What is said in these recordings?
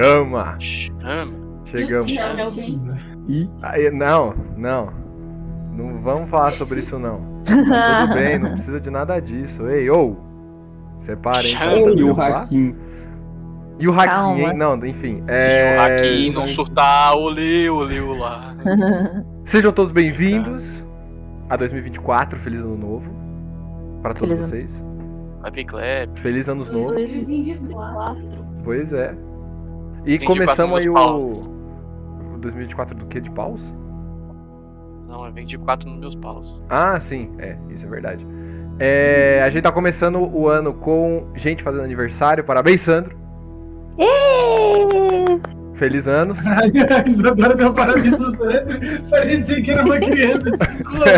Chama! Chama. Chegamos. Chama alguém. Aí, não, não. Não vamos falar sobre isso não. Tá tudo bem, não precisa de nada disso. Ei, ou! Separem. Chama. E o Hakim. E o Hakim, hein? Não, enfim. Se É... o Haki não surtar, olê, olê, lá. Sejam todos bem-vindos a 2024. Feliz ano novo. Para todos Feliz vocês. Happy Clap. Feliz anos novo. 2024. Pois é. E 24 começamos aí paus. o 2024 do que de paus? Não, é 24 nos meus paus. Ah, sim, é, isso é verdade. É, a gente tá começando o ano com gente fazendo aniversário. Parabéns, Sandro. Feliz anos. A Isadora deu parabéns pro Sandro. Parecia que era uma criança de 5 anos.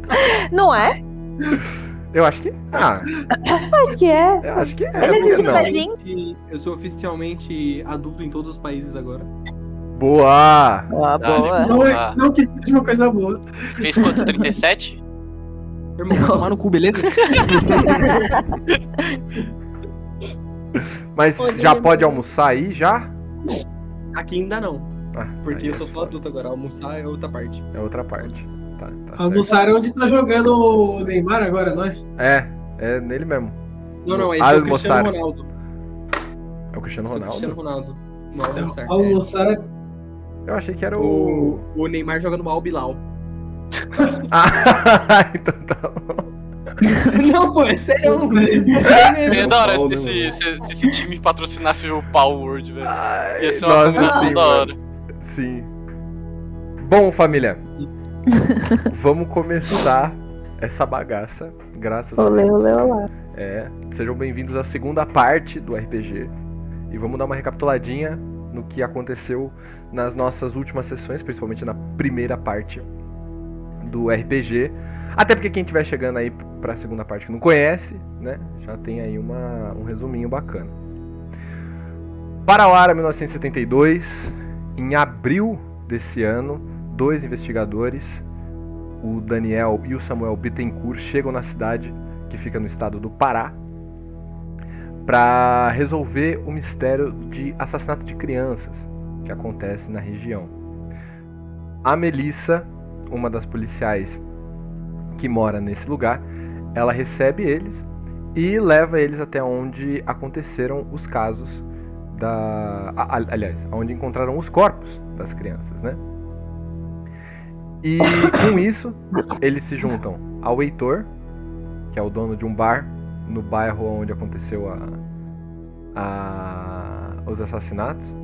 Não é? Eu acho que. Ah, Acho que é. eu acho que é. Ele existe eu sou oficialmente adulto em todos os países agora. Boa! Boa, boa. Não, é- Ah. não que seja uma coisa boa. Fez quanto? 37? Irmão, vai tomar no cu, beleza? Mas Pode já pode almoçar aí já? Aqui ainda não. Ah, Porque eu é sou só adulto agora. Almoçar é outra parte. É outra parte. Tá, tá é onde tá jogando o Neymar agora, não é? É, é nele mesmo. Não, não, esse é o. Cristiano Ronaldo. É o Cristiano Esse é o Ronaldo. Cristiano Ronaldo. Não, almoçar. Almoçar Eu achei que era É. o. O, o Neymar joga no Al Bilal. Ah, então tá bom. não, pô, é sério. É da hora se esse, se, se esse time patrocinasse o Power World, velho. Ia ser uma nossa, combinação sim, da mano. hora. Sim. Bom, família. Vamos começar essa bagaça. Graças a Olê, Deus. olê, olá. É, sejam bem-vindos à segunda parte do RPG. E vamos dar uma recapituladinha no que aconteceu nas nossas últimas sessões, principalmente na primeira parte do RPG. Até porque quem estiver chegando aí pra segunda parte que não conhece, né, já tem aí uma, um resuminho bacana. Parauara 1972, em abril desse ano, dois investigadores, o Daniel e o Samuel Bittencourt, chegam na cidade que fica no estado do Pará, para resolver o mistério de assassinato de crianças que acontece na região. A Melissa, uma das policiais que mora nesse lugar, ela recebe eles e leva eles até onde aconteceram os casos da, aliás, onde encontraram os corpos das crianças, né? E com isso, eles se juntam ao Heitor, que é o dono de um bar no bairro onde aconteceu a, a- os assassinatos,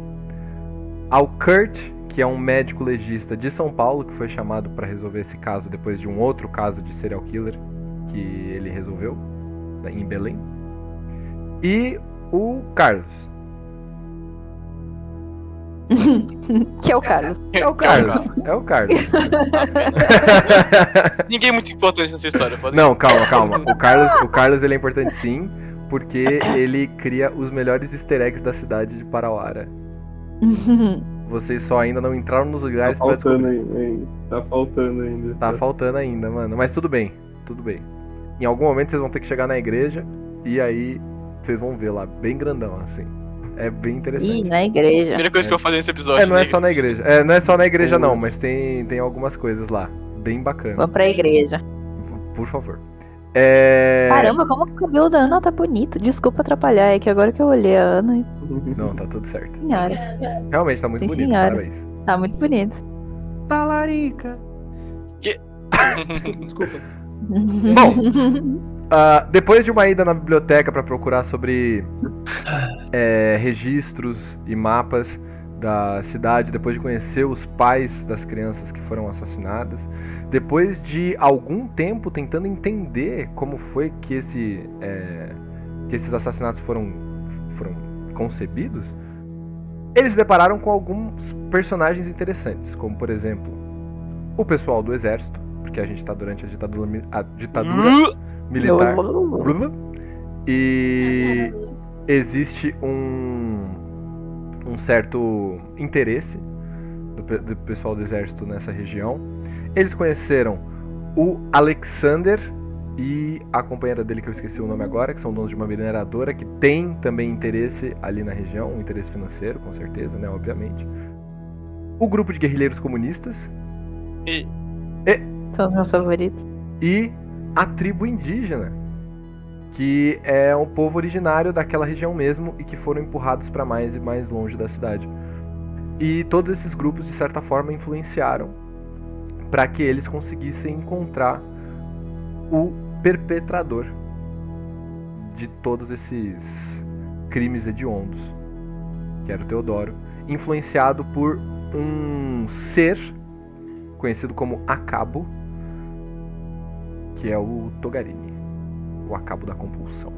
ao Kurt, que é um médico legista de São Paulo que foi chamado para resolver esse caso depois de um outro caso de serial killer que ele resolveu em Belém, e o Carlos. Que é o Carlos. É o Carlos. É o Carlos. Ninguém é muito importante nessa história, pode Não, calma, calma. O Carlos, o Carlos ele é importante sim, porque ele cria os melhores easter eggs da cidade de Parauara. Vocês só ainda não entraram nos Tá lugares pra faltando descobrir. ainda. Tá faltando ainda. Tá faltando ainda, mano. Mas tudo bem, tudo bem. Em algum momento vocês vão ter que chegar na igreja e aí vocês vão ver lá, bem grandão, assim. É bem interessante. na igreja. Primeira coisa que eu vou fazer nesse episódio. É, não é né, só na igreja. É, não é só na igreja não, mas tem, tem algumas coisas lá. Bem bacana. Vamos pra igreja. Por favor. É... Caramba, como o cabelo da Ana tá bonito. Desculpa atrapalhar, é que agora que eu olhei a Ana. Não, tá tudo certo. Senhora, Realmente tá muito Sim, bonito, senhora. parabéns. tá muito bonito. Talarica. Que- Desculpa. Bom, ah, depois de uma ida na biblioteca para procurar sobre é, registros e mapas da cidade, depois de conhecer os pais das crianças que foram assassinadas, depois de algum tempo tentando entender como foi que, esse, é, que esses assassinatos foram, foram concebidos, eles se depararam com alguns personagens interessantes, como por exemplo o pessoal do exército, porque a gente está durante a ditadura, a ditadura militar. E existe um, um certo interesse do, do pessoal do exército nessa região. Eles conheceram o Alexander e a companheira dele, que eu esqueci o nome agora, que são donos de uma mineradora, que tem também interesse ali na região, um interesse financeiro, com certeza, né? Obviamente. O grupo de guerrilheiros comunistas E São os meus favoritos. e a tribo indígena, que é um povo originário daquela região mesmo e que foram empurrados para mais e mais longe da cidade. E todos esses grupos, de certa forma, influenciaram para que eles conseguissem encontrar o perpetrador de todos esses crimes hediondos, que era o Teodoro, influenciado por um ser conhecido como Acabo, que é o Togarini, o Acabo da Compulsão.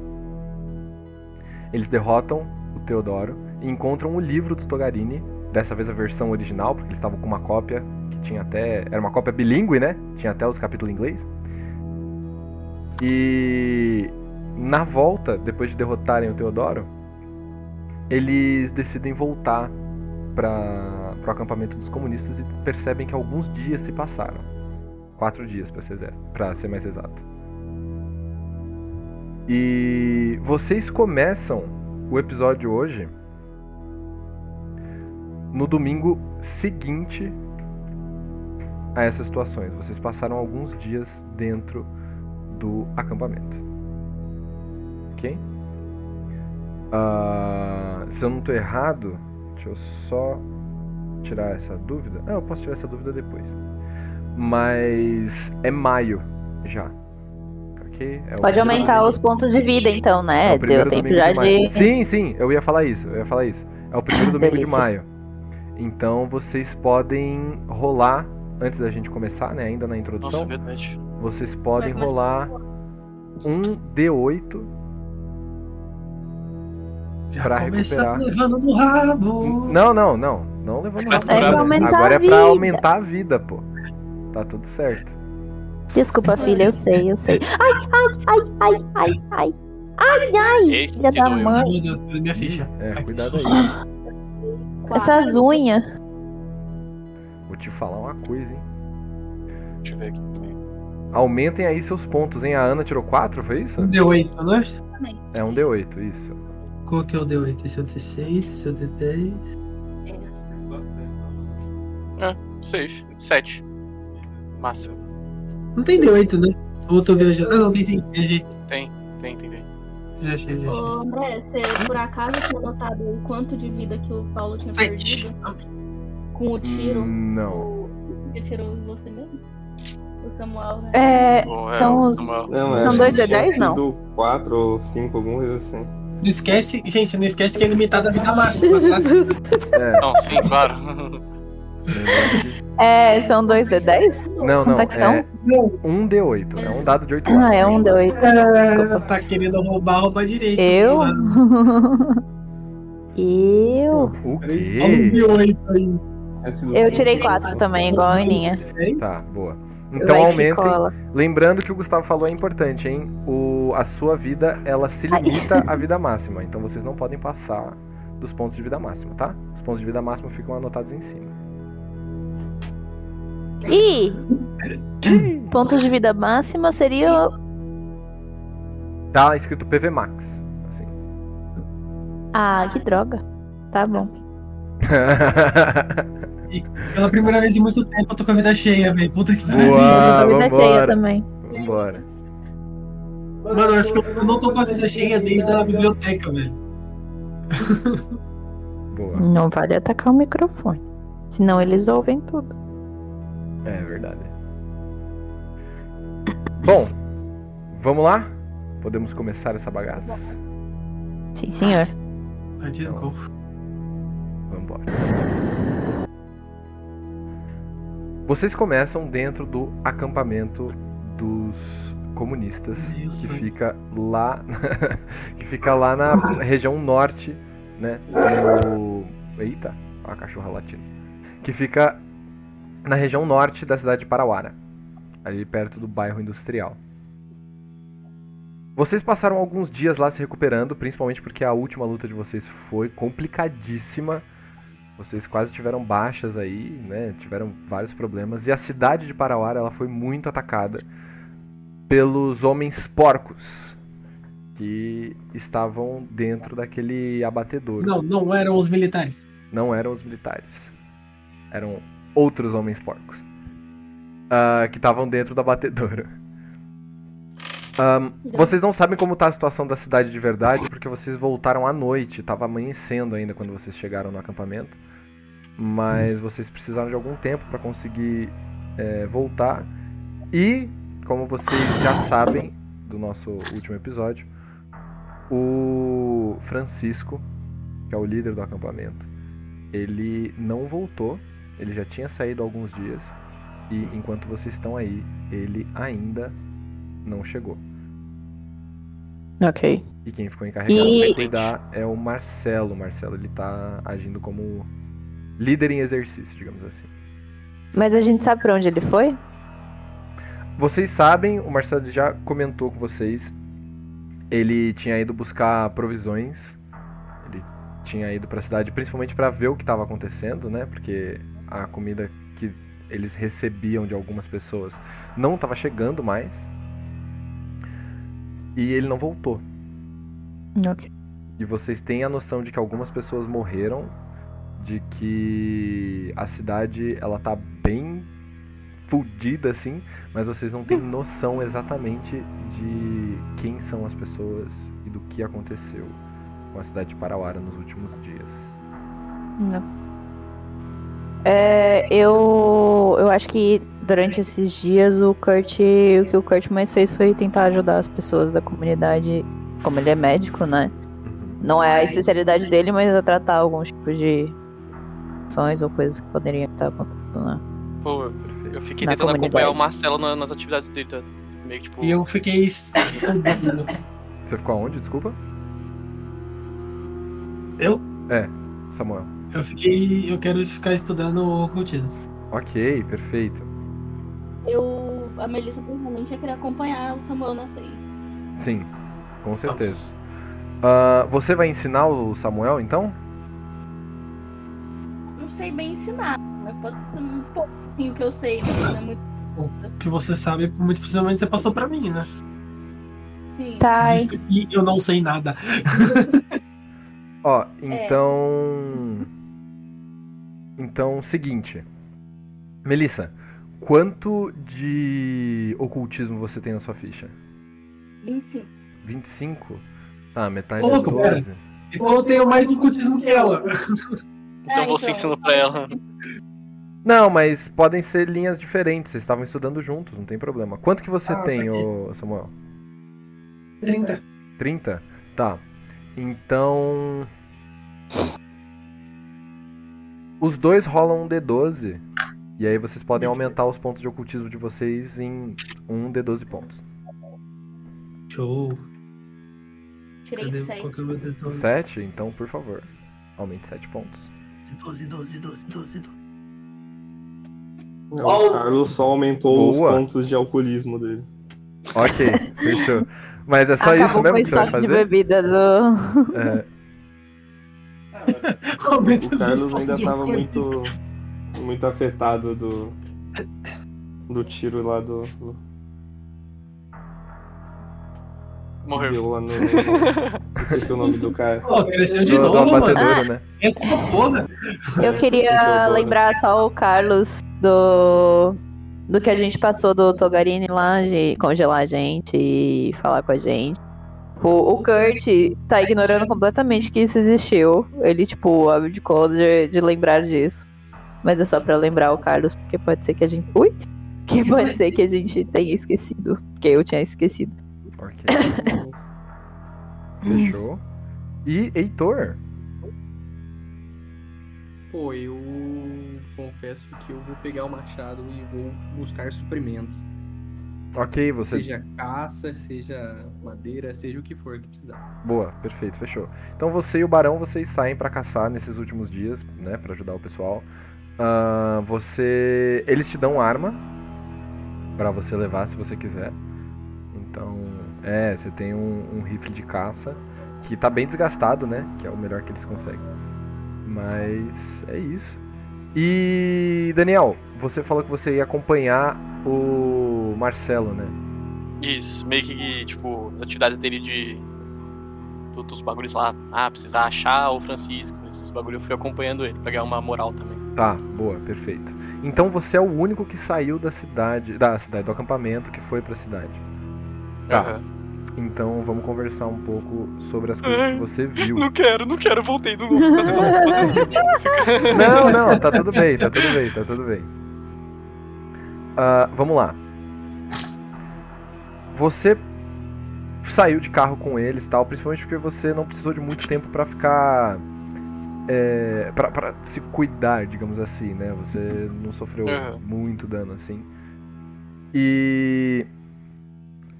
Eles derrotam o Teodoro e encontram o livro do Togarini, dessa vez a versão original, porque eles estavam com uma cópia que tinha até. Era uma cópia bilíngue, né? Tinha até os capítulos em inglês. E na volta, depois de derrotarem o Teodoro, eles decidem voltar para o acampamento dos comunistas e percebem que alguns dias se passaram. Quatro dias, para ser, ser mais exato. E vocês começam o episódio hoje no domingo seguinte a essas situações. Vocês passaram alguns dias dentro do acampamento. Ok? Ah, se eu não tô errado, deixa eu só tirar essa dúvida. Ah, eu posso tirar essa dúvida depois. Mas é maio já. Ok? É o Pode aumentar os pontos de vida, então, É né? o primeiro Deu tempo já maio. de. Sim, sim, eu ia falar isso, eu ia falar isso. É o primeiro domingo de maio. Então vocês podem rolar, antes da gente começar, né? Ainda na Nossa, é introdução, verdade. vocês podem rolar um D8 Já Pra recuperar. levando no rabo. Não, não, não. Não levando Mas nada. é Agora é pra aumentar a vida, pô. Tá tudo certo. Desculpa, filha, eu sei, eu sei. Ai, ai, ai, ai, ai, ai. Ai, ai, Esse filha da doeu. mãe. Meu Deus, minha ficha? É, Ai, cuidado aí. Essas unhas. Vou te falar uma coisa, hein. Deixa eu ver aqui. Aumentem aí seus pontos, hein? A Ana tirou 4, foi isso? Um D8, né? É um D8, isso. Qual que é o D8? Esse é o D6, esse é o D10. Safe. Sete. Massa. Não tem D8, né? Ou eu tô viajando? Ah, não, tem sim. Viajei. Tem, tem, tem. tem. Já achei, já achei. Ô, André, você por acaso tinha notado o quanto de vida que o Paulo tinha Sete. perdido com o tiro? Hum, Não. O... Que tirou você mesmo? O Samuel, né? É, Pô, é, São os- Samuel. Não, São acho dois que tinha D10, não? sido quatro ou cinco, alguma coisa assim. Não esquece, gente, não esquece que é limitada a vida máxima. tá? É, Não, sim, claro. É, são dois D10? não, não. É? É um D8. É um dado de 8 Ah, é um D8. Ah, tá querendo roubar, rouba direito. Eu? Eu? O quê? D8 aí. Eu tirei quatro também, igual a Aninha. Tá, boa. Então aumentem. cola. Lembrando que o Gustavo falou é importante, hein? O, a sua vida, ela se limita à vida máxima. Então vocês não podem passar dos pontos de vida máxima, tá? Os pontos de vida máxima ficam anotados em cima. Ih! Pontos de vida máxima seria. Tá escrito PV Max. Assim. Ah, que droga. Tá bom. Pela primeira vez em muito tempo eu tô com a vida cheia, velho. Puta que pariu. Boa. Eu tô com a vida vambora. cheia também. Vambora. Mano, eu acho que eu não tô com a vida cheia desde a biblioteca, velho. Boa. Não vale atacar o microfone. Senão eles ouvem tudo. É verdade. Bom, vamos lá? Podemos começar essa bagaça? Sim, senhor. Antes Não. gol. Vambora. Vocês começam dentro do acampamento dos comunistas Meu que fica lá que fica lá na região norte, né? Do... Eita, ó a cachorra latindo. Que fica na região norte da cidade de Parauara, ali perto do bairro industrial. Vocês passaram alguns dias lá se recuperando, principalmente porque a última luta de vocês foi complicadíssima. Vocês quase tiveram baixas aí, né? Tiveram vários problemas. E a cidade de Parauara ela foi muito atacada pelos homens porcos que estavam dentro daquele abatedouro. Não, não eram os militares. Não eram os militares. Eram outros homens porcos. ah, que estavam dentro do abatedouro. Ahn, vocês não sabem como tá a situação da cidade de verdade, porque vocês voltaram à noite. Tava amanhecendo ainda quando vocês chegaram no acampamento. Mas vocês precisaram de algum tempo para conseguir é, voltar. E, como vocês já sabem do nosso último episódio, o Francisco, que é o líder do acampamento, ele não voltou. Ele já tinha saído há alguns dias. E enquanto vocês estão aí, ele ainda não chegou. Ok. E quem ficou encarregado E- de cuidar é o Marcelo. O Marcelo ele tá agindo como líder em exercício, digamos assim. Mas a gente sabe pra onde ele foi? Vocês sabem, o Marcelo já comentou com vocês. Ele tinha ido buscar provisões. Ele tinha ido pra cidade principalmente pra ver o que estava acontecendo, né? Porque a comida que eles recebiam de algumas pessoas não estava chegando mais. E ele não voltou. Ok. E vocês têm a noção de que algumas pessoas morreram, de que a cidade ela tá bem fudida assim, mas vocês não têm noção exatamente de quem são as pessoas e do que aconteceu com a cidade de Parauara nos últimos dias. Não. É, eu, eu acho que durante esses dias o Kurt, o que o Kurt mais fez foi tentar ajudar as pessoas da comunidade, como ele é médico, né? Não é a especialidade dele, mas a tratar alguns tipos de ações ou coisas que poderiam estar acontecendo, né? Pô, eu fiquei Na tentando acompanhar o comunidade. Marcelo na- nas atividades dele, tá? Meio que tipo. E eu fiquei. Você ficou aonde, desculpa? Eu? Samuel. Eu fiquei. Eu quero ficar estudando o ocultismo. Ok, perfeito. Eu. A Melissa provavelmente ia querer acompanhar o Samuel nessa aí. Sim, com certeza. Ah, você vai ensinar o Samuel então? Não sei bem ensinar, mas pode ser um pouco assim o que eu sei. Não é muito. O que você sabe, muito possivelmente você passou pra mim, né? Sim. Tá. Visto que eu não sei nada. Ó, então. Então, seguinte. Melissa, quanto de ocultismo você tem na sua ficha? 25. 25? Tá, metade Ô, é louco, pera. 12. Então eu tenho mais ocultismo que ela. Então Ah, você então. ensina pra ela. Não, mas podem ser linhas diferentes. Vocês estavam estudando juntos, não tem problema. Quanto que você Ah, tem, ô Samuel? 30. 30? Tá. Então. Os dois rolam um D12. E aí vocês podem aumentar os pontos de ocultismo de vocês em um D12 pontos. Show. Tirei Cadê? 7. Qual que é? 7? Então, por favor, aumente 7 pontos. 12, 12, 12, 12, 12. Não, o Carlos só aumentou Boa. os pontos de alcoolismo dele. Ok, fechou. Mas é só Acabou isso mesmo que você vai estoque de fazer? bebida do. É, O os Carlos ainda tava muito, muito afetado do, do tiro lá do. do Morreu. lá no. Esqueci o nome do cara. Pô, cresceu de do, novo, mano. abatedouro, né? Essa é foda. Eu é queria bônus. lembrar só o Carlos do. Do que a gente passou do Togarini lá, de congelar a gente e falar com a gente. O, o Kurt tá ignorando completamente que isso existiu. Ele, tipo, abdicou de, de lembrar disso. Mas é só pra lembrar o Carlos, porque pode ser que a gente. Ui! Que pode ser que a gente tenha esquecido. Porque eu tinha esquecido. Ok. Fechou. E Heitor? Pô, eu confesso que eu vou pegar o machado e vou buscar suprimentos. Ok, você. Seja caça, seja madeira, seja o que for que precisar. Boa, perfeito, fechou. Então você e o Barão, vocês saem pra caçar nesses últimos dias, né, Pra ajudar o pessoal. Ah, você, eles te dão arma pra você levar se você quiser. Então, é, você tem um, um rifle de caça que tá bem desgastado, né? Que é o melhor que eles conseguem. Mas é isso. E Daniel, você falou que você ia acompanhar o Marcelo, né? Isso, meio que, tipo, as atividades dele de. do- dos bagulhos lá. Ah, precisar achar o Francisco. Esses bagulhos eu fui acompanhando ele pra ganhar uma moral também. Tá, boa, perfeito. Então você é o único que saiu da cidade, da cidade, do acampamento que foi pra cidade. Tá. Aham. Então vamos conversar um pouco sobre as coisas que você viu. Não quero, não quero, voltei, vou fazer não Não, não, tá tudo bem, tá tudo bem, tá tudo bem. Ah, vamos lá. Você saiu de carro com eles e tal, principalmente porque você não precisou de muito tempo pra ficar. É, pra, pra se cuidar, digamos assim, né? Você não sofreu Uhum. muito dano assim. E.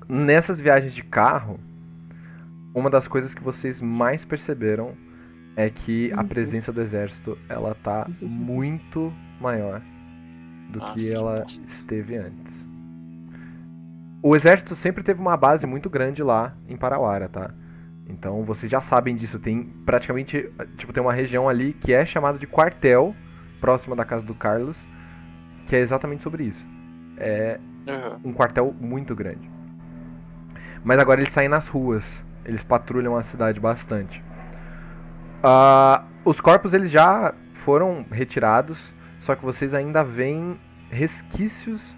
Nessas viagens de carro, uma das coisas que vocês mais perceberam é que a presença do exército ela tá muito maior do que ela esteve antes. O exército sempre teve uma base muito grande lá em Parauara, tá? Então vocês já sabem disso. Tem praticamente, tipo, tem uma região ali que é chamada de quartel, próxima da casa do Carlos, que é exatamente sobre isso. É Aham. um quartel muito grande. Mas agora eles saem nas ruas. Eles patrulham a cidade bastante. Ah, os corpos eles já foram retirados, só que vocês ainda veem resquícios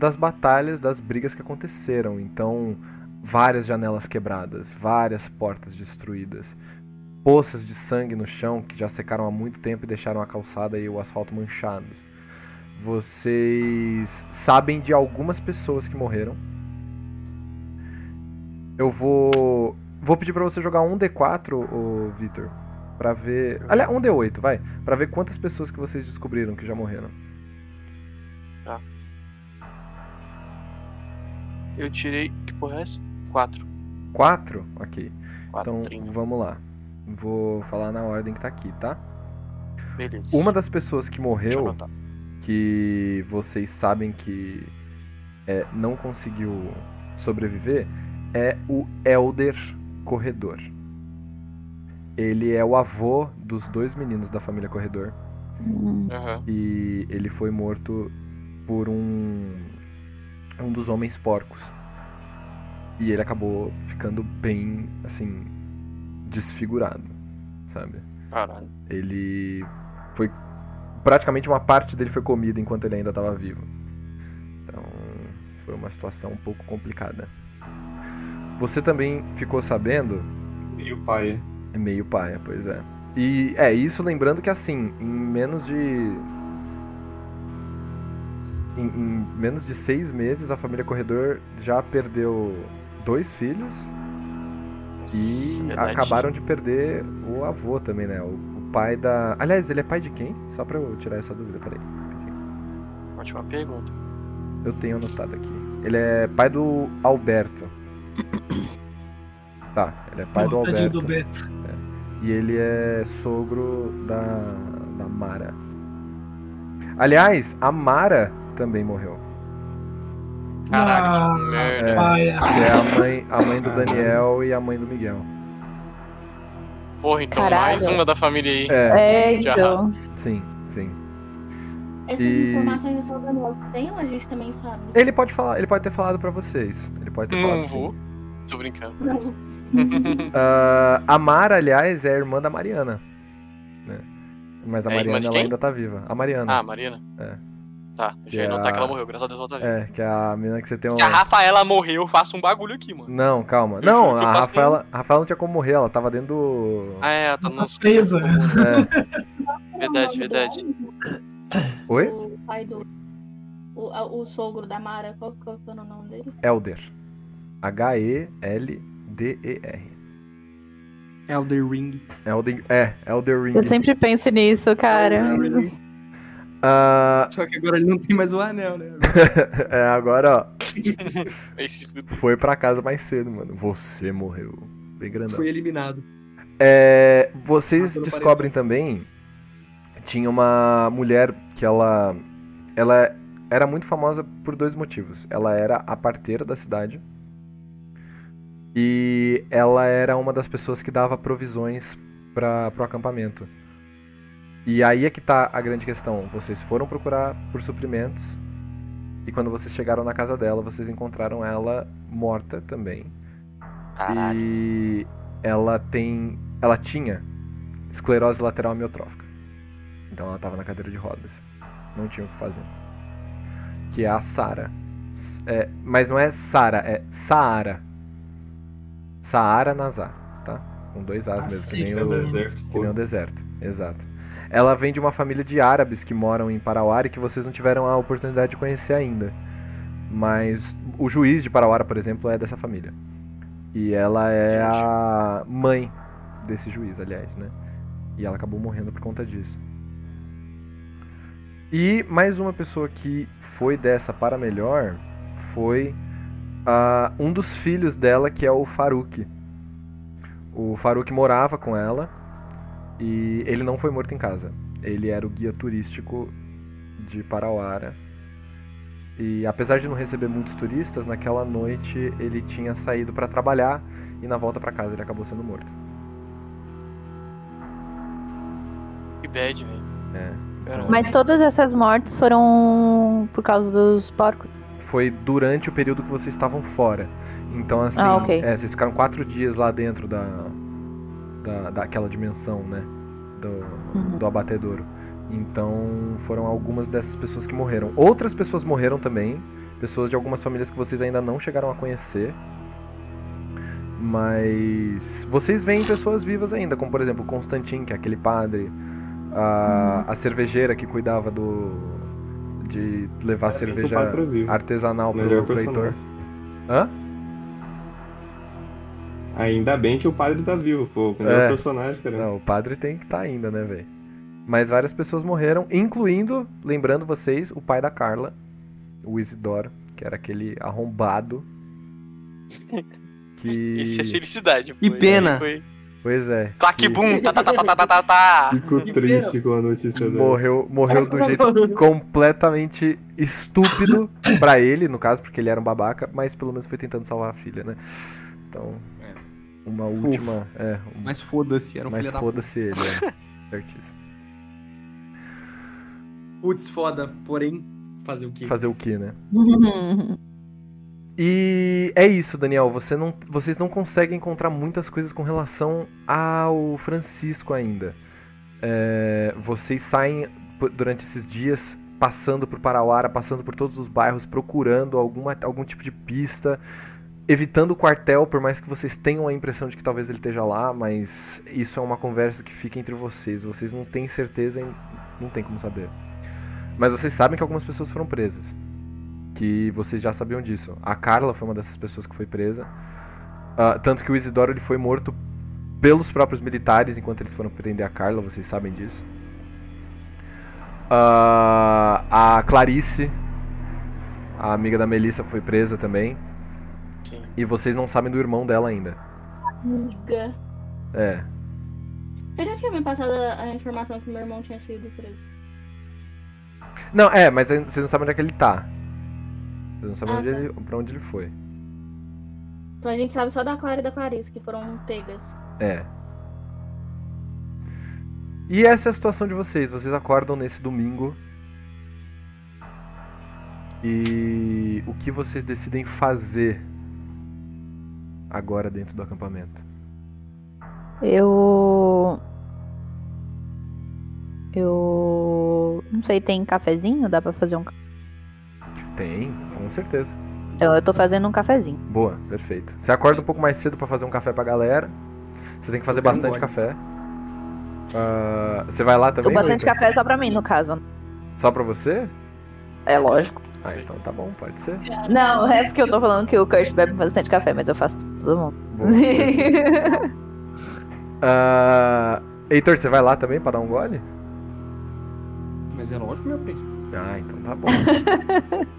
das batalhas, das brigas que aconteceram. Então, várias janelas quebradas, várias portas destruídas, poças de sangue no chão que já secaram há muito tempo e deixaram a calçada e o asfalto manchados. Vocês sabem de algumas pessoas que morreram. Eu vou. Vou pedir pra você jogar um D4, ô Victor. Pra ver. Aliás, um D8, vai. Pra ver quantas pessoas que vocês descobriram que já morreram. Eu tirei. Que porra é essa? Quatro. Quatro? Ok. Quatro, Então trinta. vamos lá. Vou falar na ordem que tá aqui, tá? Beleza. Uma das pessoas que morreu, que vocês sabem que é, não conseguiu sobreviver, é o Elder Corredor. Ele é o avô dos dois meninos da família Corredor. Aham. e ele foi morto por um um dos homens porcos. E ele acabou ficando bem assim desfigurado, sabe? Caralho. Ele foi praticamente uma parte dele foi comida enquanto ele ainda estava vivo. Então, foi uma situação um pouco complicada. Você também ficou sabendo E o pai. é meio paia, pois é. E é isso lembrando que assim, em menos de. Em, em menos de seis meses a família Corredor já perdeu dois filhos e verdade. acabaram de perder o avô também, né? O, o pai da. Aliás, ele é pai de quem? Só pra eu tirar essa dúvida, peraí. Ótima pergunta. Eu tenho anotado aqui. Ele é pai do Alberto. Tá, ele é pai do Pô, tadinho Alberto. do Beto. E ele é sogro da, da Mara. Aliás, a Mara também morreu. Caralho, Ah, que merda. É, que é a mãe, a mãe do Daniel e a mãe do Miguel. Porra, então Caralho. mais uma da família aí. É, É, de então. sim, sim. Essas E- informações é só o Daniel que tem ou a gente também sabe? Ele pode falar, ele pode ter falado pra vocês. Ele pode ter Não falado vou. sim. Tô brincando. Ah, a Mara, aliás, é a irmã da Mariana. né? Mas a É a Mariana ela ainda tá viva. A Mariana. Ah, Marina? É. Tá, Que já ia é notar a- que ela morreu, graças a Deus ela tá viva. É, que é a menina que você tem um. Se a Rafaela morreu, eu faço um bagulho aqui, mano. Não, calma. Eu Não, a Rafaela, a Rafaela não tinha como morrer, ela tava dentro do. Ah, é, ela tá no. Presa. É. Verdade, verdade. Oi? O pai do. O, o sogro da Mara, qual, qual que era o nome dele? Elder. H-E-L-D-E-R. Elder Ring. Elden, é, Elder Ring. Eu sempre penso nisso, cara. Elder Ring. Ah, Só que agora ele não tem mais o anel, né? é, agora, ó, foi pra casa mais cedo, mano. Você morreu. Bem grandão. Foi eliminado. É, vocês no descobrem também tinha uma mulher que ela ela era muito famosa por dois motivos. Ela era a parteira da cidade e ela era uma das pessoas que dava provisões para pro acampamento. E aí é que tá a grande questão. Vocês foram procurar por suprimentos E quando vocês chegaram na casa dela, vocês encontraram ela morta também. Caralho. E ela tem. Ela tinha esclerose lateral amiotrófica. Então ela tava na cadeira de rodas. Não tinha o que fazer. Que é a Sara. É, mas não é Sara, é Saara. Saara Nazar, tá? Com dois As mesmo, que nem o, deserto, que nem o deserto. Exato. Ela vem de uma família de árabes que moram em Parauara e que vocês não tiveram a oportunidade de conhecer ainda. Mas o juiz de Parauara, por exemplo, é dessa família. E ela é a mãe desse juiz, aliás, né? E ela acabou morrendo por conta disso. E mais uma pessoa que foi dessa para melhor foi ah, um dos filhos dela, que é o Farouk. O Farouk morava com ela e ele não foi morto em casa. Ele era o guia turístico de Parauara. E apesar de não receber muitos turistas, naquela noite ele tinha saído para trabalhar e na volta para casa ele acabou sendo morto. Que bad, velho. É. Caramba. Mas todas essas mortes foram por causa dos porcos. Foi durante o período que vocês estavam fora. Então assim, Ah, ok. é, vocês ficaram quatro dias lá dentro da, da daquela dimensão, né? Do, Uhum. do abatedouro. Então foram algumas dessas pessoas que morreram. Outras pessoas morreram também. Pessoas de algumas famílias que vocês ainda não chegaram a conhecer. Mas vocês veem pessoas vivas ainda, como por exemplo o Constantin, que é aquele padre, a, a cervejeira que cuidava do de levar É, cerveja vivo. artesanal pro, personagem. Hã? Ainda bem que o padre tá vivo, pô. O é. personagem, cara. Não, o padre tem que estar tá ainda, né, velho? Mas várias pessoas morreram, incluindo, lembrando vocês, o pai da Carla, o Isidoro, que era aquele arrombado. Que... Isso é felicidade, pô. E pena. Foi... Pois é. Claque que... bum, tá, tá, tá, tá, tá, tá. tá, tá. Fico triste com a notícia dele. Morreu, morreu do jeito completamente estúpido para ele, no caso, porque ele era um babaca, mas pelo menos foi tentando salvar a filha, né? Então, É. uma Fofo. última. É, um- Mas foda-se, era um mas filho foda-se ele, é. Certíssimo. Putz, foda. Porém, fazer o quê? Fazer o que, né? E é isso, Daniel. Você não, vocês não conseguem encontrar muitas coisas com relação ao Francisco ainda. É, vocês saem durante esses dias passando por Parauara, passando por todos os bairros, procurando alguma, algum tipo de pista, evitando o quartel, por mais que vocês tenham a impressão de que talvez ele esteja lá, mas isso é uma conversa que fica entre vocês. Vocês não têm certeza, e não tem como saber. Mas vocês sabem que algumas pessoas foram presas que vocês já sabiam disso. A Carla foi uma dessas pessoas que foi presa. Ah, tanto que o Isidoro ele foi morto pelos próprios militares enquanto eles foram prender a Carla, vocês sabem disso. Ah, a Clarice, a amiga da Melissa, foi presa também. Sim. E vocês não sabem do irmão dela ainda. Amiga. É. Você já tinha me passado a informação que meu irmão tinha sido preso? Não, é, mas vocês não sabem onde é que ele tá. Vocês não sabem Ah, onde tá. ele, pra onde ele foi. Então a gente sabe só da Clara e da Clarice, que foram pegas. É. E essa é a situação de vocês. Vocês acordam nesse domingo. E o que vocês decidem fazer agora dentro do acampamento? Eu. Eu. Não sei, tem cafezinho? Dá pra fazer um. Tem, com certeza. Então eu tô fazendo um cafezinho. Boa, perfeito. Você acorda um pouco mais cedo pra fazer um café pra galera. Você tem que fazer bastante gole. café. Ah, você vai lá também? o bastante café é só pra mim, no caso. Só pra você? É lógico. Ah, então tá bom, pode ser. Não, é porque eu tô falando que o Kurt bebe bastante café, mas eu faço pra todo mundo. Ah, Heitor, você vai lá também pra dar um gole? Mas é lógico, meu príncipe. Ah, então tá bom.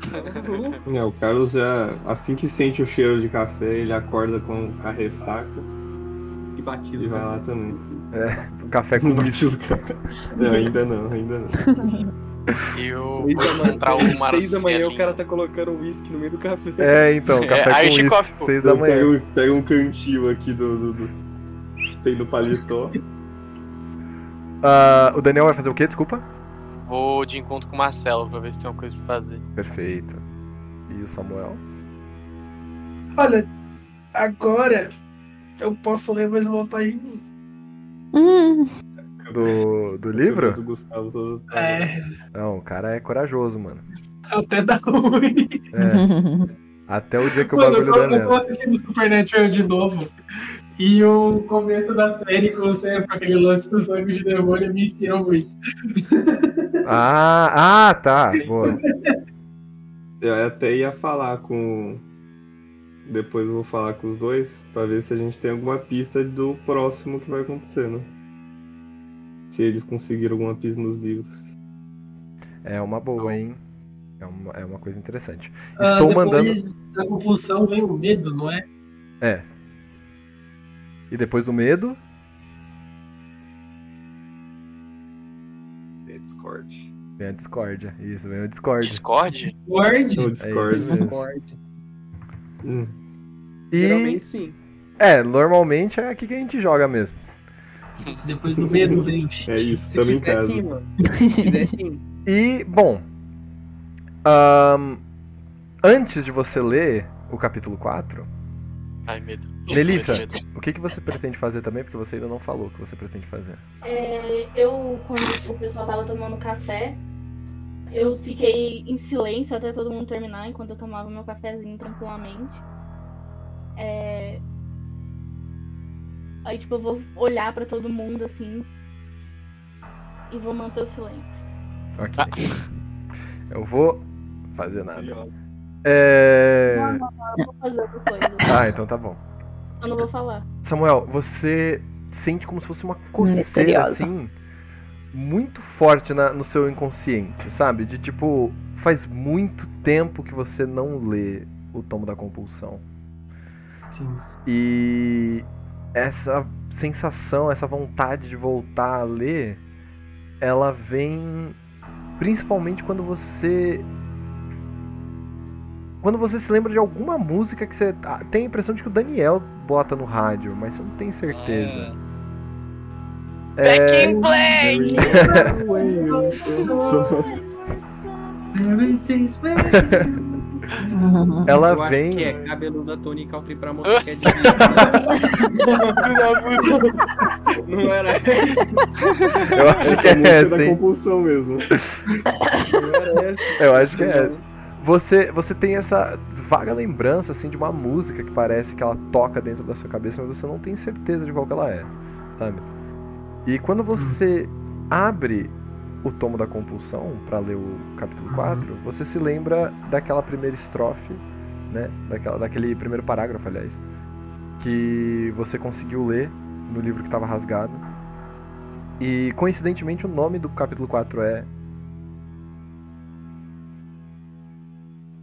É, o Carlos já, assim que sente o cheiro de café, ele acorda com a ressaca E batiza e o vai lá café. também. É, café com caras. Não, ainda não, ainda não. Eu Seis vou da manhã- encontrar o Seis da manhã o cara tá colocando uísque no meio do café. É, então, É, café aí com isso, pô. seis da pega, manhã. um, pega um cantil aqui do. do, do... Tem no paletó. Ah, o Daniel vai fazer o quê? Desculpa? Vou de encontro com o Marcelo pra ver se tem uma coisa pra fazer. Perfeito. E o Samuel? Olha, agora eu posso ler mais uma página. Hum, Do, do livro? Do Gustavo. É, Não, o cara é corajoso, mano. até dá ruim. É, até o dia que o Mano, eu bagulho tô, der eu tô merda. assistindo Supernatural de novo. E o começo da série, com você, com aquele lance do sangue de demônio, me inspirou muito. Ah, ah, tá. Boa. Eu até ia falar com. Depois eu vou falar com os dois pra ver se a gente tem alguma pista do próximo que vai acontecer, né? Se eles conseguiram alguma pista nos livros. É uma boa, hein? É uma, é uma coisa interessante. Ah, Estou depois mandando. da compulsão vem o medo, não é? É. E depois do medo, É Discord. vem a discórdia. Isso, vem o Discord. Discord? Discord? É isso Discord. mesmo. Discord. Hum. E, Geralmente sim. é, normalmente é aqui que a gente joga mesmo. Depois do medo vem o É isso, Se estamos em quiser casa. sim, mano. Se quiser sim. E, bom. ahn, antes de você ler o capítulo 4, Ai, medo. Melissa, Medo. o que, que você pretende fazer também? Porque você ainda não falou o que você pretende fazer. É, eu, quando o pessoal tava tomando café, eu fiquei em silêncio até todo mundo terminar, enquanto eu tomava meu cafezinho tranquilamente. É, Aí, tipo, eu vou olhar pra todo mundo assim. E vou manter o silêncio. Ok. Eu vou fazer nada. É. Eu vou fazer outra coisa. Ah, então tá bom. Eu não vou falar. Samuel, você sente como se fosse uma coceira Misteriosa. assim, muito forte na- no seu inconsciente, sabe? De tipo, faz muito tempo que você não lê o Tomo da Compulsão. Sim. E essa sensação, essa vontade de voltar a ler, ela vem principalmente quando você. Quando você se lembra de alguma música que você ah, tem a impressão de que o Daniel bota no rádio, mas você não tem certeza. É, Back in Black! Ela Eu acho vem. que é cabelo da Tony Country pra mostrar que é de vida. Não era essa. Eu acho que é essa, da hein? compulsão mesmo. Não era essa. Eu acho que é essa. Você, você tem essa vaga lembrança assim de uma música que parece que ela toca dentro da sua cabeça, mas você não tem certeza de qual que ela é, sabe? E quando você abre o tomo da compulsão pra ler o capítulo 4, você se lembra daquela primeira estrofe, né? Daquela, daquele primeiro parágrafo, aliás, que você conseguiu ler no livro que estava rasgado. E coincidentemente o nome do capítulo 4 é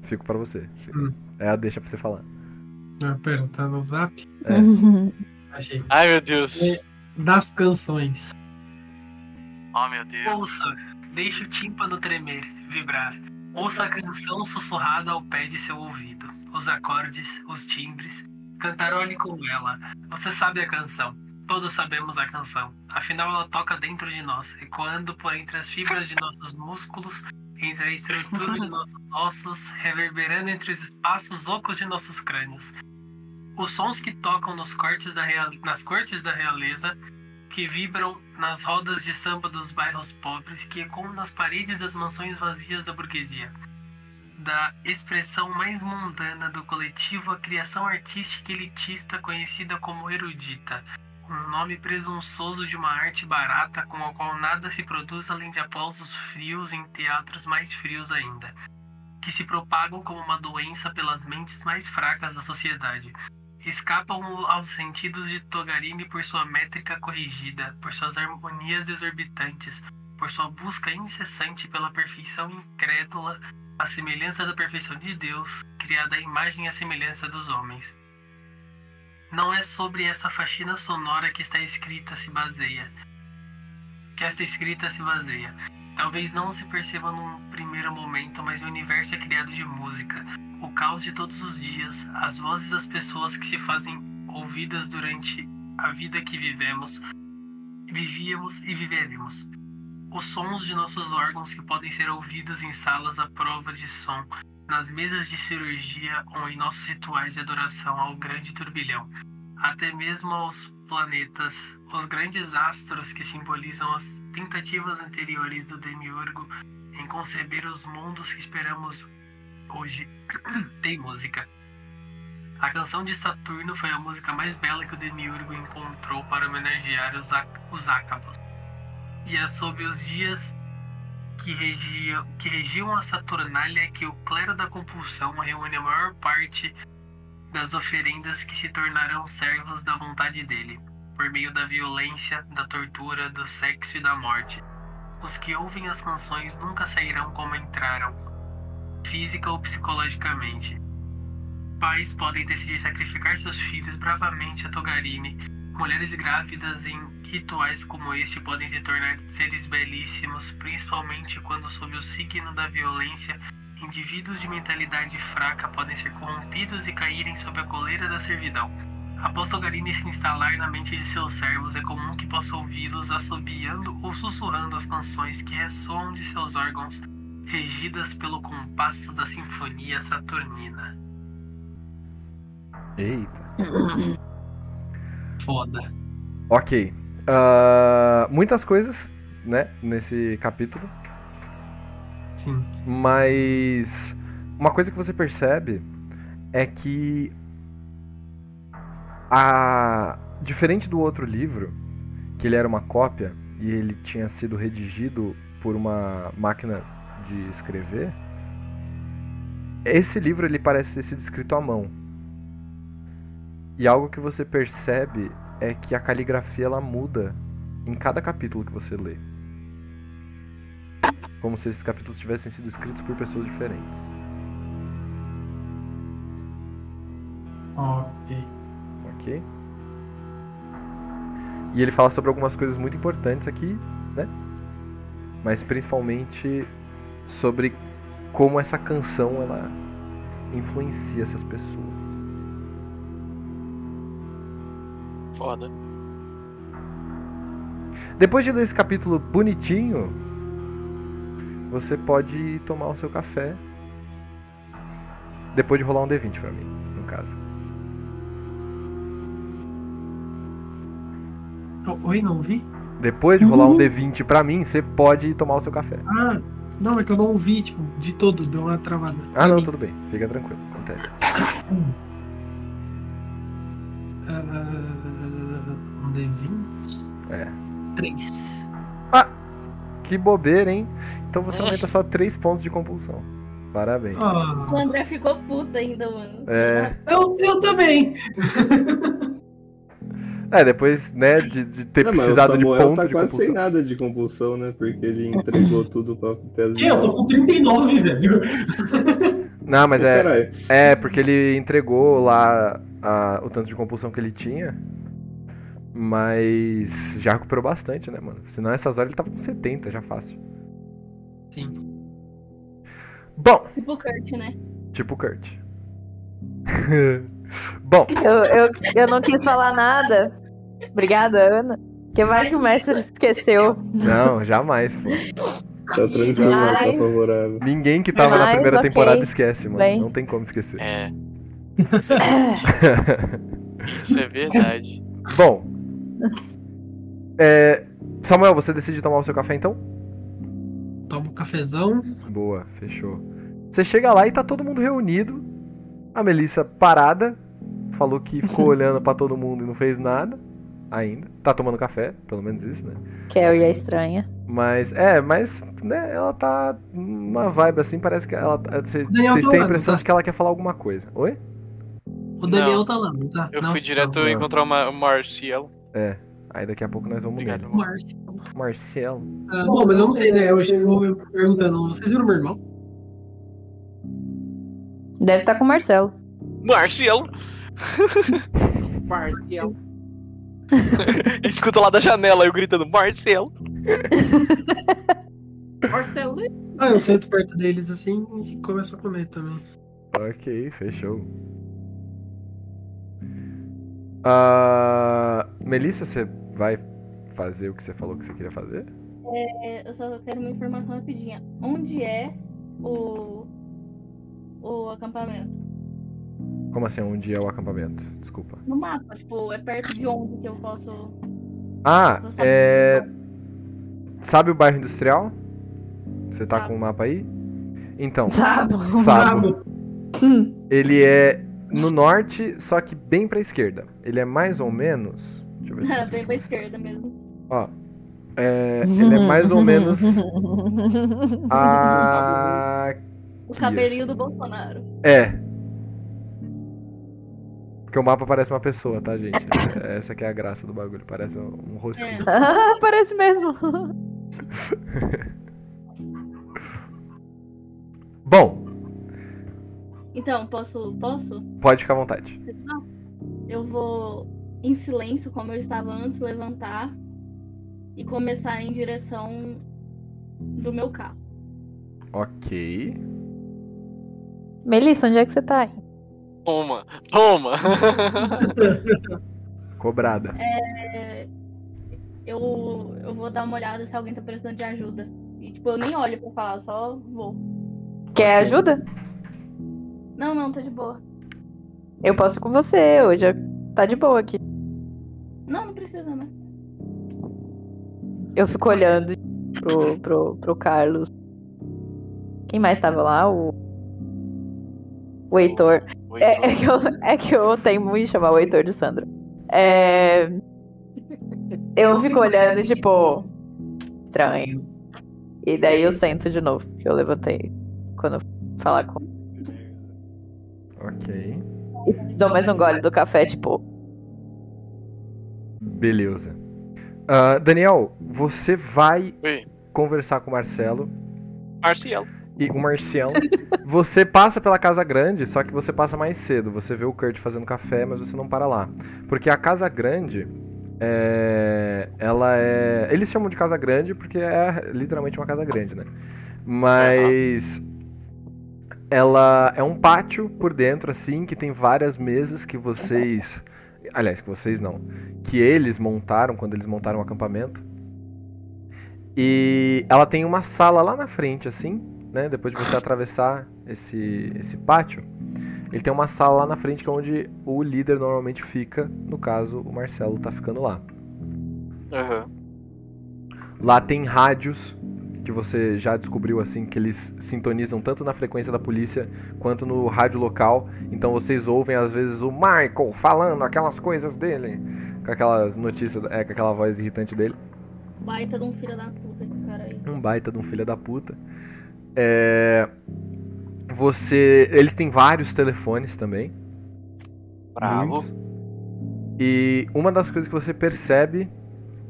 Fico pra você. Hum. É a deixa pra você falar. Ah, pera, tá no zap? É. Achei. Ai, meu Deus. É. Das canções. Oh, meu Deus. Ouça, deixe o tímpano tremer, vibrar. Ouça a canção sussurrada ao pé de seu ouvido. Os acordes, os timbres. Cantarole com ela. Você sabe a canção. Todos sabemos a canção. Afinal, ela toca dentro de nós, ecoando por entre as fibras de nossos músculos, entre a estrutura de nossos ossos, reverberando entre os espaços ocos de nossos crânios. Os sons que tocam nos cortes da real... nas cortes da realeza que vibram nas rodas de samba dos bairros pobres, que ecoam nas paredes das mansões vazias da burguesia. Da expressão mais mundana do coletivo à criação artística elitista conhecida como erudita, um nome presunçoso de uma arte barata com a qual nada se produz além de aplausos frios em teatros mais frios ainda, que se propagam como uma doença pelas mentes mais fracas da sociedade escapam aos sentidos de Togarini por sua métrica corrigida, por suas harmonias exorbitantes, por sua busca incessante pela perfeição incrédula, a semelhança da perfeição de Deus, criada à imagem e à semelhança dos homens. Não é sobre essa faxina sonora que está escrita se baseia. Que esta escrita se baseia. Talvez não se perceba num primeiro momento, mas o universo é criado de música, o caos de todos os dias, as vozes das pessoas que se fazem ouvidas durante a vida que vivemos, vivíamos e viveremos. Os sons de nossos órgãos que podem ser ouvidos em salas à prova de som, nas mesas de cirurgia ou em nossos rituais de adoração ao grande turbilhão, até mesmo aos planetas, os grandes astros que simbolizam as tentativas anteriores do Demiurgo em conceber os mundos que esperamos hoje, tem música. A canção de Saturno foi a música mais bela que o Demiurgo encontrou para homenagear os, os Ácabos. E é sob os dias que regiam, que regiam a Saturnália que o clero da compulsão reúne a maior parte das oferendas que se tornarão servos da vontade dele, por meio da violência, da tortura, do sexo e da morte. Os que ouvem as canções nunca sairão como entraram, física ou psicologicamente. Pais podem decidir sacrificar seus filhos bravamente a Togarine. Mulheres grávidas em rituais como este podem se tornar seres belíssimos, principalmente quando, sob o signo da violência, indivíduos de mentalidade fraca podem ser corrompidos e caírem sob a coleira da servidão. Após Togarine se instalar na mente de seus servos, é comum que possa ouvi-los assobiando ou sussurrando as canções que ressoam de seus órgãos, regidas pelo compasso da sinfonia saturnina. Eita. Foda. Ok. Ah, muitas coisas, né, nesse capítulo. Sim. Mas uma coisa que você percebe é que a diferente do outro livro, que ele era uma cópia e ele tinha sido redigido por uma máquina de escrever, esse livro ele parece ter sido escrito à mão. E algo que você percebe é que a caligrafia ela muda em cada capítulo que você lê. Como se esses capítulos tivessem sido escritos por pessoas diferentes. Ok. E ele fala sobre algumas coisas muito importantes aqui, né? Mas principalmente sobre como essa canção ela influencia essas pessoas. Foda. Depois de ler esse capítulo bonitinho, você pode tomar o seu café. Depois de rolar um D20 pra mim, no caso. Oi, não ouvi? Depois de rolar um D20 pra mim, você pode tomar o seu café. Ah, não, é que eu não ouvi, tipo, de todo, deu uma travada. Ah, não, tudo bem. Fica tranquilo, acontece. Ah, um D20? É. 3. Que bobeira, hein? Então você aumenta só 3 pontos de compulsão. Parabéns. O Ah, André ficou puto ainda, mano. É. eu, eu também. É, depois, né, de, de ter Não, precisado de ponto tá de quase sem nada de compulsão, né? Porque ele entregou tudo pra Tesla. Eu tô com 39, velho. Não, mas é, Caralho. é porque ele entregou lá a- o tanto de compulsão que ele tinha. Mas já recuperou bastante, né, mano? Senão essas horas ele tava com 70, já fácil. Sim. Bom, Tipo o Kurt, né? tipo o Kurt. Bom, Eu, eu, eu não quis falar nada. Obrigada, Ana. Porque vai que o mestre esqueceu. não, jamais, pô. Tá tranquilo, tá Mas- favorável. Ninguém que tava na Mas, primeira ok. temporada esquece, mano. Bem. Não tem como esquecer. É. Isso é verdade. Isso é verdade. Bom. É, Samuel, você decide tomar o seu café então? Toma um cafezão. Boa, fechou. Você chega lá e tá todo mundo reunido. A Melissa parada. Falou que ficou olhando pra todo mundo e não fez nada. Ainda. Tá tomando café, pelo menos isso, né? Carrie é estranha. Mas, é, mas, né, ela tá numa vibe assim, parece que ela. Vocês Daniel vocês tá têm a impressão tá? de que ela quer falar alguma coisa. Oi? O Daniel Não. tá lá, não tá? Eu não, fui direto não. encontrar uma, o Marcial. Aí daqui a pouco nós vamos Obrigado. nele. Marcelo. Ah, bom, mas eu não sei, né? Eu chego perguntando, vocês viram meu irmão? Deve estar com o Marcelo. Marcial! Marcial. Escuta lá da janela eu gritando, Marcial! Marcelo. Ah, eu sento perto deles assim e começo a comer também. Ok, fechou. Ah, Melissa, você vai fazer o que você falou que você queria fazer? É, eu só quero uma informação rapidinha. Onde é o o acampamento? Como assim, onde é o acampamento? Desculpa. No mapa, tipo, é perto de onde que eu posso. Ah, é. Sabe o bairro industrial? Você tá Sabe. com o mapa aí? Então, Sabe? Sabo. Sabo. Ele é no norte, só que bem pra esquerda. Ele é mais ou menos. Deixa eu ver se eu bem pra esquerda mesmo. Ó. É, ele é mais ou menos a. O cabelinho do Bolsonaro. É. Porque o mapa parece uma pessoa, tá, gente? É- Essa que é a graça do bagulho. Parece um rostinho. Ah, Parece mesmo. Bom, Então, posso. Posso? pode ficar à vontade. Eu vou, em silêncio, como eu estava antes, levantar e começar em direção do meu carro. Ok. Melissa, onde é que você tá? Toma, toma. Cobrada. É, eu, eu vou dar uma olhada se alguém tá precisando de ajuda. E, tipo, eu nem olho pra falar, eu só vou. Quer ajuda? Não, não, tá de boa. Eu posso ir com você, hoje tá de boa aqui. Não, não precisa, né? Eu fico olhando pro, pro, pro Carlos. Quem mais tava lá? O. O Heitor. Oi, É, toma. é que eu, é que eu tenho em chamar o Heitor de Sandra. É, eu fico olhando, tipo. Estranho. E daí eu sento de novo, porque eu levantei quando eu falar com. Ok. Dou mais um gole do café, tipo. Beleza. Ah, Daniel, você vai Oi, conversar com o Marcelo Marcial. E o Marcial. você passa pela Casa Grande, só que você passa mais cedo. Você vê o Kurt fazendo café, mas você não para lá. Porque a Casa Grande. É, ela é. Eles chamam de Casa Grande porque é literalmente uma casa grande, né? Mas. Ela é um pátio por dentro, assim, que tem várias mesas que vocês. Aliás, que vocês não. Que eles montaram quando eles montaram o acampamento. E ela tem uma sala lá na frente, assim, né? Depois de você atravessar esse, esse pátio, ele tem uma sala lá na frente que é onde o líder normalmente fica. No caso, o Marcelo tá ficando lá. Aham. Lá tem rádios que você já descobriu assim que eles sintonizam tanto na frequência da polícia quanto no rádio local. Então vocês ouvem às vezes o Michael falando aquelas coisas dele, com aquelas notícias, é, com aquela voz irritante dele. Baita de um filho da puta esse cara aí. Um baita de um filho da puta. É, você, eles têm vários telefones também. Bravo. Muitos. E uma das coisas que você percebe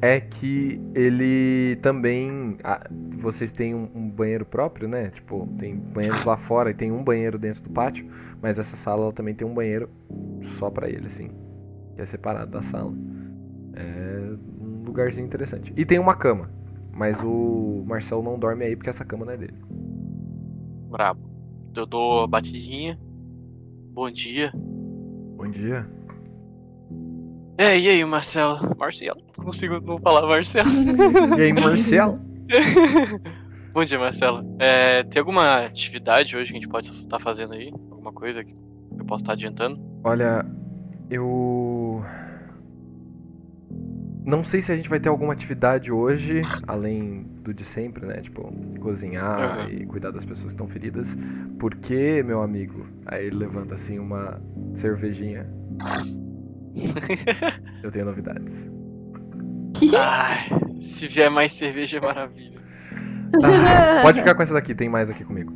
é que ele também. ah, vocês têm um, um banheiro próprio, né? Tipo, tem banheiros lá fora e tem um banheiro dentro do pátio, mas essa sala também tem um banheiro só pra ele, assim. Que é separado da sala. É um lugarzinho interessante. E tem uma cama, mas o Marcelo não dorme aí porque essa cama não é dele. Brabo. Eu dou a batidinha. Bom dia. Bom dia. É, e aí, Marcelo? Marcelo. Não consigo não falar Marcelo. E aí, Marcelo? Bom dia, Marcelo. É, tem alguma atividade hoje que a gente pode estar fazendo aí? Alguma coisa que eu posso estar adiantando? Olha, eu. Não sei se a gente vai ter alguma atividade hoje, além do de sempre, né? Tipo, cozinhar Aham. e cuidar das pessoas que estão feridas. Porque, meu amigo, aí ele levanta assim uma cervejinha. Eu tenho novidades. Ai, se vier mais cerveja é maravilha. Ah, pode ficar com essa daqui, tem mais aqui comigo.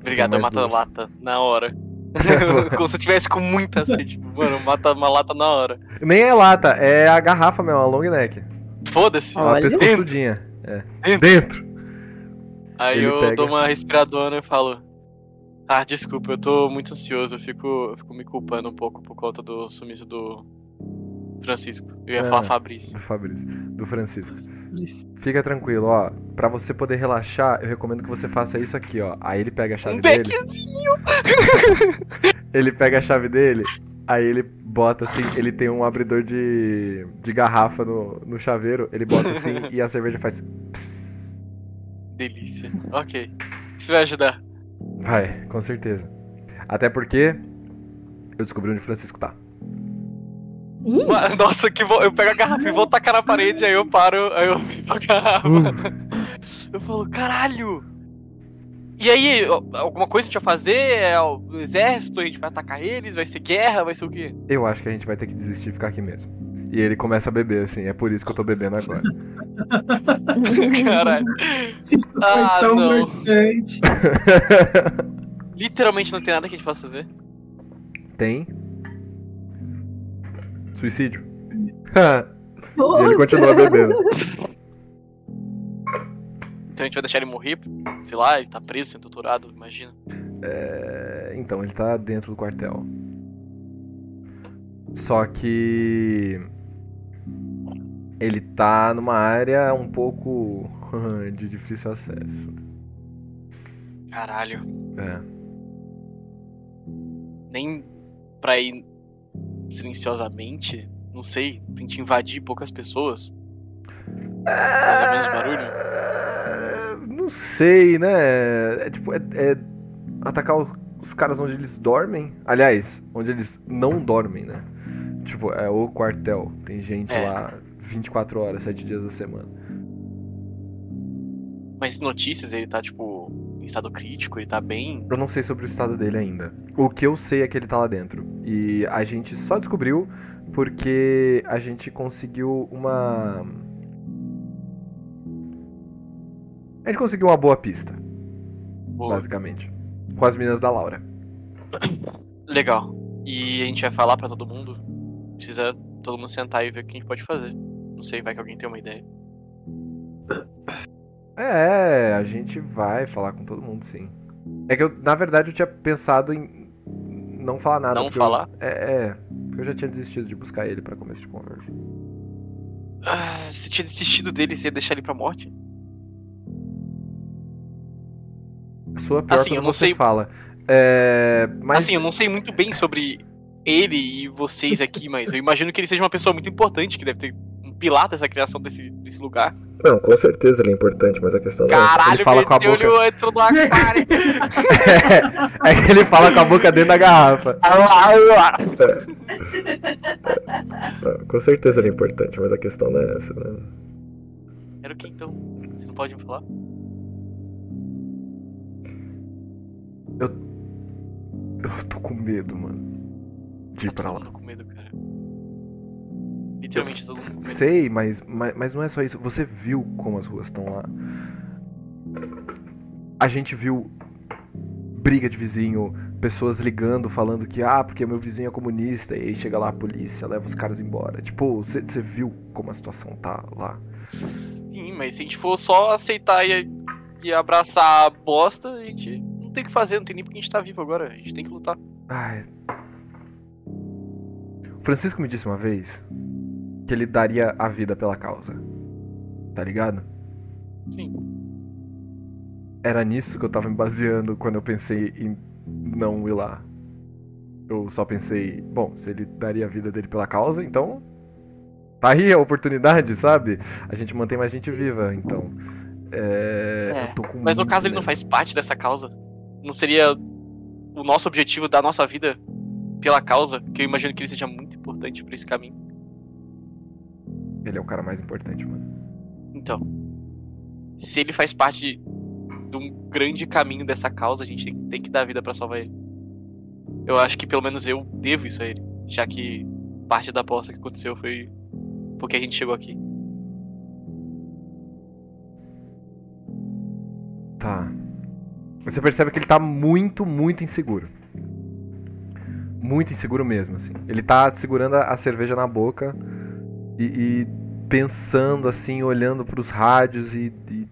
Obrigado, eu mato a lata na hora. Como se eu tivesse com muita sede. Tipo, mano, mata uma lata na hora. Nem é lata, é a garrafa mesmo, a long neck. Foda-se. Uma Olha. pescoçudinha. É. Dentro. Dentro. Aí Ele eu pega. dou uma respiradora e falo. Ah, desculpa, eu tô muito ansioso, eu fico, eu fico me culpando um pouco por conta do sumiço do Francisco. Eu ia É. falar Fabrício. Do Fabrício. Do Francisco. Fica tranquilo, ó. Pra você poder relaxar, eu recomendo que você faça isso aqui, ó. Aí ele pega a chave Um dele. Ele pega a chave dele, aí ele bota assim, ele tem um abridor de, de garrafa no, no chaveiro, ele bota assim e a cerveja faz. pss. Delícia. Ok. Isso vai ajudar. Vai, com certeza. Até porque eu descobri onde o Francisco tá. Ih, Nossa, que eu pego a garrafa e vou tacar na parede, aí eu paro, aí eu fico a garrafa. Eu falo, caralho! E aí, alguma coisa a gente vai fazer? É o exército? A gente vai atacar eles? Vai ser guerra? Vai ser o quê? Eu acho que a gente vai ter que desistir e ficar aqui mesmo. E ele começa a beber, assim, é por isso que eu tô bebendo agora. Caralho. Isso foi Ah, tão não. Literalmente não tem nada que a gente possa fazer. Tem. Suicídio. e ele continua bebendo. Então a gente vai deixar ele morrer? Sei lá, ele tá preso, sendo torturado, imagina. É, então, ele tá dentro do quartel. Só que. Ele tá numa área um pouco de difícil acesso. Caralho. É. Nem pra ir silenciosamente, não sei, pra gente invadir poucas pessoas. Fazer menos barulho. É, Não sei, né? É tipo, é, é atacar os, caras onde eles dormem. Aliás, onde eles não dormem, né? Tipo, é o quartel. Tem gente É. lá 24 horas, 7 dias da semana. Mas notícias, ele tá, tipo, estado crítico, ele tá bem. Eu não sei sobre o estado dele ainda. O que eu sei é que ele tá lá dentro. E a gente só descobriu porque a gente conseguiu uma. A gente conseguiu uma boa pista, Boa. basicamente. Com as minas da Laura. Legal. E a gente vai falar pra todo mundo. Precisa todo mundo sentar e ver o que a gente pode fazer. Não sei, vai que alguém tem uma ideia. É, a gente vai falar com todo mundo, sim. É que eu, na verdade, eu tinha pensado em não falar nada. Não porque eu- falar? é, é. Porque eu já tinha desistido de buscar ele pra começo de conversa. Ah, você tinha desistido dele, você ia deixar ele pra morte? Sua pior Assim, eu não você sei- fala. É, mas Assim, eu não sei muito bem sobre ele e vocês aqui, mas eu imagino que ele seja uma pessoa muito importante, que deve ter pilar dessa criação desse, desse lugar. Não, com certeza ele é importante, mas a questão Caralho, ele fala com a boca. ele entrou no aquário. é que ele fala com a boca dentro da garrafa. Não, com certeza ele é importante, mas a questão não é essa, né? Era o que então? Você não pode me falar? Eu tô com medo, mano. De ir Tá pra lá. com medo. Literalmente todo mundo. Sei, mas, mas, mas não é só isso. Você viu como as ruas estão lá. A gente viu briga de vizinho, pessoas ligando, falando que, ah, porque meu vizinho é comunista, e aí chega lá a polícia, leva os caras embora. Tipo, você viu como a situação tá lá. Sim, mas se a gente for só aceitar e, e abraçar a bosta, a gente não tem o que fazer, não tem nem porque a gente tá vivo agora. A gente tem que lutar. Ai. Francisco me disse uma vez que ele daria a vida pela causa. Tá ligado? Sim. Era nisso que eu tava me baseando quando eu pensei em não ir lá. Eu só pensei, bom, se ele daria a vida dele pela causa, então. Tá aí a oportunidade, sabe? A gente mantém mais gente viva, então. É. É, eu tô com Mas no caso ele não faz parte dessa causa. Não seria o nosso objetivo da nossa vida pela causa, que eu imagino que ele seja muito importante pra esse caminho. Ele é o cara mais importante, mano. Então, se ele faz parte de um grande caminho dessa causa, a gente tem, tem que dar a vida pra salvar ele. Eu acho que pelo menos eu devo isso a ele, já que parte da aposta que aconteceu foi porque a gente chegou aqui. Tá. Você percebe que ele tá muito, muito inseguro. Muito inseguro mesmo, assim. Ele tá segurando a a cerveja na boca e, e pensando, assim, olhando pros rádios e, e-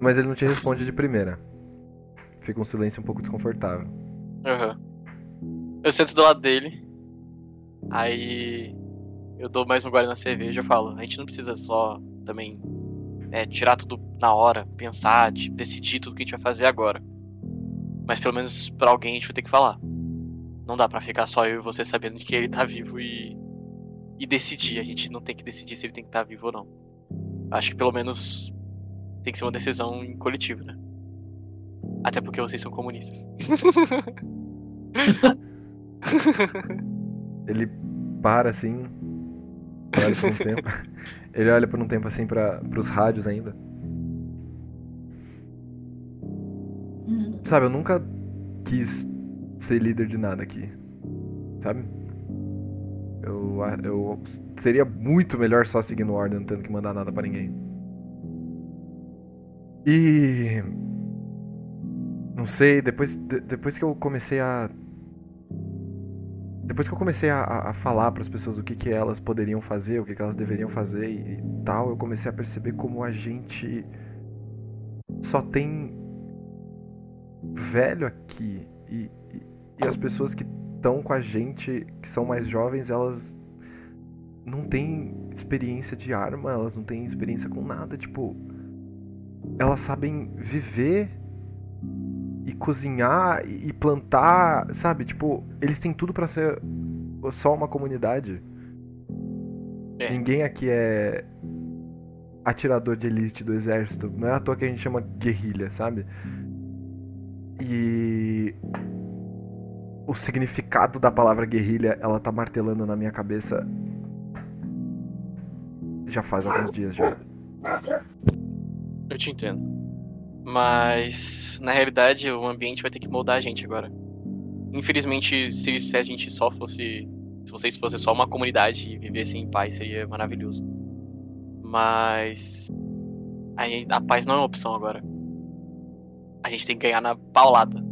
Mas ele não te responde de primeira. Fica um silêncio um pouco desconfortável. Aham. Eu sento do lado dele. Aí eu dou mais um gole na cerveja e falo, a gente não precisa só também é, tirar tudo na hora, pensar, de- decidir tudo que a gente vai fazer agora. Mas pelo menos pra alguém a gente vai ter que falar. Não dá pra ficar só eu e você sabendo que ele tá vivo e. e decidir. A gente não tem que decidir se ele tem que estar vivo ou não. Acho que pelo menos tem que ser uma decisão em coletivo, né? Até porque vocês são comunistas. Ele para assim, olha por um tempo. Ele olha por um tempo assim para os rádios ainda. Sabe, eu nunca quis ser líder de nada aqui. Sabe? Eu, eu seria muito melhor só seguindo ordem, não tendo que mandar nada pra ninguém. E. Não sei, depois, de- depois que eu comecei a. Depois que eu comecei a- a falar para as pessoas o que, que elas poderiam fazer, o que, que elas deveriam fazer e, e tal, eu comecei a perceber como a gente só tem velho aqui. E, e, e as pessoas que estão com a gente, que são mais jovens, elas não têm experiência de arma, elas não têm experiência com nada. Tipo, elas sabem viver e cozinhar e plantar, sabe? Tipo, eles têm tudo pra ser só uma comunidade. É. Ninguém aqui é atirador de elite do exército. Não é à toa que a gente chama guerrilha, sabe? E o significado da palavra guerrilha, ela tá martelando na minha cabeça já faz alguns dias já. Eu te entendo. Mas, na realidade, o ambiente vai ter que moldar a gente agora. Infelizmente, se, se a gente só fosse. Se vocês fossem só uma comunidade e vivessem em paz, seria maravilhoso. Mas. A, a paz não é uma opção agora. A gente tem que ganhar na paulada.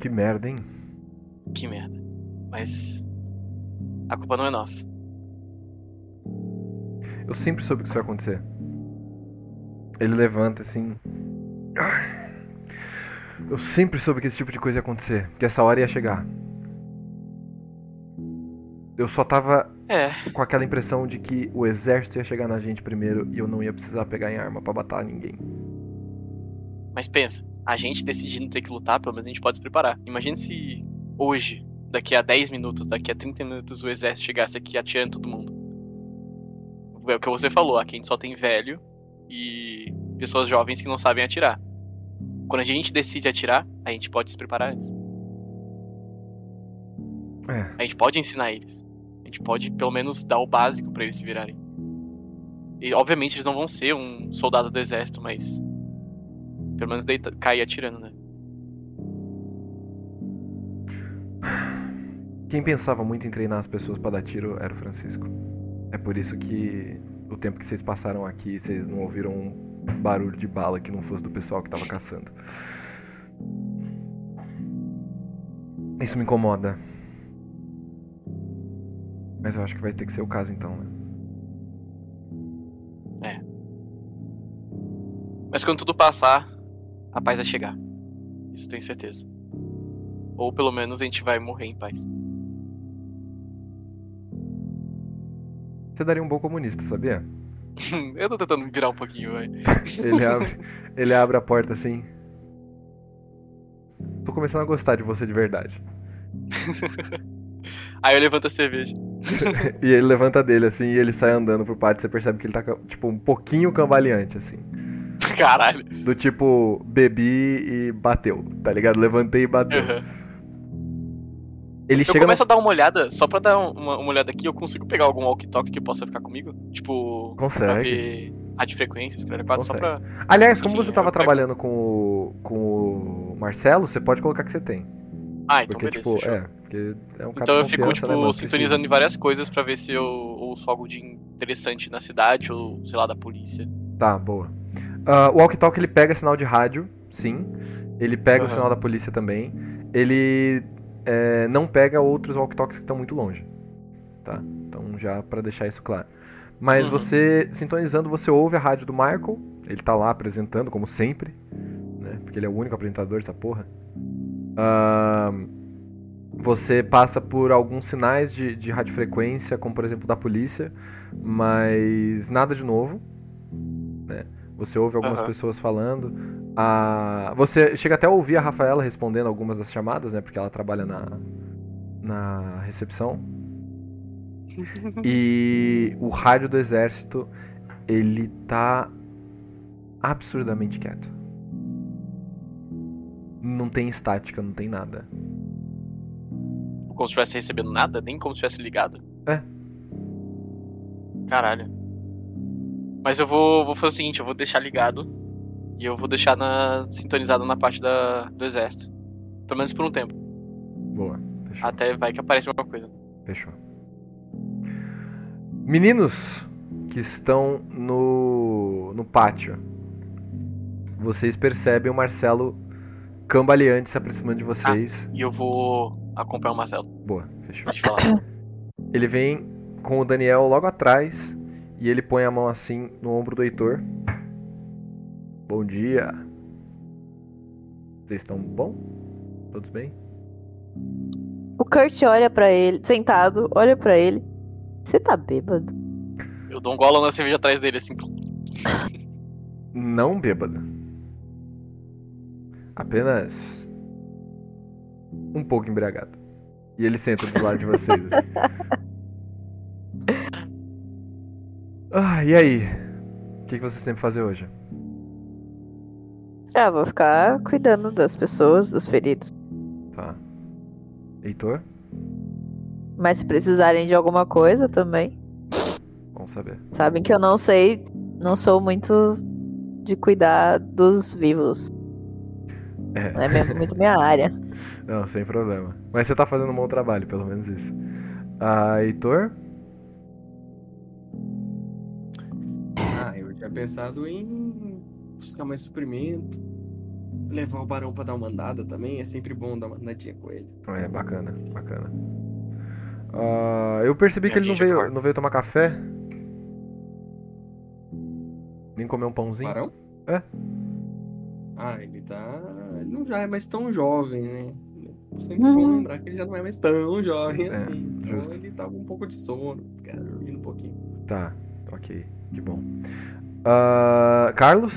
Que merda, hein? Que merda. Mas. A culpa não é nossa. Eu sempre soube que isso ia acontecer. Ele levanta assim. Eu sempre soube que esse tipo de coisa ia acontecer, que essa hora ia chegar. Eu só tava É, com aquela impressão de que o exército ia chegar na gente primeiro e eu não ia precisar pegar em arma pra matar ninguém. mas pensa. A gente decidindo ter que lutar, pelo menos a gente pode se preparar. Imagina se hoje, daqui a 10 minutos, daqui a 30 minutos, o exército chegasse aqui atirando todo mundo. É o que você falou, aqui a gente só tem velho e pessoas jovens que não sabem atirar. Quando a gente decide atirar, a gente pode se preparar antes. É, A gente pode ensinar eles. A gente pode, pelo menos, dar o básico pra eles se virarem. E, obviamente, eles não vão ser um soldado do exército, mas. Pelo menos deita, cair atirando, né? quem pensava muito em treinar as pessoas pra dar tiro era o Francisco. É por isso que o tempo que vocês passaram aqui, vocês não ouviram um barulho de bala que não fosse do pessoal que tava caçando. Isso me incomoda. Mas eu acho que vai ter que ser o caso então, né? Mas quando tudo passar, a paz vai chegar. Isso tenho certeza. Ou pelo menos a gente vai morrer em paz. Você daria um bom comunista, sabia? Eu tô tentando me virar um pouquinho, vai. Ele abre, ele abre a porta assim. Tô começando a gostar de você de verdade. Aí eu levanto a cerveja. E ele levanta dele assim e ele sai andando pro pátio. Você percebe que ele tá tipo um pouquinho cambaleante assim. Caralho. Do tipo, bebi e bateu, tá ligado? Levantei e bateu. Uhum. Ele Eu chega começo no... a dar uma olhada, só pra dar um- uma, uma olhada aqui, eu consigo pegar algum walkie-talkie que possa ficar comigo? Tipo, pra Consegue. ver a de frequências, cara, quatro, só pra. Aliás, como Enfim, você tava pego- trabalhando com o, com o Marcelo, você pode colocar que você tem. Ah, então Porque, beleza. tipo, é, porque é um Então eu fico, tipo, né, sintonizando em várias coisas pra ver se eu ouço algo de interessante na cidade ou, sei lá, da polícia. Tá, boa. Ah, o Walkie Talk ele pega sinal de rádio, sim. Ele pega o Aham. sinal da polícia também. Ele é, não pega outros Walkie Talks que estão muito longe. Tá? Então, já pra deixar isso claro. Mas Uhum. você, sintonizando, você ouve a rádio do Michael. Ele tá lá apresentando, como sempre. Né? Porque ele é o único apresentador dessa porra. Ahn, você passa por alguns sinais de, de radiofrequência, como por exemplo da polícia, mas nada de novo. Né? Você ouve algumas Aham. pessoas falando. A... Você chega até a ouvir a Rafaela respondendo algumas das chamadas, né? Porque ela trabalha na, na recepção. E o rádio do exército, ele tá absurdamente quieto. Não tem estática, não tem nada. Como se estivesse recebendo nada, nem como se estivesse ligado. É. Caralho. Mas eu vou, vou fazer o seguinte, eu vou deixar ligado. E eu vou deixar na, sintonizado na parte da, do exército. Pelo menos por um tempo. Boa, fechou. Até vai que aparece alguma coisa. Fechou. Meninos que estão no, no pátio, vocês percebem o Marcelo cambaleante se aproximando de vocês. E eu vou acompanhar o Marcelo. Boa, fechou. Ele vem com o Daniel logo atrás e ele põe a mão assim no ombro do Heitor. Bom dia. Vocês estão bom? Todos bem? O Kurt olha pra ele, sentado, olha pra ele. Você tá bêbado? Eu dou um golão na cerveja atrás dele, assim. Não bêbado. Apenas um pouco embriagado. E ele senta do lado de vocês. assim. Ah, e aí? O que, que você sempre fazer hoje? Ah, vou ficar cuidando das pessoas, dos feridos. Tá. Heitor? Mas se precisarem de alguma coisa também, Vamos saber. sabem que eu não sei, não sou muito de cuidar dos vivos. É. Não é minha- muito minha área. Não, sem problema. Mas você tá fazendo um bom trabalho, pelo menos isso. Ah, Heitor? Ah, eu tinha pensado em buscar mais suprimento. Levar o barão pra dar uma andada também. É sempre bom dar uma andadinha com ele. É, bacana, bacana. Ah, eu percebi que ele não veio, não veio tomar café. Nem comer um pãozinho. Barão? É. Ah, ele tá. Ele não já é mais tão jovem, né? Sempre bom lembrar que ele já não é mais tão jovem É, assim. Então justo. ele tá com um pouco de sono. Cara, dormindo um pouquinho. Tá, ok, que bom. Ah, Carlos?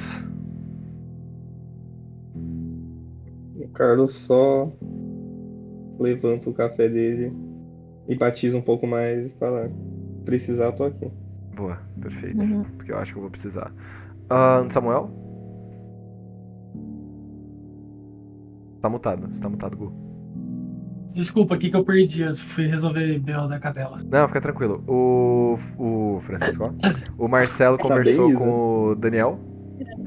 O Carlos só levanta o café dele e batiza um pouco mais e fala: Precisar, eu tô aqui. Boa, perfeito. Uhum. Porque eu acho que eu vou precisar. Ah, Samuel? Tá mutado, você tá mutado, Gu. Desculpa aqui que eu perdi. Eu fui resolver B.O. da cadela. Não, fica tranquilo. O, o Francisco, ó. O Marcelo conversou Beleza. com o Daniel.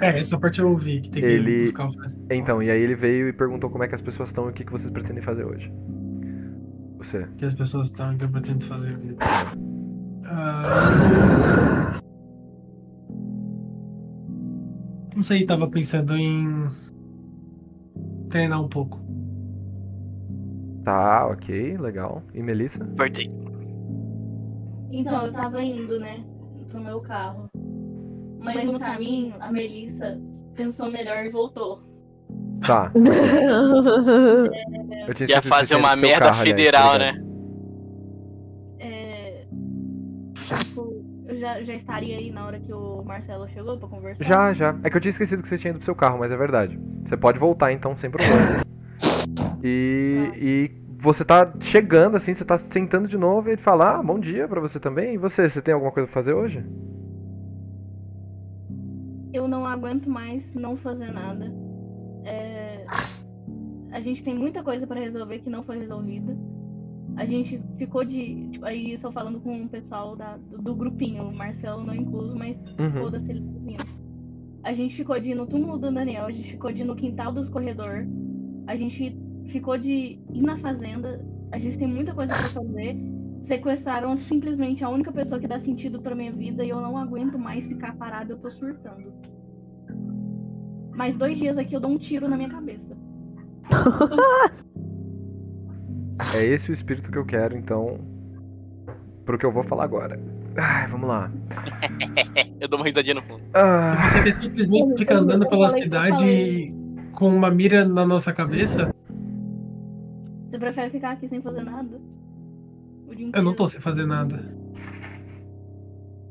É, essa parte eu ouvi, que tem que Ele- buscar o Francisco. Então, e aí ele veio e perguntou como é que as pessoas estão e o que, que vocês pretendem fazer hoje. Você. que as pessoas estão que eu pretendo fazer. Ah, não sei, tava pensando em treinar um pouco. Tá, ok, legal. E Melissa? Apertei. Então, eu tava indo, né, pro meu carro. Mas no caminho, a Melissa pensou melhor e voltou. Tá. Eu tinha Ia fazer uma merda carro, federal, né? É... tipo, eu já, já estaria aí na hora que o Marcelo chegou pra conversar? Já, já. É que eu tinha esquecido que você tinha ido pro seu carro, mas é verdade. Você pode voltar então sem problema. E, e você tá chegando assim, você tá sentando de novo e ele fala: Ah, bom dia pra você também. E você, você tem alguma coisa pra fazer hoje? Eu não aguento mais não fazer nada. É, A gente tem muita coisa pra resolver que não foi resolvida. A gente ficou de. Tipo, aí estou falando com o pessoal da, do, do grupinho, o Marcelo não incluso, mas Uhum. foda-se ele tá. A gente ficou de ir no túmulo do Daniel, a gente ficou de ir no quintal dos corredor, a gente ficou de ir na fazenda, a gente tem muita coisa pra fazer. Sequestraram simplesmente a única pessoa que dá sentido pra minha vida e eu não aguento mais ficar parado, eu tô surtando. Mais dois dias aqui eu dou um tiro na minha cabeça. É esse o espírito que eu quero, então. Pro que eu vou falar agora. Ai, vamos lá. Eu dou uma risadinha no fundo. Ah, você quer simplesmente ficar andando pela cidade com uma mira na nossa cabeça? Você prefere ficar aqui sem fazer nada? O dia Eu não tô sem fazer nada.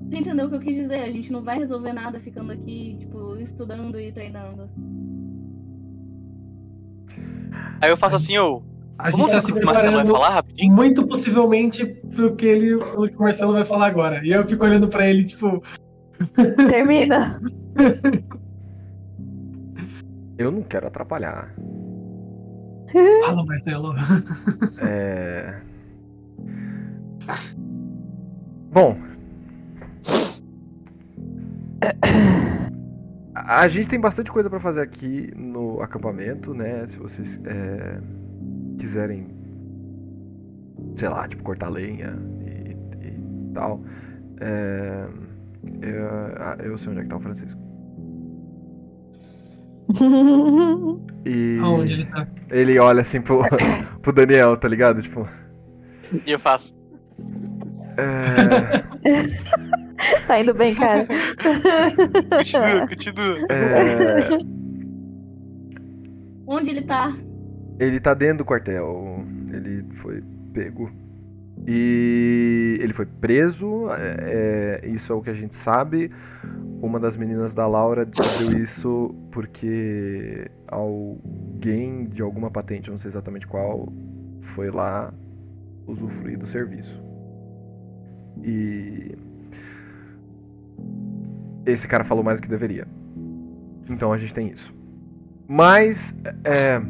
Você entendeu o que eu quis dizer? A gente não vai resolver nada ficando aqui, tipo, estudando e treinando. Aí eu faço assim, eu. A gente tá se o Marcelo vai preparando falar rapidinho? muito possivelmente pro que ele, pro que o Marcelo vai falar agora. E eu fico olhando pra ele, tipo, Termina. não quero atrapalhar. Fala, Marcelo. É... Bom. A gente tem bastante coisa pra fazer aqui no acampamento, né? Se vocês é, quiserem, sei lá, tipo, cortar lenha e, e tal. É, eu, eu sei onde é que tá o Francisco. E Aonde ele tá? ele olha assim pro, pro Daniel, tá ligado? Tipo. E eu faço. É, tá indo bem, cara. Continua, continua. é, Onde ele tá? ele tá dentro do quartel. Ele foi pego. E ele foi preso. é, é, isso é o que a gente sabe. Uma das meninas da Laura descobriu isso porque alguém de alguma patente, não sei exatamente qual, foi lá usufruir do serviço. E esse cara falou mais do que deveria. Então a gente tem isso. Mas é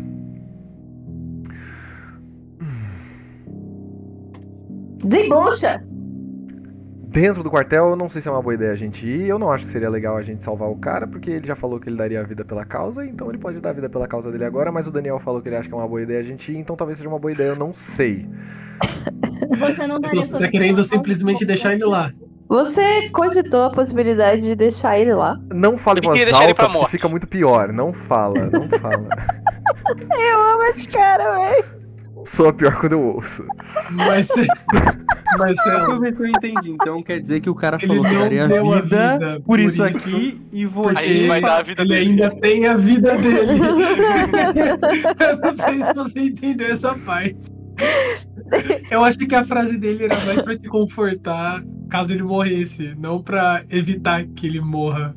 Desembucha! dentro do quartel, eu não sei se é uma boa ideia a gente ir. Eu não acho que seria legal a gente salvar o cara, porque ele já falou que ele daria a vida pela causa, então ele pode dar a vida pela causa dele agora, mas o Daniel falou que ele acha que é uma boa ideia a gente ir, então talvez seja uma boa ideia, eu não sei. Você não daria Você tá querendo simplesmente deixar ele lá. Você cogitou a possibilidade de deixar ele lá? Não fale voz ele alta, porque fica muito pior. Não fala, não fala. Eu amo esse cara, velho. Soa pior quando eu ouço. Mas, Deixa eu Marcelo, ver se eu entendi. Então quer dizer que o cara ele falou que não daria deu a vida, vida por isso aqui e você. A gente vai dar a vida ele dele. ainda tem a vida dele. Eu não sei se você entendeu essa parte. Eu acho que a frase dele era mais pra te confortar caso ele morresse, não pra evitar que ele morra.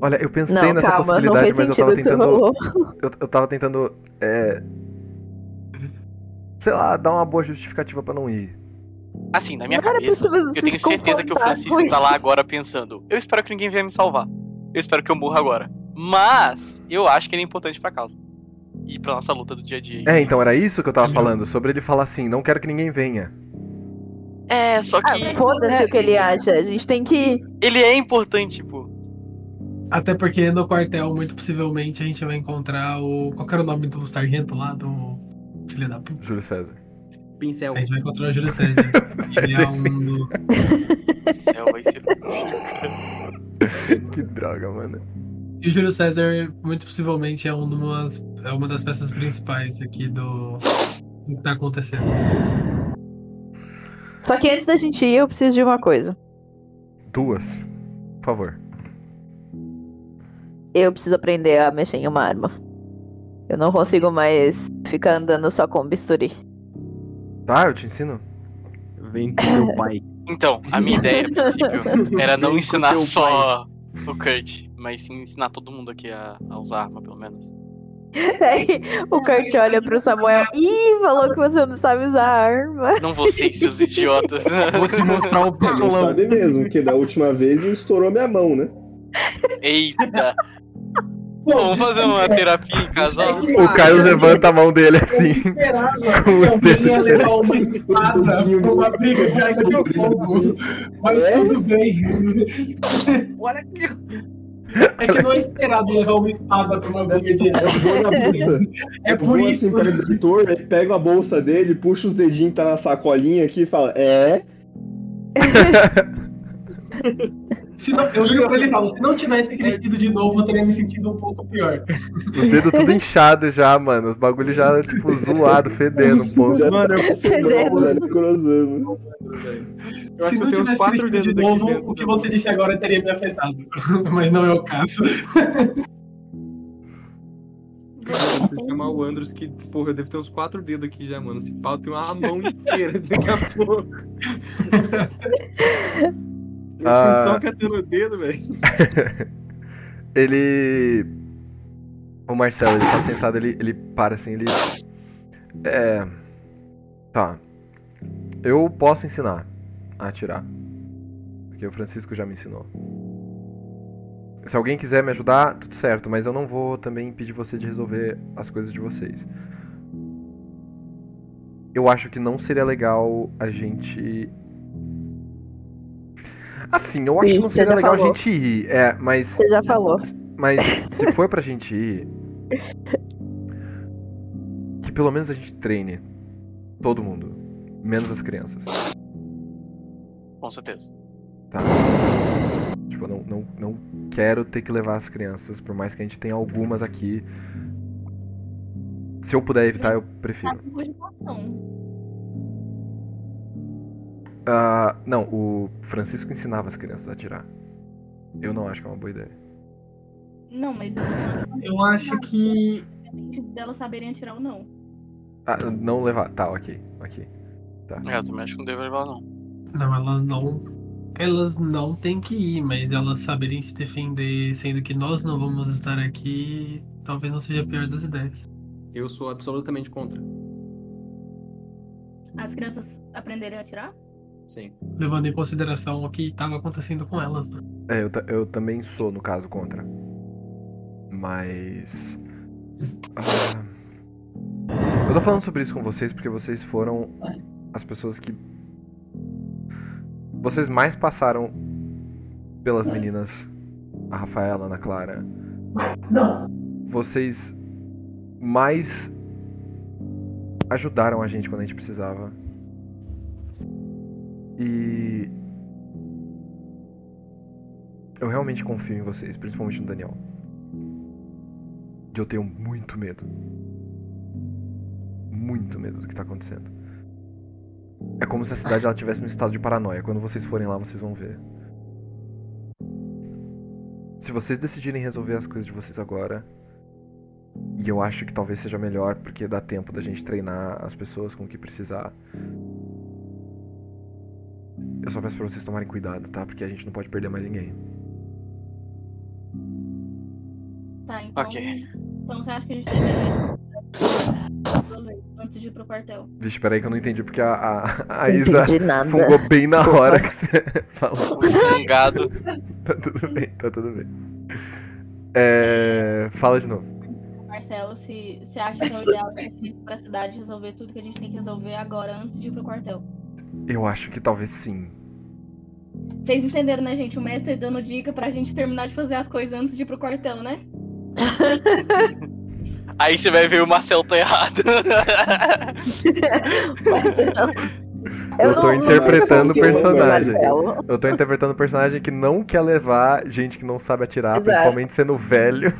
Olha, eu pensei Não, nessa calma, possibilidade, mas eu tava que tentando. falou. Eu, eu tava tentando. Sei lá, dar uma boa justificativa pra não ir. Assim, na minha Cara, cabeça, eu tenho certeza que o Francisco tá lá agora pensando. Eu espero que ninguém venha me salvar. Eu espero que eu morra agora. Mas eu acho que ele é importante pra causa. E pra nossa luta do dia a dia. É, então era isso que eu tava Uhum. falando, sobre ele falar assim, não quero que ninguém venha. É, só Ah, que foda-se o que ele acha. A gente tem que. ele é importante, tipo. Até porque no quartel, muito possivelmente, a gente vai encontrar o. Qual que era o nome do sargento lá? Do. Filho da puta. Júlio César. Pincel. A gente vai encontrar o Júlio César. Ele é um. do- Céu, vai ser. que droga, mano. E o Júlio César, muito possivelmente, é, um de umas- é uma das peças principais aqui do. do que tá acontecendo. Só que antes da gente ir, eu preciso de uma coisa. Duas. Por favor. Eu preciso aprender a mexer em uma arma. Eu não consigo mais ficar andando só com bisturi. Tá, eu te ensino. Vem com meu pai. Então, a minha ideia, a princípio, era não ensinar só o Kurt, mas sim ensinar todo mundo aqui a, a usar arma, pelo menos. Aí o Kurt olha pro Samuel. Ih, falou que você não sabe usar arma. Não vocês, seus idiotas. Vou te mostrar o Não pistolão. sabe mesmo, porque da última vez estourou minha mão, né? Eita. Vamos fazer uma terapia em casal? O Caio levanta a mão dele assim. que alguém ia levar uma espada pra uma briga de arma de fogo. Mas É? tudo bem. Olha aqui. É que não é esperado levar uma espada pra uma briga de Eu arma. É eu por isso. assim o editor, aí pego a bolsa dele, puxo os dedinhos que tá na sacolinha aqui e falo, é. Se não, eu viro pra ele e falo: se não tivesse crescido de novo, eu teria me sentido um pouco pior. Os dedos tudo inchados já, mano. Os bagulho já, tipo, zoado, fedendo um pouco. Já Mano, eu, necrosando. eu se acho que não eu tenho uns tivesse quatro crescido de novo, o que você disse agora teria me afetado. Mas não é o caso. Se chamar o Andros que, porra, eu devo ter uns quatro dedos aqui já, mano. Esse pau tem uma mão inteira daqui a pouco. Eu Ah. fui só catando o dedo, velho. Ele. O Marcelo, ele tá sentado, ele, ele para assim, ele. É. Tá. Eu posso ensinar a atirar. Porque o Francisco já me ensinou. Se alguém quiser me ajudar, tudo certo, mas eu não vou também impedir você de resolver as coisas de vocês. Eu acho que não seria legal a gente. Assim, eu acho que não seria legal a falou. gente ir. É, mas. Você já falou. Mas se for pra gente ir. Que pelo menos a gente treine. Todo mundo. Menos as crianças. Com certeza. Tá? Tipo, eu não, não, não quero ter que levar as crianças, por mais que a gente tenha algumas aqui. Se eu puder evitar, eu Tá prefiro. Ah, não, o Francisco ensinava as crianças a atirar. Eu não acho que é uma boa ideia. Não, mas eu Eu acho que. delas saberem atirar ou não. Ah, não levar. Tá, ok, ok. É, eu também acho que não deve levar, não. Não, elas não. Elas não têm que ir, mas elas saberem se defender, sendo que nós não vamos estar aqui, talvez não seja a pior das ideias. Eu sou absolutamente contra. As crianças aprenderem a atirar? Sim. Levando em consideração o que estava acontecendo com elas, né? É, eu, eu também sou, no caso, contra. Mas. ah, eu tô falando sobre isso com vocês porque vocês foram as pessoas que. Vocês mais passaram pelas meninas. A Rafaela, a Ana Clara. Vocês mais ajudaram a gente quando a gente precisava. E eu realmente confio em vocês, principalmente no Daniel. E eu tenho muito medo. Muito medo do que tá acontecendo. É como se a cidade ela tivesse um estado de paranoia. Quando vocês forem lá, vocês vão ver. Se vocês decidirem resolver as coisas de vocês agora, e eu acho que talvez seja melhor, porque dá tempo da gente treinar as pessoas com o que precisar. Eu só peço pra vocês tomarem cuidado, tá? Porque a gente não pode perder mais ninguém. Tá, então. Ok. Então você acha que a gente deveria. Antes de ir pro quartel. Vixe, peraí que eu não entendi porque a, a, a Isa fungou bem na hora que você falou. Um gado. Tá tudo bem, tá tudo bem. É... Fala de novo. Marcelo, se você acha que é o ideal gente ir pra cidade resolver tudo que a gente tem que resolver agora antes de ir pro quartel. Eu acho que talvez sim. Vocês entenderam, né, gente? O mestre dando dica pra gente terminar de fazer as coisas antes de ir pro quartel, né? Aí você vai ver o Marcelo tá errado. Não. Eu tô não- interpretando o personagem. Eu tô interpretando um personagem que não quer levar gente que não sabe atirar, Exato. principalmente sendo velho,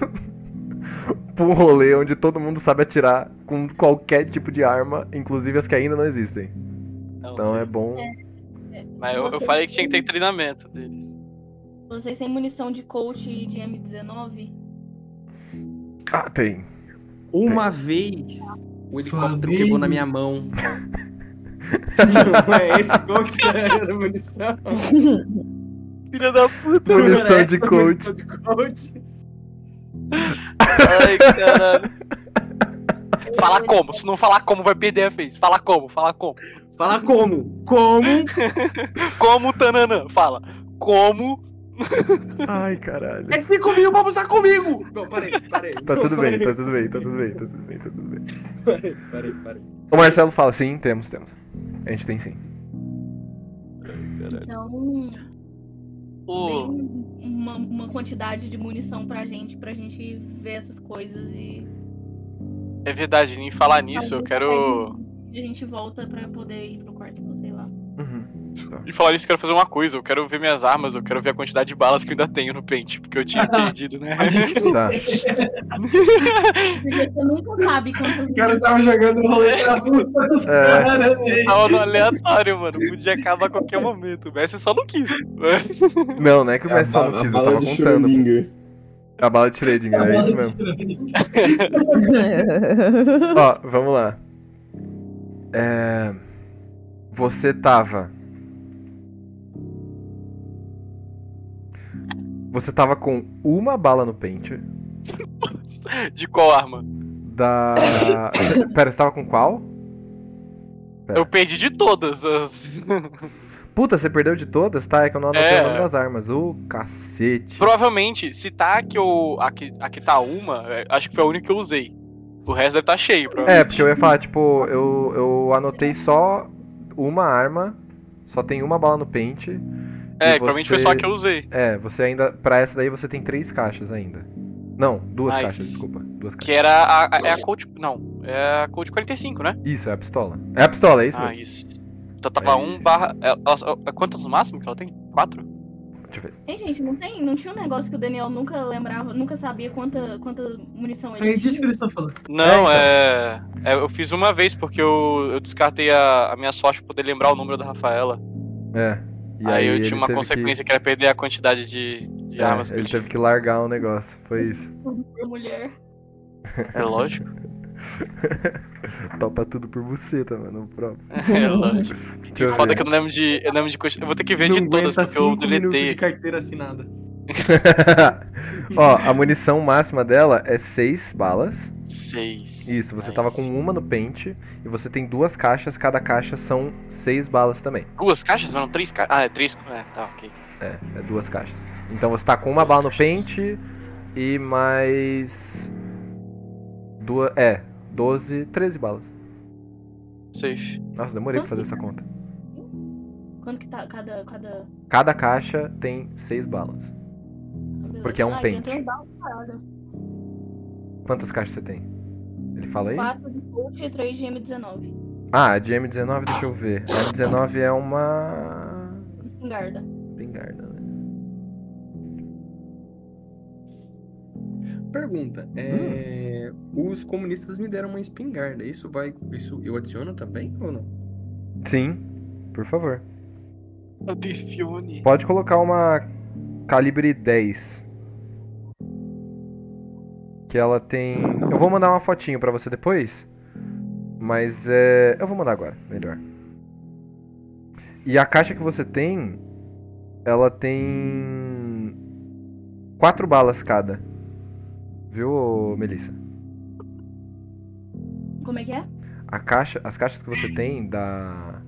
pra um rolê onde todo mundo sabe atirar com qualquer tipo de arma, inclusive as que ainda não existem. Não, Então sim. é bom. Mas eu, eu falei que tinha que ter treinamento deles. Vocês têm munição de coach e de M19? Ah, tem. Uma vez o helicóptero Flamengo. pegou na minha mão. Não é esse coach que era munição. Filha da puta. Munição é de essa coach. munição de coach. Ai, caralho. Falar como? Se não falar como, vai perder a vez. Fala como, fala como. Fala como? Como? Como, Tananã? Fala. Como. Ai, caralho. É 5 mil pra usar comigo! Não, parei, parei. Tá tudo bem, tá tudo bem, tá tudo bem, tá tudo bem, tá tudo bem. Parei, parei, parei. O Marcelo fala, sim, temos, temos. A gente tem sim. Então, O... tem uma, uma quantidade de munição pra gente, pra gente ver essas coisas e. É verdade, em falar nisso, eu quero. E a gente volta pra poder ir pro quarto, sei lá. Uhum. Em falar nisso, eu quero fazer uma coisa. Eu quero ver minhas armas, eu quero ver a quantidade de balas que eu ainda tenho no pente, porque eu tinha perdido, né? Tá. Porque você nunca sabe quantas O cara tava jogando roleta russa dos É. caras, velho. Tava no aleatório, mano. Podia acabar a qualquer momento. O Messi só não quis. Não, não é que o É Messi só ba- não quis, eu tava contando. A bala de Schrödinger, é isso mesmo. Ó, vamos lá. É... Você tava. Você tava com uma bala no pente. De qual arma? Da. Pera, você tava com qual? É. Eu perdi de todas as. Puta, você perdeu de todas? Tá, é que eu não anotei É. o nome das armas. Ô, cacete. Provavelmente, se tá aqui, eu, aqui, aqui tá uma, é, acho que foi a única que eu usei. O resto deve estar cheio, provavelmente. É, porque eu ia falar, tipo, eu, eu anotei só uma arma, só tem uma bala no pente. É, e provavelmente você- foi só a que eu usei. É, você ainda. Pra essa daí você tem três caixas ainda. Não, duas Nice. caixas, desculpa. Duas Que caixas. era a, a- é a Code. Não, é a Code 45, né? Isso, é a pistola. É a pistola, é isso ah, mesmo. isso. Então tava É 1 isso. barra. é, ela- é, quantas no máximo que ela tem? Quatro? Deixa eu ver. Ei, gente, não, tem, não tinha um negócio que o Daniel nunca lembrava, nunca sabia quanta, quanta munição ele É disso que eles estão falando. Não, então. é, é, Eu fiz uma vez porque eu, eu descartei a, a minha sorte pra poder lembrar o número da Rafaela. É. E aí, eu ele tinha uma consequência que... era perder a quantidade de, de Que... É, armas que ele eu tinha. teve que largar um negócio. Foi isso. Por mulher. É lógico. Topa tudo por você, tá, mano? Próprio. É lógico. Eu Foda que eu não lembro de. Eu lembro de. Eu vou ter que ver Não de todas, porque eu deletei. de carteira assinada. Ó, a munição máxima dela é seis balas. Seis. Isso, você Nice. tava com uma no pente e você tem duas caixas, cada caixa são seis balas também. Duas caixas? Não, três caixas. Ah, é três. É, tá, ok. É, é duas caixas. Então você tá com uma Duas bala no caixas. pente e mais. Duas. É, 12, 13 balas. Safe. Nossa, demorei pra fazer essa conta. Quanto que tá cada. cada... Cada caixa tem seis balas. Porque é um ah, pente. uma parada. Quantas caixas você tem? Ele fala aí? 4 de Colt e 3 de M19. Ah, a de M19, deixa eu ver. A M19 é uma. Espingarda. Pergunta, é... os comunistas me deram uma espingarda. Isso vai. Isso eu adiciono também ou não? Sim, por favor. Adicione. Pode colocar uma calibre 10. Que ela tem. Eu vou mandar uma fotinho pra você depois. Mas é. Eu vou mandar agora, melhor. E a caixa que você tem. Ela tem. Quatro balas cada. Viu, Melissa? Como é que é? A caixa, as caixas que você tem da.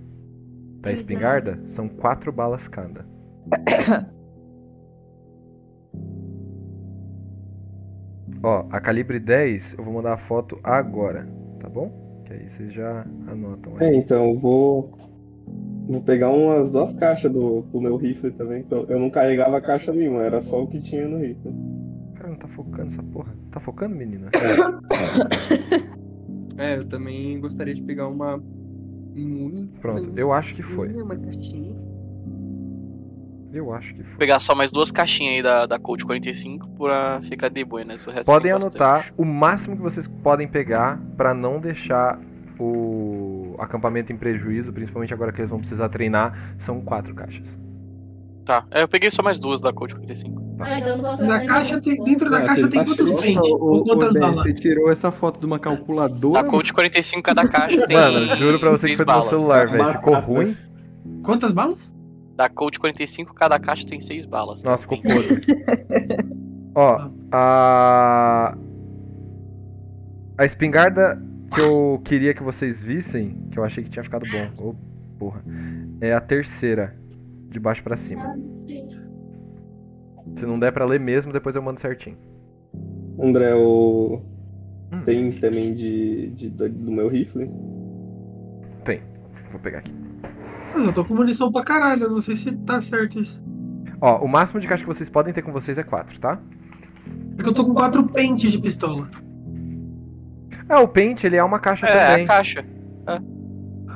Da M19. espingarda são quatro balas cada. Ó, a calibre 10, eu vou mandar a foto agora, tá bom? Que aí vocês já anotam É, aí. então eu vou. Vou pegar umas duas caixas do, do meu rifle também. que Eu, eu não carregava caixa nenhuma, era só o que tinha no rifle. Não tá focando essa porra. Tá focando, menina? É, eu também gostaria de pegar uma. Pronto, eu acho que foi. Uma caixinha. Eu acho que Vou foi. pegar só mais duas caixinhas aí da, da Colt 45 pra ficar de boa, né? Podem tem bastante. anotar o máximo que vocês podem pegar pra não deixar o acampamento em prejuízo, principalmente agora que eles vão precisar treinar. São quatro caixas. Tá, é, eu peguei só mais duas da Colt 45. Ah, então Na caixa tem, dentro da Ah, caixa tem tá quantos pentes? Quantas balas? você tirou essa foto de uma calculadora? Da Colt 45, cada caixa tem. Mano, juro pra você que foi no meu celular, velho. Ficou ruim. Quantas balas? Da Colt 45, cada caixa tem seis balas. Nossa, ficou podre. Ó, a. A espingarda que eu queria que vocês vissem, que eu achei que tinha ficado bom. Ô, porra. É a terceira, de baixo pra cima. Se não der pra ler mesmo, depois eu mando certinho. André, o. Hum. Tem também de, de- do do meu rifle? Vou pegar aqui. Eu tô com munição pra caralho, não sei se tá certo isso. Ó, o máximo de caixa que vocês podem ter com vocês é quatro, tá? É que eu tô com quatro pentes de pistola. Ah, o pente, ele é uma caixa É, também. a caixa.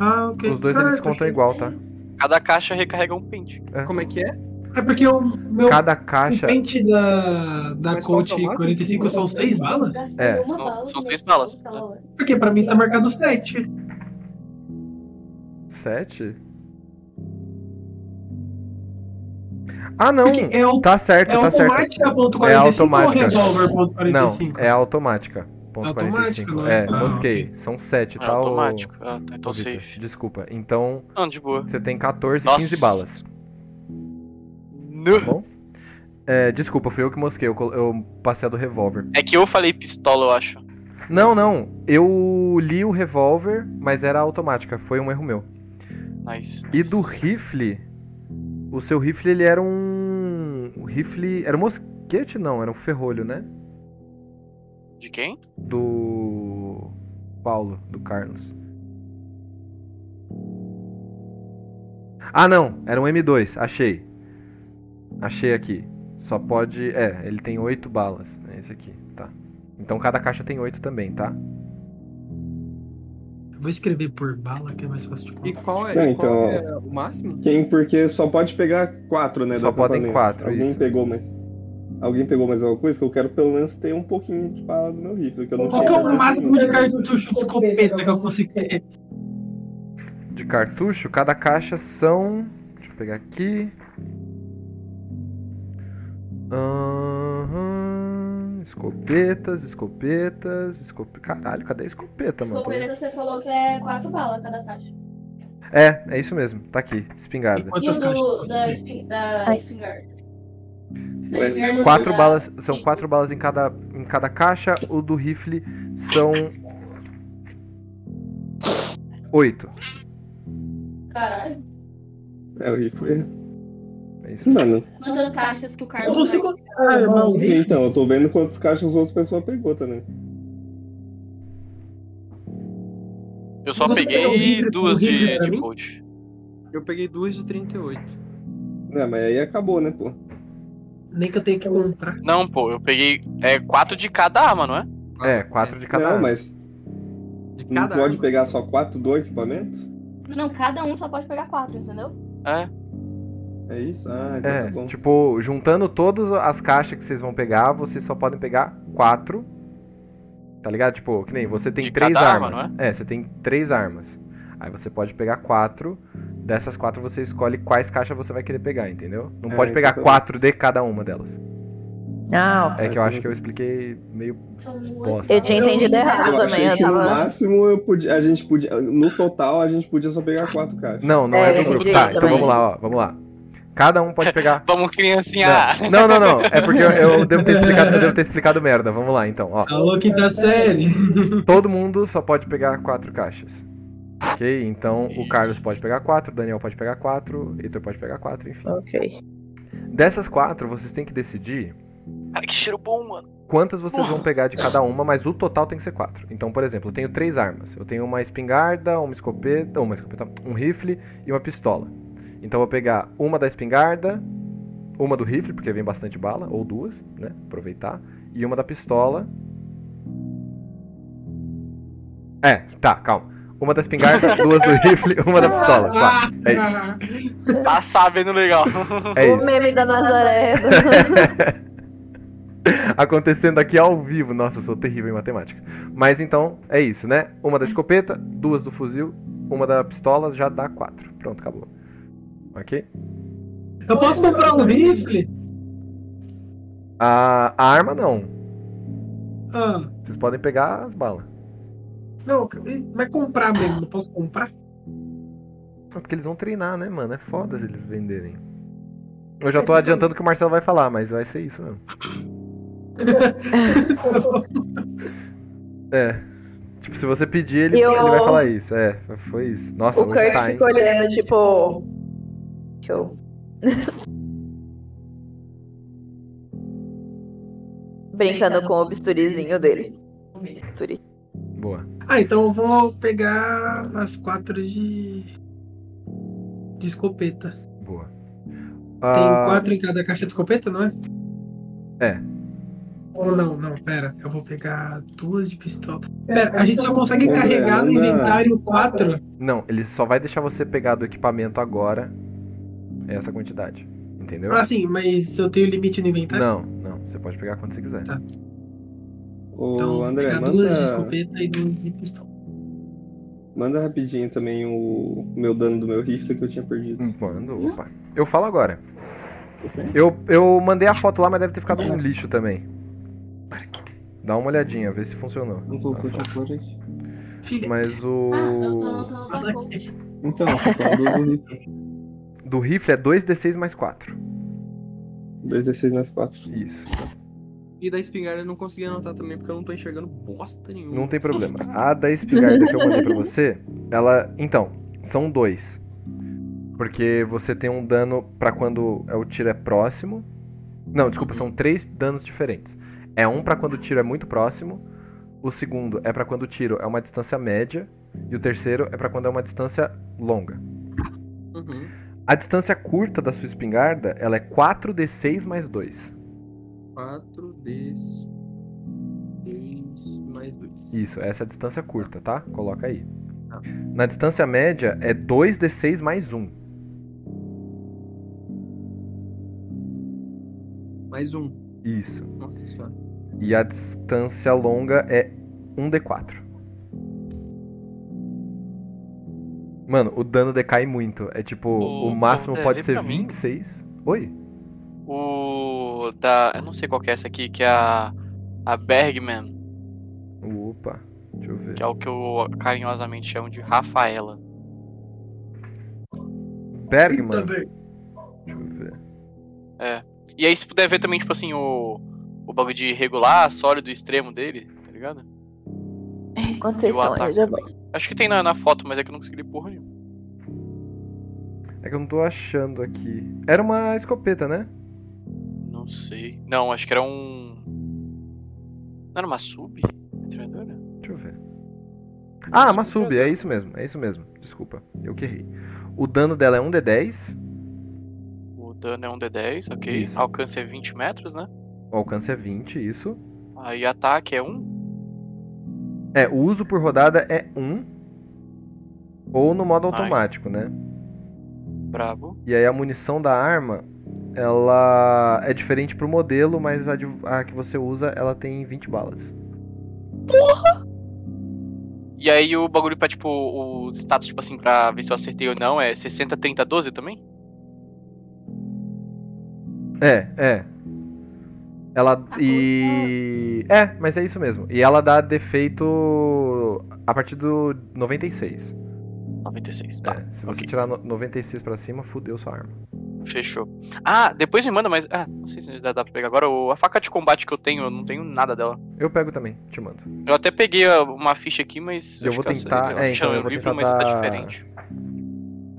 Ah, ok. Os dois Caralho, eles tô contam cheio. igual, tá? Cada caixa recarrega um pente. Como é que é? É porque o meu Cada o caixa. pente da, da Mas Colt que é o máximo? 45 são seis balas? É. São- são no seis meu balas. pistola. Porque pra mim tá marcado sete. Sete? Ah, não. Porque é, o, Tá certo, é tá certo. automática ponto É 45 ou automática. revólver ponto 45? Não, é automática. Ponto Automática, 45. não é? É, Ah, mosquei. ok. São 7, É tá? automático. Ah, tá, então safe. Desculpa. Então, Não, de boa. você tem 14, Nossa. 15 balas. Tá bom? É, desculpa, fui eu que mosquei. Eu, eu passei a do revólver. É que eu falei pistola, eu acho. Não, não. Eu li o revólver, mas era automática. Foi um erro meu. Nice. E nice. do rifle, O seu rifle, ele era um. O rifle. Era um mosquete? Não, era um ferrolho, né? De quem? Do. Paulo, do Carlos. Ah, não, era um M2, achei. Achei aqui. Só pode. É, ele tem 8 balas. É esse aqui, tá. Então cada caixa tem 8 também, tá? Eu vou escrever por bala, que é mais fácil de E contar. qual é, Não, qual então- é o máximo? Quem, porque só pode pegar quatro, né? Só podem quatro, Alguém isso. pegou mais. Alguém pegou mais alguma coisa que eu quero pelo menos ter um pouquinho de bala no meu rifle. Que eu não Qual que é o máximo de cartucho de escopeta que eu consigo ter? De cartucho, cada caixa são. Deixa eu pegar aqui. Aham, Escopetas, escopetas, escopeta. Caralho, cadê a escopeta, mano? Escopeta você falou que é quatro balas cada caixa. É, é isso mesmo. Tá aqui, espingarda. E o Quantas do, caixas? da, da espingarda? Ué, Da espingarda Quatro da- balas, são quatro balas em cada, em cada caixa. O do rifle são oito. Caralho. É o rifle. É isso. Mano, Quantas caixas que o Eu Carlos consigo armar um rifle. então, eu tô vendo quantas caixas as outras pessoas pegou também. Eu só Você um peguei duas de, de? Colt. Eu peguei duas de 38. Não, mas aí acabou, né, pô? Nem que eu tenha que comprar. Não, pô, eu peguei é, quatro de cada arma, não é? É, quatro de cada não, arma. mas De não cada pode arma. pegar só quatro do equipamento? Não, cada um só pode pegar quatro, entendeu? É. É isso? Ah, então É, tá bom. tipo, juntando todas as caixas que vocês vão pegar, vocês só podem pegar quatro. Tá ligado? Tipo, que nem você tem De três cada arma, armas. não é, você tem três armas. Aí você pode pegar quatro. Dessas quatro você escolhe quais caixas você vai querer pegar, entendeu? Não É, pode pegar então tá bom. quatro de cada uma delas. Ah, ok. É que eu acho que eu expliquei meio Bosta. Eu tinha entendido errado Eu também. Eu que no tava. máximo eu podia, a gente podia. No total a gente podia só pegar quatro caixas. Não, não É, é, do grupo. Tá, então vamos lá, ó. Vamos lá. Cada um pode pegar. Vamos criancinha. Não, não, não. não. É porque eu, eu devo ter explicado, eu devo ter explicado merda. Vamos lá, então. Ó. Alô, quinta série. Todo mundo só pode pegar quatro caixas. Ok? Então o Carlos pode pegar quatro, o Daniel pode pegar quatro, o Heitor pode pegar quatro, enfim. Ok. Dessas quatro, vocês têm que decidir Cara, que cheiro bom, mano. quantas vocês vão pegar de cada uma, mas o total tem que ser quatro. Então, por exemplo, eu tenho três armas. Eu tenho uma espingarda, uma escopeta, uma escopeta, um rifle e uma pistola. Então eu vou pegar uma da espingarda, uma do rifle, porque vem bastante bala, ou duas, né? Aproveitar. E uma da pistola. É, tá, calma. Uma da espingarda, duas do rifle, uma da pistola. Tá, é isso. Tá sabendo legal. É o meme da Nazaré. Acontecendo aqui ao vivo. Nossa, eu sou terrível em matemática. Mas então, é isso, né? Uma da escopeta, duas do fuzil, uma da pistola, já dá quatro. Pronto, acabou. Ok? Eu posso comprar um rifle? A, a arma não. Ah, Vocês podem pegar as balas. não, mas comprar mesmo, não posso comprar? É Porque eles vão treinar, né, mano? É foda se eles venderem. Eu já tô adiantando que o Marcelo vai falar, mas vai ser isso mesmo. É. Tipo, se você pedir, ele, Eu- ele vai falar isso. É, foi isso. Nossa, o Kurt tá, ficou olhando, tipo. Show. Brincando com o bisturizinho dele. Bisturi. Boa. Ah, então eu vou pegar as quatro de. de escopeta. Boa. Tem Ah, quatro em cada caixa de escopeta, não é? É. Ou não, não, pera. Eu vou pegar duas de pistola. Pera, a gente só consegue André, carregar no inventário quatro. Não, ele só vai deixar você pegar do equipamento agora essa quantidade. Entendeu? Ah, sim, mas eu tenho limite no inventário. Não, não. Você pode pegar quando você quiser. Tá. Ô, Então, eu vou André, pegar duas de manda, escopeta e duas de pistola. manda rapidinho também o meu dano do meu rifle que eu tinha perdido. Mando, opa. Eu falo agora. Eu, eu mandei a foto lá, mas deve ter ficado no lixo também. Dá uma olhadinha, vê se funcionou. Não colocou de. Filha, Mas Ah, eu tô o. coisa. Então, só do rifle. Do rifle é 2d6 mais 4. 2d6 mais 4. Isso. E da espingarda eu não consegui anotar também, porque eu não tô enxergando bosta nenhuma. Não tem problema. A da espingarda que eu mandei pra você, ela. Então, são dois. Porque você tem um dano pra quando é- o tiro é próximo. Não, desculpa, são três danos diferentes. É um pra quando o tiro é muito próximo. O segundo é pra quando o tiro é uma distância média. E o terceiro é pra quando é uma distância longa. A distância curta da sua espingarda, ela é 4d6 mais 2. 4 ds 6 mais 2. Isso, essa é a distância curta, tá? Coloca aí. Tá. Na distância média é 2d6 mais 1. Mais um. Isso. Nossa senhora. E a distância longa é 1d4. Mano, o dano decai muito. É tipo, o, O máximo pode ser pra mim. 26. Oi? O da. Eu não sei qual que é essa aqui, que é a. A Bergman, Opa, deixa eu ver. que é o que eu carinhosamente chamo de Rafaela. Bergman. Também. Deixa eu ver. E aí, se puder ver também, tipo assim, o. O bagulho de regular, sólido extremo dele, tá ligado? Enquanto vocês estão, eu já também. Acho que tem na, na foto, mas é que eu não consegui porra nenhuma. É que eu não tô achando aqui. Era uma escopeta, né? Não sei. Não, acho que era um. Não era uma sub? Metralhadora? Deixa eu ver. Ah, uma sub, é isso mesmo, é isso mesmo. Desculpa, eu que errei. O dano dela é 1d10, O dano é um D10, ok. Isso. Alcance é 20 metros, né? o alcance é 20, isso. Aí ataque é 1. É, o uso por rodada é 1. Ou no modo Nice. automático, né? Brabo. E aí a munição da arma, ela é diferente pro modelo, mas a, de- a que você usa, ela tem 20 balas. E aí o bagulho pra, tipo, os status, tipo assim, pra ver se eu acertei ou não, é 60, 30, 12 também? É, é. Ela e é, mas é isso mesmo. E ela dá defeito a partir do 96. 96, tá. É, se você ok. tirar no- 96 pra cima, fudeu sua arma. Fechou. Ah, depois me manda mais. Ah, não sei se dá dá pra pegar agora. o- A faca de combate que eu tenho, eu não tenho nada dela. Eu pego também, te mando. Eu até peguei uma ficha aqui, mas. Eu vou tentar- eu é, então, eu vou livro, tentar mas tá diferente.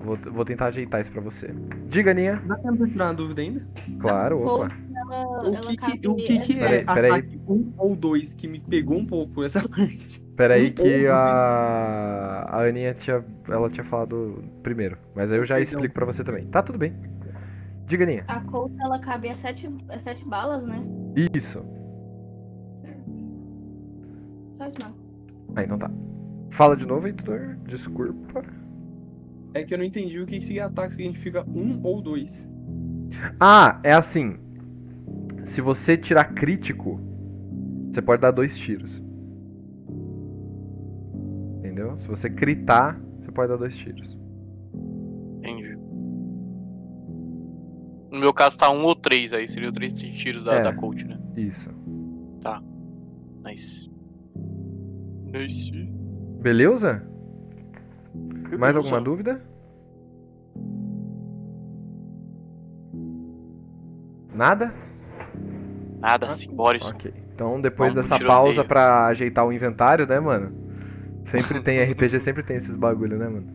Vou, vou tentar ajeitar isso pra você. Diga, Aninha. Dá tempo de tirar uma dúvida ainda? Claro, opa. ela, O que, que, o que, que Peraí, é peraí. ataque 1 ou 2 que me pegou um pouco essa parte? Pera aí Um que a, a Aninha tinha, ela tinha falado primeiro. Mas aí eu já Então. explico pra você também. Tá tudo bem. Diga, Aninha. A Colt, ela cabe a sete, a sete balas, né? Isso. Só isso mesmo. Ah, então tá. Fala de novo, editor. Desculpa. É que eu não entendi o que esse ataque significa 1 ou 2. Ah, é assim. Se você tirar crítico, você pode dar dois tiros. Entendeu? Se você critar, você pode dar dois tiros. Entendi. No meu caso tá um ou três aí, seria três tiros da, É. da coach, né? Isso. Nice. Nice. Beleza? Mais alguma dúvida? Nada? Nada, simbora isso. Ok. Então, depois Vamos dessa pausa pra ajeitar o inventário, né, mano? Sempre tem RPG, sempre tem esses bagulho, né, mano?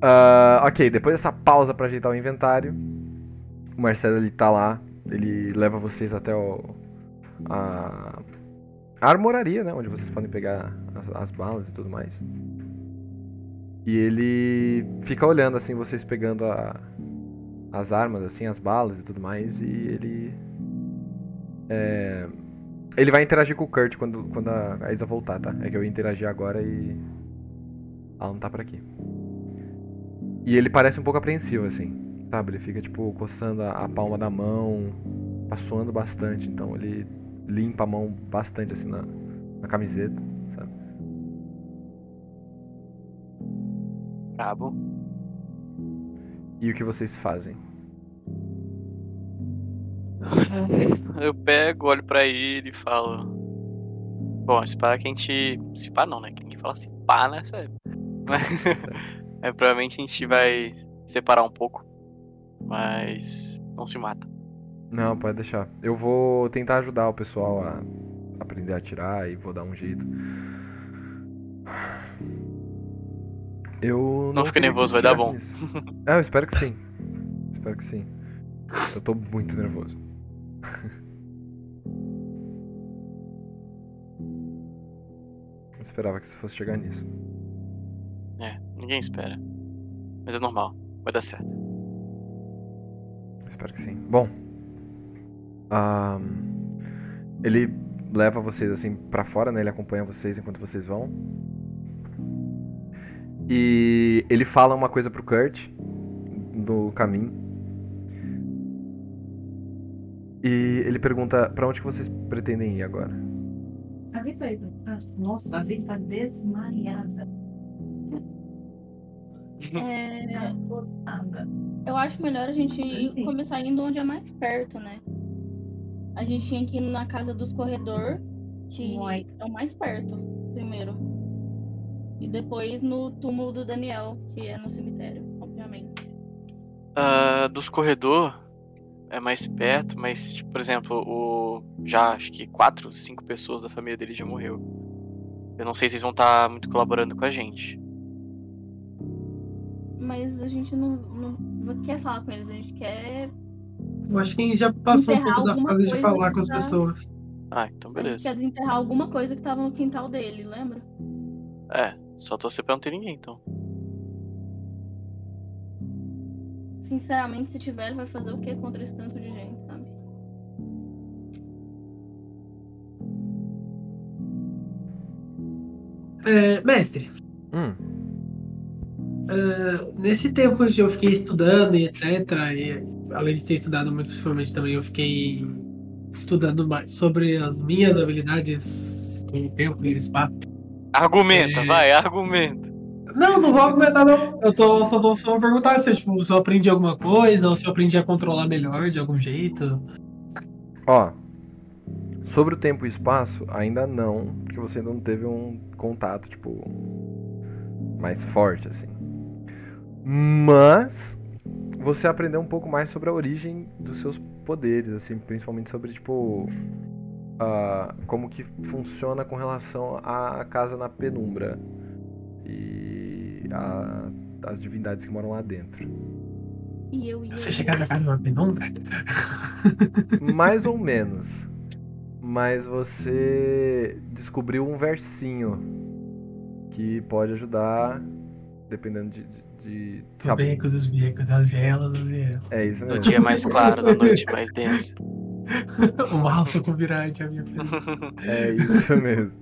Ah, ok, depois dessa pausa pra ajeitar o inventário, o Marcelo ele tá lá, ele leva vocês até o, a, a armoraria, né, onde vocês podem pegar as, as balas e tudo mais. E ele fica olhando assim vocês pegando a- as armas, assim, as balas e tudo mais, e ele é, ele vai interagir com o Kurt quando, quando a Isa voltar, tá? É que eu ia interagir agora e. Ela não tá por aqui. E ele parece um pouco apreensivo, assim. Sabe? Ele fica, tipo, coçando a, a palma da mão, tá suando bastante. Então ele limpa a mão bastante, assim, na, na camiseta, Brabo. E o que vocês fazem? Eu pego, olho pra ele e falo. Bom, se pá que a gente. Se pá não, né? Que ninguém fala se pá, né? Sério. Mas... é, provavelmente a gente vai separar um pouco. Mas. Não se mata. Não, pode deixar. Eu vou tentar ajudar o pessoal a aprender a atirar e vou dar um jeito. Eu Não fica teria nervoso, vai dar bom. É, eu espero que sim. Espero que sim. Eu tô muito nervoso. Não esperava que isso fosse chegar nisso. É, ninguém espera. Mas é normal, vai dar certo. Espero que sim. Bom. ahn, ele leva vocês assim pra fora, né? Ele acompanha vocês enquanto vocês vão. E ele fala uma coisa pro Kurt no caminho. E ele pergunta pra onde que vocês pretendem ir agora? A Vi tá. ah, Nossa, a Vi tá desmaiada. É, eu acho melhor a gente ir- começar indo onde é mais perto, né? A gente tinha que ir na casa dos corredor, que é o mais perto, primeiro. Depois no túmulo do Daniel, que é no cemitério, obviamente. Ah, dos corredor é mais perto, mas, tipo, por exemplo, o. Já acho que quatro, cinco pessoas da família dele já morreu. Eu não sei se eles vão estar muito colaborando com a gente. Mas a gente não, não quer falar com eles, a gente quer. Eu acho que a gente já passou um pouco da fase de falar com as tá- pessoas. Ah, então A gente beleza. quer desenterrar alguma coisa que tava no quintal dele, lembra? É, só torcer pra não ter ninguém, então. Sinceramente, se tiver, ele vai fazer o que contra esse tanto de gente, sabe? É, mestre, Hum, nesse tempo que eu fiquei estudando e etc, e além de ter estudado muito principalmente também, eu fiquei estudando mais sobre as minhas habilidades em tempo e espaço. Argumenta, É. vai, argumenta. Não, não vou argumentar não. Eu tô só tô só perguntar se, tipo, se eu aprendi alguma coisa ou se eu aprendi a controlar melhor de algum jeito. Ó, sobre o tempo e espaço, ainda não, porque você ainda não teve um contato, tipo, mais forte, assim. Mas você aprendeu um pouco mais sobre a origem dos seus poderes, assim, principalmente sobre, tipo, ah, como que funciona com relação à casa na penumbra e a- as divindades que moram lá dentro. E eu ia. Você chegar na casa uma penumbra? Mais ou menos. Mas você descobriu um versinho que pode ajudar, dependendo de. de, de Do beco dos becos, das vielas dos vielas. É isso No mesmo. dia mais claro, na noite mais densa. o malso com virante, a minha. É isso mesmo.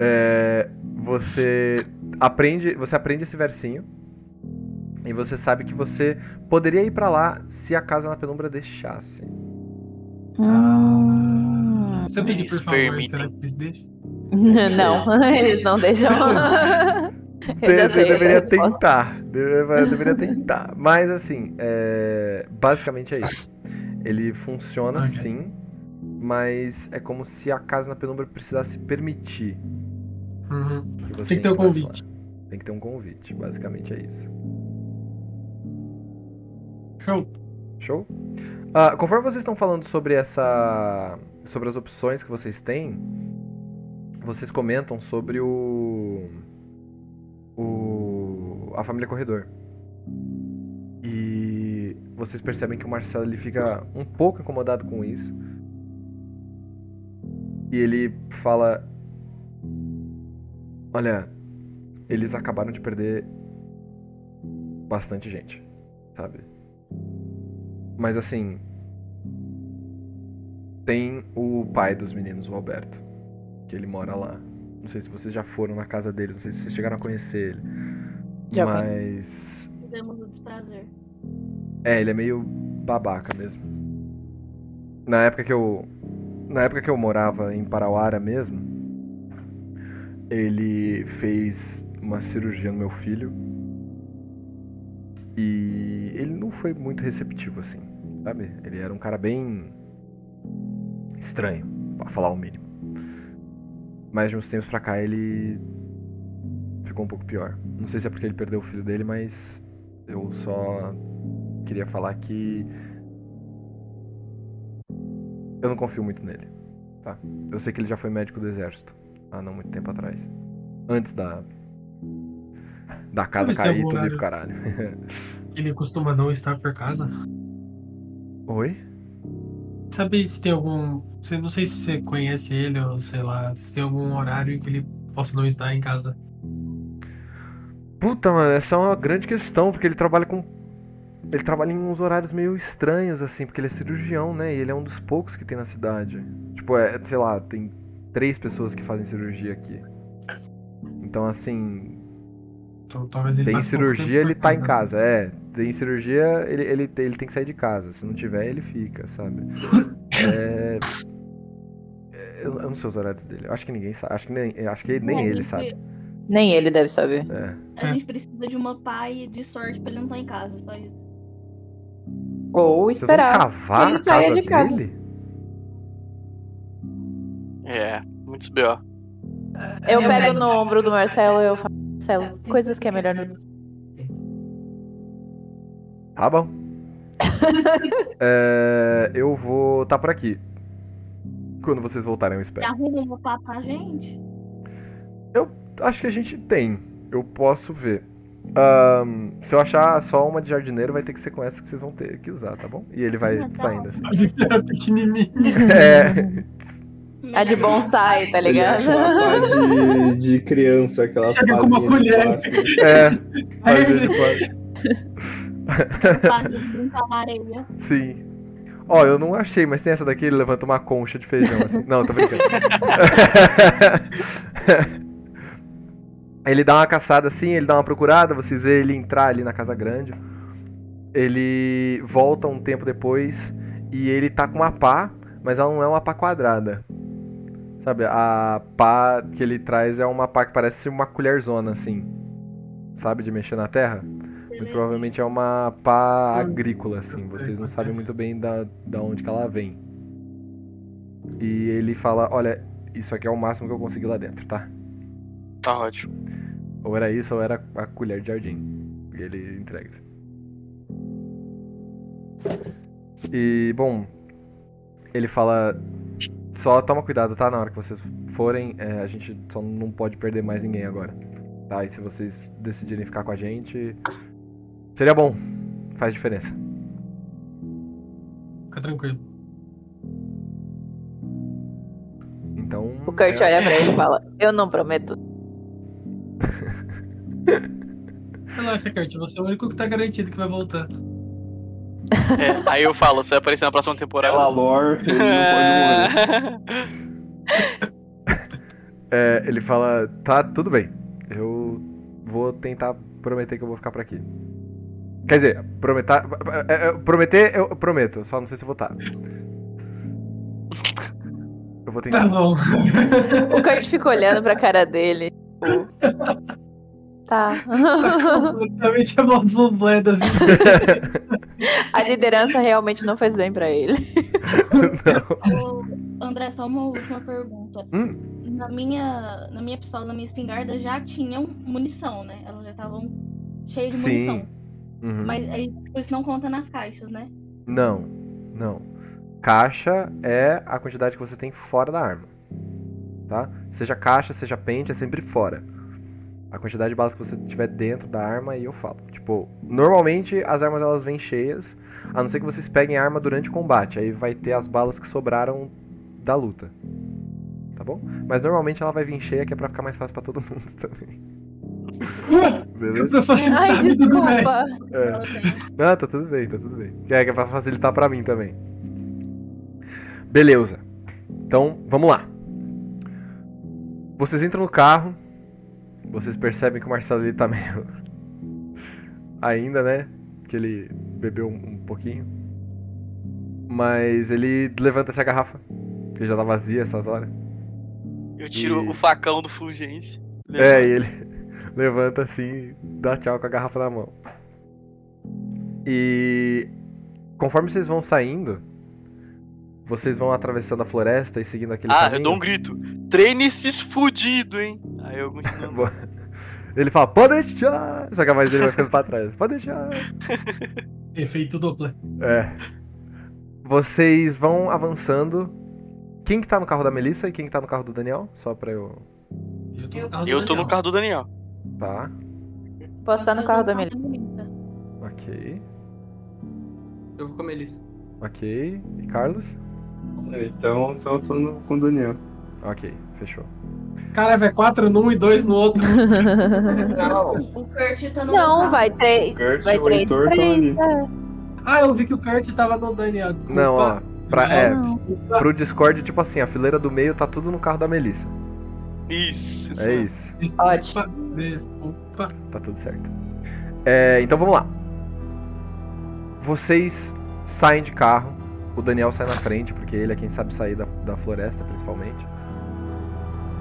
É, você aprende, você aprende esse versinho e você sabe que você poderia ir pra lá se a casa na penumbra deixasse. Se eu pedir por favor, permitem. será que eles deixam? Não, eles não deixam. Você deveria tentar. Deve- deveria tentar. Mas assim, é, basicamente é isso. Ele funciona sim, mas é como se a casa na penumbra precisasse permitir Uhum. que Tem que ter um convite. lá. Tem que ter um convite, basicamente é isso. Show. Show? Ah, conforme vocês estão falando sobre essa. sobre as opções que vocês têm, vocês comentam sobre o. o. a família Corredor. E vocês percebem que o Marcelo ele fica um pouco incomodado com isso. E ele fala: Olha, eles acabaram de perder bastante gente, sabe? Mas assim. Tem o pai dos meninos, o Alberto. Que ele mora lá. Não sei se vocês já foram na casa deles, não sei se vocês chegaram a conhecer ele. Já Mas. Tivemos o desprazer. É, ele é meio babaca mesmo. Na época que eu. Na época que eu morava em Parauara mesmo, ele fez uma cirurgia no meu filho. E ele não foi muito receptivo assim, sabe? Ele era um cara bem estranho, pra falar o mínimo. Mas de uns tempos pra cá ele ficou um pouco pior. Não sei se é porque ele perdeu o filho dele, mas eu só queria falar que eu não confio muito nele, tá? Eu sei que ele já foi médico do exército há não muito tempo atrás, antes da Da casa cair tudo e pro caralho. Ele costuma não estar por casa? Oi? Sabe se tem algum. Você não sei se você conhece ele ou sei lá, se tem algum horário em que ele possa não estar em casa. Puta, mano, essa é uma grande questão, porque ele trabalha com. Ele trabalha em uns horários meio estranhos, assim, porque ele é cirurgião, né? E ele é um dos poucos que tem na cidade. Tipo, é, sei lá, tem três pessoas que fazem cirurgia aqui. Então, assim, Então talvez ele tem cirurgia, ele tá em casa. É, tem cirurgia, ele, ele, ele tem que sair de casa. Se não tiver, ele fica, sabe? É. é, Eu, eu não sei os horários dele. Eu acho que ninguém sabe. Acho que nem, acho que nem É, ele sabe. Nem ele deve saber. É. A gente precisa de uma pai de sorte pra ele não estar em casa, só isso. Ou Vocês vão esperar. cavar que ele saia de casa. dele? É, muitos B.O. Eu pego no ombro do Marcelo e eu falo, Marcelo, coisas que é melhor não. Tá bom. É, eu vou tá por aqui. Quando vocês voltarem, eu Você espero. arruma uma pá pra gente? Acho que a gente tem. Eu posso ver. Ahn, se eu achar só uma de jardineiro, vai ter que ser com essa que vocês vão ter que usar, tá bom? E ele vai Ah, tá saindo assim. Era pequenininho. É. A de bonsai, tá ligado? de, de criança, aquelas Chega com uma colher. É. Aí Fazer ele- de. Sim. Ó, eu não achei, mas tem essa daqui, ele levanta uma concha de feijão assim. Não, tô brincando. ele dá uma caçada assim, ele dá uma procurada, vocês vê ele entrar ali na casa grande. Ele volta um tempo depois e ele tá com uma pá, mas ela não é uma pá quadrada. Sabe, a pá que ele traz é uma pá que parece uma colherzona assim. Sabe, de mexer na terra? Muito provavelmente é uma pá agrícola, assim. Vocês não sabem muito bem da, da onde que ela vem. E ele fala, olha, isso aqui é o máximo que eu consegui lá dentro, tá? Tá ótimo. Ou era isso ou era a colher de jardim. E ele entrega. E, bom, ele fala, só toma cuidado, tá? Na hora que vocês forem, é, a gente só não pode perder mais ninguém agora. Tá? E se vocês decidirem ficar com a gente, seria bom. Faz diferença. Fica tranquilo. Então. O Kurt é- olha pra ele e fala, eu não prometo. Relaxa, Kurt, você é o único que tá garantido que vai voltar. É, aí eu falo, você vai aparecer na próxima temporada. Pela lore, ele não pode morrer. É, ele fala, tá, tudo bem. Eu vou tentar prometer que eu vou ficar por aqui. Quer dizer, prometer, é, é, prometer eu prometo, só não sei se eu vou estar. Eu vou Tá tentar. bom. O Kurt fica olhando pra cara dele. Tipo, Tá. Completamente a blé assim. A liderança realmente não faz bem pra ele. Ô, André, só uma última pergunta. Hum. Na minha, na minha pistola, na minha espingarda já tinham munição, né? Elas já estavam cheias de Sim. munição. Uhum. Mas aí, isso não conta nas caixas, né? Não, não. Caixa é a quantidade que você tem fora da arma. Tá? Seja caixa, seja pente, é sempre fora. A quantidade de balas que você tiver dentro da arma, aí eu falo. Tipo, normalmente as armas elas vêm cheias, a não ser que vocês peguem a arma durante o combate. Aí vai ter as balas que sobraram da luta. Tá bom? Mas normalmente ela vai vir cheia, que é pra ficar mais fácil pra todo mundo também. Beleza? Facilitar Ai, mestre. desculpa. É. Não, tá tudo bem, tá tudo bem. É, que é pra facilitar pra mim também. Beleza. Então, vamos lá. Vocês entram no carro. Vocês percebem que o Marcelo ele tá meio. Ainda, né? Que ele bebeu um, um pouquinho. Mas ele levanta essa garrafa. Que já tá vazia essas horas. Eu tiro E- o facão do Fulgência. É, e ele levanta assim, dá tchau com a garrafa na mão. E conforme vocês vão saindo, vocês vão atravessando a floresta e seguindo aquele Ah, eu caminho. dou um grito. Treine esses fudido, hein? Aí eu continuo. Ele fala, pode deixar! Só que a voz dele vai ficando pra trás. Pode deixar! Efeito dupla. É. Vocês vão avançando. Quem que tá no carro da Melissa e quem que tá no carro do Daniel? Só pra eu. Eu tô no carro do tô no Daniel. carro do Daniel. Tá. Posso estar no carro da. Melissa. Ok. Eu vou com a Melissa. Ok. E Carlos? Então, então eu tô no, com o Daniel. Ok, fechou. Cara, vai quatro num e dois no outro. Não, O Kurt tá no Não, carro. vai três. Kurt Vai e o três, estão três. ali. é. Ah, eu vi que o Kurt tava no Daniel. Desculpa. Não, ó. Pra, é, Desculpa. pro Discord, tipo assim, a fileira do meio tá tudo no carro da Melissa. Isso, isso. É isso. Desculpa. Ótimo. Desculpa. Tá tudo certo. É, então vamos lá. Vocês saem de carro. O Daniel sai na frente, porque ele é quem sabe sair da, da floresta, principalmente.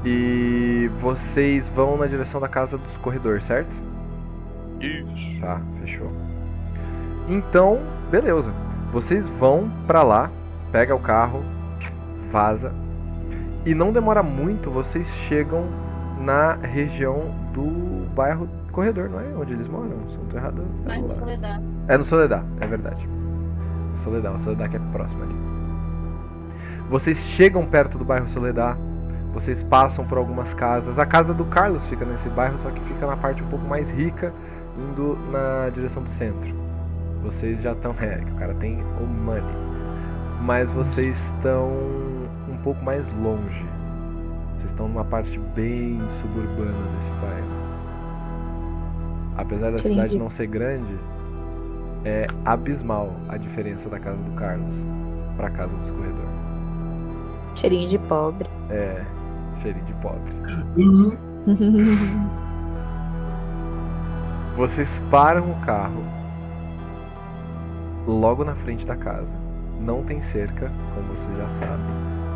E vocês vão na direção da casa dos corredores, certo? Isso. Tá, fechou. Então, beleza. Vocês vão pra lá, pega o carro, vaza. E não demora muito, vocês chegam na região do bairro Corredor, não é? Onde eles moram? Se eu não tô errado. é Vai no. Soledad. É no Soledad, é verdade. Soledad, o Soledad que é próximo ali. Vocês chegam perto do bairro Soledad, vocês passam por algumas casas. A casa do Carlos fica nesse bairro, só que fica na parte um pouco mais rica, indo na direção do centro. Vocês já estão. É, que o cara tem o money. Mas vocês estão um pouco mais longe. Vocês estão numa parte bem suburbana desse bairro. Apesar da Entendi. cidade não ser grande, é abismal a diferença da casa do Carlos pra casa dos corredores. Cheirinho de pobre. É, cheirinho de pobre. Vocês param o carro logo na frente da casa. Não tem cerca, como você já sabe.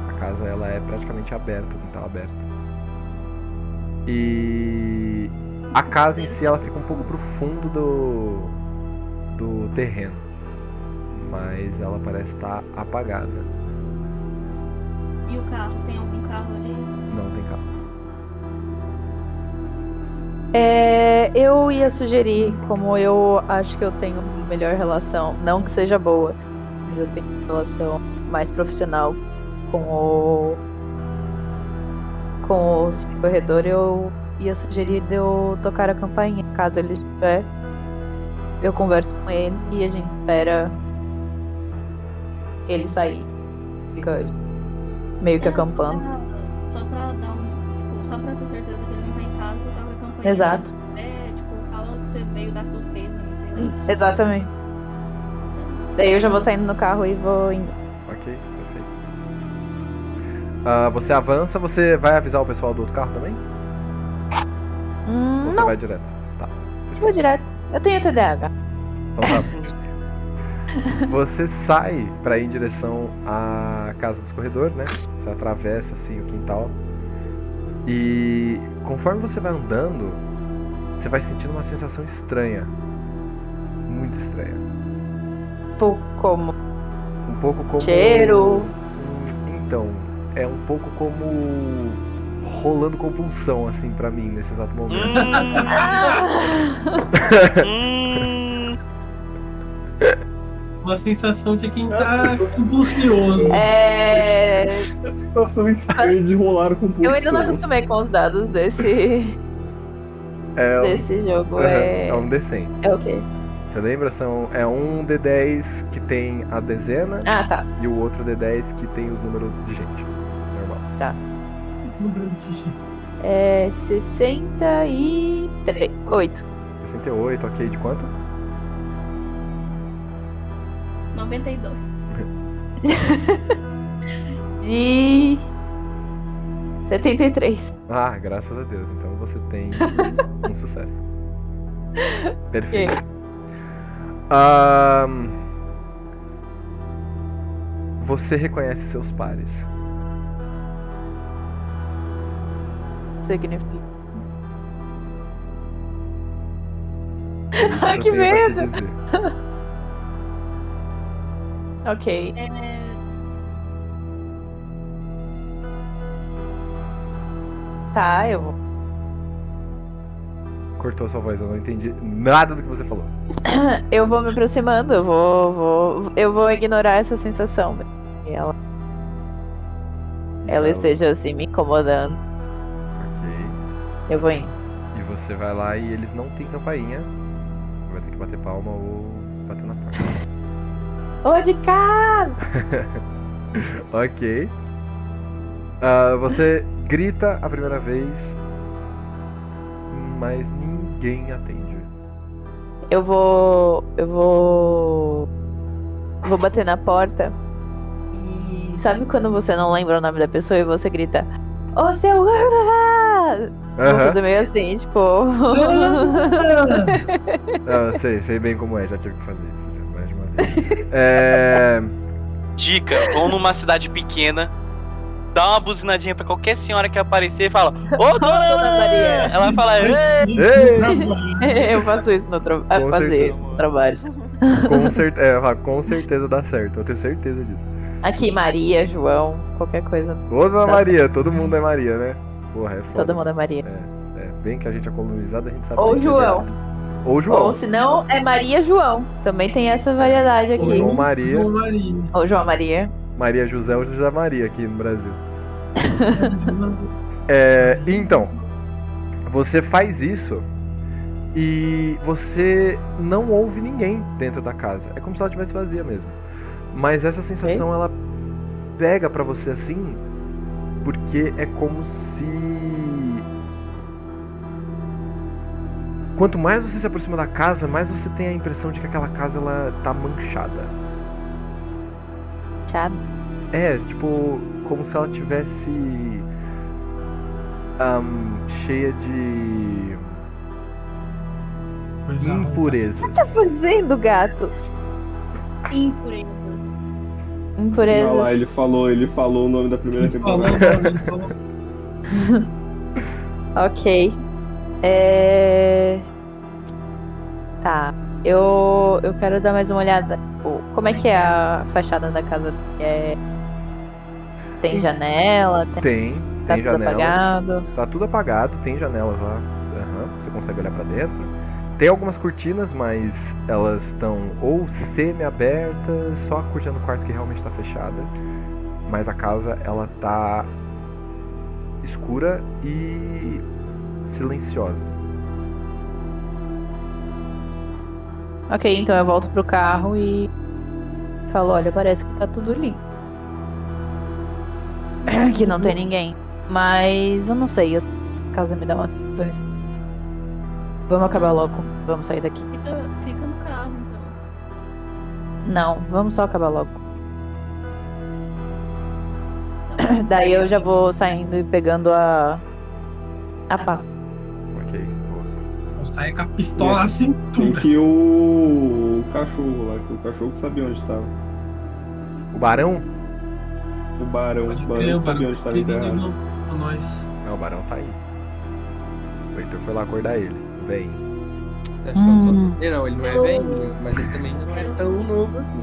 A casa ela é praticamente aberta, o quintal aberto. E a casa em si ela fica um pouco pro fundo do do terreno. Mas ela parece estar apagada. E o carro? Tem algum carro ali? Não tem carro. É, eu ia sugerir, como eu acho que eu tenho uma melhor relação, não que seja boa, mas eu tenho uma relação mais profissional com o com o corredor, eu ia sugerir de eu tocar a campainha, caso ele estiver. Eu converso com ele e a gente espera ele sair. Fica meio que acampando. Só pra dar um. Tipo, só pra ter certeza que ele não tá em casa, eu tava campanha. Exato. É, tipo, fala que você veio dar sei lá. Exatamente. Daí eu já vou saindo no carro e vou indo. Ok, perfeito. Ah, você avança, você vai avisar o pessoal do outro carro também? Hum, Ou você não, vai direto? Tá. vou direto. Eu tenho TDAH. Então tá. Você sai pra ir em direção à casa dos corredores, né? Você atravessa assim o quintal. E conforme você vai andando, você vai sentindo uma sensação estranha. Muito estranha. Tipo, como? Um pouco como. Cheiro. Hum, Então, é um pouco como rolando compulsão assim pra mim nesse exato momento. Uma sensação de quem tá compulsioso. É. Situação estranha de rolar com Eu ainda não acostumei com os dados desse, É, um- desse jogo. Aham, É, é um D100. é o quê? Você lembra? São, é um D10 que tem a dezena Ah, tá. e o outro D10 que tem os números de gente. Normal. Esse número de gente. É 63. 8. 68, ok, de quanto? 92. De. 73. Ah, graças a Deus. Então você tem um sucesso. Perfeito. Ahn, você reconhece seus pares. Significa. Eu que medo. Ok. É, Tá, eu vou. Cortou sua voz, eu não entendi nada do que você falou. Eu vou me aproximando, eu vou. vou eu vou ignorar essa sensação. E ela, ela Então, esteja assim me incomodando. Ok. Eu vou indo. E E você vai lá e eles não têm campainha. Vai ter que bater palma ou bater na porta. Ô, de casa! ok. Ah, você grita a primeira vez, mas ninguém atende. Eu vou. Eu vou. Vou bater na porta. E sabe quando você não lembra o nome da pessoa e você grita: Ô seu. Vou Aham. fazer meio assim, tipo. Ah, sei, sei bem como é, já tive que fazer isso É. Dica, vão numa cidade pequena, dá uma buzinadinha pra qualquer senhora que aparecer e fala, ô dona Dona Maria. Ela vai falar, "Ei!" Eu faço isso no trabalho. Com fazer certeza. isso no trabalho. Com, cer é, com certeza dá certo, eu tenho certeza disso. Aqui, Maria, João, qualquer coisa. Ô Dona Maria, todo mundo é Maria, né? Porra, é foda. Todo mundo é Maria. É, bem que a gente é colonizado, a gente sabe. Ou é João. direto. Ou João. Ou se não, é Maria João. Também tem essa variedade Ou aqui. João Maria. João Maria. Ou João Maria. Maria José ou José Maria aqui no Brasil. É, então, você faz isso e você não ouve ninguém dentro da casa. É como se ela estivesse vazia mesmo. Mas essa sensação ela pega pra você assim, porque é como se quanto mais você se aproxima da casa, mais você tem a impressão de que aquela casa ela tá manchada. Chato. É, tipo, como se ela tivesse ahn, cheia de Coisa ruim. impurezas. tá fazendo, gato? Impurezas. Olha Impurezas. lá, ele falou, ele falou o nome da primeira Ele falou, temporada. ele falou. Ok. É. Tá. Eu, eu quero dar mais uma olhada. Como é que é a fachada da casa? É... Tem janela? Tem... Tem, Tá tem tudo janelas. apagado? Tá tudo apagado, tem janelas lá. Aham, você consegue olhar pra dentro. Tem algumas cortinas, mas elas estão ou semi-abertas, só a cortina do quarto que realmente tá fechada. Mas a casa, ela tá escura e silenciosa. Ok, então eu volto pro carro e falo, olha, parece que tá tudo limpo. que não tem ninguém. Mas eu não sei, eu... a casa me dá umas sensações. Vamos acabar logo. Vamos sair daqui. Fica, fica no carro, então. Não, vamos só acabar logo. Daí eu já vou saindo e pegando a. a pá. Eu saio com a pistola na Tem cintura. que ir o... o cachorro lá, que o cachorro que sabia onde tava. O barão? O barão, Pode o crer, barão o que sabia onde tava querido enterrado. Não, o barão tá aí. O Heitor foi lá acordar ele. Vem. Acho que não Hum. sou- Não, ele não é velho, mas ele também não é tão novo assim.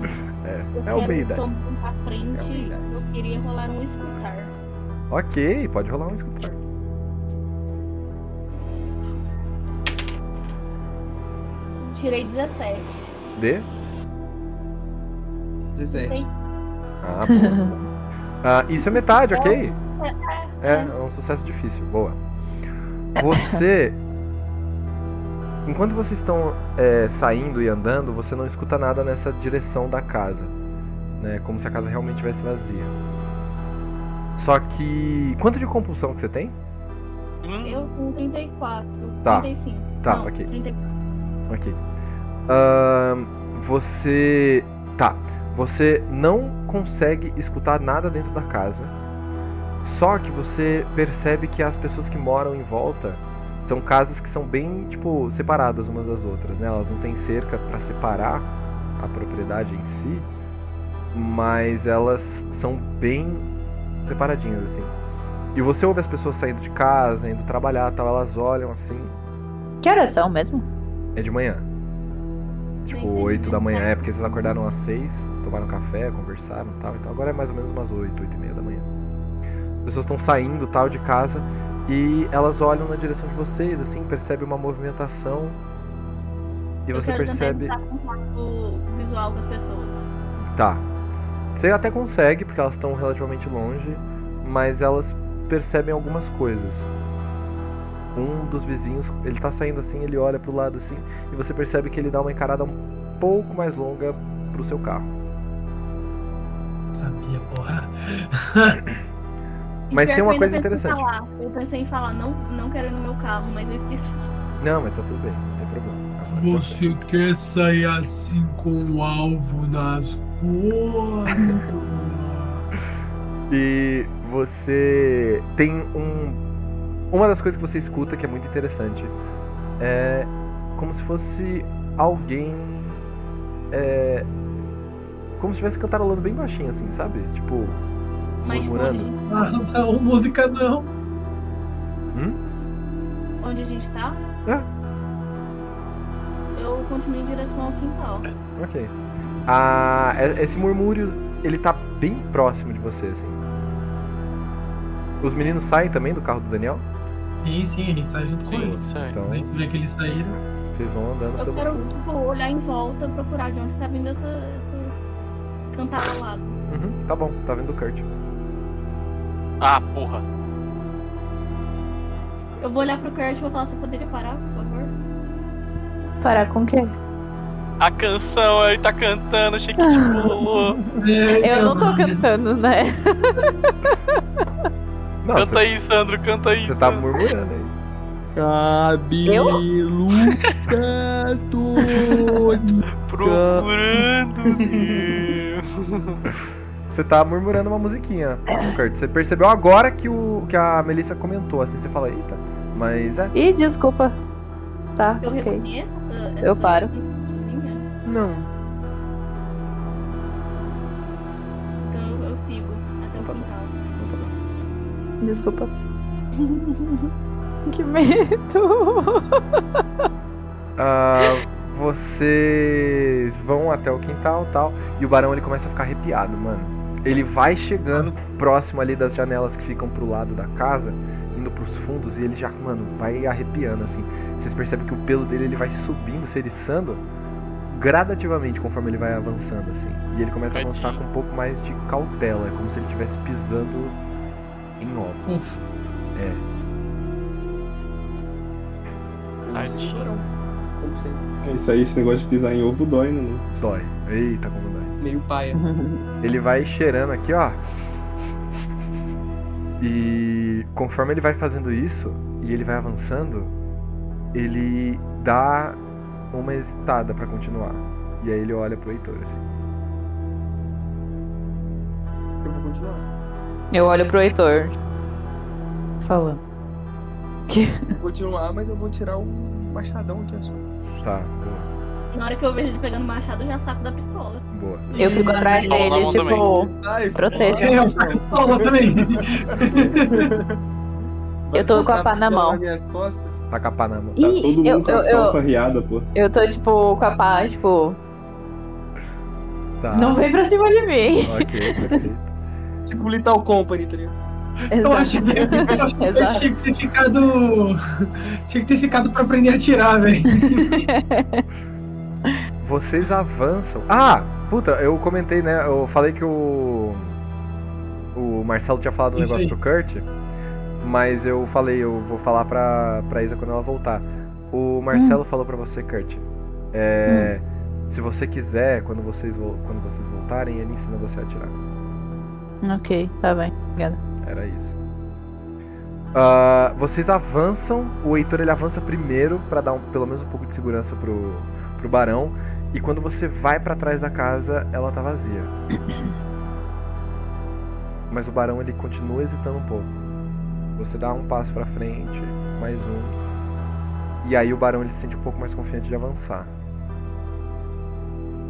É, Eu é o quero meio da. tomar pra É frente. Eu queria rolar um escutar. Ok, pode rolar um escutar. Tirei 17. D? 17. Ah. Ah, isso é metade, ok? É, É, é um sucesso difícil. Boa. Você. Enquanto vocês estão é, saindo e andando, você não escuta nada nessa direção da casa. Né? Como se a casa realmente estivesse vazia. Só que. Quanto de compulsão que você tem? Eu com 34. Tá. 35. Tá, Não, ok. 34. Ok. Ahn, você. Tá. Você não consegue escutar nada dentro da casa. Só que você percebe que as pessoas que moram em volta são casas que são bem, tipo, separadas umas das outras, né? Elas não têm cerca pra separar a propriedade em si, mas elas são bem separadinhas, assim. E você ouve as pessoas saindo de casa, indo trabalhar tal, elas olham assim, Que horas são mesmo? é de manhã. Tipo, Sim, sim, 8 da manhã. É, porque vocês acordaram às 6, tomaram café, conversaram e tal. Então agora é mais ou menos umas 8, 8 e meia da manhã. As pessoas estão saindo tal de casa e elas olham na direção de vocês, assim, percebe uma movimentação. E Eu você percebe. visual com as pessoas. Tá. Você até consegue, porque elas estão relativamente longe, mas elas percebem algumas coisas. Um dos vizinhos, ele tá saindo assim, ele olha pro lado assim, e você percebe que ele dá uma encarada um pouco mais longa pro seu carro. Sabia, porra. Mas tem uma coisa ainda pensei em interessante. falar. Eu pensei em falar, não, não quero ir no meu carro, mas eu esqueci. Não, mas tá tudo bem, não tem problema. Agora Você quer sair assim com o alvo nas costas? E você tem um. Uma das coisas que você escuta que é muito interessante é como se fosse alguém. É. Como se estivesse cantarolando bem baixinho, assim, sabe? Tipo. Mas Murmurando. onde, Ah, não, música não. Hum? onde a gente tá, É, eu continuo em direção ao quintal. ok. Ah, é- esse murmúrio, ele tá bem próximo de você, assim. Os meninos saem também do carro do Daniel? Sim, sim, a gente sai junto com Sim, eles. sai. Então A gente vê que eles saíram. vocês vão andando Eu pelo quero, fundo. tipo, olhar em volta, procurar de onde tá vindo essa, essa cantarolada. Uhum, tá bom, tá vendo o Kurt. Ah, porra. Eu vou olhar pro Kurt e vou falar, você poderia parar, por favor? Parar com o quê? A canção, ele tá cantando, achei que tipo, rolou. Eu não tô cantando, né? Não, Canta você, aí, Sandro, canta aí. você tá Sandro. murmurando aí. Cabelo catônico. Procurando. Você tá murmurando uma musiquinha, Kurt. Você percebeu agora que, o, que a Melissa comentou, assim, você fala, eita, mas é. Ih, desculpa. Tá, Eu ok. reconheço essa, Eu essa paro. musiquinha, Não. Desculpa. que medo. Ah, vocês vão até o quintal e tal, e o barão ele começa a ficar arrepiado, mano. Ele vai chegando próximo ali das janelas que ficam pro lado da casa, indo pros fundos, e ele já, mano, vai arrepiando assim. Vocês percebem que o pelo dele ele vai subindo, se eriçando gradativamente conforme ele vai avançando assim. E ele começa a avançar com um pouco mais de cautela, é como se ele estivesse pisando em ovo. Uf, É. Como sempre. É isso aí, esse negócio de pisar em ovo dói, né? Dói. Eita, como dói. Meio paia. Ele vai cheirando aqui, ó. E conforme ele vai fazendo isso e ele vai avançando, ele dá uma hesitada pra continuar. E aí ele olha pro Heitor assim. Eu vou continuar. Eu olho pro Heitor. Falando. Vou continuar, mas eu vou tirar o machadão aqui, ó. só. Tá, boa. Na hora que eu vejo ele pegando o machado, eu já saco da pistola. boa. Eu fico atrás Pistola na dele, mão tipo. Sai, Proteja. é, eu saco a pistola também. Eu tô com a pá na mão. nas minhas costas. Tá com a pá na mão. Tá Ih, todo mundo eu, com eu, as calças eu, riadas, pô. eu tô, tipo, com a pá, tipo. Tá. Não vem pra cima de mim. Ok, perfeito. Tipo Little Company, tá ligado? Eu acho que, eu acho que tinha que ter ficado. Tinha que ter ficado pra aprender a atirar, velho. Vocês avançam. Ah, puta, eu comentei, né? Eu falei que o. O Marcelo tinha falado um Isso negócio aí. pro Kurt. Mas eu falei, eu vou falar pra, pra Isa quando ela voltar. O Marcelo falou pra você, Kurt. É. Se você quiser, quando vocês, quando vocês voltarem, ele ensina você a atirar. Ok, tá bem. Obrigada. Era isso. Ah, vocês avançam, o Heitor ele avança primeiro pra dar um- pelo menos um pouco de segurança pro, pro barão. E quando você vai pra trás da casa, ela tá vazia. Mas o barão ele continua hesitando um pouco. Você dá um passo pra frente, mais um. E aí o barão ele se sente um pouco mais confiante de avançar.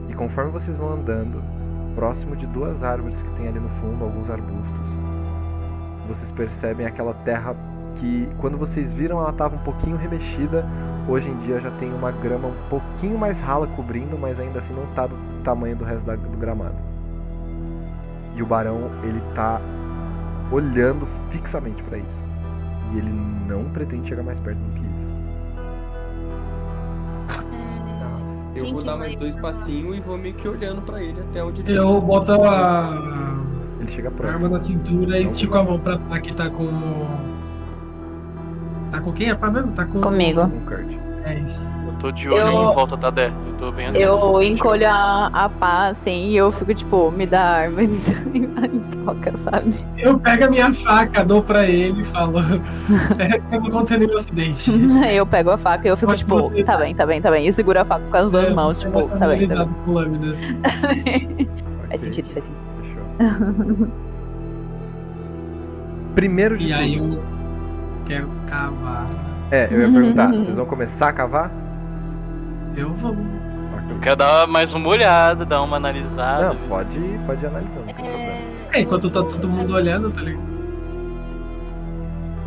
E conforme vocês vão andando, próximo de duas árvores que tem ali no fundo, alguns arbustos, vocês percebem aquela terra que quando vocês viram ela estava um pouquinho remexida, hoje em dia já tem uma grama um pouquinho mais rala cobrindo, mas ainda assim não tá do tamanho do resto da- do gramado. E o barão, ele tá olhando fixamente para isso. E ele não pretende chegar mais perto do que isso. Eu Quem vou dar mais dois passinhos e vou meio que olhando pra ele até onde ele Eu boto a, Ele chega a arma próximo. na cintura e estico a mão pra tá que tá com. Tá com quem? A pá mesmo? Tá com. Comigo. Com o Kurt. É isso. Eu tô de olho Eu- em volta da Dé. Eu tô bem. Eu encolho a, a pá, assim, e eu fico tipo, me dá a arma e me dá em troca, sabe? Eu pego a minha faca, dou pra ele e falo. É, não acontecendo nenhum acidente. Eu pego a faca e eu fico que tipo, você- tá bem, tá bem, tá bem. E seguro a faca com as duas É, mãos, tipo, tá bem, tá bem. com lâminas. Faz sentido, faz sentido. Fechou. Primeiro de E aí eu quero cavar. É, eu ia perguntar, vocês vão começar a cavar? Eu vou. Eu quero dar mais uma olhada, dar uma analisada. Não, pode, pode ir analisando, não tem problema. É, enquanto tá todo mundo olhando, tá ligado?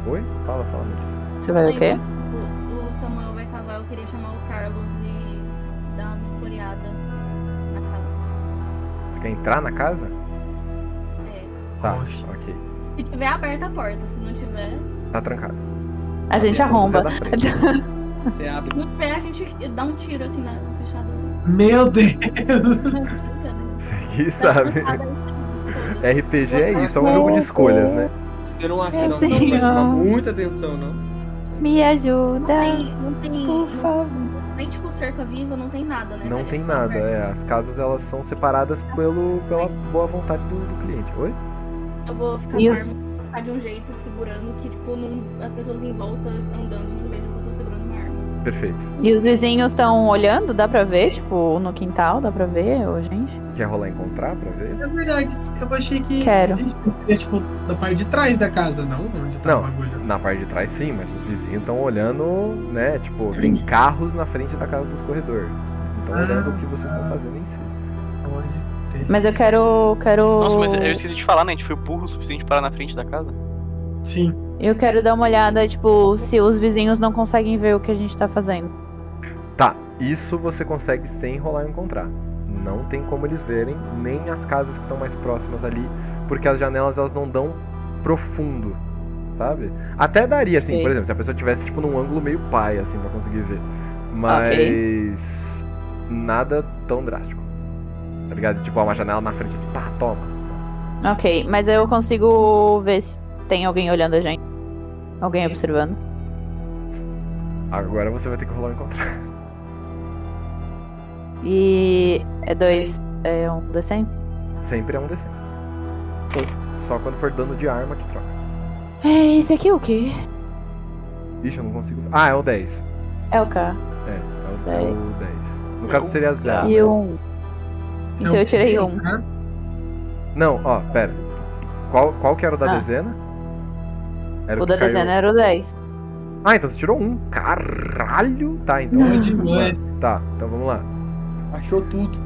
Oi? Fala, fala, Melissa. Você vai o quê? O, o Samuel vai cavar, eu queria chamar o Carlos e dar uma vistoriada na casa. Você quer entrar na casa? É. Tá, Oxe. ok. Se tiver aberta a porta, se não tiver. Tá trancado. A gente Você arromba. Você abre. Não tiver, a gente dá um tiro assim na fechadura. Meu Deus! Que sabe. RPG é isso, é um jogo de escolhas, né? Você não acha É não, não vai chamar ó. muita atenção, não. Me Não ajuda, tem, não tem, por favor. nem tipo cerca viva, não tem nada, né? Não tem nada, é. As casas elas são separadas pelo, pela boa vontade do, do cliente. Oi? Eu vou ficar os- de um jeito, segurando, que tipo, não, as pessoas em volta andando não vejam Perfeito. E os vizinhos estão olhando? Dá pra ver? Tipo, no quintal, dá pra ver, ô, gente? Quer rolar encontrar pra ver? É verdade, eu achei que. Quero. Seria tipo da parte de trás da casa, não? Onde tá Não. o bagulho. Na parte de trás sim, mas os vizinhos estão olhando, né? Tipo, tem carros na frente da casa dos corredores. Estão Ah. olhando o que vocês estão fazendo em si. Pode. Mas eu quero. quero... Nossa, mas eu esqueci de falar, né? A gente foi burro o suficiente para parar na frente da casa. Sim. Eu quero dar uma olhada, tipo, se os vizinhos não conseguem ver o que a gente tá fazendo. Tá, isso você consegue sem rolar encontrar. Não tem como eles verem, nem as casas que estão mais próximas ali, porque as janelas elas não dão profundo, sabe? Até daria, assim, Ok. por exemplo, se a pessoa tivesse tipo num ângulo meio pai, assim, pra conseguir ver. Mas nada tão drástico. Tá ligado? Tipo, ó, uma janela na frente assim, pá, toma. Ok, mas eu consigo ver se tem alguém olhando a gente. Alguém observando. Agora você vai ter que rolar encontrar. E é dois. É um D100? Sempre é um D100. Ok. Só quando for dano de arma que troca. É, esse aqui é o quê? Ixi, eu não consigo. Ah, é o 10. É o K. É, é o, é o 10. No caso seria 0. E um. Então eu tirei um. Ah, Não, ó, pera. Qual, qual que era o da Ah. dezena? Era O que da caiu- dezena era o 10. Ah, então você tirou um. Caralho! Tá, então. Não, lá. Tá, então vamos lá. Achou tudo.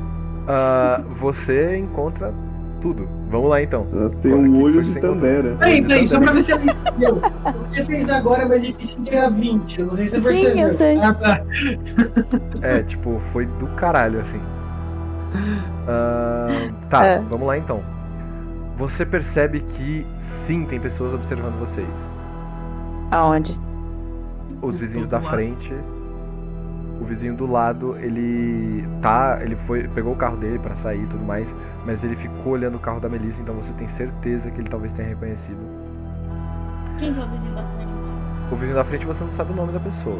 Ah, você encontra tudo. Vamos lá então. Tem um que olho que de? Tandera. Peraí, peraí, só pra ver se ela entendeu. Você fez agora, mas é difícil tirar 20. Eu não sei se você Sim, percebeu. eu sei. Ah, tá. É, tipo, foi do caralho, assim. Ah, tá, É. vamos lá então. Você percebe que sim, tem pessoas observando vocês. Aonde? Os vizinhos da lado. frente. O vizinho do lado, ele tá. Ele foi. pegou o carro dele pra sair e tudo mais. Mas ele ficou olhando o carro da Melissa, então você tem certeza que ele talvez tenha reconhecido. Quem que é o vizinho da frente? O vizinho da frente você não sabe o nome da pessoa.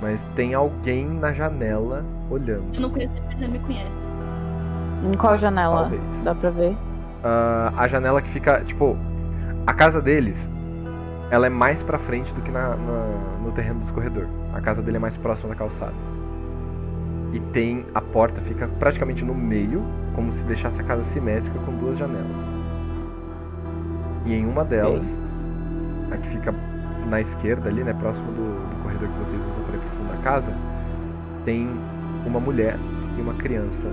Mas tem alguém na janela olhando. Eu não conheço, mas ele me conhece. Em qual janela? Talvez. Dá pra ver? Ah, a janela que fica, tipo, a casa deles, ela é mais pra frente do que na, na- no terreno dos corredor. A casa dele é mais próxima da calçada. E tem a porta fica praticamente no meio, como se deixasse a casa simétrica com duas janelas. E em uma delas, a que fica na esquerda ali, né, próximo do, do corredor que vocês usam para ir pro fundo da casa, tem uma mulher e uma criança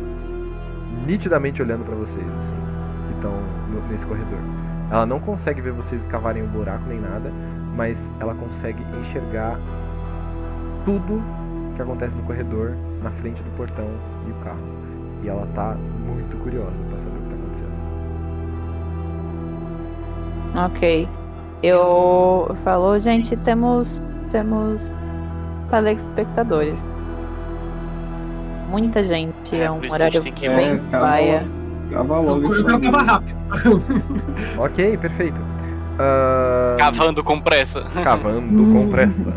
nitidamente olhando pra vocês, assim que estão nesse corredor. Ela não consegue ver vocês escavarem um buraco nem nada, mas ela consegue enxergar tudo que acontece no corredor, na frente do portão e o carro. E ela tá muito curiosa pra saber o que tá acontecendo. Ok. Eu falo, gente, temos. Temos telespectadores. Muita gente, é, É, um horário bem É, cava paia. Cava Eu, quero cavar rápido. Ok, perfeito. Ah, Cavando com pressa. cavando com pressa.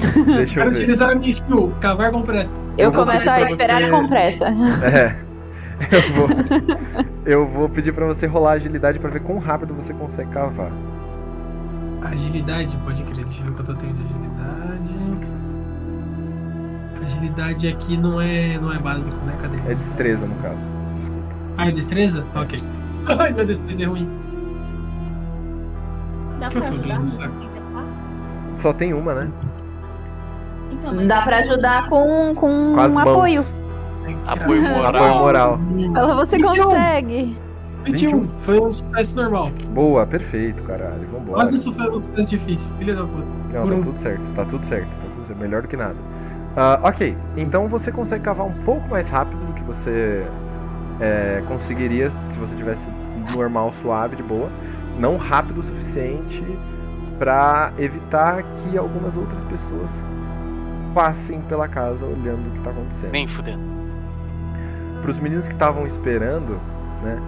Deixa Quero eu ver. utilizar a minha skill, cavar com pressa. Eu, Eu começo a esperar você- com pressa. É. Eu vou, eu vou pedir pra você rolar agilidade pra ver quão rápido você consegue cavar. Agilidade, pode crer. Deixa eu ver o que eu tô tendo de agilidade. Agilidade aqui não é, não é básico, né? Cadê? É destreza, no caso. Ah, é destreza? Ok. Ai, minha destreza é ruim. Dá Que eu pra tô ajudar? dando tentar? Só tem uma, né? Então, mas Dá pra ajudar com, com um mãos. apoio. Que tirar. Apoio Apoio moral. moral. Fala, você 21. consegue. 21. Foi um sucesso normal. Boa, perfeito, caralho. Vambora. Mas isso foi um sucesso difícil, filha da puta. Não, por tá um. tudo certo, tá tudo certo, tá tudo certo. Melhor do que nada. Ah, ok, então você consegue cavar um pouco mais rápido do que você é, conseguiria se você tivesse normal, suave, de boa. Não rápido o suficiente pra evitar que algumas outras pessoas passem pela casa olhando o que tá acontecendo. Nem fudendo. Para os meninos que estavam esperando, né?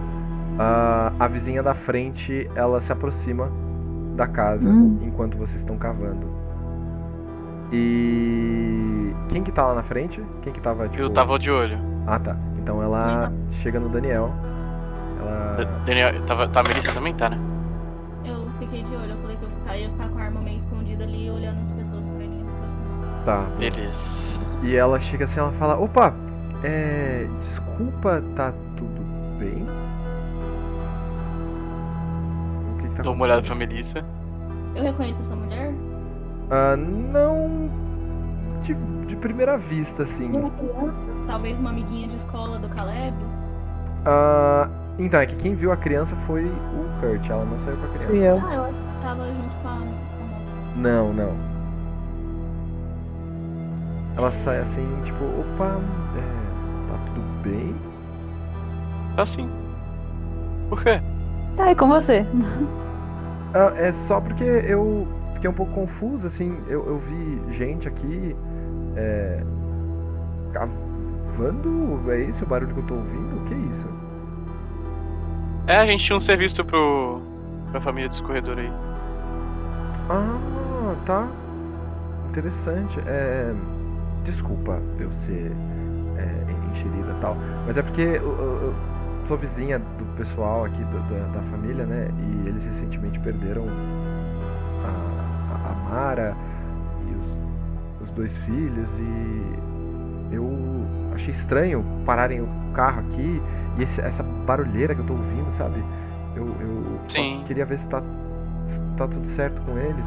A, a vizinha da frente, ela se aproxima da casa Hum. enquanto vocês estão cavando. E quem que tá lá na frente? Quem que tava tipo Eu tava de olho. Ah, tá. Então ela chega no Daniel. Ela Daniel, tava, tá a Melissa também? Tá, né? eu fiquei de olho. Eu falei que eu ficar- ia ficar com a arma meio escondida ali, olhando as pessoas pra mim. se aproximar. tá. Beleza. E ela chega assim, ela fala: "Opa, é, desculpa, tá tudo bem?" O que que tá Dou uma olhada pra Melissa. Eu reconheço essa mulher? Ah, não de, de primeira vista, assim. Uma criança? Talvez uma amiguinha de escola do Caleb? Ah, então, é que quem viu a criança foi o Kurt, ela não saiu com a criança. eu. Ah, eu acho que tava junto com a, moça. Não, não. Ela sai assim, tipo, opa, é, tá tudo bem? Assim. Por quê? Tá, e com você? Ah, é só porque eu fiquei um pouco confuso, assim, eu, eu vi gente aqui é, cavando, é esse o barulho que eu tô ouvindo? O que é isso? É, a gente tinha um serviço pro. pra família do escorredor aí. Ah, tá. Interessante. É, desculpa eu ser é, enxerida e tal, mas é porque eu, eu- sou vizinha do pessoal aqui da, da, da família, né? E eles recentemente perderam a, a- a Mara e os, os dois filhos e eu achei estranho pararem o carro aqui e esse- essa barulheira que eu tô ouvindo, sabe? Eu, eu queria ver se tá, se tá tudo certo com eles.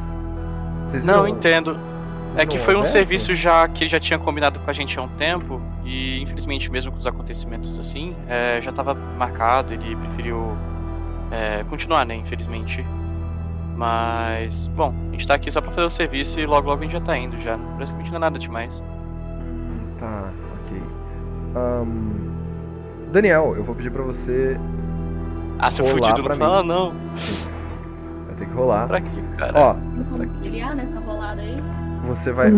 Vocês Não, viram- entendo. vocês É que foi um serviço já que ele já tinha combinado com a gente há um tempo e infelizmente mesmo com os acontecimentos assim, é, já estava marcado, ele preferiu é, continuar, né, infelizmente. Mas, bom, a gente tá aqui só pra fazer o serviço e logo logo a gente já tá indo já. Praticamente não é nada demais. Hum, Tá, ok. Ahn, Daniel, eu vou pedir pra você. Ah, seu Rolar fudido, pra não mim. fala não. Vai ter que rolar. Pra quê, cara? Ó, Tem como auxiliar nessa rolada aí? você vai.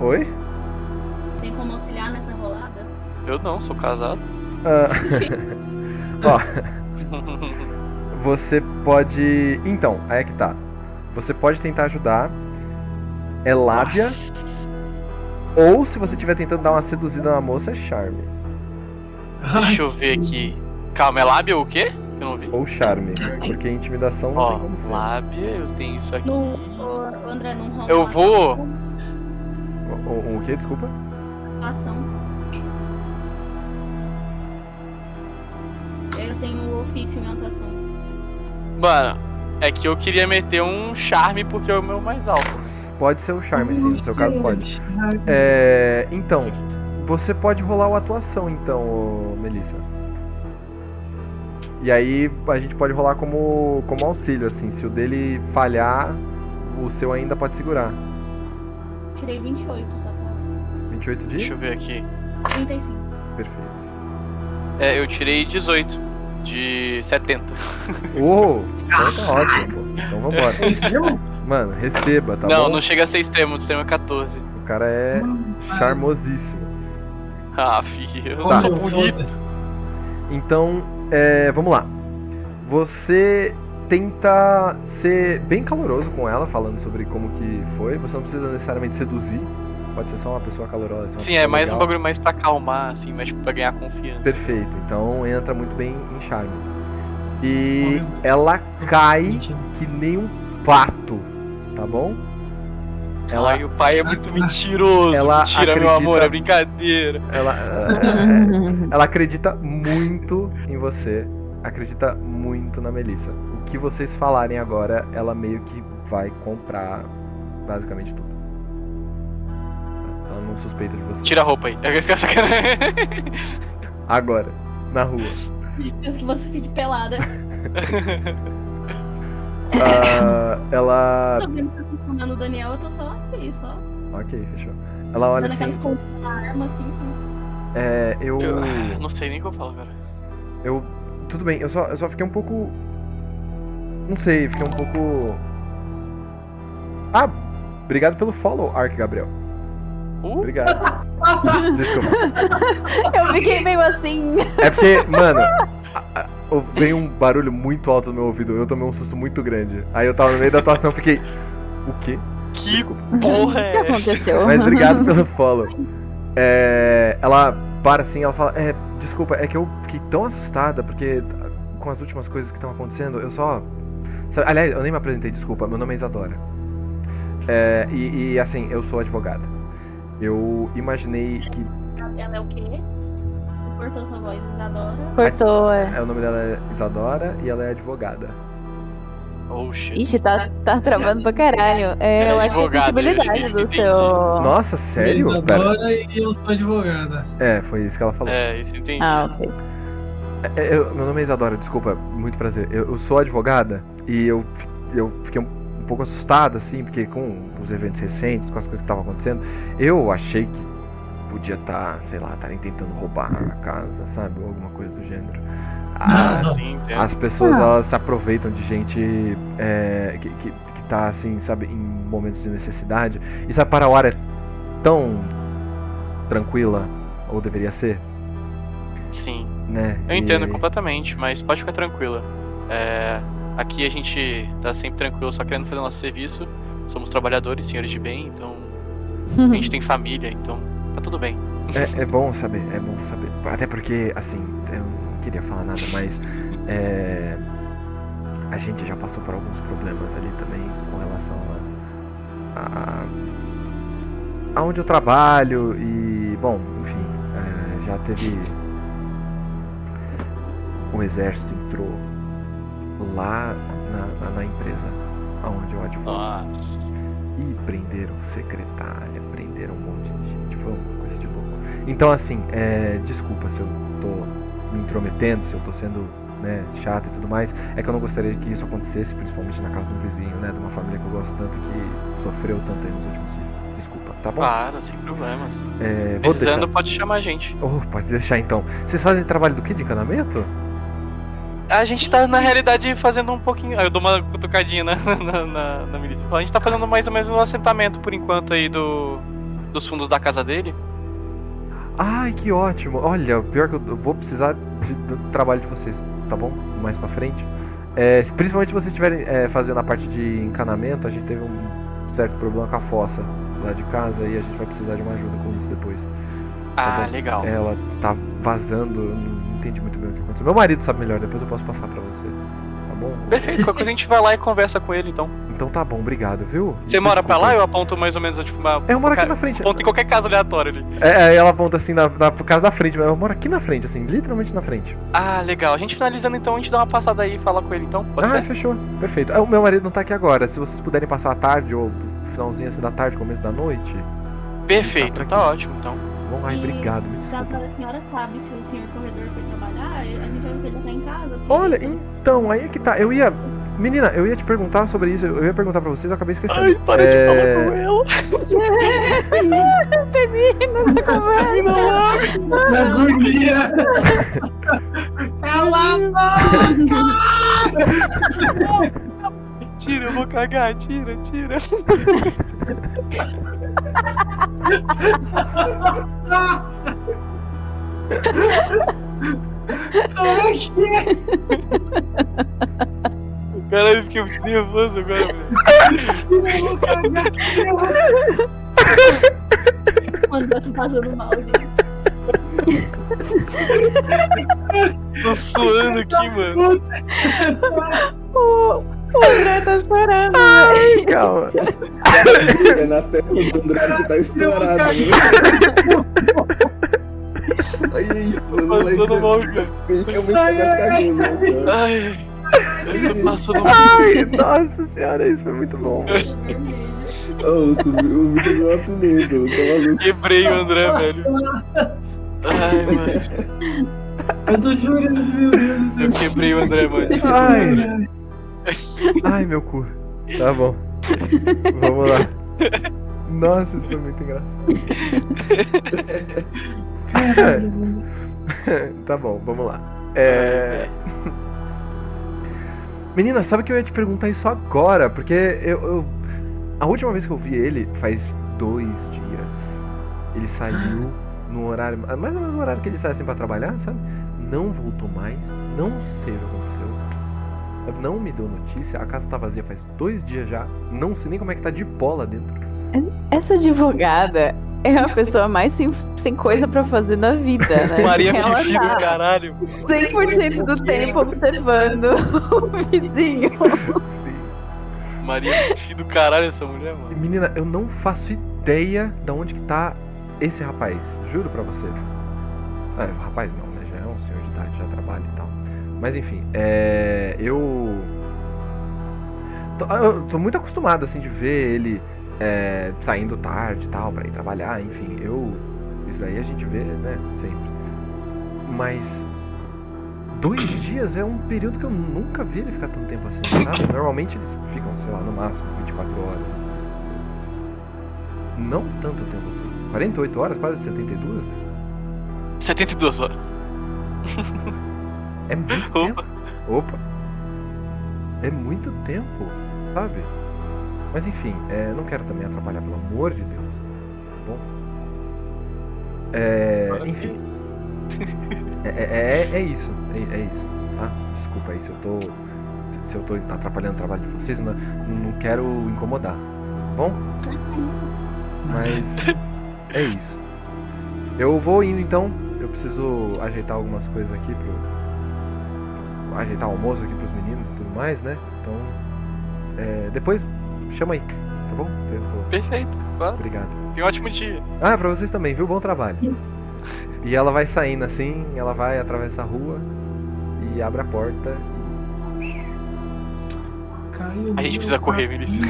Oi? Tem como auxiliar nessa rolada? Eu não, sou casado. Ah, Ó, você pode. Então, aí é que tá. Você pode tentar ajudar. É lábia. Ou se você estiver tentando dar uma seduzida na moça, é charme. Deixa eu ver aqui. Calma, é lábia ou o quê? Eu não vi. Ou charme. Porque intimidação não Ó, tem como ser. lábia, eu tenho isso aqui. No, o André, não rola Eu vou- O, o, o quê? Desculpa? Ação. Eu tenho o ofício em atuação. Mano, é que eu queria meter um charme porque é o meu mais alto. Pode ser o charme, sim. No seu caso, pode. É, então, você pode rolar o atuação, então, Melissa. E aí a gente pode rolar como, como auxílio, assim. Se o dele falhar, o seu ainda pode segurar. Tirei 28 só pra. 28 Deixa de? eu ver aqui. 35. Perfeito. É, eu tirei 18 de 70. Uou! Então tá ótimo, pô. Então vambora. É? Mano, receba, tá não, bom? não chega a ser extremo, o extremo é 14. O cara é charmosíssimo. Ah, filho, eu Tá. sou bonito. Então, é, vamos lá. Você tenta ser bem caloroso com ela, falando sobre como que foi. Você não precisa necessariamente seduzir, pode ser só uma pessoa calorosa. uma Sim, pessoa é mais um legal. bagulho mais pra acalmar, assim, mas pra ganhar confiança. Perfeito, então entra muito bem em charme. E ela cai que nem um pato, tá bom? Ela, Ai, o pai é muito mentiroso. Ela Mentira, meu acredita- amor, é brincadeira. ela, ela acredita muito em você, acredita muito na Melissa. O que vocês falarem agora, ela meio que vai comprar basicamente tudo. Ela não suspeita de você. Tira a roupa aí. É que quero. Agora, na rua. Diz que você fique pelada. Ah, ela. Tô vendo que tá funcionando o Daniel, eu tô só aqui, só. Ok, fechou. Ela olha Dando aquela assim. arma, assim. né? É, eu. Eu não sei nem o que eu falo, cara. Eu. Tudo bem, eu só, eu só fiquei um pouco. Não sei, fiquei um pouco. Ah, obrigado pelo follow, Ark Gabriel. Uh, Obrigado. Desculpa. Eu fiquei meio assim. É porque, mano, a- a- veio um barulho muito alto no meu ouvido. Eu tomei um susto muito grande. Aí eu tava no meio da atuação e fiquei. O quê? que Desculpa. porra O que é essa? aconteceu? Mas obrigado pelo follow. É, ela para assim, ela fala: É, desculpa, é que eu fiquei tão assustada porque com as últimas coisas que estão acontecendo, eu só. sabe, aliás, eu nem me apresentei, desculpa, meu nome é Isadora. É, e, e, assim, eu sou advogada. Eu imaginei que. Ela é o quê? Cortou sua voz, Isadora. Cortou, é. é, o nome dela é Isadora e ela é advogada. Oh, shit. Ixi, tá, tá travando pra caralho. É, eu acho que é a eu acho que possibilidade isso do seu. Nossa, sério? Pera. Isadora e eu sou advogada. É, foi isso que ela falou. É, isso eu entendi. Ah, ok. É, eu- meu nome é Isadora, desculpa, muito prazer. Eu, eu sou advogada e eu, eu fiquei um, um pouco assustado, assim, porque com os eventos recentes, com as coisas que estavam acontecendo, eu achei que podia estar, sei lá, estarem tentando roubar a casa, sabe? Ou alguma coisa do gênero. Ah, Ah, sim, entendo. as pessoas, Não. elas se aproveitam de gente é, que, que, que tá, assim, sabe, em momentos de necessidade. E sabe, para é tão tranquila, ou deveria ser, Sim. né? Eu entendo E- completamente, mas pode ficar tranquila. É, aqui a gente tá sempre tranquilo, só querendo fazer nosso serviço. Somos trabalhadores, senhores de bem, então. A gente tem família, então tá tudo bem. É, é bom saber, é bom saber. Até porque, assim, eu não queria falar nada, mas é, a gente já passou por alguns problemas ali também com relação a, a aonde eu trabalho e, bom, enfim, é, já teve o exército entrou lá na, na, na empresa onde eu advogo. Nossa. E prenderam secretária, prenderam um uma coisa de louco. Então assim, é, desculpa se eu tô me intrometendo, se eu tô sendo né, chato e tudo mais, é que eu não gostaria que isso acontecesse, principalmente na casa de um vizinho, né, de uma família que eu gosto tanto que sofreu tanto aí nos últimos dias. Desculpa, tá bom? Claro, sem problemas. É, Precisando, deixar. pode chamar a gente. Oh, pode deixar então. Vocês fazem trabalho do que? De encanamento? A gente tá, na realidade, fazendo um pouquinho. Eu dou uma cutucadinha na, na, na, na milícia. A gente tá fazendo mais ou menos um assentamento por enquanto aí do, dos fundos da casa dele. Ai, que ótimo. Olha, pior que eu vou precisar de- do trabalho de vocês, tá bom? Mais pra frente. É, se- principalmente se vocês estiverem é, fazendo a parte de encanamento, a gente teve um certo problema com a fossa lá de casa e a gente vai precisar de uma ajuda com isso depois. Ah, bom. legal. Ela tá vazando, eu não entendi muito bem o que aconteceu. Meu marido sabe melhor, depois eu posso passar pra você. Tá bom? Perfeito, qualquer coisa a gente vai lá e conversa com ele então. Então tá bom, obrigado, viu? Você mora pra Desculpa. lá? Eu aponto mais ou menos tipo, uma. É, Eu moro aqui na frente. Aponto em qualquer casa aleatória ali. É, é, ela aponta assim na, na casa da frente, mas eu moro aqui na frente, assim, literalmente na frente. Ah, legal. A gente finalizando então, a gente dá uma passada aí e fala com ele então. Pode ah, ser? fechou. Perfeito. Ah, o meu marido não tá aqui agora. Se vocês puderem passar a tarde ou finalzinho assim da tarde, começo da noite. Perfeito, tá tá, aqui. ótimo então. Bom, ai, E obrigado, me Já desculpa. a senhora sabe se o senhor corredor foi trabalhar, a gente vai ver ele tá em casa. Olha, então, aí é que tá. Eu ia. Menina, eu ia te perguntar sobre isso. Eu ia perguntar pra vocês, eu acabei esquecendo. Ai, para de É, falar com ela. Termina essa conversa. Na agonia! Cala a boca! Tira, eu vou cagar, tira, tira. Como é que é? Caralho, eu fiquei muito nervoso agora, velho. Vou cagar. Eu Mano, tô passando mal, gente. Tô suando aqui, mano. O, o André tá chorando, velho. Calma. É na testa do André que tá estourado. né? Isso, Tô mano. passando mal, cara. Eu vou pegar cagando, cara. Ai, mal. Ai, nossa senhora, isso foi muito bom. Ô, subiu- o Vitor virou uma pimenta, eu maluco. Quebrei o André, velho. Ai, mano. Eu tô chorando, meu Deus do céu. Eu quebrei o André, mano. Ai. Ai, meu cu. Tá bom. Vamos lá. Nossa, isso foi muito engraçado. tá bom, vamos lá. É... Menina, sabe que eu ia te perguntar isso agora? Porque eu, eu- A última vez que eu vi ele faz dois dias. Ele saiu no horário. Mais ou menos no horário que ele sai assim pra trabalhar, sabe? Não voltou mais. Não sei o que aconteceu. Não me deu notícia. A casa tá vazia faz dois dias já. Não sei nem como é que tá de pó lá dentro. Essa advogada é a pessoa mais sem, sem coisa pra fazer na vida, né? Maria Fifi do tá caralho. 100% do tempo observando o vizinho. Sim. Maria Fifi do caralho essa mulher, mano. Menina, eu não faço ideia de onde que tá esse rapaz. Juro pra você. Ah, rapaz não, né? Já é um senhor de idade, já trabalha e tal. Mas enfim, é. Eu. Tô, eu tô muito acostumado, assim, de ver ele é, saindo tarde e tal, pra ir trabalhar, enfim. Eu. Isso aí a gente vê, né? Sempre. Mas. Dois dias é um período que eu nunca vi ele ficar tanto tempo assim, sabe? Normalmente eles ficam, sei lá, no máximo 24 horas. Não tanto tempo assim. 48 horas, quase 72? 72 horas. É muito Opa. tempo. Opa. É muito tempo, sabe? Mas enfim, é, não quero também atrapalhar, pelo amor de Deus. Tá bom? É, enfim. É, é, é- é isso. É, é isso, tá? Desculpa aí se eu tô. Se eu tô atrapalhando o trabalho de vocês, não, não quero incomodar, tá bom? Mas é isso. Eu vou indo então. Eu preciso ajeitar algumas coisas aqui pro. Ajeitar o almoço aqui pros meninos e tudo mais, né? Então. é, depois chama aí, tá bom? Eu vou- Perfeito, claro. Obrigado. Tenha um ótimo dia. Ah, pra vocês também, viu? Bom trabalho. E ela vai saindo assim, ela vai atravessar a rua e abre a porta. Caiu A gente precisa correr. Vinícius.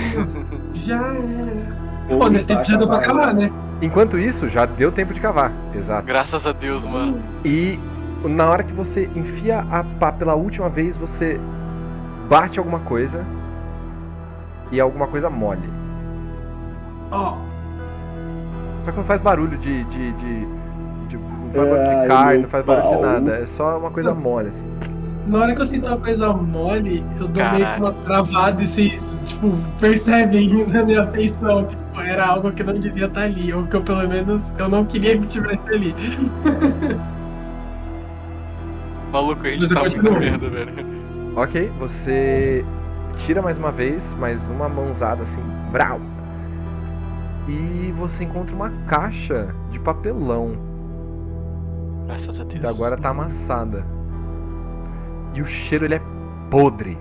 Já era. Pô, nesse tempo já deu pra calar, né? Enquanto isso, já deu tempo de cavar. Exato. Graças a Deus, mano. E na hora que você enfia a pá pela última vez, você bate alguma coisa e alguma coisa mole. Ó, Só que não faz barulho de. de, de, de- não faz barulho de Ai, carne, não faz barulho de nada. É só uma coisa mole, assim. na hora que eu sinto uma coisa mole, eu dou meio Caralho. que uma travada e vocês, tipo, percebem na minha feição que tipo, era algo que não devia estar ali, ou que eu pelo menos eu não queria que tivesse ali. Maluco, a gente tá muito merda, velho. Ok, você tira mais uma vez, mais uma mãozada assim, brau. E você encontra uma caixa de papelão Graças a Deus. que agora tá amassada. E o cheiro ele é podre.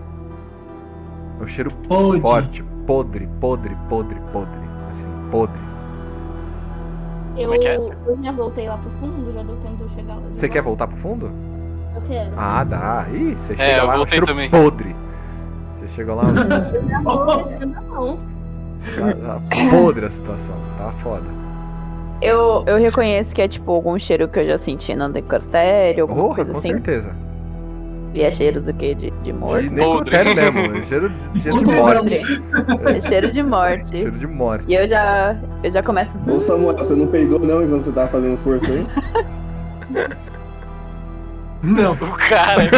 É um cheiro Podre. forte, podre, podre, podre, podre, assim, podre. Eu, Como é que é? eu já voltei lá pro fundo, já deu tempo de eu chegar lá. de Você quer voltar pro fundo? Eu quero. Ah, dá. Ih, você É, chega eu lá, um voltei cheiro também. podre. Chega lá, a mão. tá, tá podre a situação, tá foda. Eu, eu reconheço que é tipo algum cheiro que eu já senti no necrotério, alguma Porra, coisa com assim. certeza. E é cheiro do quê? De, de morte? De necrotério mesmo, é cheiro, cheiro de morte. É cheiro de morte. Cheiro de morte. E eu já, eu já começo. Ô Samuel, você não peidou não enquanto você tava fazendo força aí? Não. O cara.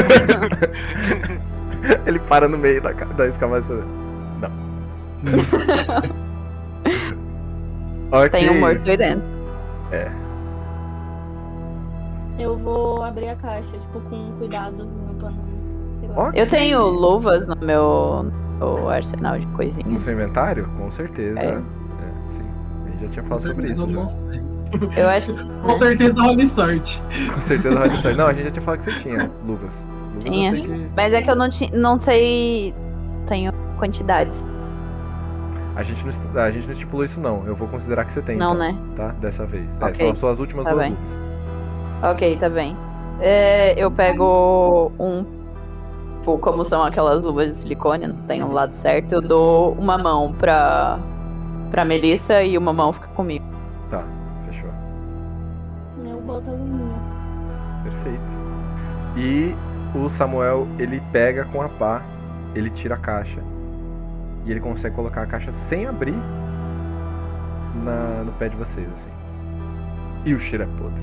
Ele para no meio da, da escavação. Não. ok. Tem um morto aí dentro. Eu vou abrir a caixa, tipo, com cuidado, limpando. sei Eu tenho luvas no meu no arsenal de No coisinhas. seu inventário? Com certeza. É. É, sim. A gente já tinha Com falado sobre isso. eu já. não sei. Eu acho que Com certeza rola sorte. Com certeza rola sorte. Não, a gente já tinha falado que você tinha luvas. Eu sei que. Mas é que eu não, ti, não sei. Tenho quantidades. A gente, não, estu- a gente não estipulou isso, não. Eu vou considerar que você tem. Não, então, né? Tá? Dessa vez. É, Ok. são as suas últimas Tá duas bem. luvas. Ok, tá bem. É, eu pego um. Tipo, como são aquelas luvas de silicone, não tem um lado certo, eu dou uma mão pra. pra Melissa e uma mão fica comigo. Tá, fechou. Eu boto a luvinha. Perfeito. E o Samuel, ele pega com a pá, ele tira a caixa. E ele consegue colocar a caixa sem abrir na, no pé de vocês, assim. E o cheiro é podre.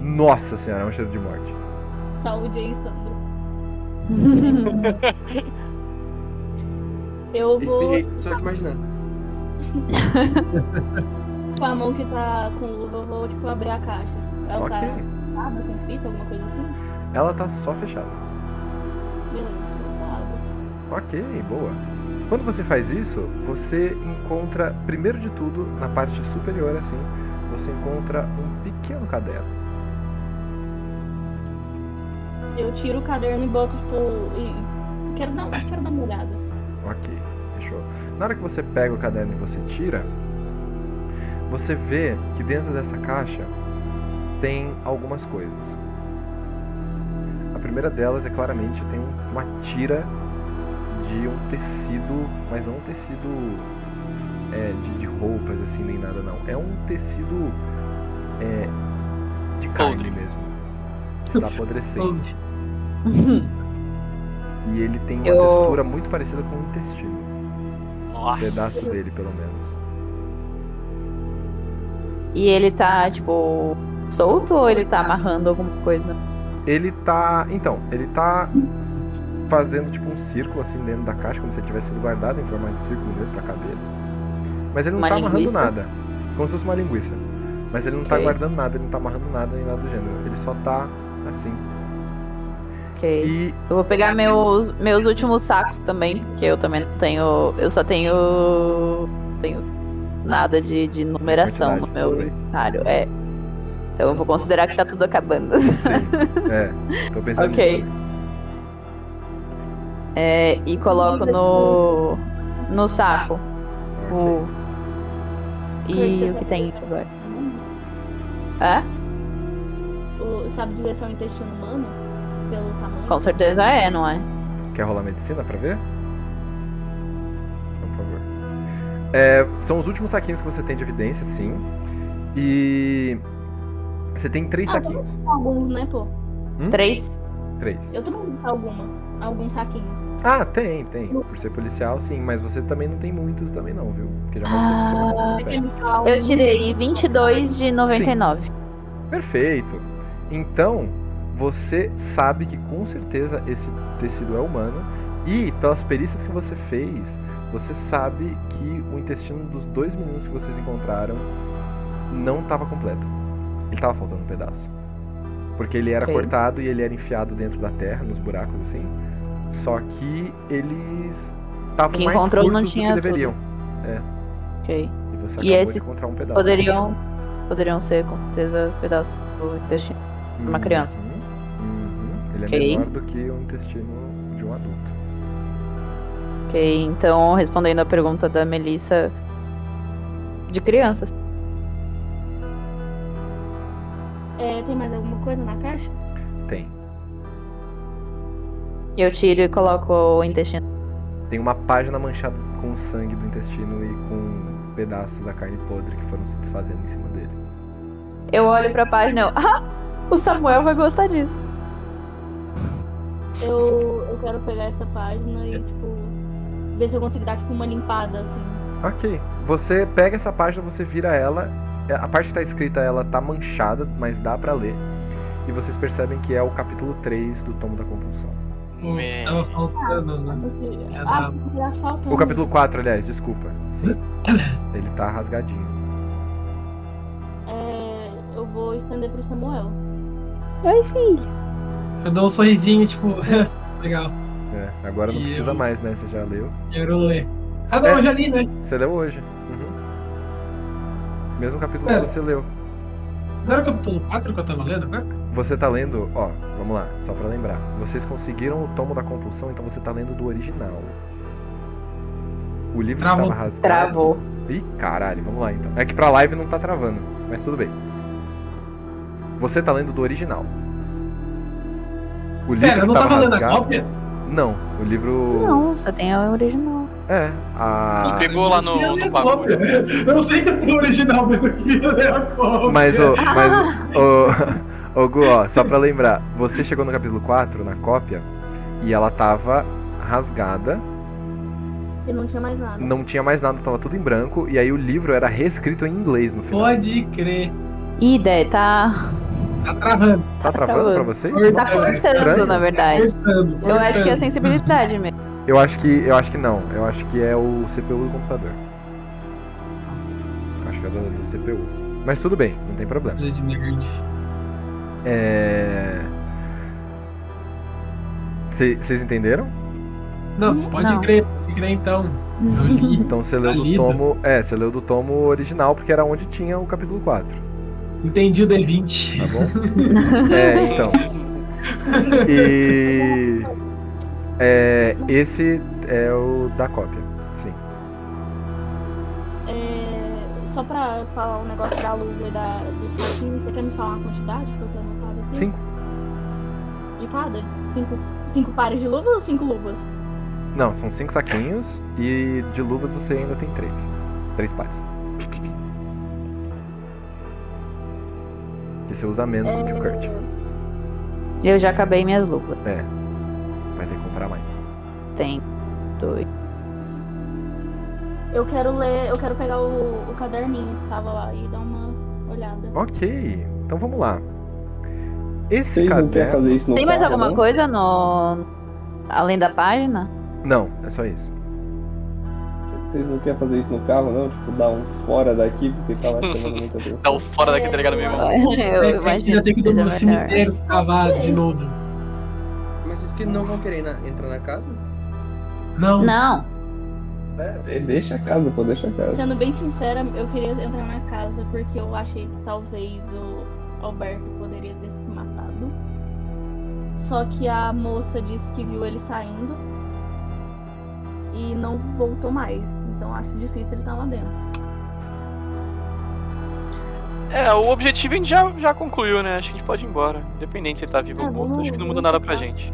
Nossa senhora, é um cheiro de morte. Saúde aí, Sandro. Eu vou Espirrei só de imaginar. com a mão que tá com luva, eu vou tipo abrir a caixa. Ela Ok. tá com fita, alguma coisa assim? Ela tá só fechada. Beleza. Ok, boa. Quando você faz isso, você encontra, primeiro de tudo, na parte superior, assim, você encontra um pequeno caderno. Eu tiro o caderno e boto, tipo. E... Quero, dar, quero dar uma olhada. Ok, fechou. Na hora que você pega o caderno e você tira, você vê que dentro dessa caixa tem algumas coisas. A primeira delas é claramente tem um- uma tira de um tecido, mas não um tecido é, de, de roupas assim nem nada não. É um tecido é, de carne Podre. mesmo. Está apodrecendo. E ele tem uma Eu- textura muito parecida com o intestino. Um Nossa. pedaço dele, pelo menos. E ele tá, tipo, solto ou ele tá amarrando alguma coisa? Ele tá. Então, ele tá fazendo tipo um círculo assim dentro da caixa, como se ele tivesse sido guardado em formato de círculo mesmo pra caber. Mas ele não Uma tá amarrando linguiça? nada. Como se fosse uma linguiça. Mas ele não tá Ok. guardando nada, ele não tá amarrando nada nem nada do gênero. Ele só tá assim. Ok. E Eu vou pegar meus, meus últimos sacos também, porque eu também não tenho. Eu só tenho. tenho nada de, de numeração no meu inventário. É. Então eu vou considerar que tá tudo acabando. é, tô pensando Ok. nisso. também. É, e coloco no. no saco. Ok. O, e o que tem dizer agora? é? Hã? O- Sabe dizer se é um intestino humano? Pelo tamanho? Com certeza é, não é? Quer rolar medicina pra ver? Por favor. É, são os últimos saquinhos que você tem de evidência, sim. E. Você tem três Ah, saquinhos. Alguns, né, pô? Hum? Três? Três. Eu também tenho alguma. Alguns saquinhos. Ah, tem, tem. Por ser policial, sim. Mas você também não tem muitos também não, viu? Porque já você falar Eu tirei 22 de 99. Perfeito. Então, você sabe que com certeza esse tecido é humano. E pelas perícias que você fez, você sabe que o intestino dos dois meninos que vocês encontraram não estava completo. Ele estava faltando um pedaço. Porque ele era Ok. cortado e ele era enfiado dentro da terra, nos buracos assim. Só que eles estavam mais encontrou curtos não do que tinha deveriam. Ok. E você E de esses encontrar um pedaço. Poderiam. Poderiam ser, com certeza, pedaços do intestino. uma criança. Uhum, uhum. Ele Ok. é menor do que o intestino de um adulto. Ok, então respondendo a pergunta da Melissa de crianças. É, tem mais alguma coisa na caixa? Tem. Eu tiro e coloco o intestino. Tem uma página manchada com o sangue do intestino e com pedaços da carne podre que foram se desfazendo em cima dele. Eu olho pra página e eu. Ah! O Samuel vai gostar disso. Eu, eu quero pegar essa página e, tipo, ver se eu consigo dar, tipo, uma limpada, assim. Ok. Você pega essa página, você vira ela. É, A parte que tá escrita, ela tá manchada, mas dá pra ler. E vocês percebem que é o capítulo 3 do Tomo da Compulsão. O que tava faltando, né? Porque- É Ah, tá faltando. O capítulo 4, aliás, desculpa. Sim. Ele tá rasgadinho. É, eu vou estender pro Samuel. Oi, filho. Eu dou um sorrisinho, tipo, Legal. É, agora não E precisa eu- mais, né? Você já leu. Quero ler. Ah, não, É. eu já li, né? Você leu hoje. Mesmo capítulo É. que você leu. Não era o capítulo 4 que eu tava lendo, né? Você tá lendo, ó, vamos lá, só pra lembrar. Vocês conseguiram o tomo da compulsão, então você tá lendo do original. O livro Travou. tava rasgado. Travou. Ih, caralho, vamos lá então. É que pra live não tá travando, mas tudo bem. Você tá lendo do original. O livro Pera, eu não tava tava lendo a rasgado- cópia? Não, o livro. Não, só tem a original. É, a. Pegou lá no, Eu no a bagulho. Eu não sei que tenho o original, mas eu queria ler a cópia. Mas, ô, mas, ô, ô, Gu, ó, só pra lembrar, você chegou no capítulo 4, na cópia, e ela tava rasgada, E não tinha mais nada. não tinha mais nada, tava tudo em branco, e aí o livro era reescrito em inglês no final. Pode crer. Ih, Dé, tá. Tá travando. Tá travando travando. pra vocês? Tá Tá forçando, na verdade. Cortando, Eu acho que é cortando. sensibilidade mesmo. Eu acho que. Eu acho que não. Eu acho que é o CPU do computador. Eu acho que é do, do CPU. Mas tudo bem, não tem problema. Coisa de nerd. É. Vocês entenderam? Não, Uhum. pode Não. crer, pode crer então. Então você leu Tá do lido. tomo. É, você leu do tomo original, porque era onde tinha o capítulo 4. Entendi o D20. Tá bom? é, então. E. É, esse é o da cópia. Sim. É, só pra falar o negócio da luva e da, do saquinho, você quer me falar a quantidade que eu tenho anotado aqui? Cinco. De cada? Cinco, cinco pares de luvas ou cinco luvas? Não, são cinco saquinhos e de luvas você ainda tem três. Três pares. Que você usa menos do que o Kurt. Eu já acabei minhas luvas. Vai ter que comprar mais. Tem dois. Eu quero ler, eu quero pegar o, o caderninho que tava lá e dar uma olhada. Ok, então vamos lá. Esse Vocês não querem caderno. fazer isso no Tem mais carro, alguma não? coisa no. Além da página? Não, é só isso. Vocês não querem fazer isso no carro, não? Tipo, dar um fora daqui, porque tá lá chamando muita atenção. O fora daqui, tá ligado, meu irmão? Eu É, a gente imagino já tem que ir no cemitério cavar de novo. Mas vocês que não vão querer na- entrar na casa? Não. Não, É, deixa a casa, pô, deixa a casa. Sendo bem sincera, eu queria entrar na casa porque eu achei que talvez o Alberto poderia ter se matado. Só que a moça disse que viu ele saindo e não voltou mais. Então acho difícil ele estar lá dentro. É, o objetivo a gente já, já concluiu, né? Acho que a gente pode ir embora. Independente se ele tá vivo É, ou morto, vamos- acho que não muda nada pra gente.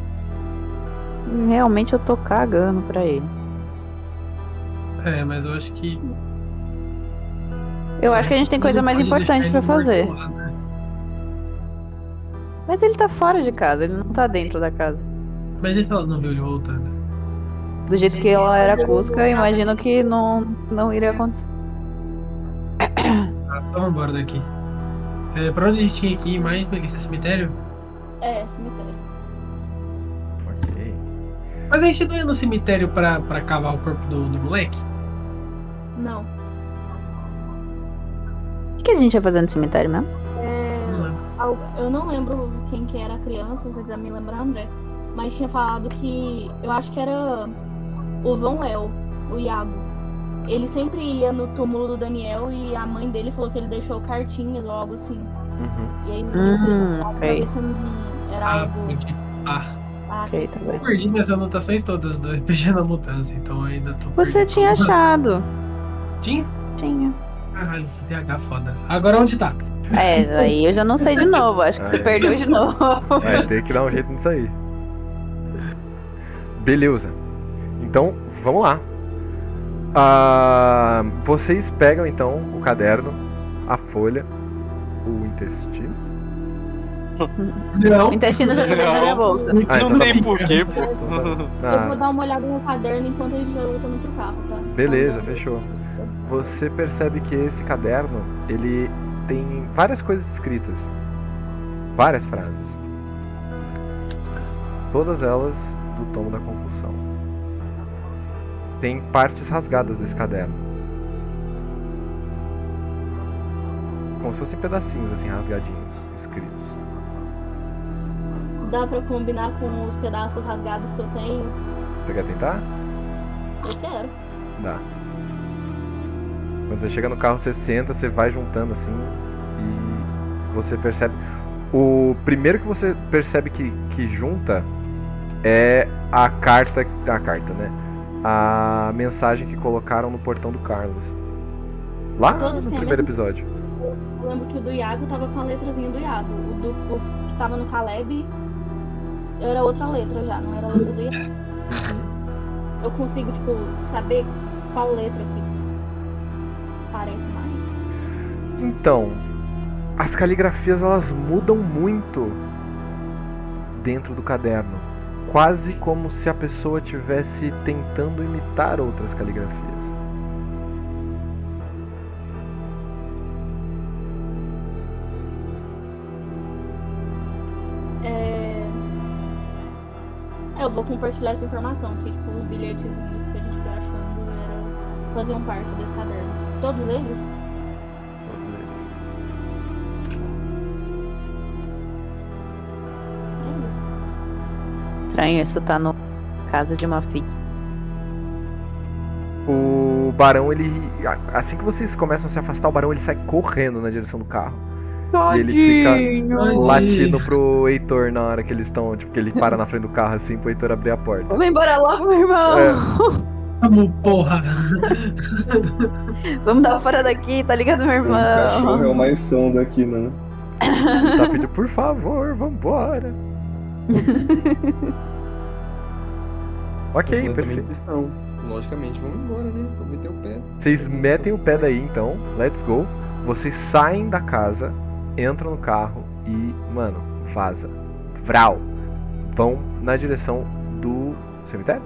realmente eu tô cagando pra ele. É, mas eu acho que. Eu acho que a gente tem coisa mais importante pra fazer. morto lá, né? Mas ele tá fora de casa, ele não tá dentro da casa. Mas e se ela não viu ele voltando? Do jeito que ela era Cusca, eu imagino que não, não iria acontecer. Ah, então vamos embora daqui. É, pra onde a gente tinha que ir mais, Melissa? Cemitério? É, cemitério. Ok. Mas a gente não ia no cemitério pra, pra cavar o corpo do, do moleque? Não. O que a gente ia fazer no cemitério mesmo? É, Não eu não lembro quem que era a criança, se você quiser me lembrar, André. Mas tinha falado que. Eu acho que era o Vão Léo, o Iago. Ele sempre ia no túmulo do Daniel e a mãe dele falou que ele deixou cartinhas ou algo assim. Uhum. E aí Hum, pra ok. ver se era Ah, algo. pode. Ah, Ah, Ok, que tá eu perdi minhas anotações todas do RPG na mudança, então eu ainda tô. Você perdido. tinha achado. Tinha? Tinha. Caralho, que DH foda. Agora onde tá? É, aí eu já não sei de novo. Acho que você é. perdeu de novo. Vai ter que dar um jeito nisso aí. Beleza. Então, vamos lá. Ah, vocês pegam então o caderno, a folha, o intestino. Não. O intestino já tá dentro da minha bolsa. Ah, então não tá tem porquê, pô. Eu Ah, vou dar uma olhada no caderno enquanto a gente vai voltando pro carro, tá? Beleza, Tá fechou. Você percebe que esse caderno, ele tem várias coisas escritas. Várias frases. Todas elas do tomo da compulsão. Tem partes rasgadas desse caderno. Como se fossem pedacinhos assim rasgadinhos, escritos. Dá pra combinar com os pedaços rasgados que eu tenho? Você quer tentar? Eu quero. Dá. Quando você chega no carro, você senta, você vai juntando assim e você percebe. O primeiro que você percebe que, que junta é a carta. A carta, né? A mensagem que colocaram no portão do Carlos. Lá Todos no primeiro mesma- episódio. Eu lembro que o do Iago tava com a letrazinha do Iago. O, do, o que tava no Caleb era outra letra já, não era a letra do Iago. Eu consigo, tipo, saber qual letra que parece mais. Então, as caligrafias elas mudam muito dentro do caderno, quase como se a pessoa estivesse tentando imitar outras caligrafias. É... é, Eu vou compartilhar essa informação, que tipo, os bilhetezinhos que a gente foi achando era... faziam parte desse caderno. Todos eles? Estranho, isso tá no casa de uma filha. O barão, ele. Assim que vocês começam a se afastar, o barão ele sai correndo na direção do carro. E ele fica Tadinho. latindo pro Heitor na hora que eles estão. Tipo, que ele para na frente do carro assim pro Heitor abrir a porta. Vamos embora logo, meu irmão. É. Vamos, porra. Vamos dar fora daqui, tá ligado, meu O cachorro é irmão? o mais som daqui, né? Ele tá pedindo, por favor, vambora. ok, perfeito. estão. Logicamente, vamos embora, né? Vamos meter o pé. Vocês metem o pé daí então, let's go. Vocês saem da casa, entram no carro e, mano, vaza. Vral. Vão na direção do cemitério?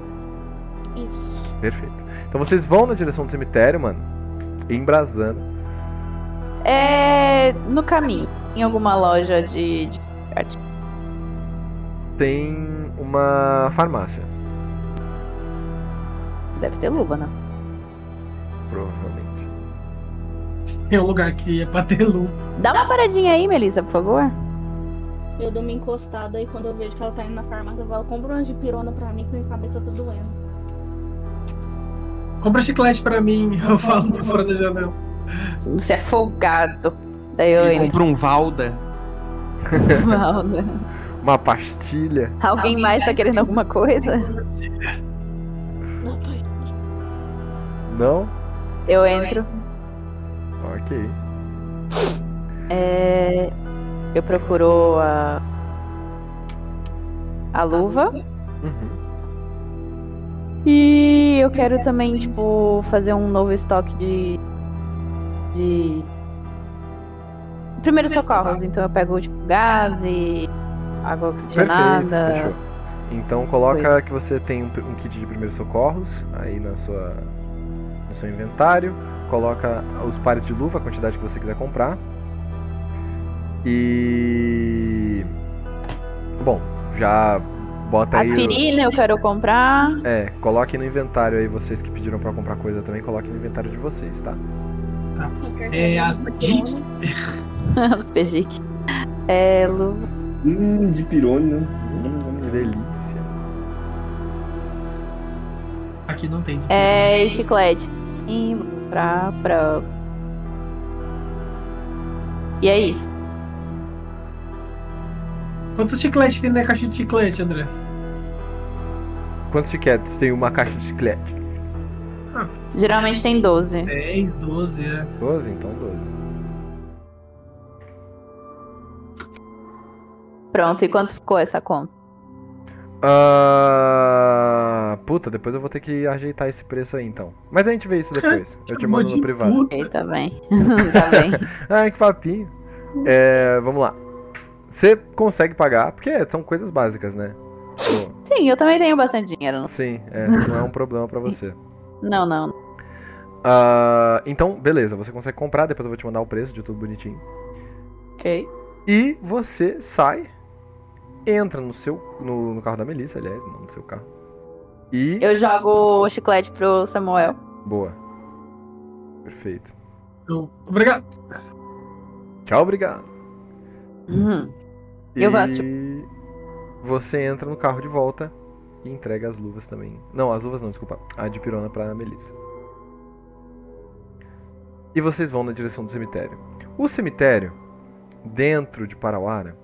Isso. Perfeito. Então vocês vão na direção do cemitério, mano, embrasando. É. No caminho, em alguma loja de. de arte. Tem uma farmácia, Deve ter luva, né? provavelmente. Tem um lugar que é pra ter luz. Dá uma paradinha aí, Melissa, por favor. Eu dou uma encostada e quando eu vejo que ela tá indo na farmácia, eu falo, compra umas de pirona pra mim que minha cabeça tá doendo. Compra chiclete pra mim, eu falo por fora da janela. Você é folgado. Daí eu compra um Valda. Né? Uma pastilha. Alguém mais tá querendo alguma coisa? Não? Eu entro. Ok. É, Eu procuro a. A luva. Uhum. E eu quero também, tipo, fazer um novo estoque de. De. Primeiros socorros. Então eu pego, tipo, gás e. Água Perfeito, oxigenada. fechou. Então coloca que você tem um, um kit de primeiros socorros aí na sua, no seu inventário. Coloca os pares de luva, a quantidade que você quiser comprar. E. Bom, já bota aí. o- Aspirina eu quero comprar. É, coloque no inventário aí vocês que pediram pra comprar coisa também, coloque no inventário de vocês, tá? Quero É, comprar as uma de Dick. pirona. Os pejique. É, luva. Hum, de pirone, né? Hum, que delícia. Aqui não tem. É, e chiclete. E pra, pra. E é isso. Quantos chicletes tem na caixa de chiclete, André? Quantos tickets tem uma caixa de chiclete? Geralmente tem 12. 10, 12, é. 12? Então 12. Pronto, e quanto ficou essa conta? Ah, puta, depois eu vou ter que ajeitar esse preço aí então. Mas a gente vê isso depois. Eu te mando no privado. puta. Eita, bem. tá bem. Ai, que papinho. É, vamos lá. Você consegue pagar, porque são coisas básicas, né? Pô, Sim, eu também tenho bastante dinheiro. sim, é, não é um problema pra você. Não, não. Ah, então, beleza, você consegue comprar, depois eu vou te mandar o preço de tudo bonitinho. Ok. E você sai, entra no seu. no, no carro da Melissa, aliás, não no seu carro. E. Eu jogo o chiclete pro Samuel. Boa. Perfeito. Então, obrigado. Tchau, obrigado. Uhum. Eu vou assistir. E você entra no carro de volta e entrega as luvas também. Não, as luvas não, desculpa. A de pirona pra Melissa. E vocês vão na direção do cemitério. O cemitério, dentro de Parauara,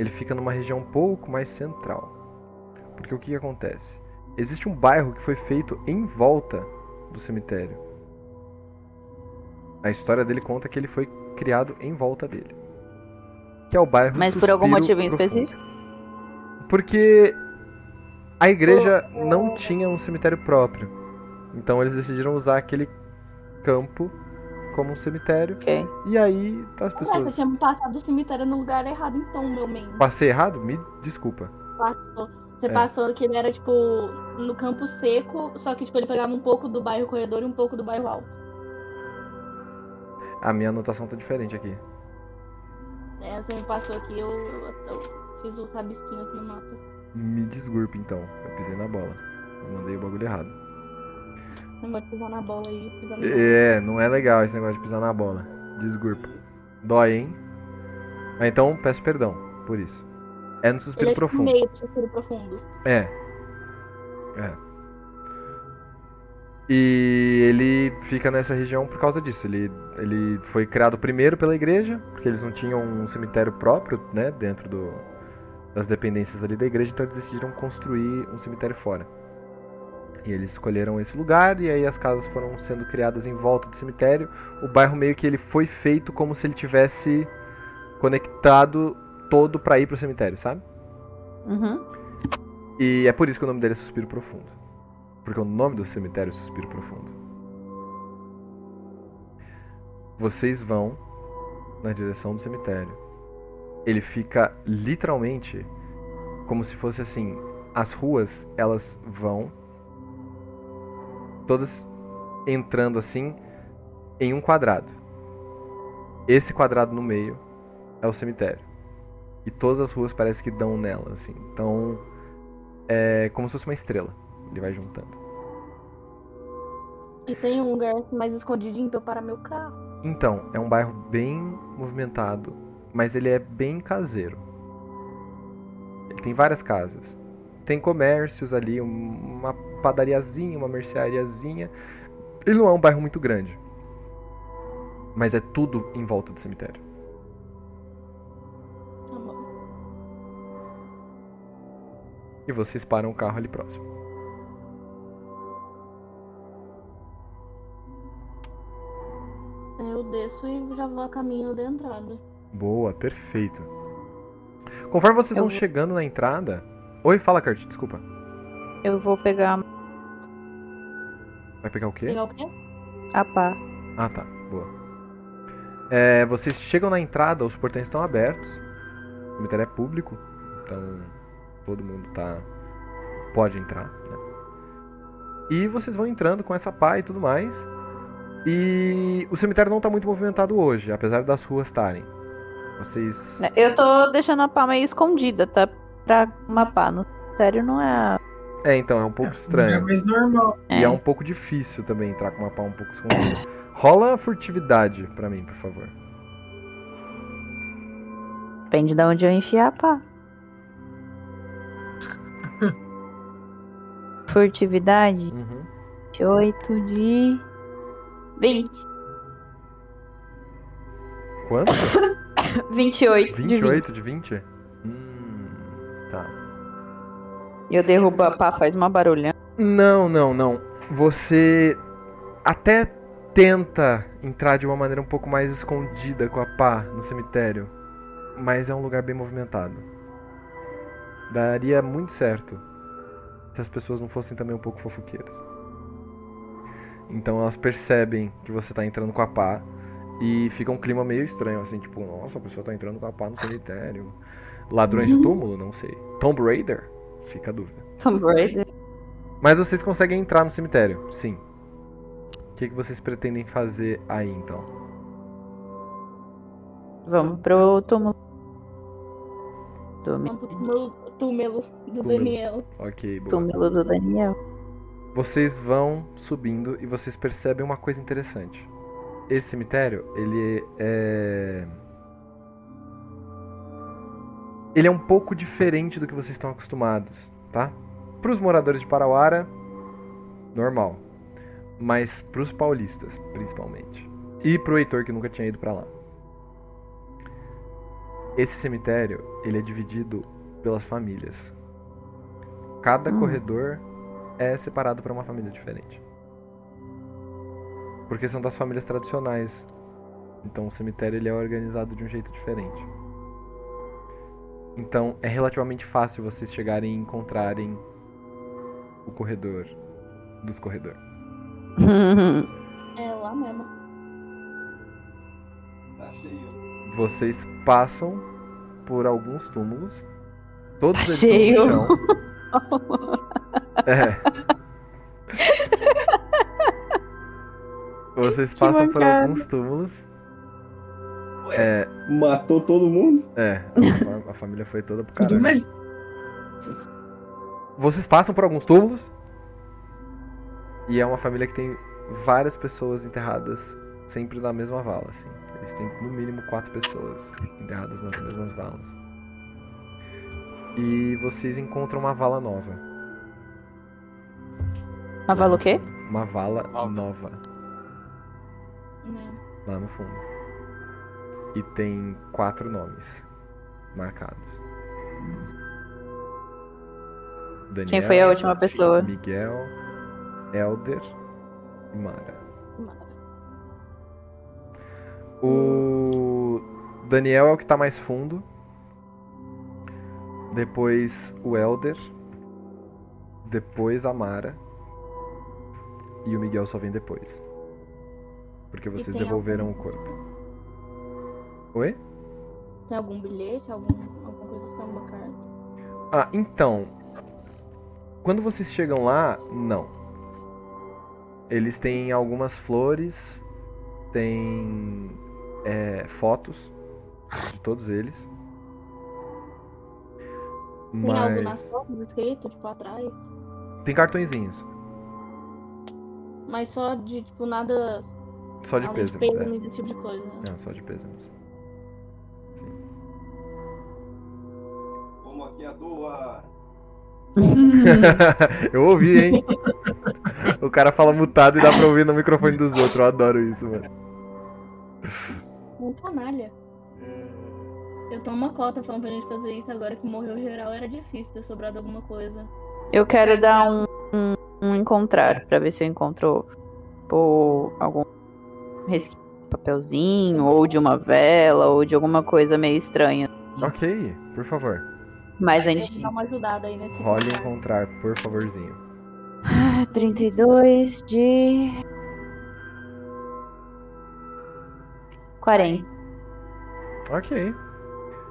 ele fica numa região um pouco mais central. Porque o que, que acontece? Existe um bairro que foi feito em volta do cemitério. A história dele conta que ele foi criado em volta dele. Que é o bairro Mas por algum motivo em específico? Porque a igreja não tinha um cemitério próprio. Então eles decidiram usar aquele campo como um cemitério. E aí as Ué, você pessoas. tinha passado o cemitério no lugar errado, então, meu man. Passei errado? Me desculpa. Passou. Você É. passou que ele era, tipo, no campo seco, só que, tipo, ele pegava um pouco do bairro corredor e um pouco do bairro alto. A minha anotação tá diferente aqui. É, você me passou aqui, eu, eu fiz o rabisquinho aqui no mapa. Me desculpe então. Eu pisei na bola. Eu mandei o bagulho errado. Negócio de pisar na bola aí, na bola. É, não é legal esse negócio de pisar na bola. Desculpa. Dói, hein? Mas então peço perdão por isso. É no suspiro Ele é tipo profundo. meio do suspiro profundo. É. É. E ele fica nessa região por causa disso. Ele, ele foi criado primeiro pela igreja, porque eles não tinham um cemitério próprio, né, dentro do, das dependências ali da igreja, então eles decidiram construir um cemitério fora. E eles escolheram esse lugar e aí as casas foram sendo criadas em volta do cemitério. O bairro meio que ele foi feito como se ele tivesse conectado todo pra ir pro cemitério, sabe? Uhum. E é por isso que o nome dele é Suspiro Profundo. Porque o nome do cemitério é Suspiro Profundo. Vocês vão na direção do cemitério. Ele fica literalmente como se fosse assim, as ruas, elas vão todas entrando assim em um quadrado. Esse quadrado no meio é o cemitério. E todas as ruas parece que dão nela, assim. Então, é como se fosse uma estrela. Ele vai juntando. E tem um lugar mais escondidinho parar meu carro. Então, é um bairro bem movimentado, mas ele é bem caseiro. Ele tem várias casas. Tem comércios ali, um- uma padariazinha, uma merceariazinha. Ele não é um bairro muito grande. Mas é tudo em volta do cemitério. Tá bom. E vocês param o carro ali próximo. Eu desço e já vou a caminho da entrada. Boa, perfeito. Conforme vocês Eu vão chegando na entrada. Oi, fala, Kurt, desculpa. Eu vou pegar Vai pegar o quê? Pegar o quê? a pá. Ah, tá. Boa. É, vocês chegam na entrada, os portões estão abertos. O cemitério é público, então todo mundo tá pode entrar, né? E vocês vão entrando com essa pá e tudo mais. E o cemitério não tá muito movimentado hoje, apesar das ruas estarem. Vocês Eu tô deixando a pá meio escondida, tá? Pra mapar. No sério, não é. É, então é um pouco É estranho. mais normal. E é um pouco difícil também entrar com uma pá um pouco escondida. Rola furtividade pra mim, por favor. Depende de onde eu enfiar a pá. Furtividade, Uhum. 8 de 20. Quanto? 28 de 20. 28 de 20? Eu derrubo a pá, faz uma barulhão. Não, não, não. Você até tenta entrar de uma maneira um pouco mais escondida com a pá no cemitério, mas é um lugar bem movimentado. Daria muito certo se as pessoas não fossem também um pouco fofoqueiras. Então elas percebem que você tá entrando com a pá e fica um clima meio estranho, assim, tipo, nossa, a pessoa tá entrando com a pá no cemitério. Ladrões de túmulo? Não sei. Tomb Raider? Fica a dúvida. Tomb Raider. Mas vocês conseguem entrar no cemitério, sim. O que, que vocês pretendem fazer aí então? Vamos pro túmulo. Túmulo, Vamos pro túmulo, túmulo do Túmulo. Daniel. Ok, boa. túmulo do Daniel. Vocês vão subindo e vocês percebem uma coisa interessante. Esse cemitério, ele é. Ele é um pouco diferente do que vocês estão acostumados, tá? Para os moradores de Parauara, normal. Mas para os paulistas, principalmente. E pro Heitor que nunca tinha ido para lá. Esse cemitério, ele é dividido pelas famílias. Cada Hum. corredor é separado para uma família diferente. Porque são das famílias tradicionais. Então o cemitério ele é organizado de um jeito diferente. Então é relativamente fácil vocês chegarem e encontrarem o corredor dos corredores. É lá mesmo. Tá cheio. Vocês passam por alguns túmulos. Todos Tá eles cheio. são no chão. É. Vocês passam por alguns túmulos. É, Matou todo mundo? é. A, a família foi toda pro Tudo caralho. bem. Vocês passam por alguns túmulos. E é uma família que tem várias pessoas enterradas sempre na mesma vala, assim. Eles têm no mínimo quatro pessoas enterradas nas mesmas valas. E vocês encontram uma vala nova. A vala o quê? Uma vala Nova. Né? lá no fundo. E tem quatro nomes marcados. Daniel, Quem foi a última pessoa? Miguel, Elder e Mara. O Daniel é o que tá mais fundo. Depois o Elder. Depois a Mara. E o Miguel só vem depois. Porque vocês devolveram algum- o corpo. Oi? Tem algum bilhete, algum, alguma coisa assim, alguma carta? Ah, então. Quando vocês chegam lá, não. Eles têm algumas flores, tem é, fotos de todos eles. Tem algo nas Mas fotos escrito, tipo, atrás? tem cartõezinhos, Mas só de, tipo, nada só de pêsames. É. esse tipo de coisa. Não, só de pêsames. Como aqui a doa. Eu ouvi, hein? o cara fala mutado e dá pra ouvir no microfone dos outros. Eu adoro isso, mano. Um canalha. Eu tomo uma cota falando pra gente fazer isso agora que morreu geral, era difícil ter sobrado alguma coisa. Eu quero dar um, um, um encontrar pra ver se eu encontro pô, algum resquício de papelzinho, ou de uma vela, ou de alguma coisa meio estranha. Ok, por favor. Mas antes de. dar uma ajudada aí nesse Role encontrar. encontrar, por favorzinho. Ah, 32 de. 40. Ok.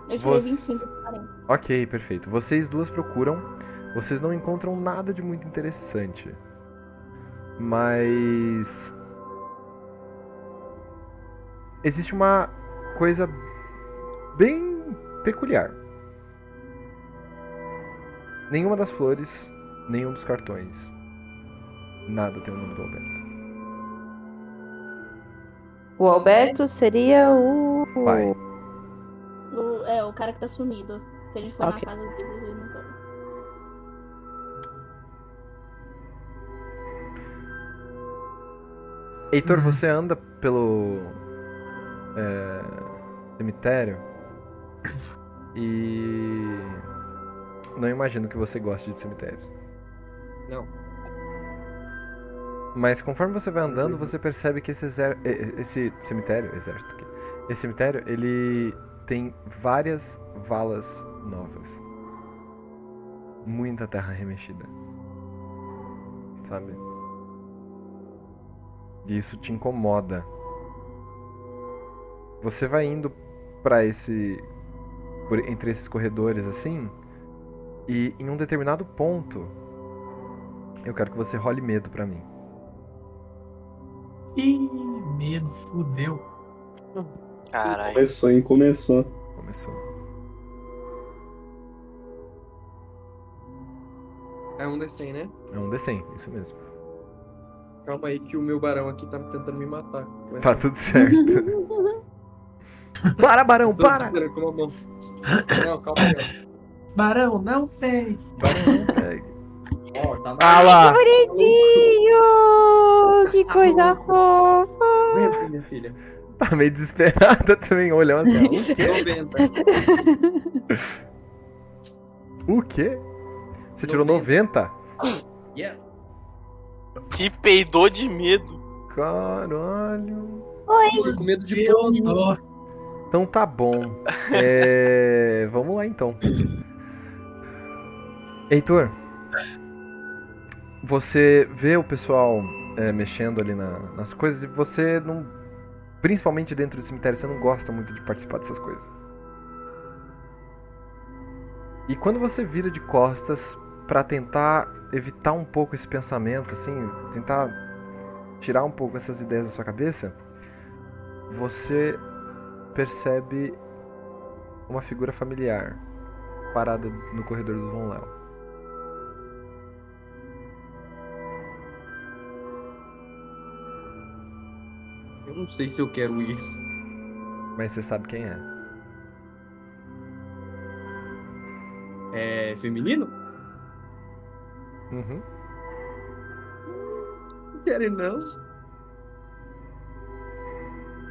Eu tirei Você- 25 de 40. Ok, perfeito. Vocês duas procuram, vocês não encontram nada de muito interessante. Mas. Existe uma coisa bem peculiar. Nenhuma das flores, nenhum dos cartões. Nada tem o nome do Alberto. O Alberto seria o. Pai. O, é, o cara que tá sumido. Que a gente foi Ok. na casa deles e não tá. Heitor, Uhum. você anda pelo é, cemitério e não imagino que você goste de cemitérios. Não. Mas conforme você vai andando, você percebe que esse, exer- eh, esse cemitério, exército aqui, esse cemitério, ele tem várias valas novas. Muita terra remexida. Sabe? E isso te incomoda. Você vai indo pra esse por entre esses corredores assim, e em um determinado ponto, eu quero que você role medo pra mim. Ih, medo, fudeu. Caralho. Começou, hein? Começou. Começou. É um D100, né? É um D100, isso mesmo. Calma aí que o meu barão aqui tá tentando me matar. Mas Tá tudo certo. Para, Barão, para! esperando com uma mão. Não, aí. Barão, não pegue. Ó, tá Ah lá! Bonitinho! Que coisa fofa! Aguenta, minha filha. Tá meio desesperada também, olhando assim. O quê? 90. O quê? Você tirou 90? Yeah. Que peidou de medo. Caralho. Tô com medo de pão. Então tá bom. É... Vamos lá então. Heitor, você vê o pessoal é, mexendo ali na- nas coisas e você não. Principalmente dentro do cemitério, você não gosta muito de participar dessas coisas. E quando você vira de costas pra tentar evitar um pouco esse pensamento, assim, tentar tirar um pouco essas ideias da sua cabeça, você percebe uma figura familiar parada no corredor dos Von Léo. Eu não sei se eu quero ir. Mas você sabe quem é. É feminino? Uhum. Não quero ir, não.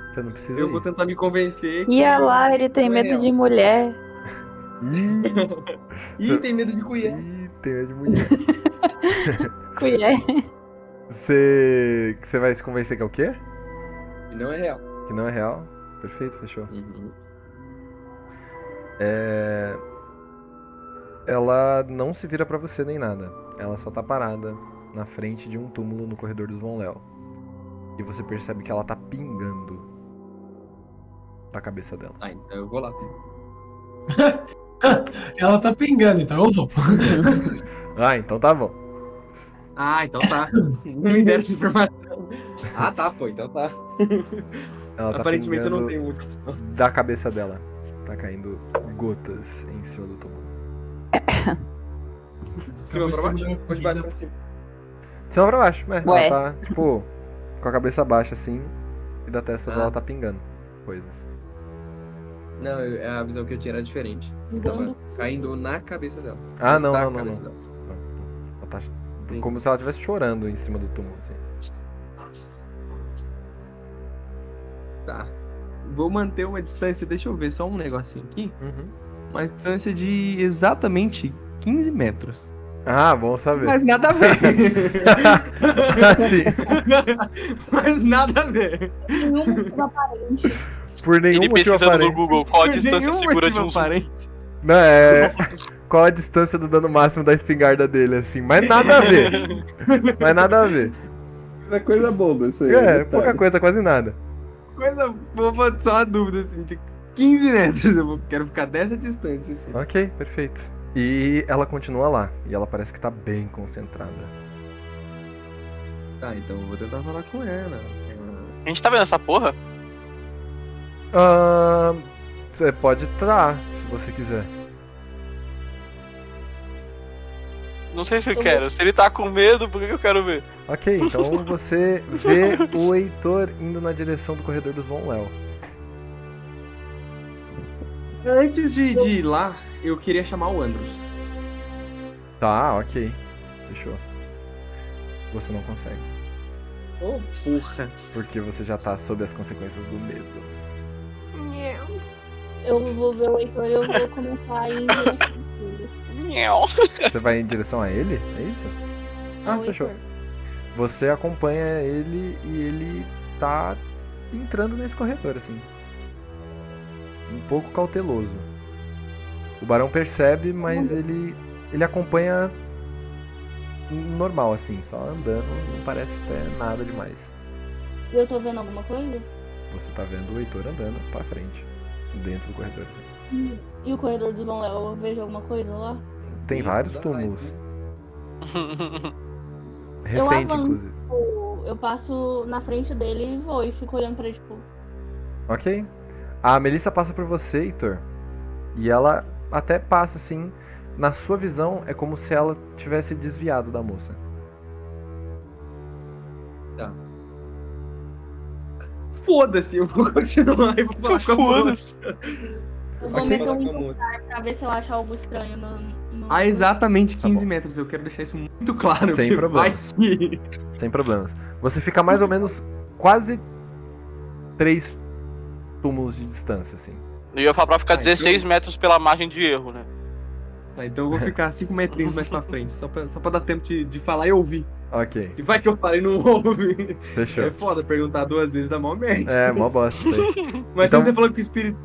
Você não precisa. Eu ir. vou tentar me convencer. E a lá, ele tem é medo ela. de mulher. Ih, Ih, tem medo de colher. Ih, tem medo de mulher. Colher. Você. Você vai se convencer que é o quê? E não é real. Que não é real? Perfeito, fechou. Uhum. É. Ela não se vira pra você nem nada. Ela só tá parada na frente de um túmulo no corredor dos Von Léo. E você percebe que ela tá pingando da cabeça dela. Ah, então eu vou lá. Ela tá pingando, então eu vou. Ah, então tá bom. Ah, então tá. Não me deram essa informação. Ah, tá, pô, então tá. Ela tá Aparentemente eu não tenho muita opção. da cabeça dela. Tá caindo gotas em cima do túmulo. De cima pra baixo? Ou de baixo pra cima? De cima pra baixo, né? Ué. Ela tá, tipo, com a cabeça baixa assim. E da testa Ah. dela tá pingando coisas. Não, a visão que eu tinha era diferente. Tava caindo na cabeça dela. Ah, não, não, não, não. Ela tá Sim. como se ela estivesse chorando em cima do túmulo, assim. Tá. Vou manter uma distância, deixa eu ver só um negocinho aqui. Uhum. Uma distância de exatamente 15 metros. Ah, bom saber. Mas nada a ver. Sim, Mas nada a ver. Nenhum motivo aparente. por nenhum Ele motivo pesquisando no aparente. Google qual a Por distância nenhum segura de um aparente. Não, é. Qual a distância do dano máximo da espingarda dele, assim? Mas nada a ver. Mas nada a ver. É coisa boba isso aí. É, detalhe. pouca coisa, quase nada. Coisa boba, só uma dúvida assim, de 15 metros. Eu quero ficar dessa distância, assim. Ok, perfeito. E ela continua lá. E ela parece que tá bem concentrada. Tá, então eu vou tentar falar com ela. A gente tá vendo essa porra? Ahn, Você pode entrar, se você quiser. Não sei se eu quero. Se ele tá com medo, por que eu quero ver? Ok, então você vê o Heitor indo na direção do corredor dos Von Léo. Antes de, de ir lá, eu queria chamar o Andros. Tá, ok. Fechou. Você não consegue. Oh, porra. Porque você já tá sob as consequências do medo. Eu vou ver o Heitor e eu vou começar a Você vai em direção a ele? É isso? Ah, Ao fechou. Heitor. Você acompanha ele e ele tá entrando nesse corredor, assim. Um pouco cauteloso. O barão percebe, mas ele ele acompanha normal, assim, só andando, não parece ter nada demais. Eu tô vendo alguma coisa? Você tá vendo o Heitor andando pra frente, dentro do corredor. assim. E o corredor dos Von Léo, eu vejo alguma coisa lá? Tem vários túmulos. Recente, avanço. inclusive. Eu, eu passo na frente dele e vou e fico olhando pra ele, tipo, Ok. A Melissa passa por você, Heitor. E ela até passa assim. Na sua visão, é como se ela tivesse desviado da moça. foda-se, eu vou continuar e vou falar com a moça. Eu vou Ok. meter um encontrar pra ver se eu acho algo estranho no. A exatamente Tá 15 bom. metros, eu quero deixar isso muito claro. Sem porque problema. vai que- Sem problemas. Você fica mais ou menos quase três túmulos de distância, assim. Eu ia falar pra ficar Ah, então- 16 metros pela margem de erro, né? Tá, então eu vou ficar 5 metrinhos mais pra frente, só pra, só pra dar tempo de, de falar e ouvir. Ok, E vai que eu falei e não ouve. fechou. É foda perguntar duas vezes da mó merda. É, mó bosta. Mas Então- se você falou com o espírito.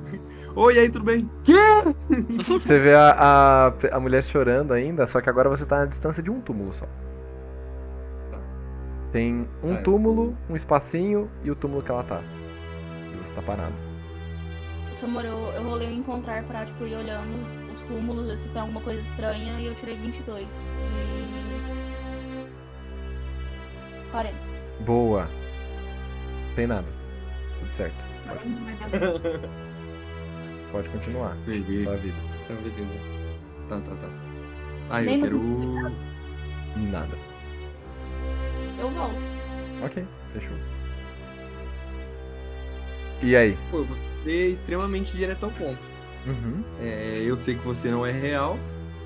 Oi, e aí, tudo bem? Você vê a, a, a mulher chorando ainda, só que agora você tá na distância de um túmulo só. Tá. Tem um eu- túmulo, um espacinho e o túmulo que ela tá. E você tá parado. Samora, eu, eu rolei um encontrar pra, tipo, ir olhando os túmulos, ver se tem alguma coisa estranha, e eu tirei 22 de. 40. Boa. Tem nada. Tudo certo. Pode, pode continuar. Peguei. Vida. Então, beleza. Tá, tá, tá. Ah, eu Nem quero. Nada. Eu volto. Ok, fechou. E aí? Pô, eu vou ser extremamente direto ao ponto. Uhum. É, eu sei que você não é real.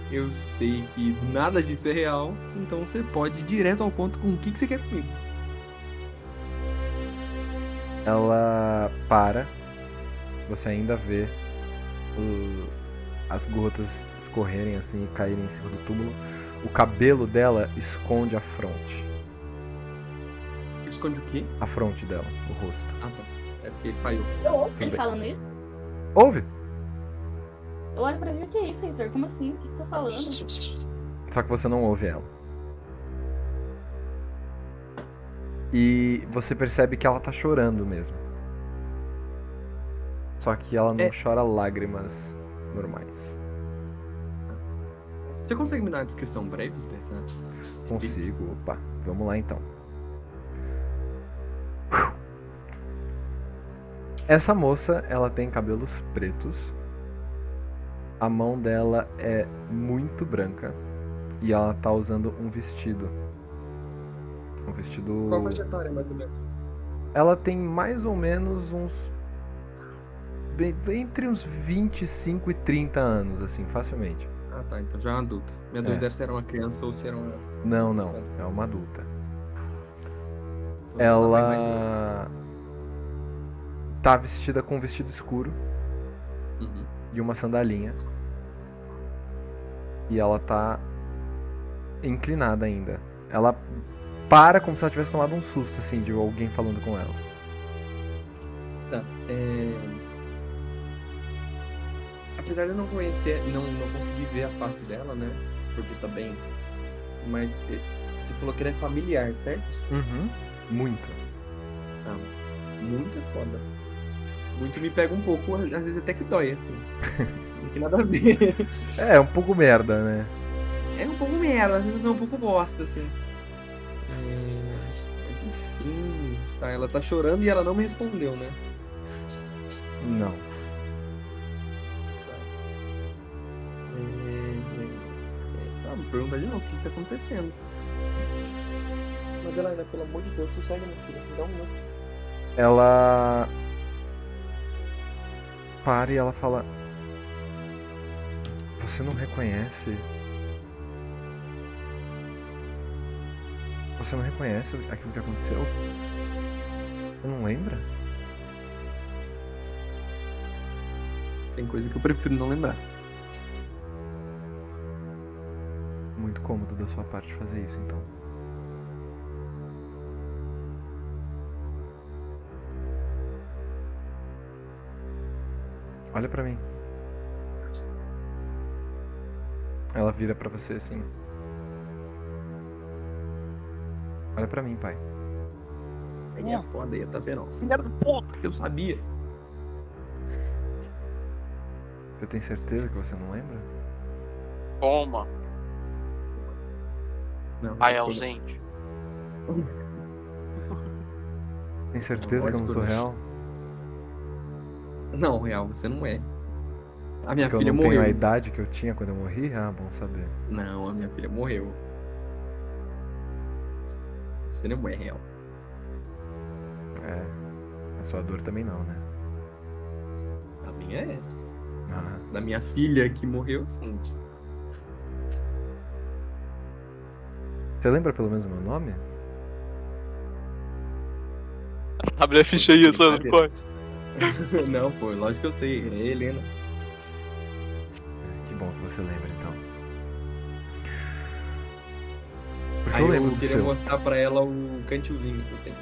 Eu sei que nada disso é real. Então você pode ir direto ao ponto com o que, que você quer comigo. Ela para. Você ainda vê o- as gotas escorrerem assim e caírem em cima do túmulo. O cabelo dela esconde a fronte. Esconde o quê? A fronte dela, o rosto. Ah, tá. É porque falhou. Eu ouço ele falando isso? Ouve? Eu olho pra ele, o que é isso, Heitor? Como assim? O que você tá falando? Só que você não ouve ela. E você percebe que ela tá chorando mesmo. Só que ela não É. chora lágrimas normais. Você consegue me dar uma descrição breve dessa? Consigo. Opa, vamos lá então. Essa moça, ela tem cabelos pretos. A mão dela é muito branca. E ela tá usando um vestido. Um vestido. Qual faixa etária, mais ou menos? Ela tem mais ou menos uns. Entre uns 25 e 30 anos, assim, facilmente. Ah, tá. Então já é uma adulta. Minha É. dúvida era se era uma criança ou se era uma. Não, não, é uma adulta. Então, ela Ela tá vestida com um vestido escuro. Uhum. e uma sandalinha. E ela tá inclinada ainda. Ela para como se ela tivesse tomado um susto, assim, de alguém falando com ela. Tá. É... Apesar de eu não conhecer, não, não conseguir ver a face dela, né? Porque tá bem. Mas você falou que ela é familiar, certo? Uhum. Muito. Tá. Muito é foda. Muito me pega um pouco, às vezes até que dói, assim. Não tem nada a ver. É, é um pouco merda, né? É um pouco merda, a sensação é um pouco bosta, assim. É... Mas enfim. Tá, ela tá chorando e ela não me respondeu, né? Não. É... Tá, me pergunta de novo, o que, que tá acontecendo? Madeleine, pelo amor de Deus, sossega, minha filha. Me dá um minuto. Ela para e ela fala: Você não reconhece? Você não reconhece aquilo que aconteceu? Você não lembra? Tem coisa que eu prefiro não lembrar. Muito cômodo da sua parte fazer isso, então. Olha pra mim. Ela vira pra você assim. Olha pra mim, pai. Aí é foda aí, tá vendo? Filha da puta, eu sabia. Você tem certeza que você não lembra? Toma. Não, Pai não, ausente. Tem certeza que eu não sou real? Não, real, você não é. A minha Que eu filha não morreu. tenho a idade que eu tinha quando eu morri? Ah, bom saber. Não, a minha filha morreu. Você não é real. É. É sua dor também não, né? A minha é. Ah, Da minha filha que morreu, sim. Você lembra pelo menos o meu nome? Abre a ficha aí, Sandro, corre. Não, pô, lógico que eu sei. É Helena. Que bom que você lembra, então. Porque Aí eu eu, lembro do queria seu. mostrar pra ela o cantilzinho que eu tenho.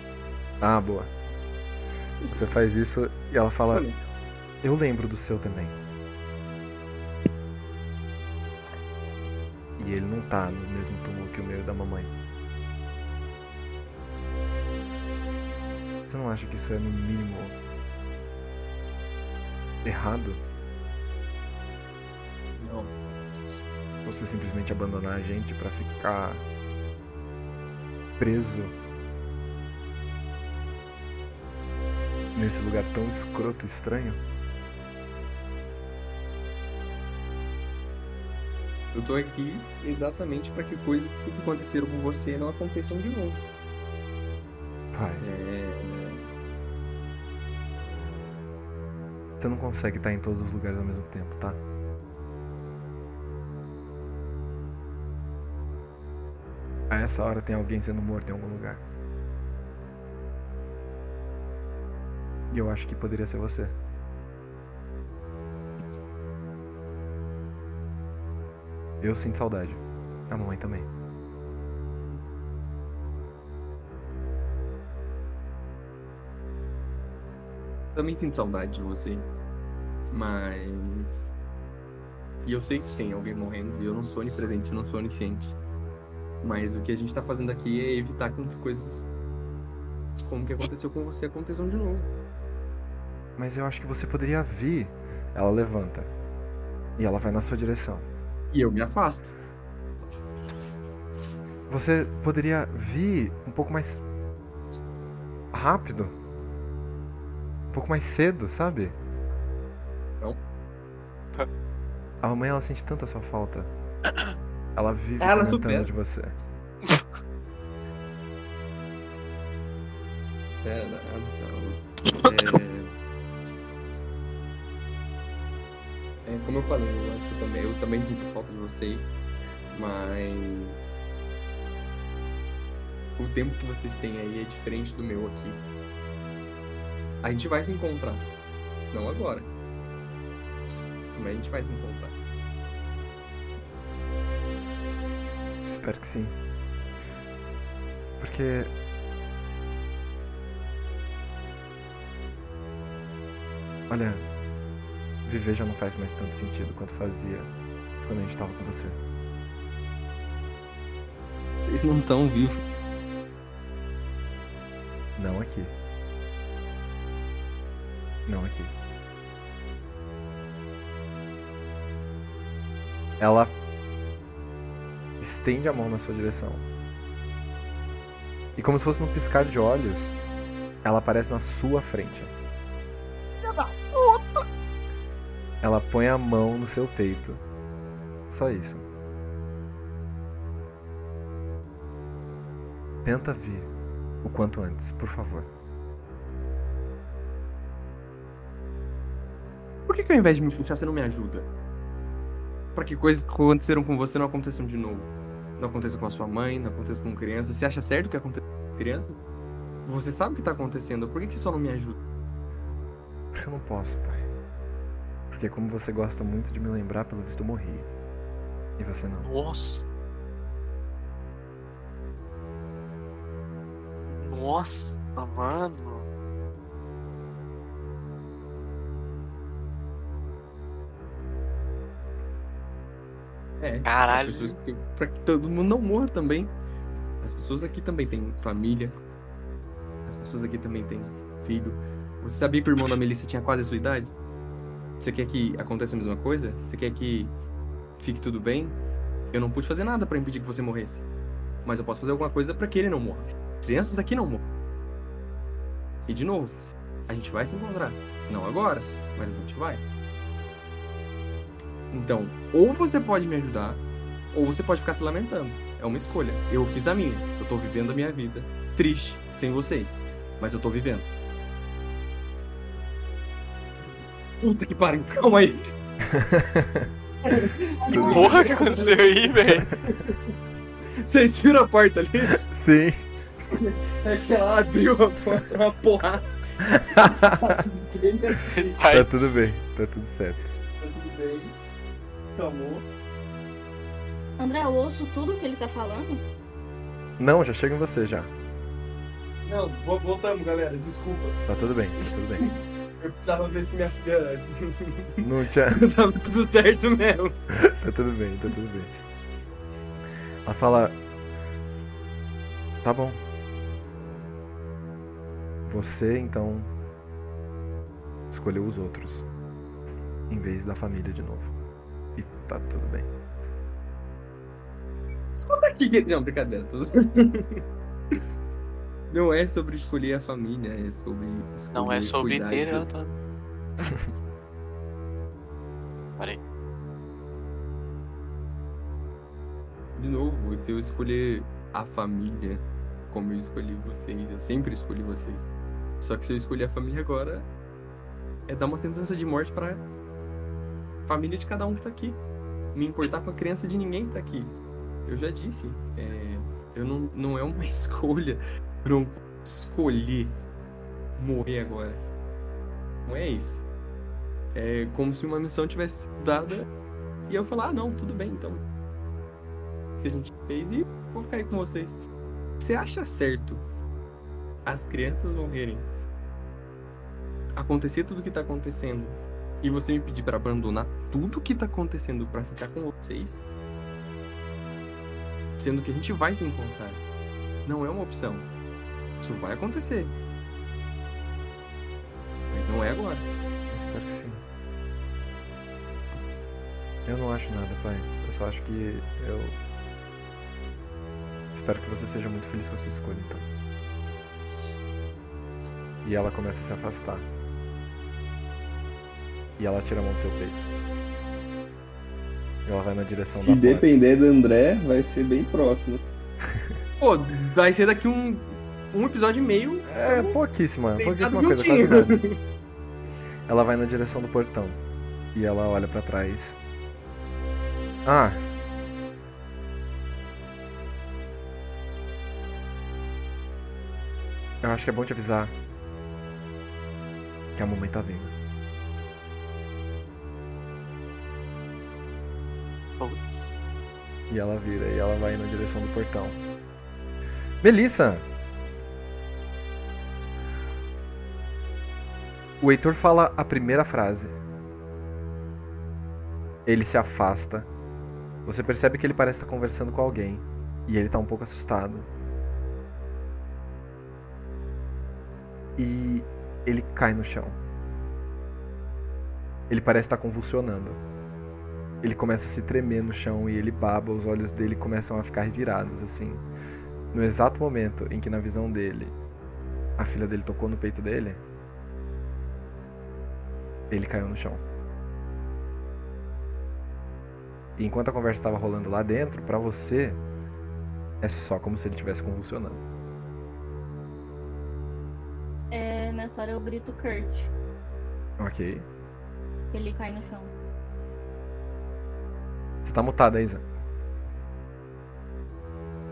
Ah, boa. Você faz isso e ela fala. Eu lembro do seu também. E ele não tá no mesmo túmulo que o meu e da mamãe. Você não acha que isso é no mínimo errado? Não. Você simplesmente abandonar a gente pra ficar preso nesse lugar tão escroto e estranho? Eu tô aqui exatamente pra que coisas que aconteceram com você não aconteçam de novo. Pai, É... você não consegue estar em todos os lugares ao mesmo tempo, tá? A essa hora tem alguém sendo morto em algum lugar. E eu acho que poderia ser você. Eu sinto saudade. A mamãe também. Também sinto saudade de vocês. Mas. E eu sei que tem alguém morrendo e eu não sou onipresente, eu não sou onisciente. Mas o que a gente tá fazendo aqui é evitar que coisas como que aconteceu com você aconteçam de novo. Mas eu acho que você poderia vir. Ela levanta. E ela vai na sua direção. E eu me afasto. Você poderia vir um pouco mais rápido. Um pouco mais cedo, sabe? Não. A mamãe ela sente tanta sua falta. Ela vive Ela comentando supera. de você. É, nada, tá. É... como eu falei, eu acho que eu também, eu também sinto falta de vocês, mas o tempo que vocês têm aí é diferente do meu aqui. A gente vai se encontrar. Não agora. Mas a gente vai se encontrar. Espero que sim. Porque. Olha, viver já não faz mais tanto sentido quanto fazia quando a gente tava com você. Vocês não estão vivos. Não aqui. Não aqui. Ela estende a mão na sua direção. E como se fosse num piscar de olhos, ela aparece na sua frente. Ela põe a mão no seu peito. Só isso. Tenta vir o quanto antes, por favor. Por que, que ao invés de me puxar, você não me ajuda? Pra que coisas que aconteceram com você não aconteçam de novo? Não aconteça com a sua mãe, não aconteça com criança. Você acha certo que aconteça com criança? Você sabe o que tá acontecendo, por que, que você só não me ajuda? Porque eu não posso, pai. Porque como você gosta muito de me lembrar, pelo visto eu morri. E você não. Nossa. Nossa, mano. É. Caralho. Pessoas que, pra que todo mundo não morra também. As pessoas aqui também têm família. As pessoas aqui também têm filho. Você sabia que o irmão da Melissa tinha quase a sua idade? Você quer que aconteça a mesma coisa? Você quer que fique tudo bem? Eu não pude fazer nada pra impedir que você morresse. Mas eu posso fazer alguma coisa pra que ele não morra. Crianças aqui não morram. E de novo, a gente vai se encontrar. Não agora, mas a gente vai. Então, ou você pode me ajudar, ou você pode ficar se lamentando. É uma escolha. Eu fiz a minha. Eu tô vivendo a minha vida. Triste, sem vocês. Mas eu tô vivendo. Puta que pariu, calma aí. Porra, o que aconteceu aí, velho? Vocês viram a porta ali? Sim. É que ela abriu a porta, uma porrada. Tá tudo bem, tá tudo certo. Tá tudo bem. Calmou. André, eu ouço tudo que ele tá falando? Não, já chega em você já. Não, vo- voltamos, galera. Desculpa. Tá tudo bem, tá tudo bem. Eu precisava ver se minha filha Não tinha. tava tudo certo mesmo. Tá tudo bem, tá tudo bem. Ela fala. Tá bom. Você então escolheu os outros em vez da família de novo. E tá tudo bem. Escuta aqui. Não, brincadeira. Tô... Não é sobre escolher a família, é sobre. Não é sobre ter ela toda. Parei. De novo, se eu escolher a família, como eu escolhi vocês, eu sempre escolhi vocês. Só que se eu escolher a família agora, é dar uma sentença de morte pra família de cada um que tá aqui. Me importar com a criança de ninguém que tá aqui. Eu já disse, é, eu não, não é uma escolha. Posso escolher morrer agora. Não é isso. É como se uma missão tivesse sido dada e eu falar, ah não, tudo bem, então que a gente fez e vou ficar aí com vocês. Você acha certo as crianças morrerem? Acontecer tudo que tá acontecendo e você me pedir pra abandonar tudo que tá acontecendo pra ficar com vocês? Sendo que a gente vai se encontrar. Não é uma opção. Isso vai acontecer. Mas não é agora. Eu espero que sim. Eu não acho nada, pai. Eu só acho que eu. Espero que você seja muito feliz com a sua escolha, então. E ela começa a se afastar. E ela tira a mão do seu peito. E ela vai na direção da Se porta. depender do André, vai ser bem próximo. Pô, vai ser daqui um, um episódio e meio. É, pouquíssima, Deitado pouquíssima coisa, quase nada. Ela vai na direção do portão. E ela olha pra trás. Ah. Eu acho que é bom te avisar que a mamãe tá vindo. Putz. E ela vira e ela vai na direção do portão. Melissa! O Heitor fala a primeira frase. Ele se afasta. Você percebe que ele parece estar conversando com alguém. E ele tá um pouco assustado. E ele cai no chão. Ele parece estar convulsionando. Ele começa a se tremer no chão e ele baba, os olhos dele começam a ficar revirados assim. No exato momento em que na visão dele a filha dele tocou no peito dele, ele caiu no chão. E enquanto a conversa estava rolando lá dentro, pra você é só como se ele estivesse convulsionando. É, nessa hora eu grito Kurt, Ok. ele cai no chão. Você tá mutada, Isa.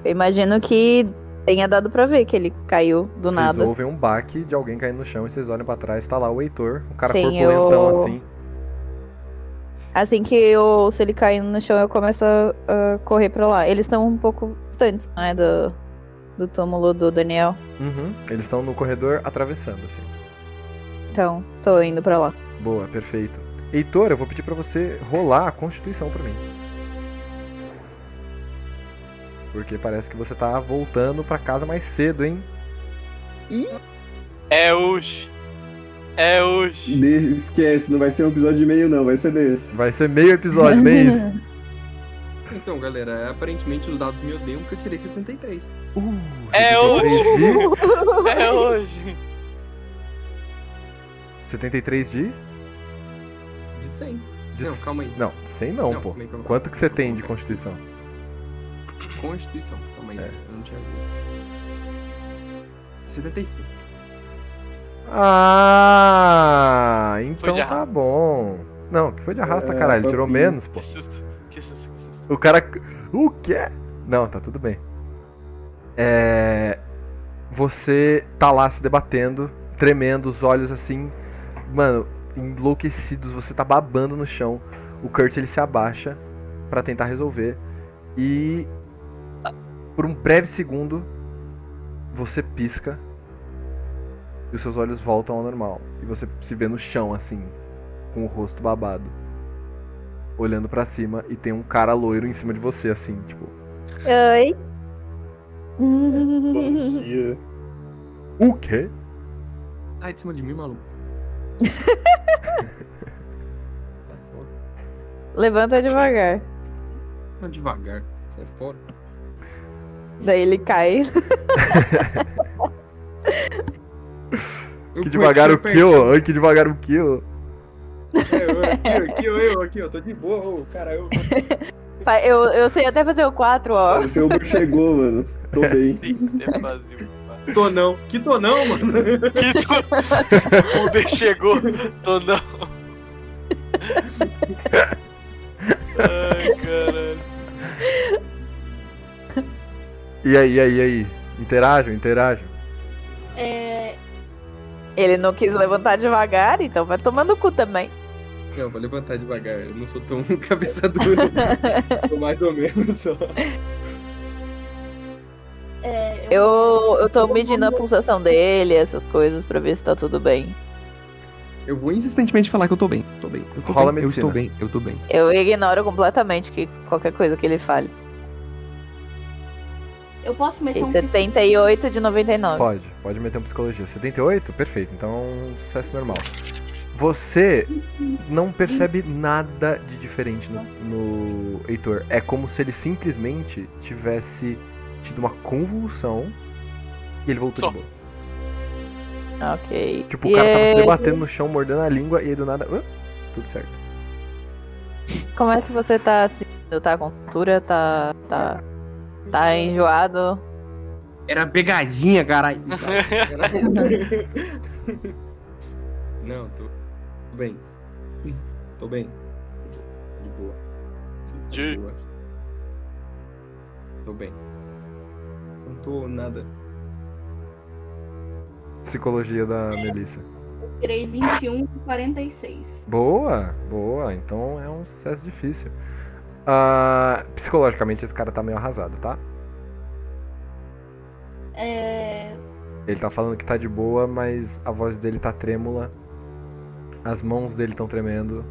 Eu imagino que tenha dado pra ver que ele caiu do Vocês nada. ouvem um baque de alguém caindo no chão e vocês olham pra trás, tá lá o Heitor, um cara Sim, corpulentão eu- assim. Assim que eu ouço ele caindo no chão, eu começo a, correr pra lá. Eles estão um pouco distantes, né, do, do túmulo do Daniel. Uhum. Eles estão no corredor atravessando, assim. Então, tô indo pra lá. Boa, perfeito. Heitor, eu vou pedir pra você rolar a Constituição pra mim. Porque parece que você tá voltando pra casa mais cedo, hein? É hoje. É hoje. Deixa, esquece, não vai ser um episódio de meio não, vai ser desse. Vai ser meio episódio, nem isso. Então, galera, aparentemente os dados me odeiam porque eu tirei 73. Uh, É 73 de... É hoje. 73 de... De 100. de... Não, calma aí. Não, 100 não, Não, pô. Quanto que você tem de Constituição? Constituição. Calma aí, É. eu não tinha visto. 75. Ah, então tá bom. Não, que foi de arrasta, É, caralho. Ele tirou menos, pô. Que susto, que susto, que susto. O cara. O quê? Não, tá tudo bem. É. Você tá lá se debatendo, tremendo, os olhos assim. Mano, enlouquecidos, você tá babando no chão. O Kurt ele se abaixa pra tentar resolver. E. Por um breve segundo, você pisca. E os seus olhos voltam ao normal. E você se vê no chão, assim, com o rosto babado olhando pra cima e tem um cara loiro em cima de você, assim, tipo. Oi. Bom dia. O quê? Sai de cima de mim, maluco. Sai fora. Levanta devagar. Vai devagar. Sai fora. Daí ele cai. Que devagar o pertinho, que, ó? Ai, que devagar o que, ó? É, eu, aqui, aqui, eu, eu, aqui, eu tô de boa, ô, cara, eu. Pai, Eu, eu sei até fazer o 4, ó. O seu Uber chegou, mano. Tô bem. Tem que ter vazio. pá. Tô não. Que tô não, mano. Que tu... O Uber chegou, tô não. Ai, caralho. E aí, e aí, e aí? Interajam, interajam. É, Ele não quis levantar devagar, então vai tomando cu também. Não, vou levantar devagar. Eu não sou tão cabeça dura. tô mais ou menos só. é, Eu, eu tô medindo a pulsação dele, essas coisas, pra ver se tá tudo bem. Eu vou insistentemente falar que eu tô bem. Tô bem. Eu tô Rola bem. Eu estou bem. Eu tô bem. Eu ignoro completamente que qualquer coisa que ele fale. Eu posso meter Ok, um 78 de 99. Pode, pode meter um psicologia. 78? Perfeito, então um sucesso normal. Você não percebe nada de diferente no, no Heitor. É como se ele simplesmente tivesse tido uma convulsão e ele voltou Só. de boa. Ok. Tipo, o E cara tava se debatendo no chão, mordendo a língua e aí do nada. "Hã?" tudo certo. Como é que você tá assim? Tá com tontura? Tá. Tá. Tá enjoado? Era pegadinha, caralho. Não, tô tô bem. Tô bem. De boa. De boa. Tô bem. Não tô nada. Psicologia da Melissa. tirei 21 e 46. Boa, boa. Então é um sucesso difícil. Ah, psicologicamente esse cara tá meio arrasado, tá? É, Ele tá falando que tá de boa, mas a voz dele tá trêmula. As mãos dele estão tremendo.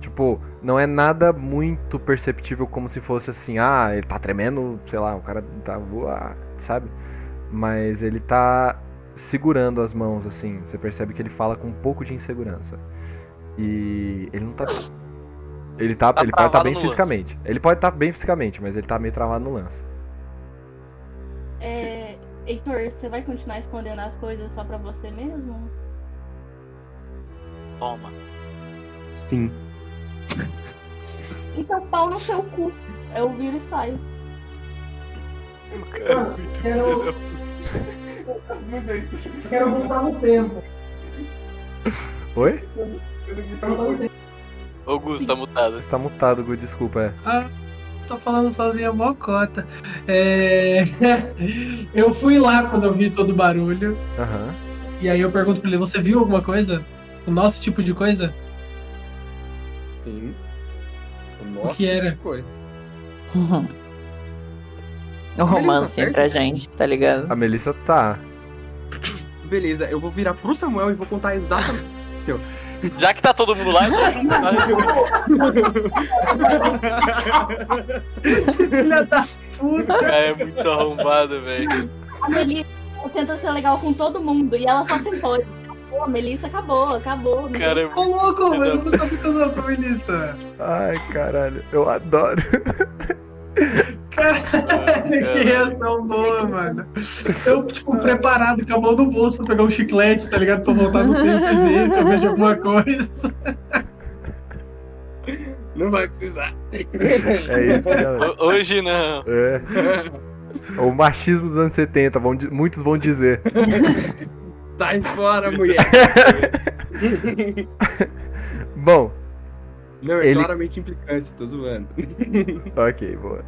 Tipo, não é nada muito perceptível como se fosse assim, ah, ele tá tremendo, sei lá, o cara tá voar, sabe? Mas ele tá segurando as mãos, assim. Você percebe que ele fala com um pouco de insegurança. E ele não tá. Ele tá, Tá ele pode estar travado bem no lance. fisicamente. Ele pode estar bem fisicamente, mas ele tá meio travado no lance. é, Heitor, você vai continuar escondendo as coisas só pra você mesmo? Toma. Sim. Então pau no seu cu. Eu viro e saio. Mano, quero. Eu quero voltar no tempo. Oi? Quero voltar no tempo. Ô, Gus, tá mutado. Você tá mutado, Gu, desculpa, é. Ah, tô falando sozinha mocota. É... Eu fui lá quando eu vi todo o barulho. Aham. E aí eu pergunto pra ele: você viu alguma coisa? O nosso tipo de coisa? Sim. O nosso que era? tipo de coisa. O romance perto? entre a gente, tá ligado? A Melissa tá. Beleza, eu vou virar pro Samuel e vou contar exatamente. Seu. Já que tá todo mundo lá, eu tô junto. Filha da puta! Cara, é muito arrombado, velho. A Melissa tenta ser legal com todo mundo e ela só se impõe. Acabou, a Melissa acabou, acabou. Cara, é Ô louco, mas eu nunca casado com a Melissa. Ai, caralho, eu adoro. Caralho, que reação boa, mano. Eu, tipo, preparado, com a mão no bolso pra pegar um chiclete, tá ligado? Pra voltar no tempo e ver se eu vejo alguma coisa. Não vai precisar. É isso, galera. Ho- Hoje não. É. O machismo dos anos 70, vão muitos vão dizer. Sai fora, mulher. Bom, Não, é Ele- claramente implicância, tô zoando. ok, boa.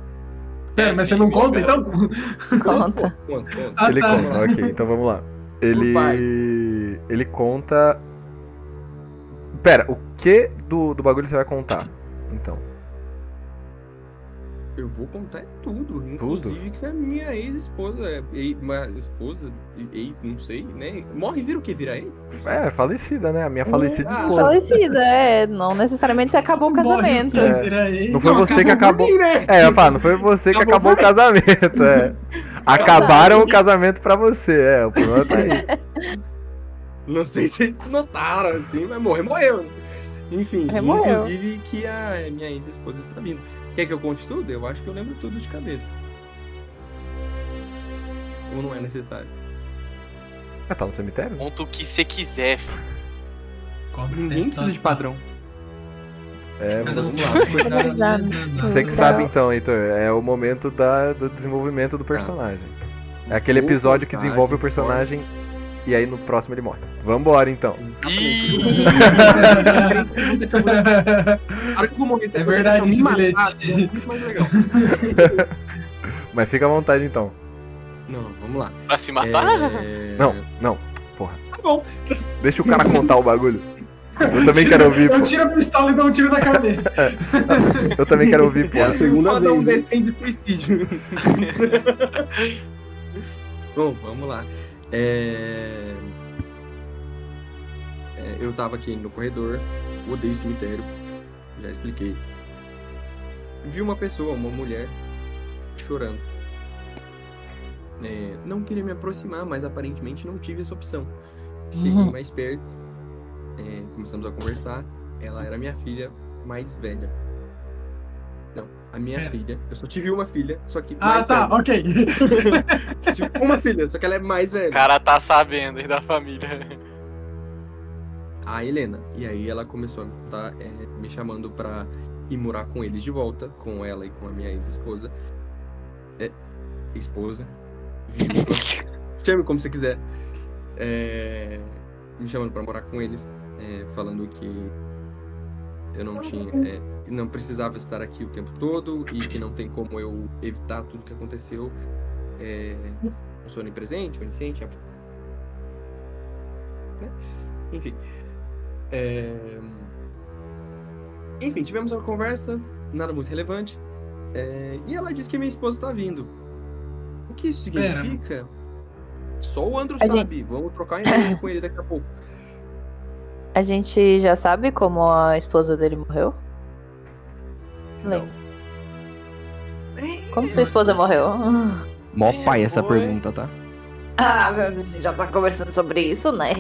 Pera, mas você não conta então? Conta. Conta, conta. Ah, ele tá. conta, ok, então vamos lá. Ele. Ele conta. Pera, o que do, do bagulho você vai contar? Então. Eu vou contar tudo, inclusive que a minha ex-esposa, é- ex- uma esposa, ex, não sei, né? Morre e vira o quê? Vira ex? É, falecida, né? A minha falecida Ah, esposa. Falecida, é. Não necessariamente você acabou o casamento. É. Não foi você que acabou. por mim, né? É, eu falo, não foi você que Acabou acabou o casamento, é. Acabaram o casamento pra você, é. O problema tá aí. Não sei se vocês notaram, assim, mas morrer, morreu. Enfim, É, morreu. inclusive que a minha ex-esposa está vindo. Quer que eu conte tudo? Eu acho que eu lembro tudo de cabeça. Ou não é necessário? Ah, tá no cemitério? Conta o que você quiser. Cobre Ninguém precisa tá? de padrão. É, Cada vamos um lá. Você que sabe então, Heitor, é o momento da, do desenvolvimento do personagem. É aquele episódio que desenvolve o personagem e aí no próximo ele morre. Vambora então. É verdade esse bilhete. matar, é muito mais legal. Mas fica à vontade então. Não, vamos lá. pra se matar? É... Não, não, porra. Tá bom. Deixa o cara contar o bagulho. Eu também quero ouvir, Eu tiro a pistola e dou um tiro na cabeça. Eu também quero ouvir, pô. É a segunda um vez. desenho de suicídio. Bom, vamos lá. É... é, eu tava aqui no corredor, odeio cemitério, já expliquei. Vi uma pessoa, uma mulher, chorando. É, não queria me aproximar, mas aparentemente não tive essa opção. Cheguei Uhum. mais perto, é, começamos a conversar. Ela era minha filha mais velha. A minha Pera. filha. Eu só tive uma filha, só que Ah, mais tá, velha. ok. Tipo, uma filha, só que ela é mais velha. O cara tá sabendo aí da família. a Helena. E aí ela começou a tá, é, me chamando pra ir morar com eles de volta, com ela e com a minha ex-esposa. É, esposa. Chame como você quiser. É, me chamando pra morar com eles, é, falando que eu não tinha. É, não precisava estar aqui o tempo todo e que não tem como eu evitar tudo que aconteceu. É, eu sou onipresente, onisciente, né? enfim. É, Enfim, tivemos uma conversa, nada muito relevante. é, E ela disse que minha esposa tá vindo. O que isso Pera. significa? Só o Andrew A gente- sabe. Vamos trocar ideia com ele daqui a pouco. A gente já sabe como a esposa dele morreu? Não. Como sua esposa morreu? Mó É, pai essa foi. pergunta, tá? Ah, a gente já tá conversando sobre isso, né?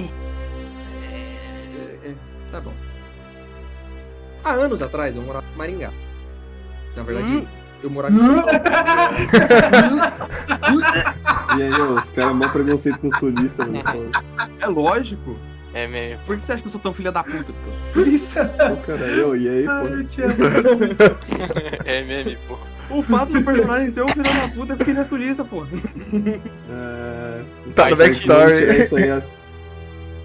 É, é, tá bom. Há anos atrás eu morava em Maringá. Na verdade, eu morava em. E aí, os caras mó preconceito com turistas, mano. É lógico. É meio. Por que você acha que eu sou tão filha da puta? Porque eu sou sulista. Pô, cara, eu, e aí, pô? É meme, pô. O fato do personagem ser um filho da puta é porque ele é sulista, pô. É... Tá no backstory. isso aí, é-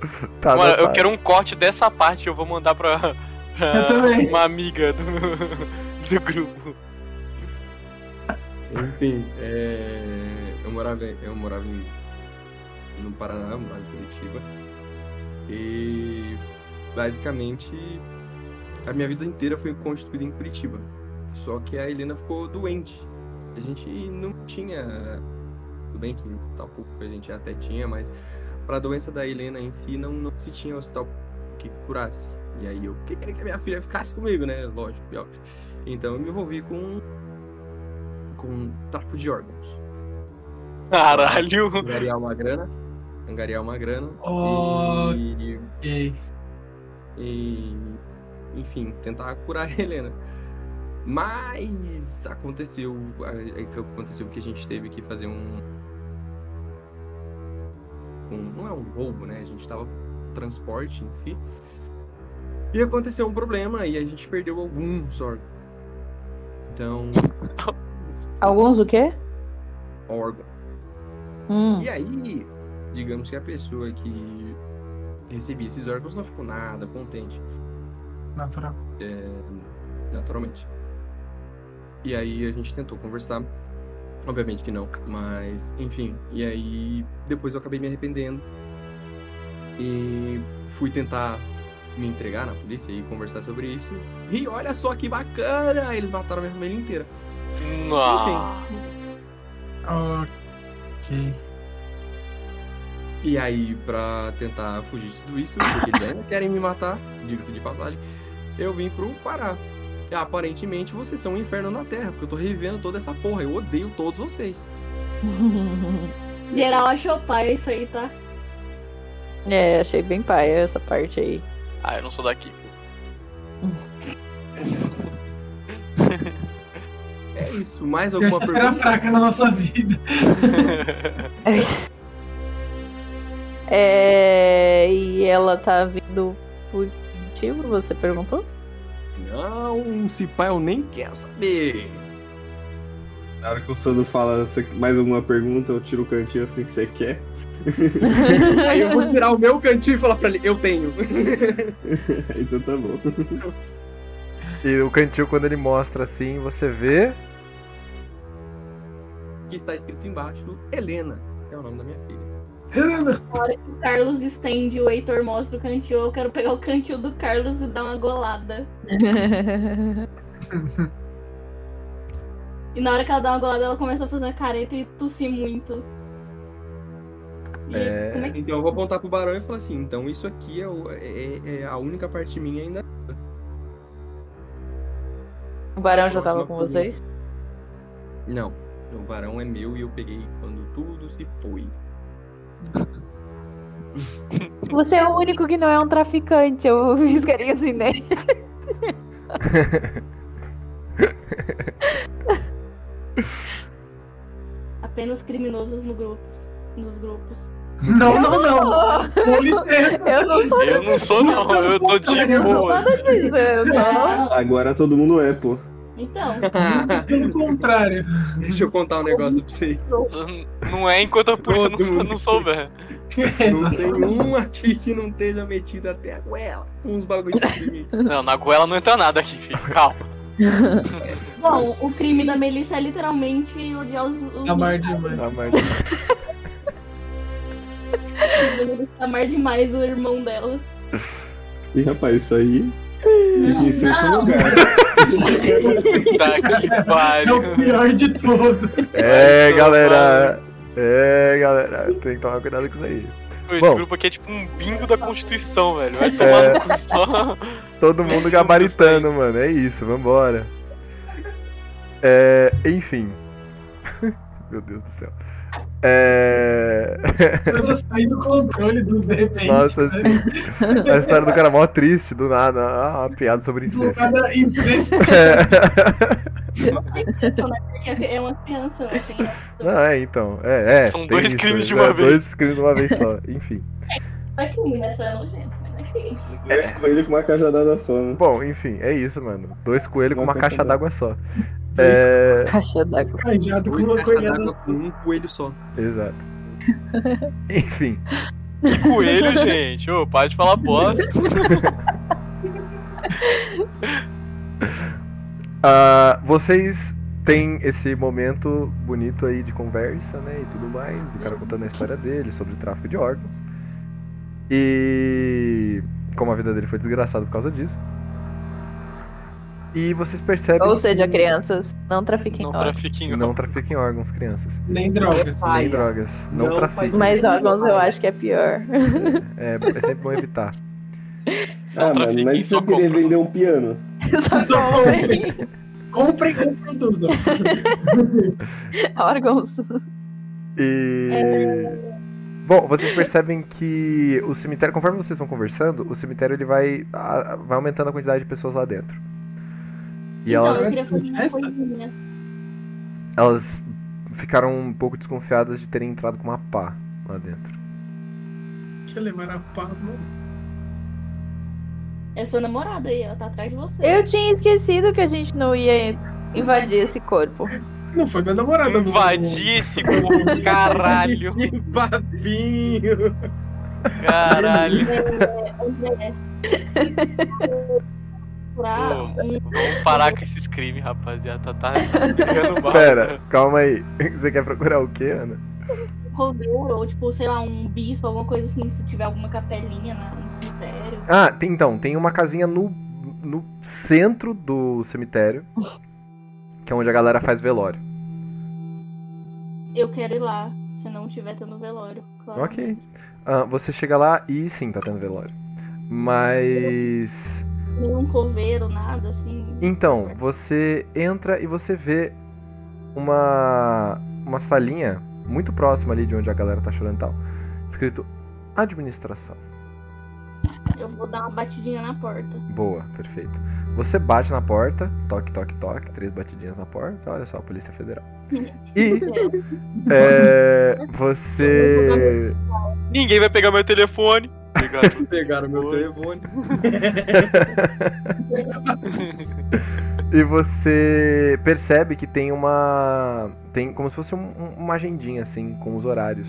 Tá Mano, eu quero um corte dessa parte, eu vou mandar pra, pra Eu também. uma amiga do, do grupo. Enfim, é, eu morava, eu morava em, no Paraná, eu morava em Curitiba. E basicamente a minha vida inteira foi constituída em Curitiba. Só que a Helena ficou doente. A gente não tinha. Tudo bem que tal pouco a gente até tinha, mas para a doença da Helena em si não, não se tinha hospital que curasse. E aí eu queria que a minha filha ficasse comigo, né? Lógico, e óbvio. Então eu me envolvi com com tráfico de órgãos. Caralho. Angariar uma grana. Angariar uma grana. Oh. E, Ok. e. Enfim, tentar curar a Helena. Mas aconteceu. aí que Aconteceu que a gente teve que fazer um. um- não é um roubo, né? A gente tava transporte em si. E aconteceu um problema e a gente perdeu alguns órgãos. Então, Alguns o quê? órgão. Hum. E aí, digamos que a pessoa que recebia esses órgãos não ficou nada contente. Natural. é, naturalmente. E aí a gente tentou conversar. Obviamente que não, mas enfim. E aí depois eu acabei me arrependendo. E fui tentar me entregar na polícia e conversar sobre isso. E olha só que bacana! Eles mataram a minha família inteira. Não. Ok. E aí, pra tentar fugir de tudo isso, porque eles ainda querem me matar, diga-se de passagem, eu vim pro Pará. E, aparentemente vocês são um inferno na Terra, porque eu tô revivendo toda essa porra. Eu odeio todos vocês. Geral achou pai isso aí, tá? é, achei bem paia essa parte aí. Ah, eu não sou daqui. É isso. Mais alguma pergunta? fraca na nossa vida. É, e ela tá vindo por que motivo? Você perguntou? Não, se pá, eu nem quero saber. Na hora que o Sandro fala "Você- mais alguma pergunta, eu tiro o cantinho assim que você quer. Aí eu vou tirar o meu cantinho e falar pra ele, eu tenho. então tá bom. E o cantil, quando ele mostra assim, você vê. Que está escrito embaixo, Helena. É o nome da minha filha. Na hora que o Carlos estende o Heitor mostra o cantil, eu quero pegar o cantil do Carlos e dar uma golada. E na hora que ela dá uma golada, ela começa a fazer uma careta e tossir muito. E É. como é que Então eu vou apontar pro barão e falar assim, então isso aqui é, o- é- é a única parte minha ainda. o barão já tava com vocês? Não. O barão é meu e eu peguei quando tudo se foi. Você é o único que não é um traficante. Eu riscaria assim, né? apenas criminosos no grupos, nos grupos. Não, não, não. Com licença. Eu não sou Eu não sou, não. Eu tô de boa. não. Não, Agora todo mundo é, pô. Então, Pelo contrário. Deixa eu contar um negócio pra vocês. Não é enquanto a polícia não, não souber. Não tem um aqui que não esteja metido até a goela. Uns bagulho de crime. Não, na goela não entra nada aqui, filho. Calma. bom, o crime da Melissa é literalmente odiar os. os Amar demais. Ah, mas Amar demais o irmão dela. E rapaz, isso aí. Ser esse Não, lugar. Tá que É pariu. o pior de todos. É, galera. É, galera. Tem que tomar cuidado com isso aí. Esse Bom. grupo aqui é tipo um bingo da Constituição, velho. Vai tomar É. no cu só. Todo mundo gabaritando, mano. É isso, vambora. É, enfim. Meu Deus do céu. É. Coisa sair do controle do de repente. Nossa, né? assim. A história do cara é mó triste, do nada. Ah, uma piada sobre Do incesto. nada, incesto. Isso, né? Porque é uma criança, né? Assim, Não, é, então. É, é. São dois isso, crimes de é, uma vez. Dois crimes de uma vez só. Enfim. é né? Só é nojento, mas não é crime. Dois coelhos com uma cajadada só, né? Bom, enfim, é isso, mano. Dois coelhos com Uma caixa caixa d'água só. Dois É. Caixa d'água. Cajado com uma coelhada. d'água com um coelho só. Exato. Enfim. Que coelho, gente. Ô, para de falar bosta. Ah, vocês têm esse momento bonito aí de conversa, né? E tudo mais, do cara contando a história dele sobre o tráfico de órgãos. E como a vida dele foi desgraçada por causa disso. E vocês percebem. Ou seja, que crianças, não trafiquem Não órgãos. trafiquinho. Não trafiquem órgãos, crianças. Nem drogas. Nem drogas. Não, Não trafiquem. Mas órgãos eu acho que é pior. É, é sempre bom evitar. Não ah, mano, trafiquem, mas se só eu querer compra. vender um piano. Só Só comprem Comprem ou produzam. órgãos. E. Bom, vocês percebem que o cemitério, conforme vocês vão conversando, o cemitério ele vai, a- vai aumentando a quantidade de pessoas lá dentro. E então, elas, eu queria fazer uma Festa? coisinha. elas ficaram um pouco desconfiadas de terem entrado com uma pá lá dentro. Quer levar a pá, mano? É sua namorada aí, ela tá atrás de você. Eu tinha esquecido que a gente não ia invadir esse corpo. Não foi minha namorada. esse corpo, caralho. Que papinho! Caralho. Vamos parar com esses crimes, rapaziada. Tá, tá pegando mal. Pera, calma aí. Você quer procurar o quê, Ana? coveiro, ou tipo, sei lá, um bispo, alguma coisa assim, se tiver alguma capelinha na- no cemitério. Ah, tem, então, tem uma casinha no, no centro do cemitério, que é onde a galera faz velório. Eu quero ir lá, se não tiver tendo velório, claro. Ok. Ah, você chega lá e sim, tá tendo velório. Mas. Nenhum coveiro, nada assim. Então, você entra e você vê uma, uma salinha muito próxima ali de onde a galera tá chorando e tal. Escrito administração. Eu vou dar uma batidinha na porta. Boa, perfeito. Você bate na porta, toque, toque, toque, três batidinhas na porta, olha só, a Polícia Federal. E é, você. Ninguém vai pegar meu telefone. Obrigado. Pegaram meu telefone. E você percebe que tem uma. Tem como se fosse um- uma agendinha, assim, com os horários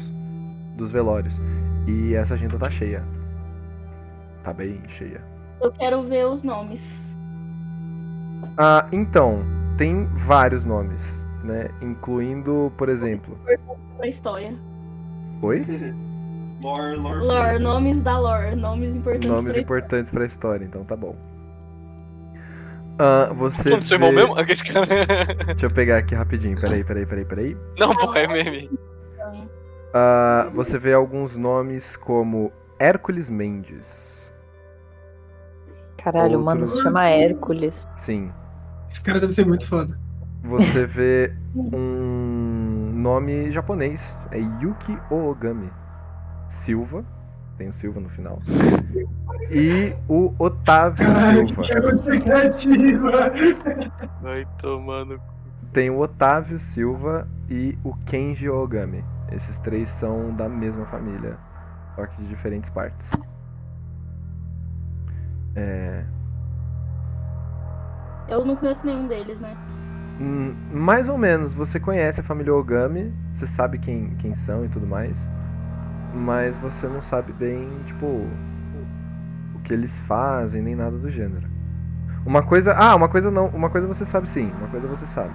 dos velórios. E essa agenda tá cheia. Tá bem cheia. Eu quero ver os nomes. Ah, então, tem vários nomes, né? Incluindo, por exemplo. Pra história. Oi? Lore, lore. Lore, nomes da lore, nomes importantes Nomes pra importantes pra história, então tá bom. Ah, você. Não, seu irmão vê- mesmo? Aquele cara. Deixa eu pegar aqui rapidinho, peraí, peraí, peraí, peraí. Não, pô, é meme. Ah, você vê alguns nomes como Hércules Mendes. Caralho, o mano se chama Hércules. Sim. Esse cara deve ser muito foda. Você vê um nome japonês. É Yuki Oogami. Silva. Tem o Silva no final. E o Otávio Caralho, Silva. que expectativa! Vai tomando. Tem o Otávio Silva e o Kenji Ogami. Esses três são da mesma família, só que de diferentes partes. É, Eu não conheço nenhum deles, né? hum, mais ou menos, você conhece a família Ogami, você sabe quem, quem são e tudo mais, mas você não sabe bem, tipo, o que eles fazem, nem nada do gênero. Uma coisa. Ah, uma coisa não. Uma coisa você sabe sim, uma coisa você sabe.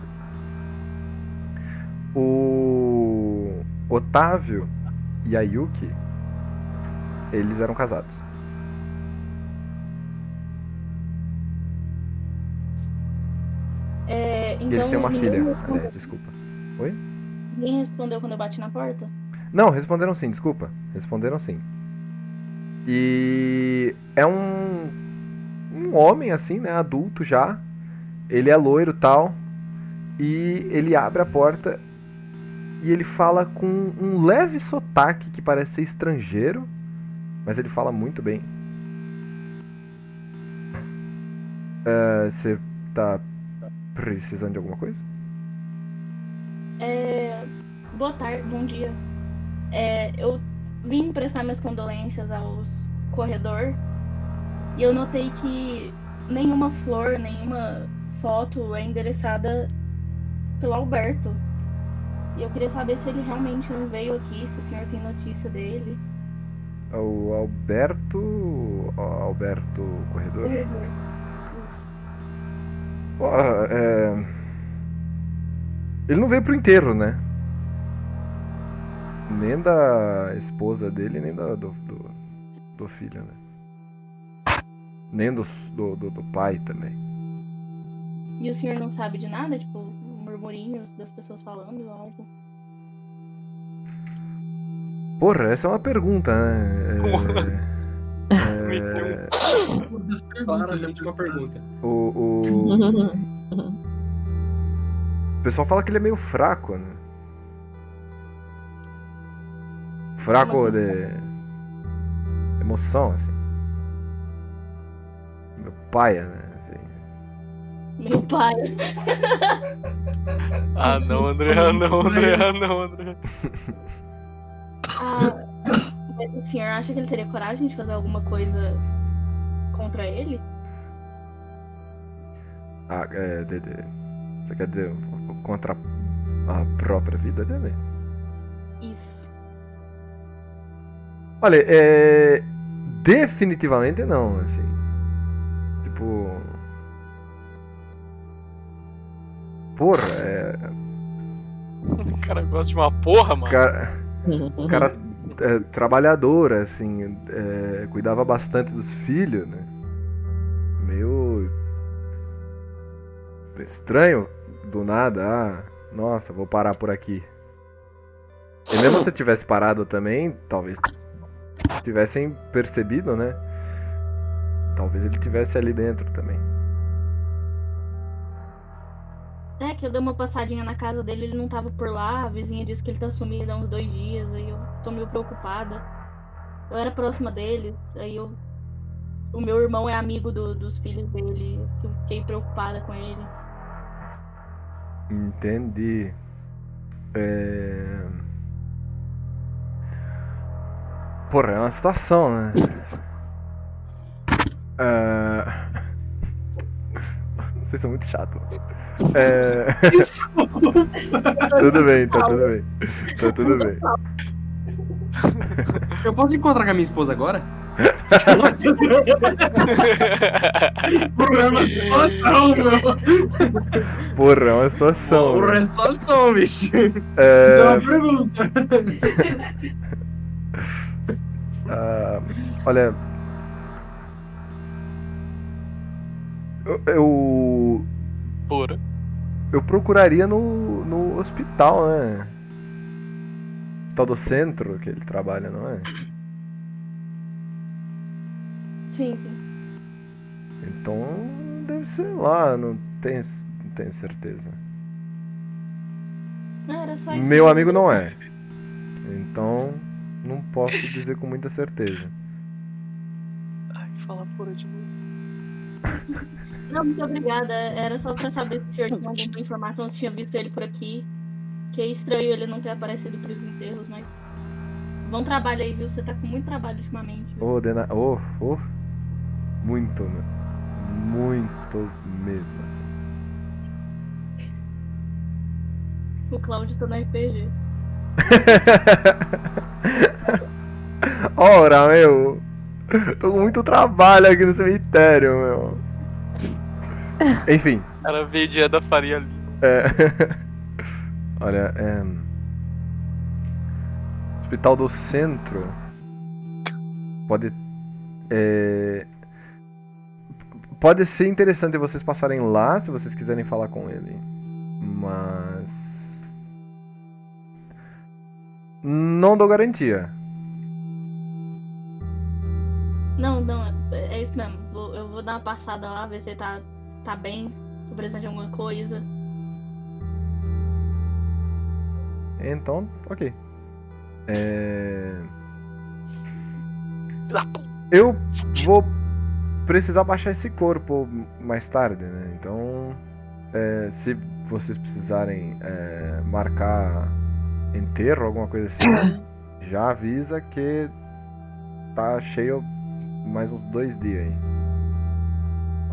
O Otávio e a Yuki, eles eram casados. Então, eles têm uma filha. Aliás, desculpa. Ninguém respondeu quando eu bati na porta? Não, responderam sim, desculpa. Responderam sim. E é um um homem assim, né, adulto já. Ele é loiro tal. E ele abre a porta e ele fala com um leve sotaque que parece ser estrangeiro, mas ele fala muito bem. Ah, Você tá precisando de alguma coisa? É, boa tarde, bom dia. É, eu vim prestar minhas condolências aos corredor e eu notei que nenhuma flor, nenhuma foto é endereçada pelo Alberto. E eu queria saber se ele realmente não veio aqui, se o senhor tem notícia dele. O Alberto. Alberto Corredor? Isso. Pô, é... Ele não veio pro enterro, né? Nem da esposa dele, nem da, do, do, do filho, né? Nem do, do, do, do pai também. E o senhor não sabe de nada? Tipo, murmurinhos das pessoas falando algo? Porra, essa é uma pergunta, né? É... É... Claramente uma pergunta. O, o... o pessoal fala que ele é meio fraco, né? Fraco de emoção, assim. Meu pai, né? Assim. Meu pai. Ah, não, André, ah, não, André, ah, não, André. Ah, mas o senhor acha que ele teria coragem de fazer alguma coisa contra ele? Ah, é, de, de- Você quer dizer contra a própria vida dele? Isso. Olha, é. Definitivamente não, assim. Tipo. porra, é. O cara gosta de uma porra, mano. Cara, cara é, trabalhador, assim, é, cuidava bastante dos filhos, né? Meio estranho do nada, ah, nossa, vou parar por aqui. E mesmo se tivesse parado também, talvez tivessem percebido, né? Talvez ele tivesse ali dentro também. É, que eu dei uma passadinha na casa dele, ele não tava por lá, a vizinha disse que ele tá sumido há uns dois dias, aí eu tô meio preocupada. Eu era próxima deles, aí eu. O meu irmão é amigo do- dos filhos dele, eu fiquei preocupada com ele. Entendi. É... Porra, é uma situação, né? É... Vocês são muito chatos. É... tudo bem, tá tudo bem. Tá tudo bem. Eu posso encontrar com a minha esposa agora? Problema situação, meu. Porra, é uma situação. Porra, é situação, bicho. Isso é É... uma pergunta. ah, olha. Eu, eu, Porra. eu procuraria no, no hospital, né? Hospital do centro que ele trabalha, não é? Sim, sim. Então deve ser lá, não tenho, não tenho certeza. Não, era só isso. Meu amigo não é. Então não posso dizer com muita certeza. Ai, fala porra de novo. Não, muito obrigada. Era só pra saber se o senhor tinha alguma informação, se tinha visto ele por aqui. Que é estranho ele não ter aparecido pros enterros, mas. Bom trabalho aí, viu? Você tá com muito trabalho ultimamente. Ô, Dena. Ô, ô. Muito, meu. Muito mesmo, assim. O Cláudio tá no RPG. Ora, meu. Tô com muito trabalho aqui no cemitério, meu. Enfim. Cara, veio dia da Faria Lima. É... Olha, é... Hospital do Centro pode é... pode ser interessante vocês passarem lá se vocês quiserem falar com ele, mas não dou garantia. Não, não, é é isso mesmo. Eu vou dar uma passada lá, ver se ele tá, tá bem, se precisando de alguma coisa. Então, ok. É... Eu vou precisar baixar esse corpo mais tarde, né? Então, é, se vocês precisarem é, marcar enterro, alguma coisa assim, já avisa que tá cheio mais uns dois dias aí.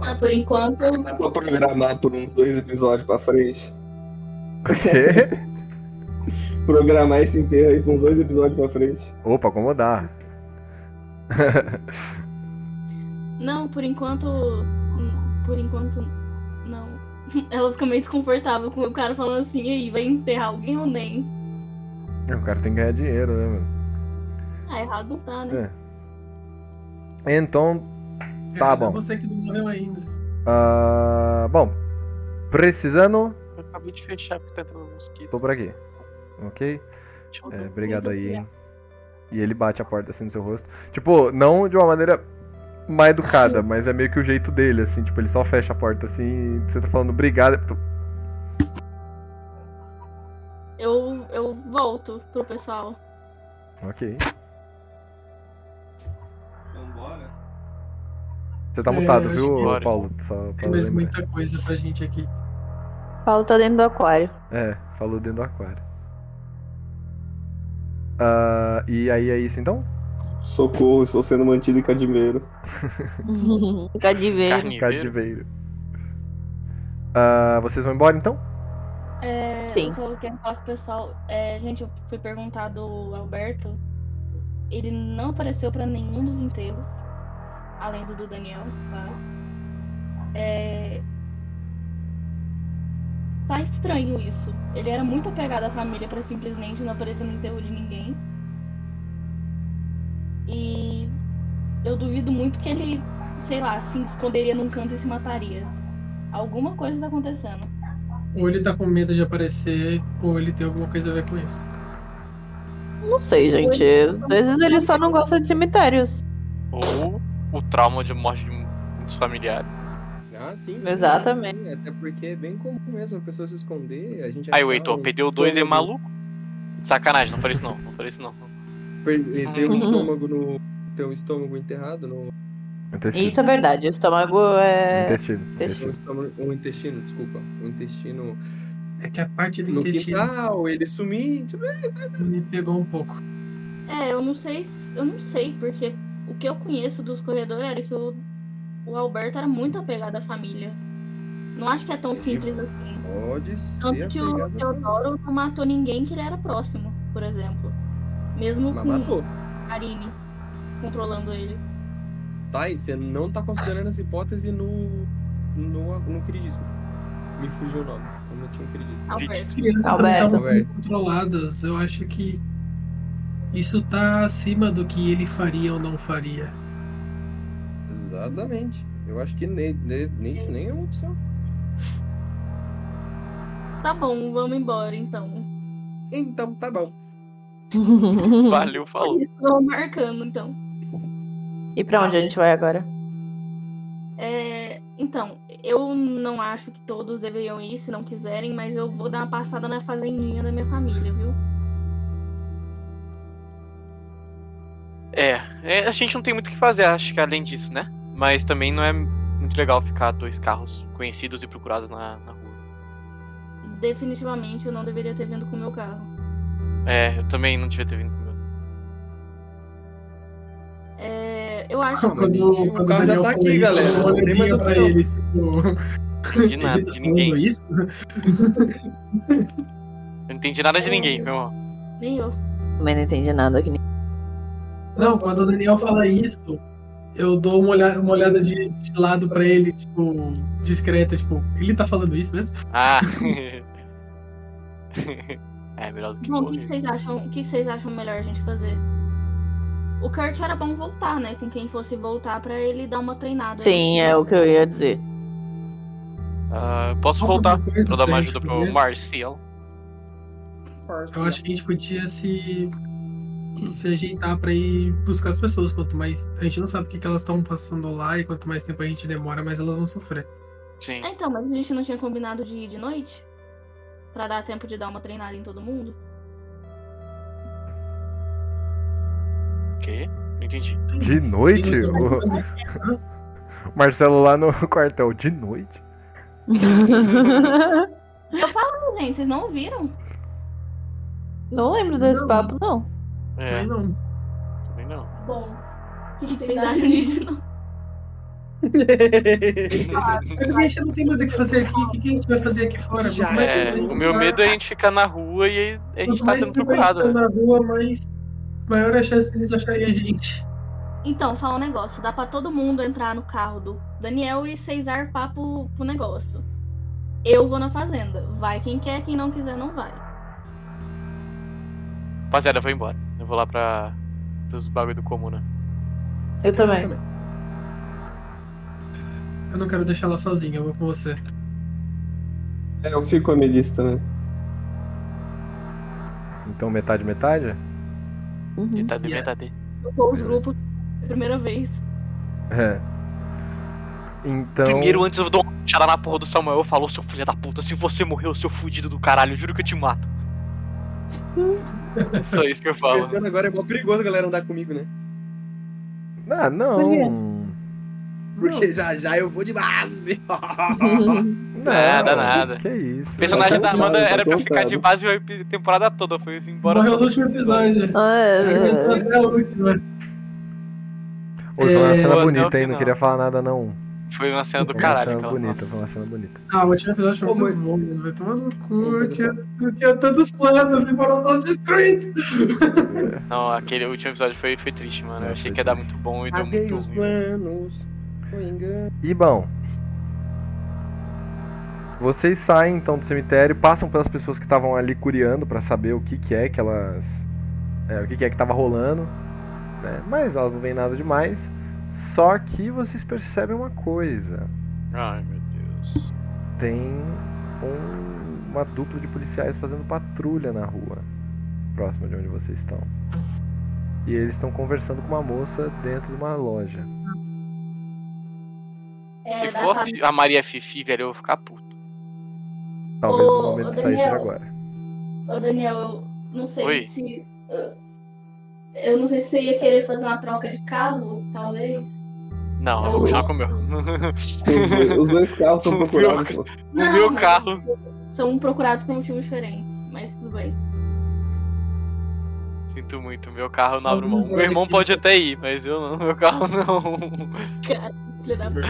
Ah, por enquanto, Dá pra programar por uns dois episódios pra frente. O quê? Programar esse enterro aí uns dois episódios pra frente. Opa, acomodar. não, por enquanto. Por enquanto, não. Ela fica meio desconfortável com o cara falando assim, e aí, vai enterrar alguém ou nem? O cara tem que ganhar dinheiro, né, mano? Ah, errado não tá, né? É. Então, Tá É bom. você que não morreu ainda. ah, bom, precisando, Eu acabei de fechar porque tá entrando um mosquito. tô por aqui. Ok? É, obrigado aí, hein? E ele bate a porta assim no seu rosto. Tipo, não de uma maneira mal educada, mas é meio que o jeito dele, assim. Tipo, ele só fecha a porta assim e você tá falando obrigado. tu- Eu, eu volto pro pessoal. Ok. Vambora. Você tá É, mutado, acho viu, que- Paulo? Só pra Tem mais lembrar. muita coisa pra gente aqui. Paulo tá dentro do aquário. É, falou dentro do aquário. Ah, e aí é isso então? Socorro, estou sendo mantido em cadimeiro. Cadiveiro. Carniveiro. Cadiveiro. Ah, vocês vão embora então? É, Sim. Eu só quero falar com o pessoal. É, gente, eu fui perguntar do Alberto. Ele não apareceu pra nenhum dos enterros. Além do do Daniel, claro. É... tá estranho isso. Ele era muito apegado à família pra simplesmente não aparecer no enterro de ninguém. E eu duvido muito que ele, sei lá, se esconderia num canto e se mataria. Alguma coisa tá acontecendo. Ou ele tá com medo de aparecer, ou ele tem alguma coisa a ver com isso. Não sei, gente. Às vezes ele só não gosta de cemitérios. Ou o trauma de morte de muitos familiares. Ah, sim. sim, Exatamente. sim, Até porque é bem comum mesmo a pessoa se esconder. A gente Aí o achar Heitor um perdeu dois e é estômago- maluco? Sacanagem, não falei isso não. Não falei isso não. per- Tem um Uhum. estômago no. Tem um estômago enterrado no. Intestino. Isso é verdade. O estômago é. Intestino. Intestino. estômago, um intestino, desculpa. Um intestino É que a parte do no intestino quintal, ele sumir. tipo, me pegou um pouco. É, eu não sei, se- eu não sei, porque o que eu conheço dos corredores era que o, o Alberto era muito apegado à família. Não acho que é tão simples assim. Pode ser. Tanto que o. Teodoro não matou ninguém que ele era próximo, por exemplo. Mesmo Mas com matou. a Karine controlando ele. Tá, e você não tá considerando essa hipótese no. no, no queridíssimo. Me fugiu o nome. Então não tinha um queridíssimo. Alberto. As crianças Alberto. Alberto. controladas. Eu acho que isso tá acima do que ele faria ou não faria. Exatamente. Eu acho que nem, nem, nem isso nem é uma opção. Tá bom, vamos embora então. Então tá bom. Valeu, falou. Vamos marcando então. E pra onde a gente vai agora? É, então, eu não acho que todos deveriam ir se não quiserem, mas eu vou dar uma passada na fazendinha da minha família, viu? É, é, a gente não tem muito o que fazer, acho que além disso, né? Mas também não é muito legal ficar dois carros conhecidos e procurados na, na rua. Definitivamente eu não deveria ter vindo com o meu carro. É, eu também não devia ter vindo com o meu. É, eu acho que. o quando carro já tá aqui, isso, galera. Não tem mais pra ele, tipo. De nada, de ninguém. Isso? Eu não entendi nada de ninguém, meu irmão. Nem eu. Também não entendi nada aqui. Não, quando o Daniel fala isso, eu dou uma olhada, uma olhada de, de lado pra ele, tipo, discreta, tipo, ele tá falando isso mesmo? Ah. é, melhor do que Bom, o que, vocês acham? O que, vocês acham melhor a gente fazer? O Kurt era bom voltar, né? Com quem fosse voltar pra ele dar uma treinada. Sim, é o que eu ia dizer. Ah, posso voltar pra dar uma ajuda pro? Marcial? Eu acho que a gente podia se, se ajeitar pra ir buscar as pessoas. Quanto mais. A gente não sabe o que, que elas estão passando lá e quanto mais tempo a gente demora, mais elas vão sofrer. Sim. É, então, mas a gente não tinha combinado de ir de noite? Pra dar tempo de dar uma treinada em todo mundo? O quê? Não entendi. De noite? O? Marcelo lá no quartel. De noite? Eu falo, gente, vocês não ouviram? não lembro desse Não. papo, não. É, Também não. também não. Bom. O que, que vocês acham disso? Porque a gente não tem mais o que fazer aqui. O que, que a gente vai fazer aqui fora? Já É, o meu medo é a gente ficar na rua e a gente quanto tá mais sendo procurado, né? na rua, mais maior a chance deles acharem a gente. Então, fala um negócio. Dá pra todo mundo entrar no carro do Daniel e Cesar papo pro negócio. Eu vou na fazenda. Vai quem quer, quem não quiser não vai. Rapaziada, eu vou embora. Eu vou lá pra. pros bagulho do comuna. Eu também. Eu não quero deixar ela sozinha, eu vou com você. É, eu fico com a Melissa também. Então metade, metade? Uhum. Metade, Yeah. metade. Tocou os grupos pela primeira vez. É. Então. Primeiro, antes eu dou uma puxada na porra do Samuel, eu falo, seu filho da puta, se você morreu, seu fudido do caralho, eu juro que eu te mato. Só isso que eu falo. Pensando agora é mó perigoso a galera andar comigo, né? Ah, Por quê? não. Porque já já eu vou de base. Nada, nada. Que isso. O personagem da Amanda contado, era pra tá eu ficar de base a temporada toda, foi assim, embora. Morreu no último episódio. Ah, Até a última. Foi uma É, cena o bonita, hein? Não final. queria falar nada, não. Foi uma cena do Foi uma caralho. cena bonita, nossa. foi uma cena bonita. Ah, o último episódio foi Ô, muito bom, mano. Vai tomar no cu. Eu tinha, eu tinha tantos planos e foram todos destruídos. Não, aquele último episódio foi, foi triste, mano. É, Eu achei foi que ia dar muito bom e deu muito os ruim. planos. Foi engano. E bom. Vocês saem então do cemitério, passam pelas pessoas que estavam ali curiando pra saber o que, que é que elas. é, o que, que é que tava rolando. Né? Mas elas não veem nada demais. Só que vocês percebem uma coisa. Ai, meu Deus. Tem um- uma dupla de policiais fazendo patrulha na rua. Próxima de onde vocês estão. E eles estão conversando com uma moça dentro de uma loja. É, Se for a Maria Fifi, velho, eu vou ficar puto. Talvez o momento de sair seja agora. Ô, Daniel, eu não sei Oi. se. eu- Eu não sei se você ia querer fazer uma troca de carro, talvez. Não, eu vou continuar com o meu. Os dois, os dois carros são Meu procurados. O meu mas carro. São procurados por motivos diferentes, mas tudo bem. Sinto muito, meu carro não abre mão. Meu irmão pode até ir, mas eu não, meu carro não. Cara, filho da puta.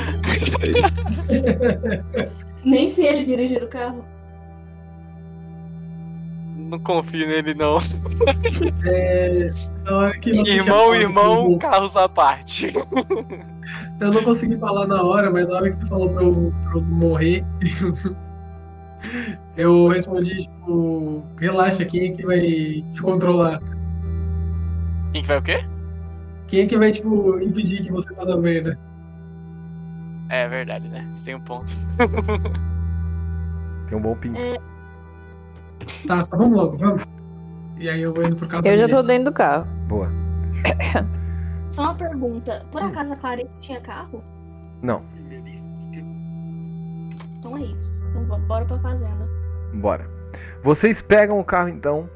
Nem se ele dirigir o carro. Não confio nele, não. É, na hora que você Irmão, irmão, carros à parte. Eu não consegui falar na hora, mas na hora que você falou pra eu, pra eu morrer, eu respondi, tipo, relaxa, quem é que vai te controlar? Quem que vai o quê? Quem é que vai, tipo, impedir que você faça merda? É verdade, né? Você tem um ponto. Tem um bom pinto. Tá, só vamos logo, vamos. E aí eu vou indo por causa Eu já tô dentro do carro. Boa. Só uma pergunta. Por acaso a Clarice tinha carro? Não, Então é isso. Então vamos, bora pra fazenda. bora. Vocês pegam o carro então.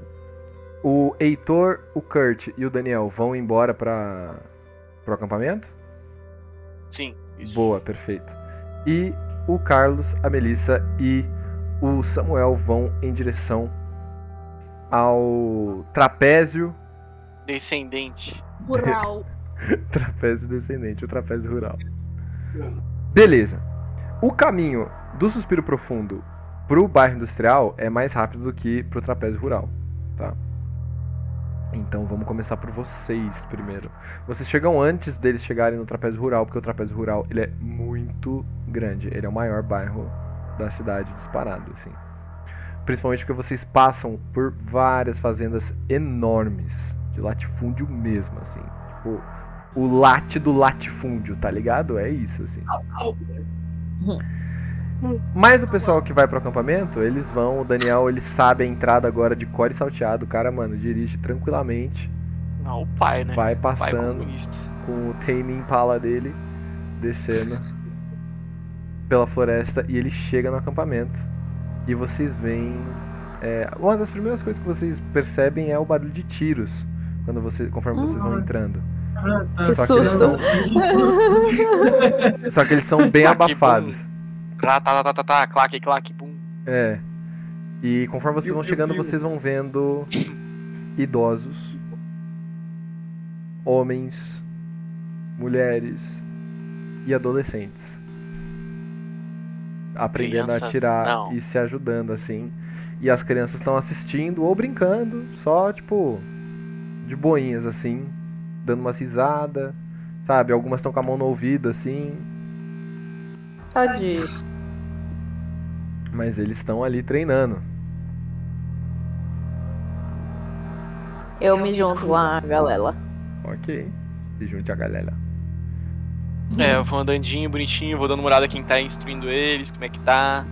O Heitor, o Kurt e o Daniel vão embora para pro acampamento? Sim, isso. Boa, perfeito. E o Carlos, a Melissa e o Samuel vão em direção ao trapézio, Descendente. Rural. trapézio descendente, o trapézio rural. Beleza. O caminho do Suspiro Profundo pro bairro industrial é mais rápido do que pro trapézio rural, tá? Então vamos começar por vocês primeiro. Vocês chegam antes deles chegarem no trapézio rural, porque o trapézio rural ele é muito grande. Ele é o maior bairro da cidade disparado, assim. Principalmente porque vocês passam por várias fazendas enormes, de latifúndio mesmo, assim. Tipo, o late do latifúndio, tá ligado? É isso, assim. Mas o pessoal que vai pro acampamento, eles vão, o Daniel, ele sabe a entrada agora de core salteado. O cara, mano, dirige tranquilamente, Não, o pai, né? vai Pai passando comunista. com o Tame Impala dele, descendo pela floresta e ele chega no acampamento. E vocês veem. é, uma das primeiras coisas que vocês percebem é o barulho de tiros quando você, conforme vocês vão Ah. entrando. Ah, tá. Que Só que eles são, só que eles são bem abafados. Tá, tá, tá, tá, tá, claque, claque, bum. É. E conforme vocês vão chegando, vocês vão vendo idosos, homens, mulheres e adolescentes aprendendo a Crianças, atirar não. e se ajudando assim. E as crianças estão assistindo ou brincando, só tipo de boinhas assim, dando uma risada, sabe? Algumas estão com a mão no ouvido assim, Tadinho. mas eles estão ali treinando. Eu me junto lá, galera. Ok. E junte a galera. É, eu vou andandinho, bonitinho, vou dando uma olhada quem tá instruindo eles, como é que tá.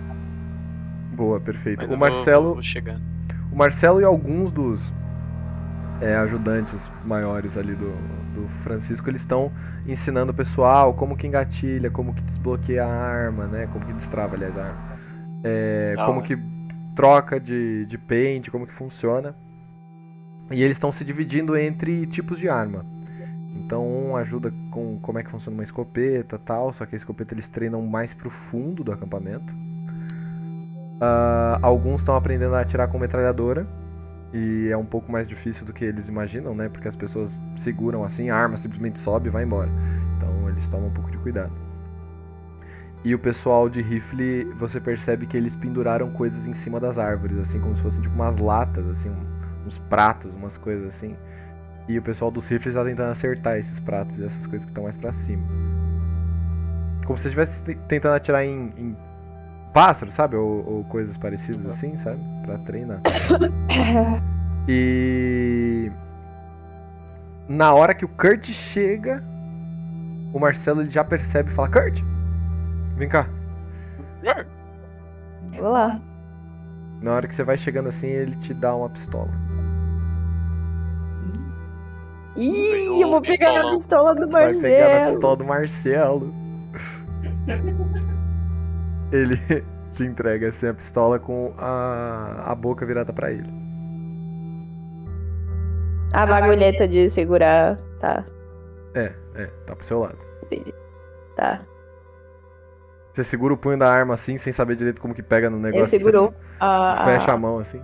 Boa, perfeito. Mas o Marcelo, vou, vou chegando. o Marcelo e alguns dos é, ajudantes maiores ali do, do Francisco, eles estão ensinando o pessoal como que engatilha, como que desbloqueia a arma, né? Como que destrava, aliás, a arma. É, Da como hora. que troca de, de pente, como que funciona. E eles estão se dividindo entre tipos de arma. Então um ajuda com como é que funciona uma escopeta tal, só que a escopeta eles treinam mais pro fundo do acampamento. Ah, alguns estão aprendendo a atirar com metralhadora. E é um pouco mais difícil do que eles imaginam, né? Porque as pessoas seguram assim, a arma simplesmente sobe e vai embora. Então eles tomam um pouco de cuidado. E o pessoal de rifle, você percebe que eles penduraram coisas em cima das árvores, assim, como se fossem tipo umas latas, assim, uns pratos, umas coisas assim. E o pessoal dos rifles tá tentando acertar esses pratos e essas coisas que estão mais pra cima. Como se estivesse te- tentando atirar em, em pássaro, sabe? Ou, ou coisas parecidas assim, sabe? Pra treinar. E. Na hora que o Kurt chega, o Marcelo ele já percebe e fala: Kurt, vem cá. Vou lá. Na hora que você vai chegando assim, ele te dá uma pistola. Ih, eu vou pegar na Pistolão. pistola do Vai pegar na Marcelo. pistola do Marcelo. Ele te entrega assim a pistola com a, a boca virada pra ele. A bagulheta de segurar. Tá, É, é, tá pro seu lado. tá. Você segura o punho da arma assim, sem saber direito como que pega no negócio. Ele segurou a. Você fecha a mão assim.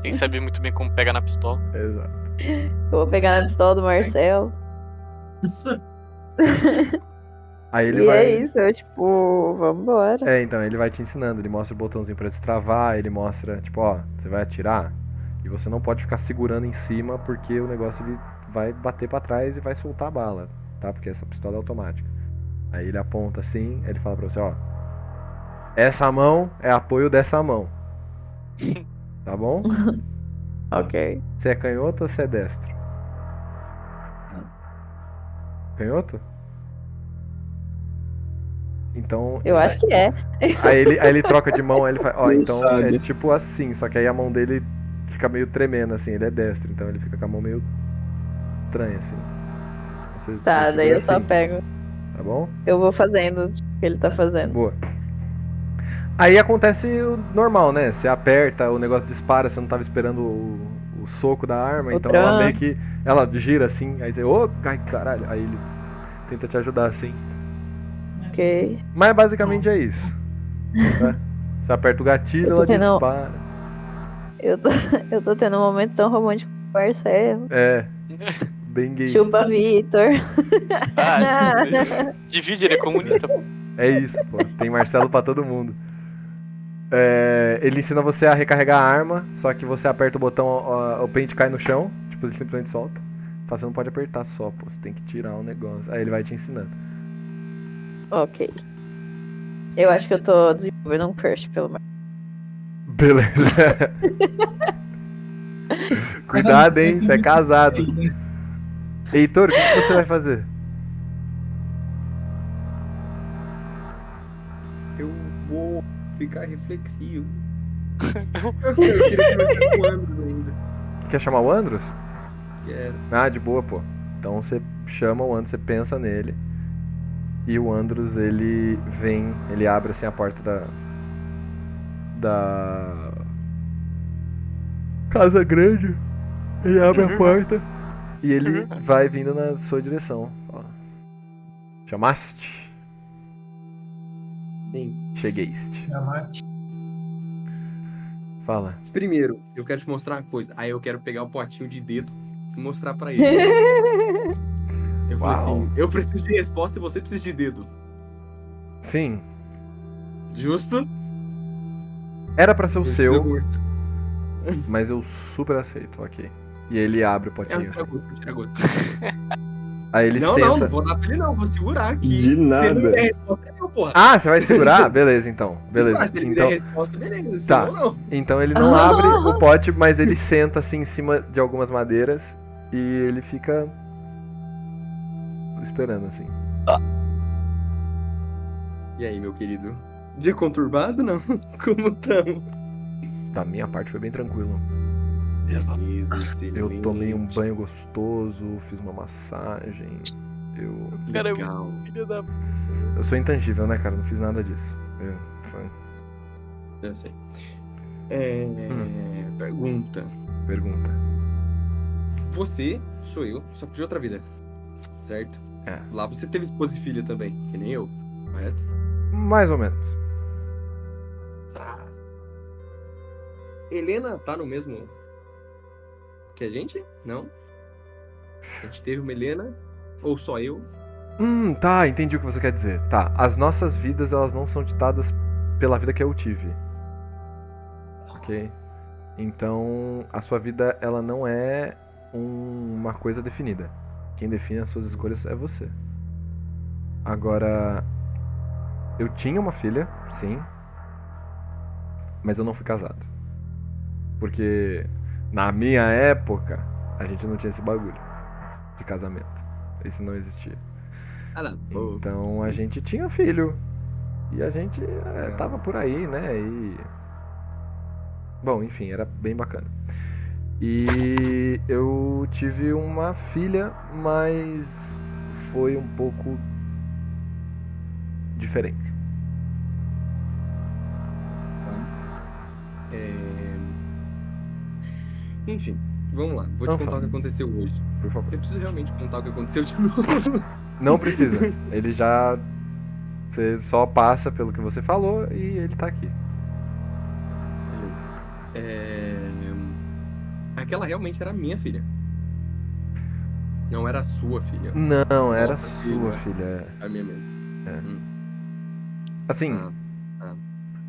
Sem saber muito bem como pegar na pistola. Exato. Eu vou pegar na pistola do Marcelo. Aí ele e vai. é isso, eu tipo, vambora. É, então, ele vai te ensinando, ele mostra o botãozinho pra destravar, ele mostra, tipo, ó, você vai atirar e você não pode ficar segurando em cima porque o negócio ele vai bater pra trás e vai soltar a bala, tá? Porque essa pistola é automática. Aí ele aponta assim, ele fala pra você, ó, essa mão é apoio dessa mão. Tá bom? Ok. Você é canhoto ou você é destro? Canhoto? Então. Eu acho que é. Aí ele, aí ele troca de mão, aí ele faz. Ó, Não então sabe. é tipo assim, só que aí a mão dele fica meio tremendo, assim, ele é destro, então ele fica com a mão meio estranha, assim. Você- Tá, você daí eu segura só assim, pego. Tá bom? Eu vou fazendo o que ele tá fazendo. Boa. Aí acontece o normal, né? Você aperta, o negócio dispara, você não tava esperando o, o soco da arma, O então ela tran. meio que. Ela gira assim, aí você, ô, ai caralho, aí ele tenta te ajudar assim. Ok. Mas basicamente é isso. né? Você aperta o gatilho, ela tendo- dispara. Eu tô, eu tô tendo um momento tão romântico com o Marcelo. É. Bem gay. Chupa Vitor. Ah, divide, ele é comunista. pô. É isso, pô. Tem Marcelo pra todo mundo. É, ele ensina você a recarregar a arma, só que você aperta o botão, ó, o pente cai no chão, tipo, ele simplesmente solta. Você não pode apertar só, pô, você tem que tirar o negócio. Aí ele vai te ensinando. ok. Eu acho que eu tô desenvolvendo um crush pelo Marcelo. Beleza. Cuidado, hein? Você é casado. Heitor, o que você vai fazer? Ficar reflexivo. eu queria conversar com o Andros ainda. Quer chamar o Andros? Quero. Ah, de boa, pô. Então você chama o Andros, você pensa nele. E o Andros, ele vem, ele abre assim a porta da. Da. Casa Grande. Ele abre a porta. E ele vai vindo na sua direção. Ó. Chamaste? Sim. Chegueiste. Chamate. Fala. Primeiro, eu quero te mostrar uma coisa. Aí eu quero pegar o potinho de dedo e mostrar pra ele. Eu falei assim, eu preciso de resposta e você precisa de dedo. Sim. Justo? Era pra ser o Eu seu, mas eu super aceito, ok. E ele abre o É um potinho. tira-gosto, um tira-gosto. um tira-gosto. Aí ele Não, senta. não, não vou dar pra ele não, vou segurar aqui. De Se ele me nada. der resposta, é porra. Ah, você vai segurar? Beleza, então. Beleza. Ah, se ele Então, der resposta, beleza. Tá. Não. então ele não abre o pote, mas ele senta assim em cima de algumas madeiras e ele fica esperando assim. E aí, meu querido? Dia conturbado, não? Como tamo? Da minha parte foi bem tranquilo. Beleza, Eu tomei um banho gostoso, fiz uma massagem. Eu Legal. Filho da... eu sou intangível, né, cara? Não fiz nada disso. Eu, foi Eu sei. É... Hum. Pergunta. pergunta. Você sou eu, só que de outra vida. Certo? É. Lá você teve esposa e filha também, que nem eu. Correto? Mais ou menos. Tá. Helena tá no mesmo que a gente? Não? A gente teve uma Helena? Ou só eu? Hum, tá, entendi o que você quer dizer. Tá, as nossas vidas elas não são ditadas pela vida que eu tive. Ok? Então, a sua vida ela não é um- uma coisa definida. Quem define as suas escolhas é você. Agora, eu tinha uma filha, sim. Mas eu não fui casado. Porque na minha época, a gente não tinha esse bagulho de casamento. Isso não existia. Então a gente tinha filho. E a gente é, tava por aí, né? E. Bom, enfim, era bem bacana. E eu tive uma filha, mas foi um pouco diferente. é... Enfim, vamos lá. Vou Não, te contar fala. o que aconteceu hoje. Por favor. Eu preciso realmente contar o que aconteceu de novo. Não precisa. Ele já. Você só passa pelo que você falou e ele tá aqui. Beleza. É... Aquela realmente era minha filha. Não era a sua filha. Não, era Nossa, sua filha. filha. é. A minha mesmo. Assim, Ah, ah.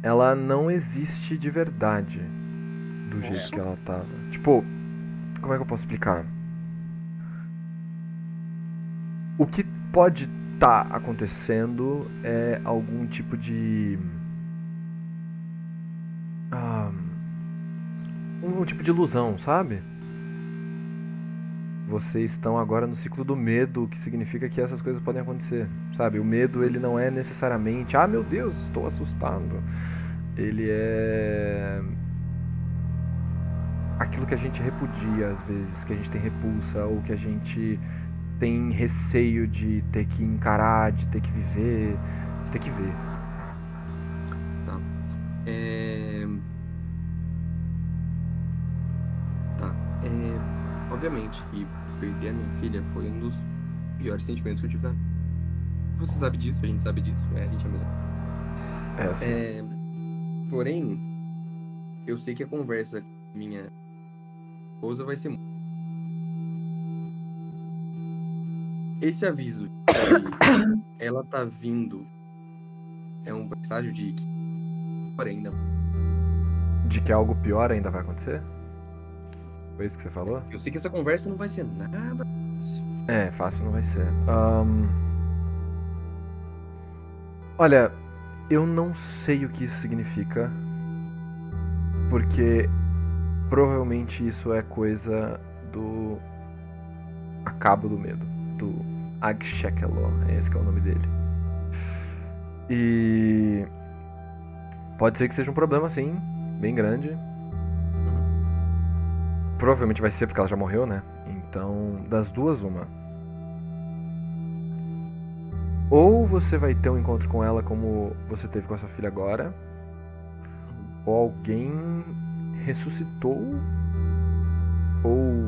ela não existe de verdade do jeito Nossa. que ela tava. Tipo, como é que eu posso explicar? O que pode estar acontecendo é algum tipo de. Ah, um tipo de ilusão, sabe? Vocês estão agora no ciclo do medo, o que significa que essas coisas podem acontecer, sabe? O medo ele não é necessariamente, ah meu Deus, estou assustado. Ele é aquilo que a gente repudia às vezes, que a gente tem repulsa ou que a gente tem receio de ter que encarar, de ter que viver, de ter que ver. É... Tá. É... Obviamente que perder a minha filha foi um dos piores sentimentos que eu tive na. Você sabe disso, a gente sabe disso, é, a gente é mesmo. É, assim, É... Porém, eu sei que a conversa com minha esposa vai ser. mu- Esse aviso que ela tá vindo é um presságio de que porém ainda de que algo pior ainda vai acontecer? Foi isso que você falou? Eu sei que essa conversa não vai ser nada fácil. É, fácil não vai ser. Ahn, Olha, eu não sei o que isso significa. Porque provavelmente isso é coisa do Acabo do Medo. Do Agshekelo, é esse é o nome dele. E. Pode ser que seja um problema, sim, bem grande. Provavelmente vai ser porque ela já morreu, né? Então, das duas, uma. Ou você vai ter um encontro com ela como você teve com a sua filha agora, ou alguém ressuscitou, ou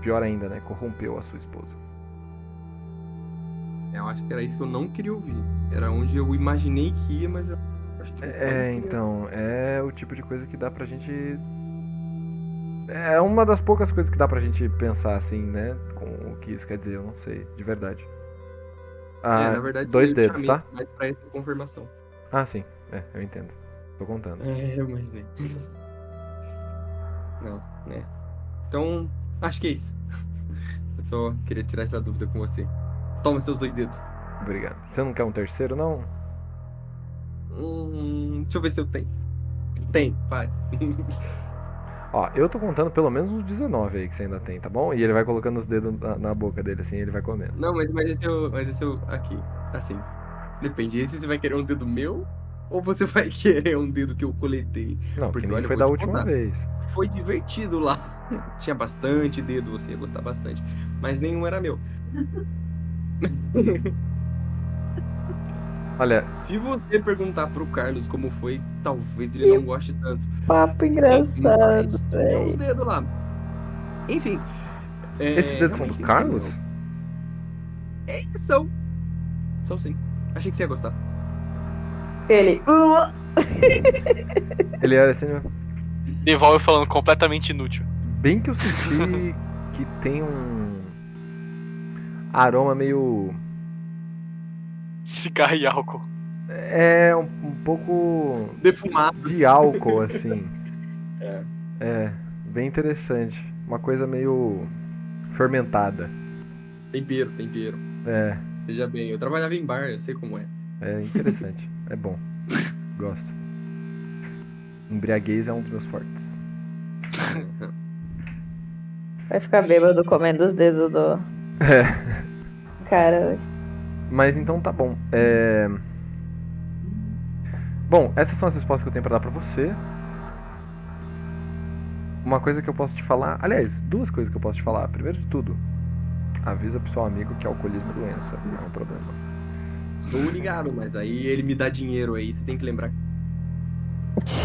pior ainda, né? Corrompeu a sua esposa. Eu acho que era isso que eu não queria ouvir. Era onde eu imaginei que ia, mas eu acho que É, então, é o tipo de coisa que dá pra gente. É uma das poucas coisas que dá pra gente pensar assim, né? Com o que isso quer dizer, eu não sei, de verdade. Ah, é, na verdade, dois dedos, tá? Mais pra essa confirmação. Ah, sim, é, eu entendo. Tô contando. É, eu imaginei. Não, né? Então, acho que é isso. Eu só queria tirar essa dúvida com você. Toma seus dois dedos. Obrigado. Você não quer um terceiro, não? Hum, deixa eu ver se eu tenho. Tem, pai. Ó, eu tô contando pelo menos uns 19 aí que você ainda tem, tá bom? E ele vai colocando os dedos na, na boca dele assim, e ele vai comendo. Não, mas, mas esse eu. Mas esse eu. Aqui. Assim. Depende. Esse você vai querer um dedo meu? Ou você vai querer um dedo que eu coletei? Não, Porque, olha, foi da última contar. vez. Foi divertido lá. Tinha bastante dedo, você ia gostar bastante. Mas nenhum era meu. Olha, Se você perguntar pro Carlos como foi, talvez ele não goste tanto. Papo Mas engraçado, uns velho. dedos lá. Enfim. é, esses dedos são do Carlos? É, são. São sim. Achei que você ia gostar. Ele. "Uh". Ele era assim, Devolve falando completamente inútil. bem que eu senti que tem um aroma meio Cigarro e álcool. é um, um pouco Defumado. de álcool assim. É. É, bem interessante. Uma coisa meio fermentada. Tempero, tempero. É, Veja bem, eu trabalhava em bar, eu sei como é. é interessante. é bom. Gosto. Embriaguez é um dos meus fortes. Vai ficar bêbado comendo os dedos do É. cara. Mas então tá bom. É... Bom, essas são as respostas que eu tenho pra dar pra você. Uma coisa que eu posso te falar. Aliás, duas coisas que eu posso te falar. Primeiro de tudo, avisa pro seu amigo que alcoolismo é doença, não é um problema. Tô ligado, mas aí ele me dá dinheiro aí, você tem que lembrar.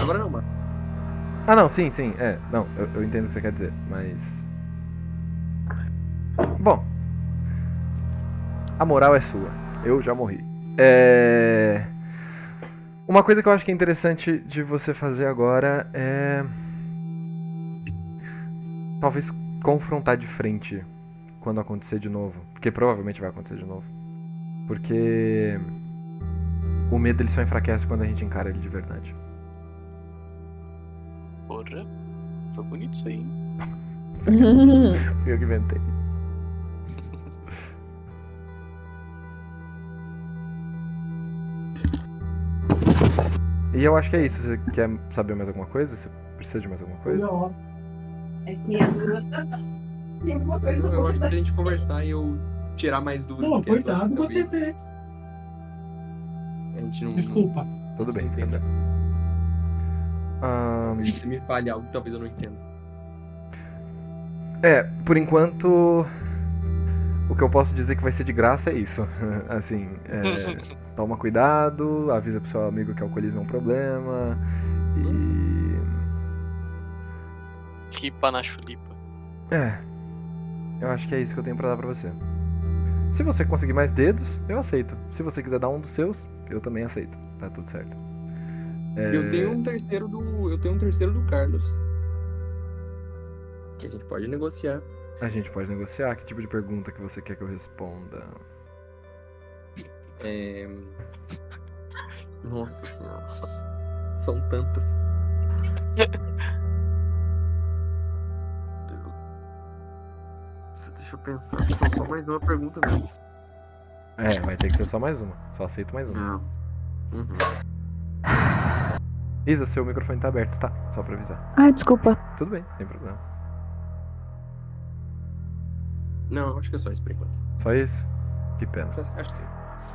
Agora não, mano. Ah, não, sim, sim, é. Não, eu, eu entendo o que você quer dizer, mas. Bom. A moral é sua. Eu já morri. É. Uma coisa que eu acho que é interessante de você fazer agora é. Talvez confrontar de frente quando acontecer de novo. Porque provavelmente vai acontecer de novo. Porque. O medo ele só enfraquece quando a gente encara ele de verdade. Porra. Foi bonito isso aí. hein? Fui eu que inventei. E eu acho que é isso. Você quer saber mais alguma coisa? Você precisa de mais alguma coisa? Não. É que a duas. Tem alguma coisa pra Eu acho que a gente conversar e eu tirar mais dúvidas. Pô, eu que da talvez TV. A gente não. Desculpa. Tudo bem, entenda. Ahn, Você me fale algo que talvez eu não entenda. é, por enquanto. O que eu posso dizer que vai ser de graça é isso. assim, é, toma cuidado, avisa pro seu amigo que alcoolismo é um problema. E. Ripa na chulipa. É. Eu acho que é isso que eu tenho pra dar pra você. Se você conseguir mais dedos, eu aceito. Se você quiser dar um dos seus, eu também aceito. Tá tudo certo. É, Eu tenho um terceiro do. Eu tenho um terceiro do Carlos. Que a gente pode negociar. A gente pode negociar. Que tipo de pergunta que você quer que eu responda? É... Nossa senhora. São tantas. Deus. Deixa eu pensar. São só mais uma pergunta mesmo. É, vai ter que ser só mais uma. Só aceito mais uma. Não. Uhum. Isa, seu microfone tá aberto, tá? Só pra avisar. Ai, desculpa. Tudo bem, sem problema. Não, eu acho que é só isso por enquanto. Só isso? Que pena. Acho, acho que sim.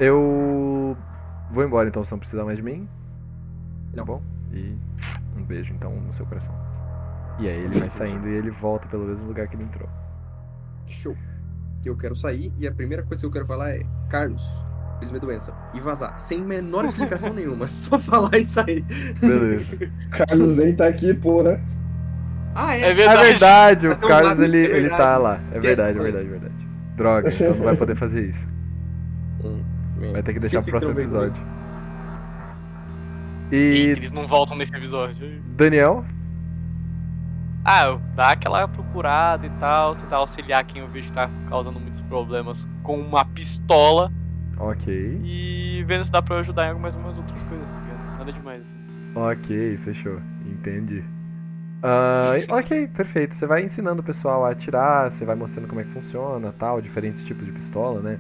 Eu vou embora então, você não precisa mais de mim. Tá Não. bom? E um beijo então no seu coração. E aí ele vai saindo e ele volta pelo mesmo lugar que ele entrou. Show. Eu quero sair e a primeira coisa que eu quero falar é: Carlos, fiz minha doença. E vazar. Sem menor explicação nenhuma. Só falar e sair. Beleza. Carlos nem tá aqui, porra. Ah, É É verdade. verdade, o Então, Carlos ele, é ele tá lá. É verdade, é verdade, é verdade. Droga, então não vai poder fazer isso. Vai ter que deixar pro próximo você episódio. E E eles não voltam nesse episódio. Daniel? Ah, eu dá aquela procurada e tal, tentar auxiliar quem eu vejo que tá causando muitos problemas com uma pistola Ok. e vendo se dá pra eu ajudar em algumas umas outras coisas, tá ligado? Nada demais. Ok, fechou. Entendi. E- ok, perfeito. Você vai ensinando o pessoal a atirar, você vai mostrando como é que funciona, tal, diferentes tipos de pistola, né?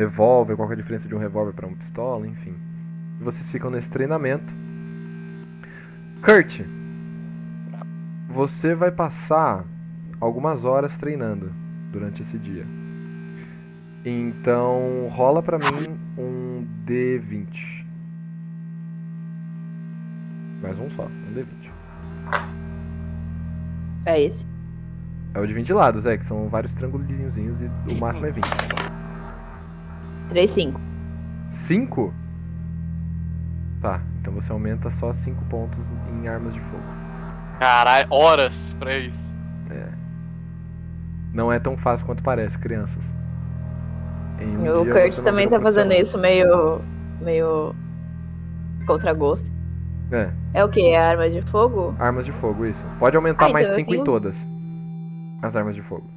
Revólver, qual que é a diferença de um revólver para uma pistola, enfim. E vocês ficam nesse treinamento. Kurt, você vai passar algumas horas treinando durante esse dia. Então, rola pra mim um D20. Mais um só, um D20. É esse. É o de 20 lados, é, que são vários triangulinhos e o máximo é 20. 3, 5. 5? Tá, então você aumenta só 5 pontos em armas de fogo. Caralho, horas pra isso. Não é tão fácil quanto parece, crianças. Em um o dia Kurt também tá fazendo isso meio. meio. contra gosto. É, É o que? É arma de fogo? armas de fogo, isso. Pode aumentar Ah, mais então eu 5 em tenho- todas. As armas de fogo.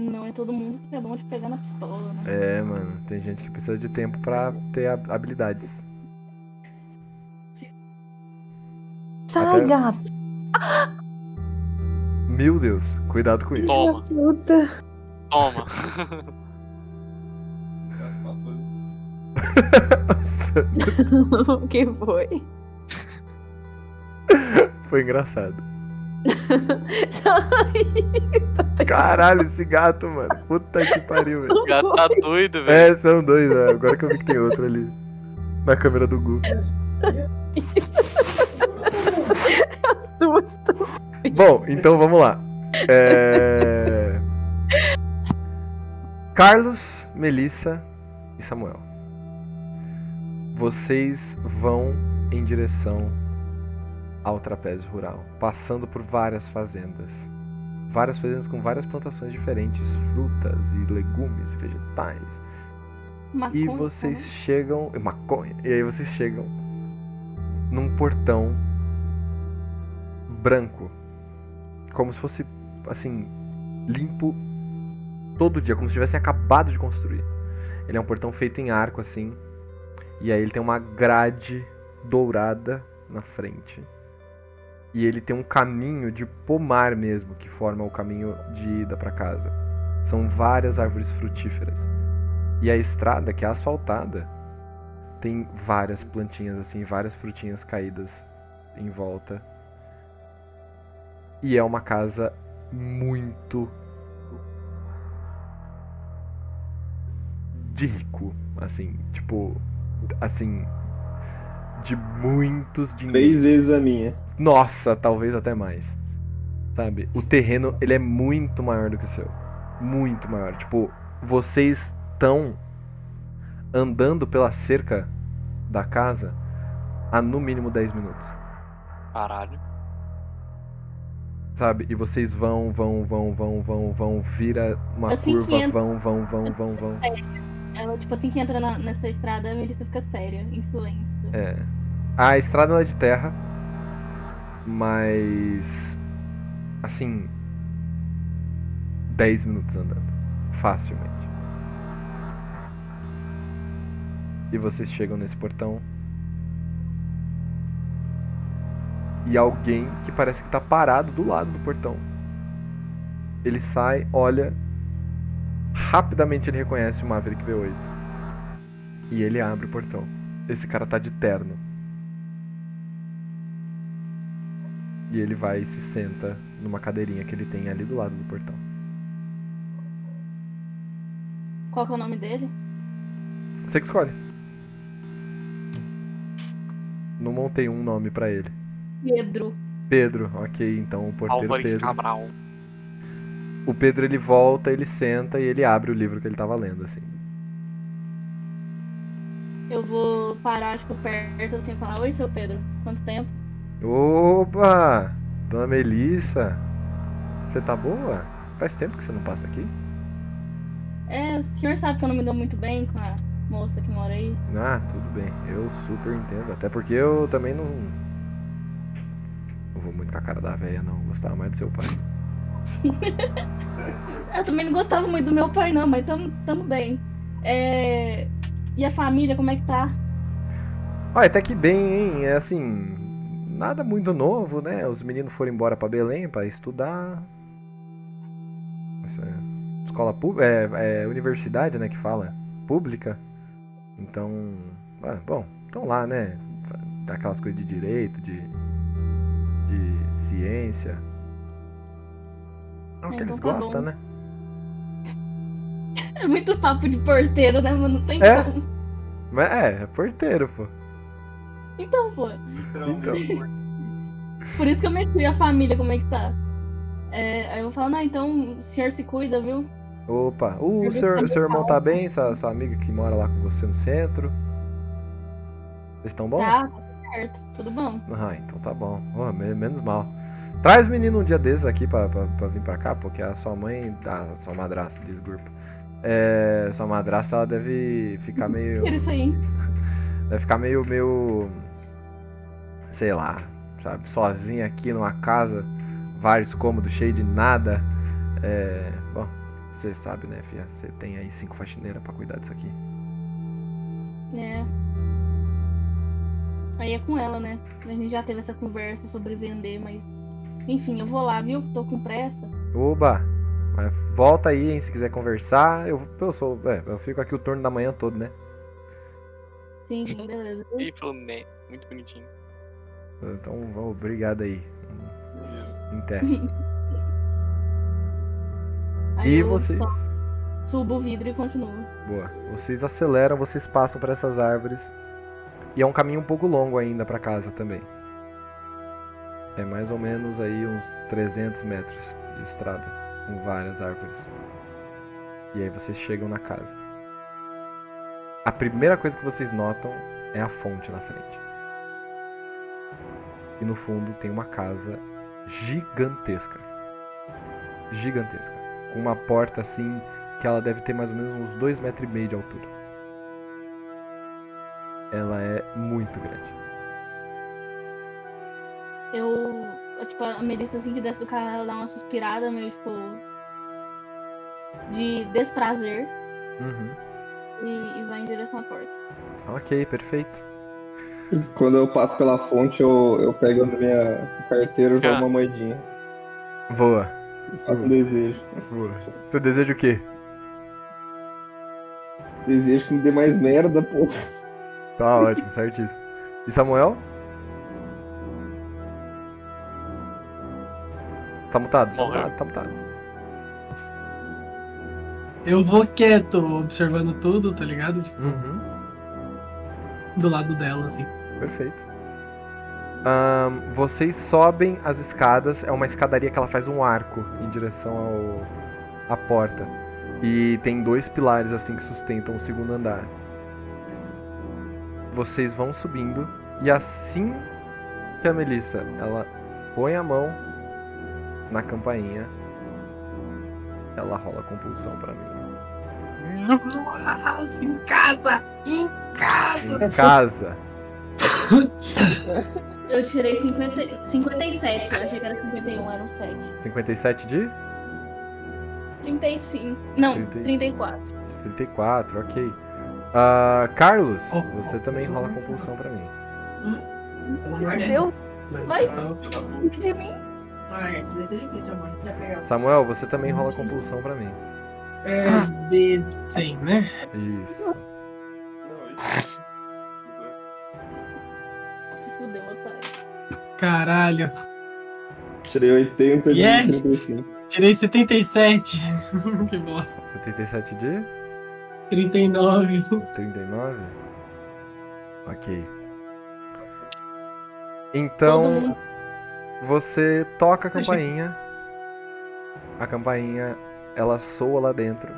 Não é todo mundo que é bom de pegar na pistola, né? É, mano, tem gente que precisa de tempo pra ter hab- habilidades. Sai, Até- gato! Meu Deus, cuidado com isso. Toma, Puta! toma. O que foi? Foi engraçado. Caralho, esse gato, mano. Puta que pariu, velho. O gato tá doido, velho. É, são dois, né? Agora que eu vi que tem outro ali. Na câmera do Gu. As duas estão. Bom, então vamos lá. É... Carlos, Melissa e Samuel. Vocês vão em direção ao trapézio rural, passando por várias fazendas. Várias fazendas com várias plantações diferentes, frutas e legumes e vegetais. Maconha, E vocês chegam. Maconha. E aí vocês chegam num portão branco. Como se fosse, assim, limpo todo dia, como se tivessem acabado de construir. Ele é um portão feito em arco, assim. E aí ele tem uma grade dourada na frente. E ele tem um caminho de pomar mesmo, que forma o caminho de ida pra casa. São várias árvores frutíferas. E a estrada, que é asfaltada, tem várias plantinhas assim, várias frutinhas caídas em volta. E é uma casa muito de rico, assim, tipo, assim, de muitos Três dinheiros. vezes a minha. Nossa, talvez até mais. Sabe? O terreno, ele é muito maior do que o seu. Muito maior. Tipo, vocês estão andando pela cerca da casa há no mínimo 10 minutos. Caralho. Sabe? E vocês vão, vão, vão, vão, vão, vão, vira uma Assim curva, entra- vão, vão, vão, vão, vão. Ela, tipo assim, que entra na- nessa estrada, a Melissa fica séria, em silêncio. É. A estrada é de terra, mas assim, 10 minutos andando, facilmente. E vocês chegam nesse portão. E alguém que parece que tá parado do lado do portão. Ele sai, olha, rapidamente ele reconhece o Maverick V8. E ele abre o portão. Esse cara tá de terno. E ele vai e se senta numa cadeirinha que ele tem ali do lado do portão. Qual que é o nome dele? Você que escolhe. Não montei um nome pra ele. Pedro. Pedro, ok, então o porteiro Álvares Pedro. Cabral. O Pedro ele volta, ele senta e ele abre o livro que ele tava lendo, assim. Eu vou parar, tipo, perto assim e falar, oi, seu Pedro, quanto tempo? Opa! Dona Melissa! Você tá boa? Faz tempo que você não passa aqui? É, o senhor sabe que eu não me dou muito bem com a moça que mora aí. Ah, tudo bem. Eu super entendo. Até porque eu também não. Não vou muito com a cara da velha, não. Gostava mais do seu pai. Eu também não gostava muito do meu pai, não, mas tamo, tamo bem. É... E a família, como é que tá? Olha, até que bem, hein? É assim. Nada muito novo, né? Os meninos foram embora pra Belém pra estudar. É escola pública. É, é universidade, né? Que fala. Pública. Então. ah, bom, estão lá, né? Daquelas coisas de direito, de. de ciência. É o que Então eles tá gostam, bom. né? É muito papo de porteiro, né, mano? Não tem É. como. É, é porteiro, pô. Então, pô. Então. Por isso que eu meti a família, como é que tá. É, aí eu vou falar, não, então o senhor se cuida, viu? Opa, o Ele seu, tá seu irmão tá bem? Sua, sua amiga que mora lá com você no centro? Vocês estão bom? Tá, tudo certo, tudo bom. Ah, então tá bom. Oh, me- menos mal. Traz o menino um dia desses aqui pra, pra, pra vir pra cá, porque a sua mãe. A sua madrasta, desculpa. É, sua madrasta ela deve ficar meio. Tira isso aí. Deve ficar meio. meio. Sei lá, sabe? Sozinha aqui numa casa, vários cômodos cheios de nada. É. Bom, você sabe, né, filha? Você tem aí cinco faxineiras pra cuidar disso aqui. É. Aí é com ela, né? A gente já teve essa conversa sobre vender, mas. Enfim, eu vou lá, viu? Tô com pressa. Oba! Mas volta aí, hein, se quiser conversar. Eu, eu sou. É, eu fico aqui o turno da manhã todo, né? Sim, sim, beleza. Ih, falou né. Muito bonitinho. Então, obrigado aí. Terra. Aí E vocês? subo o vidro e continuo. Boa. Vocês aceleram, vocês passam por essas árvores. E é um caminho um pouco longo ainda pra casa também. É mais ou menos aí uns 300 metros de estrada, com várias árvores. E aí vocês chegam na casa. A primeira coisa que vocês notam é a fonte na frente. E no fundo tem uma casa gigantesca. Gigantesca. Com uma porta assim que ela deve ter mais ou menos uns 2,5 metros e meio de altura. Ela é muito grande. Eu, eu, tipo, a Melissa assim que desce do carro, ela dá uma suspirada meio, tipo, de desprazer Uhum. e, e vai em direção à porta. Ok, perfeito. Quando eu passo pela fonte, eu, eu pego na minha carteira e jogo Ah. uma moedinha. Boa, faço um desejo. boa. Você deseja o quê? Desejo que me dê mais merda, pô. Tá ótimo, certíssimo. E Samuel? Tá mutado? Tá Morreu. mutado, tá mutado. Eu vou quieto, observando tudo, tá ligado? Tipo, Uhum. do lado dela, assim. Perfeito. Ahn, vocês sobem as escadas, é uma escadaria que ela faz um arco em direção ao à porta. E tem dois pilares assim que sustentam o segundo andar. Vocês vão subindo e assim que a Melissa, ela põe a mão na campainha, ela rola compulsão pra mim. Nossa, em casa! Em casa! Em casa. Eu tirei 50, 57, eu achei que era 51, era um 7. 57 de 35. Não, 30. 34. 34, ok. Ah, Carlos, Oh, você oh, também oh, rola compulsão pra mim. Meu, Vai. De mim. Amor. Já pegou. Samuel, você também rola compulsão pra mim. É de 100, né? Isso. Caralho. Tirei 80 de Yes! 35. Tirei 77. que bosta. 77 de 39. 39? Ok. Então, mundo. você toca a campainha. A campainha, ela soa lá dentro.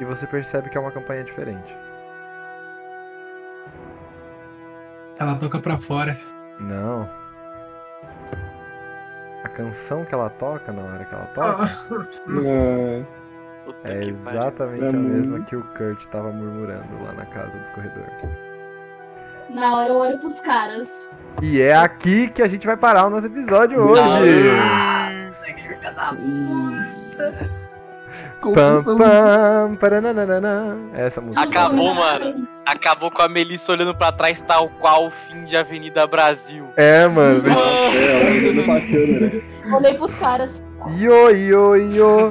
E você percebe que é uma campainha diferente. Ela toca pra fora. Não. A canção que ela toca na hora que ela toca Ah, Puta é que pariu. exatamente É a mesma que o Kurt tava murmurando lá na casa dos corredores. Na hora eu olho pros caras. E é aqui que a gente vai parar o nosso episódio hoje. Pam, pam, parananana. Essa música. Acabou, mano. Acabou com a Melissa olhando pra trás, tal qual o fim de Avenida Brasil. É, mano. é? Olhei pros caras. Yo, yo, yo.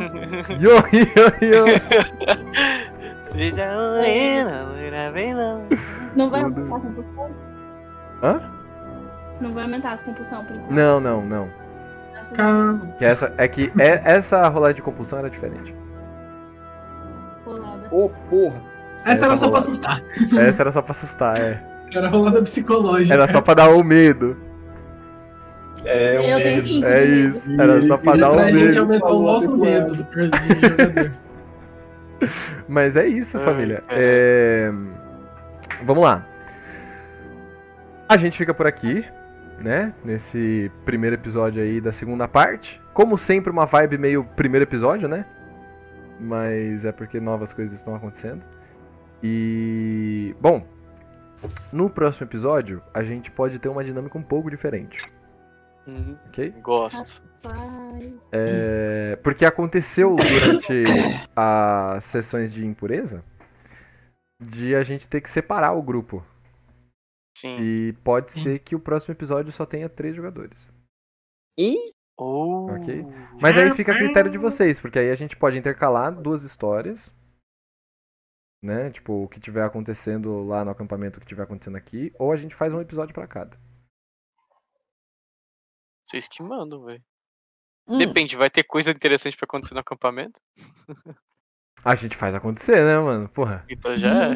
Yo, yo, yo. Veja a morena, loira, vem lá. Não vai aumentar a compulsão? Hã? Não vai aumentar as compulsão por enquanto. Não, não, não. Que essa, é que é- essa rolagem de compulsão era diferente. Ô, porra! Essa era Essa só pra assustar. Essa era só pra assustar, é. Era rolada psicológica. Era só pra dar o medo. É, um eu tenho medo. 5 É medo. isso. Era só pra E dar o gente medo. aumentar o Falou nosso com medo do jogador. Mas é isso, Ai, família. caralho. É... Vamos lá. A gente fica por aqui, né? Nesse primeiro episódio aí da segunda parte. Como sempre, uma vibe meio primeiro episódio, né? Mas é porque novas coisas estão acontecendo. E. Bom. No próximo episódio, a gente pode ter uma dinâmica um pouco diferente, Uhum. ok? Gosto. É, porque aconteceu durante as sessões de impureza de a gente ter que separar o grupo. Sim. E pode Sim. ser que o próximo episódio só tenha três jogadores. Oh. Ok. Mas aí fica a critério de vocês, porque aí a gente pode intercalar duas histórias. né? Tipo, o que tiver acontecendo lá no acampamento, o que tiver acontecendo aqui, ou a gente faz um episódio pra cada. Vocês que mandam, velho. Hum, Depende, vai ter coisa interessante pra acontecer no acampamento? A gente faz acontecer, né, mano? Porra. Então já é.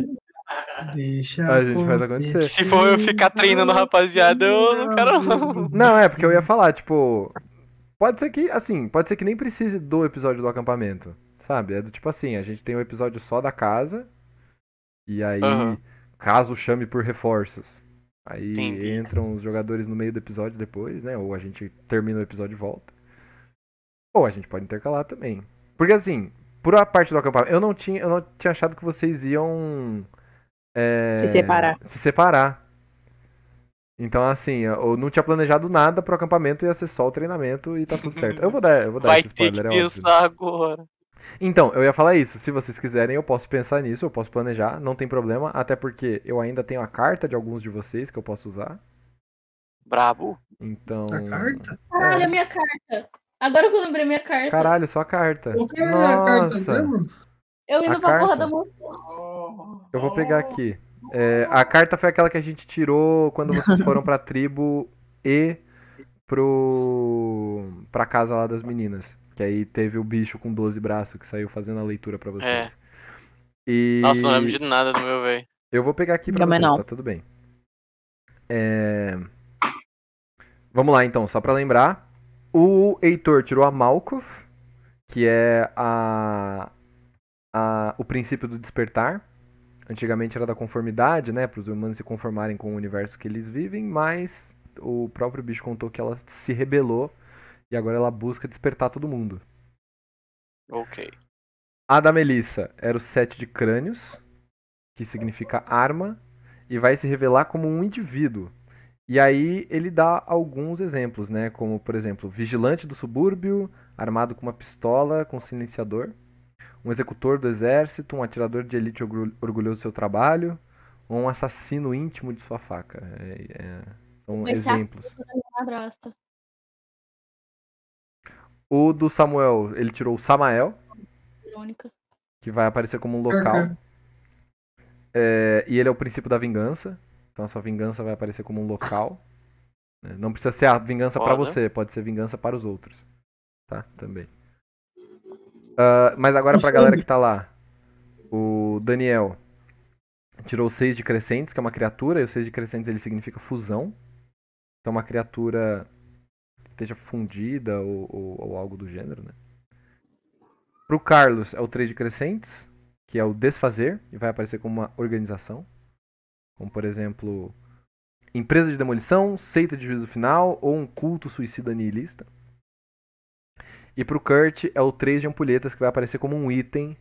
Deixa A gente faz acontecer. Se for eu ficar treinando rapaziada, eu não quero não. Não, é, porque eu ia falar, tipo. Pode ser que, assim, pode ser que nem precise do episódio do acampamento. Sabe? É do tipo assim, a gente tem um episódio só da casa. E aí, Aham. caso chame por reforços. Aí Entendi. entram os jogadores no meio do episódio depois, né? Ou a gente termina o episódio e volta. Ou a gente pode intercalar também. Porque assim, por a parte do acampamento, eu não tinha, eu não tinha achado que vocês iam. é, Se separar. Se separar. Então, assim, eu não tinha planejado nada pro acampamento, ia ser só o treinamento e tá tudo certo. Eu vou dar, eu vou dar Vai esse ter que spoiler, é óbvio. pensar agora. Então, eu ia falar isso. Se vocês quiserem, eu posso pensar nisso, eu posso planejar, não tem problema. Até porque eu ainda tenho a carta de alguns de vocês que eu posso usar. Brabo. Então. A carta? Caralho, É. a minha carta. Agora que eu lembrei minha carta. Caralho, só a carta. Qual que é a carta Nossa. mesmo? Eu indo a pra porra carta? da mão. Eu vou pegar aqui. É, a carta foi aquela que a gente tirou quando vocês foram pra tribo e pro. pra casa lá das meninas. Que aí teve o bicho com 12 braços que saiu fazendo a leitura pra vocês. E. Nossa, não lembro de nada do meu, velho. Eu vou pegar aqui pra Também vocês, não. tá tudo bem. É... Vamos lá então, só pra lembrar. O Heitor tirou a Malkov, que é a... a- o princípio do despertar. Antigamente era da conformidade, né? Para os humanos se conformarem com o universo que eles vivem, mas o próprio bicho contou que ela se rebelou e agora ela busca despertar todo mundo. Ok. A da Melissa era o sete de crânios, que significa arma, e vai se revelar como um indivíduo. E aí ele dá alguns exemplos, né? Como, por exemplo, vigilante do subúrbio, armado com uma pistola com silenciador, um executor do exército, um atirador de elite orgulho- orgulhoso do seu trabalho, ou um assassino íntimo de sua faca. É- é- são exemplos. O do Samuel, ele tirou o Samael, Irônica. que vai aparecer como um local. É, e ele é o princípio da vingança. Então a sua vingança vai aparecer como um local. né? Não precisa ser a vingança pra Foda. você, pode ser vingança para os outros. Tá? Também. Ah, mas agora pra galera que tá lá. O Daniel tirou o 6 de crescentes, que é uma criatura, e o 6 de crescentes ele significa fusão. Então uma criatura que esteja fundida ou, ou- ou algo do gênero, né? Pro Carlos é o 3 de crescentes, que é o desfazer, e vai aparecer como uma organização. Como, por exemplo, empresa de demolição, seita de juízo final ou um culto suicida nihilista. E pro Kurt é o 3 de ampulhetas, que vai aparecer como um item.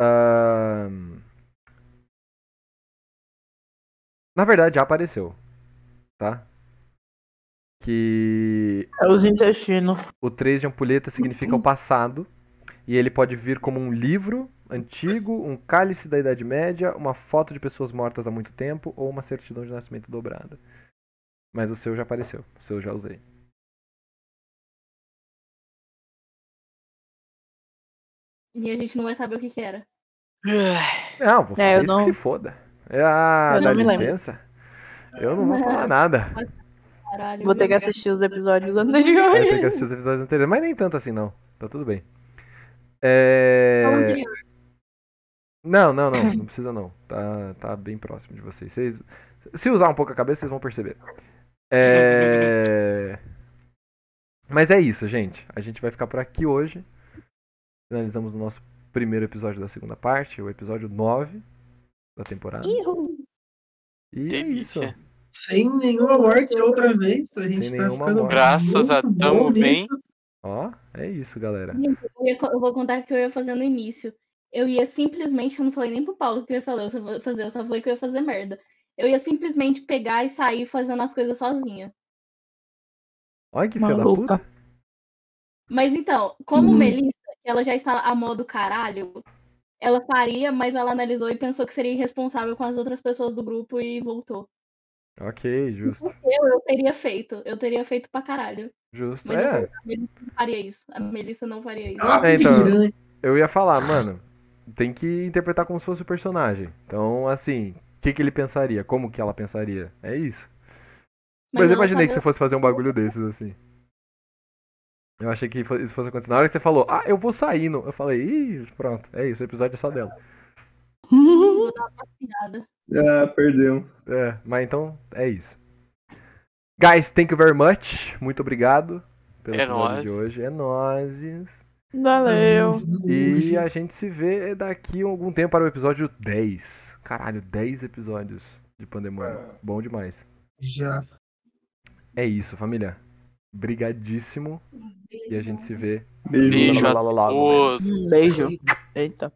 ahn, Na verdade, já apareceu. Tá? Que É os intestinos. o 3 de ampulheta significa o passado. E ele pode vir como um livro antigo, um cálice da Idade Média, uma foto de pessoas mortas há muito tempo ou uma certidão de nascimento dobrada. Mas o seu já apareceu. O seu eu já usei. E a gente não vai saber o que que era. Não, vocês É, eu que não- se foda. Ah, Eu dá não me lembro. licença. Eu não vou falar nada. Caralho. Vou ter que assistir os episódios ter anteriores. que assistir os episódios anteriores. Mas nem tanto assim, não. Tá tudo bem. É... anterior. Não, não, não. Não precisa não. Tá, tá bem próximo de vocês. vocês. Se usar um pouco a cabeça, vocês vão perceber. É... Mas é isso, gente. A gente vai ficar por aqui hoje. Finalizamos o nosso primeiro episódio da segunda parte, o episódio 9 da temporada. E é isso. Delícia. Sem nenhuma morte outra vez. A gente Sem tá nenhuma ficando morte. Graças a bom bem. nisso. Ó, é isso, galera. Eu, ia eu vou contar o que eu ia fazer no início. Eu ia simplesmente, eu não falei nem pro Paulo o que eu ia fazer, eu só, vou fazer, eu só falei que eu ia fazer merda. Eu ia simplesmente pegar e sair fazendo as coisas sozinha. Olha que filha da puta. Mas então, como Hum. Melissa, ela já está a modo caralho, ela faria, mas ela analisou e pensou que seria irresponsável com as outras pessoas do grupo e voltou. Ok, justo. Eu, eu teria feito, eu teria feito pra caralho. Justo. Mas eu É, a Melissa não faria isso. A Melissa não faria isso. Ah, É, então. eu ia falar, mano. tem que interpretar como se fosse o personagem. Então, assim, o que, que ele pensaria? Como que ela pensaria? É isso. Mas, eu ela imaginei que falou- você fosse fazer um bagulho desses, assim. Eu achei que isso fosse acontecer. Na hora que você falou, ah, eu vou saindo. Eu falei, ih, pronto, é isso, o episódio é só dela. Vou dar uma passeada. Ah, perdeu. É, mas então é isso. Guys, thank you very much. Muito obrigado pelo É episódio nóis. de hoje. É nóis. Valeu. E a gente se vê daqui a algum tempo para o episódio 10. Caralho, 10 episódios de Pandemônio. Bom demais. Já. É isso, família. Brigadíssimo. E a gente se vê. Beijo. Beijo Lá, lá, lá, beijo. Eita.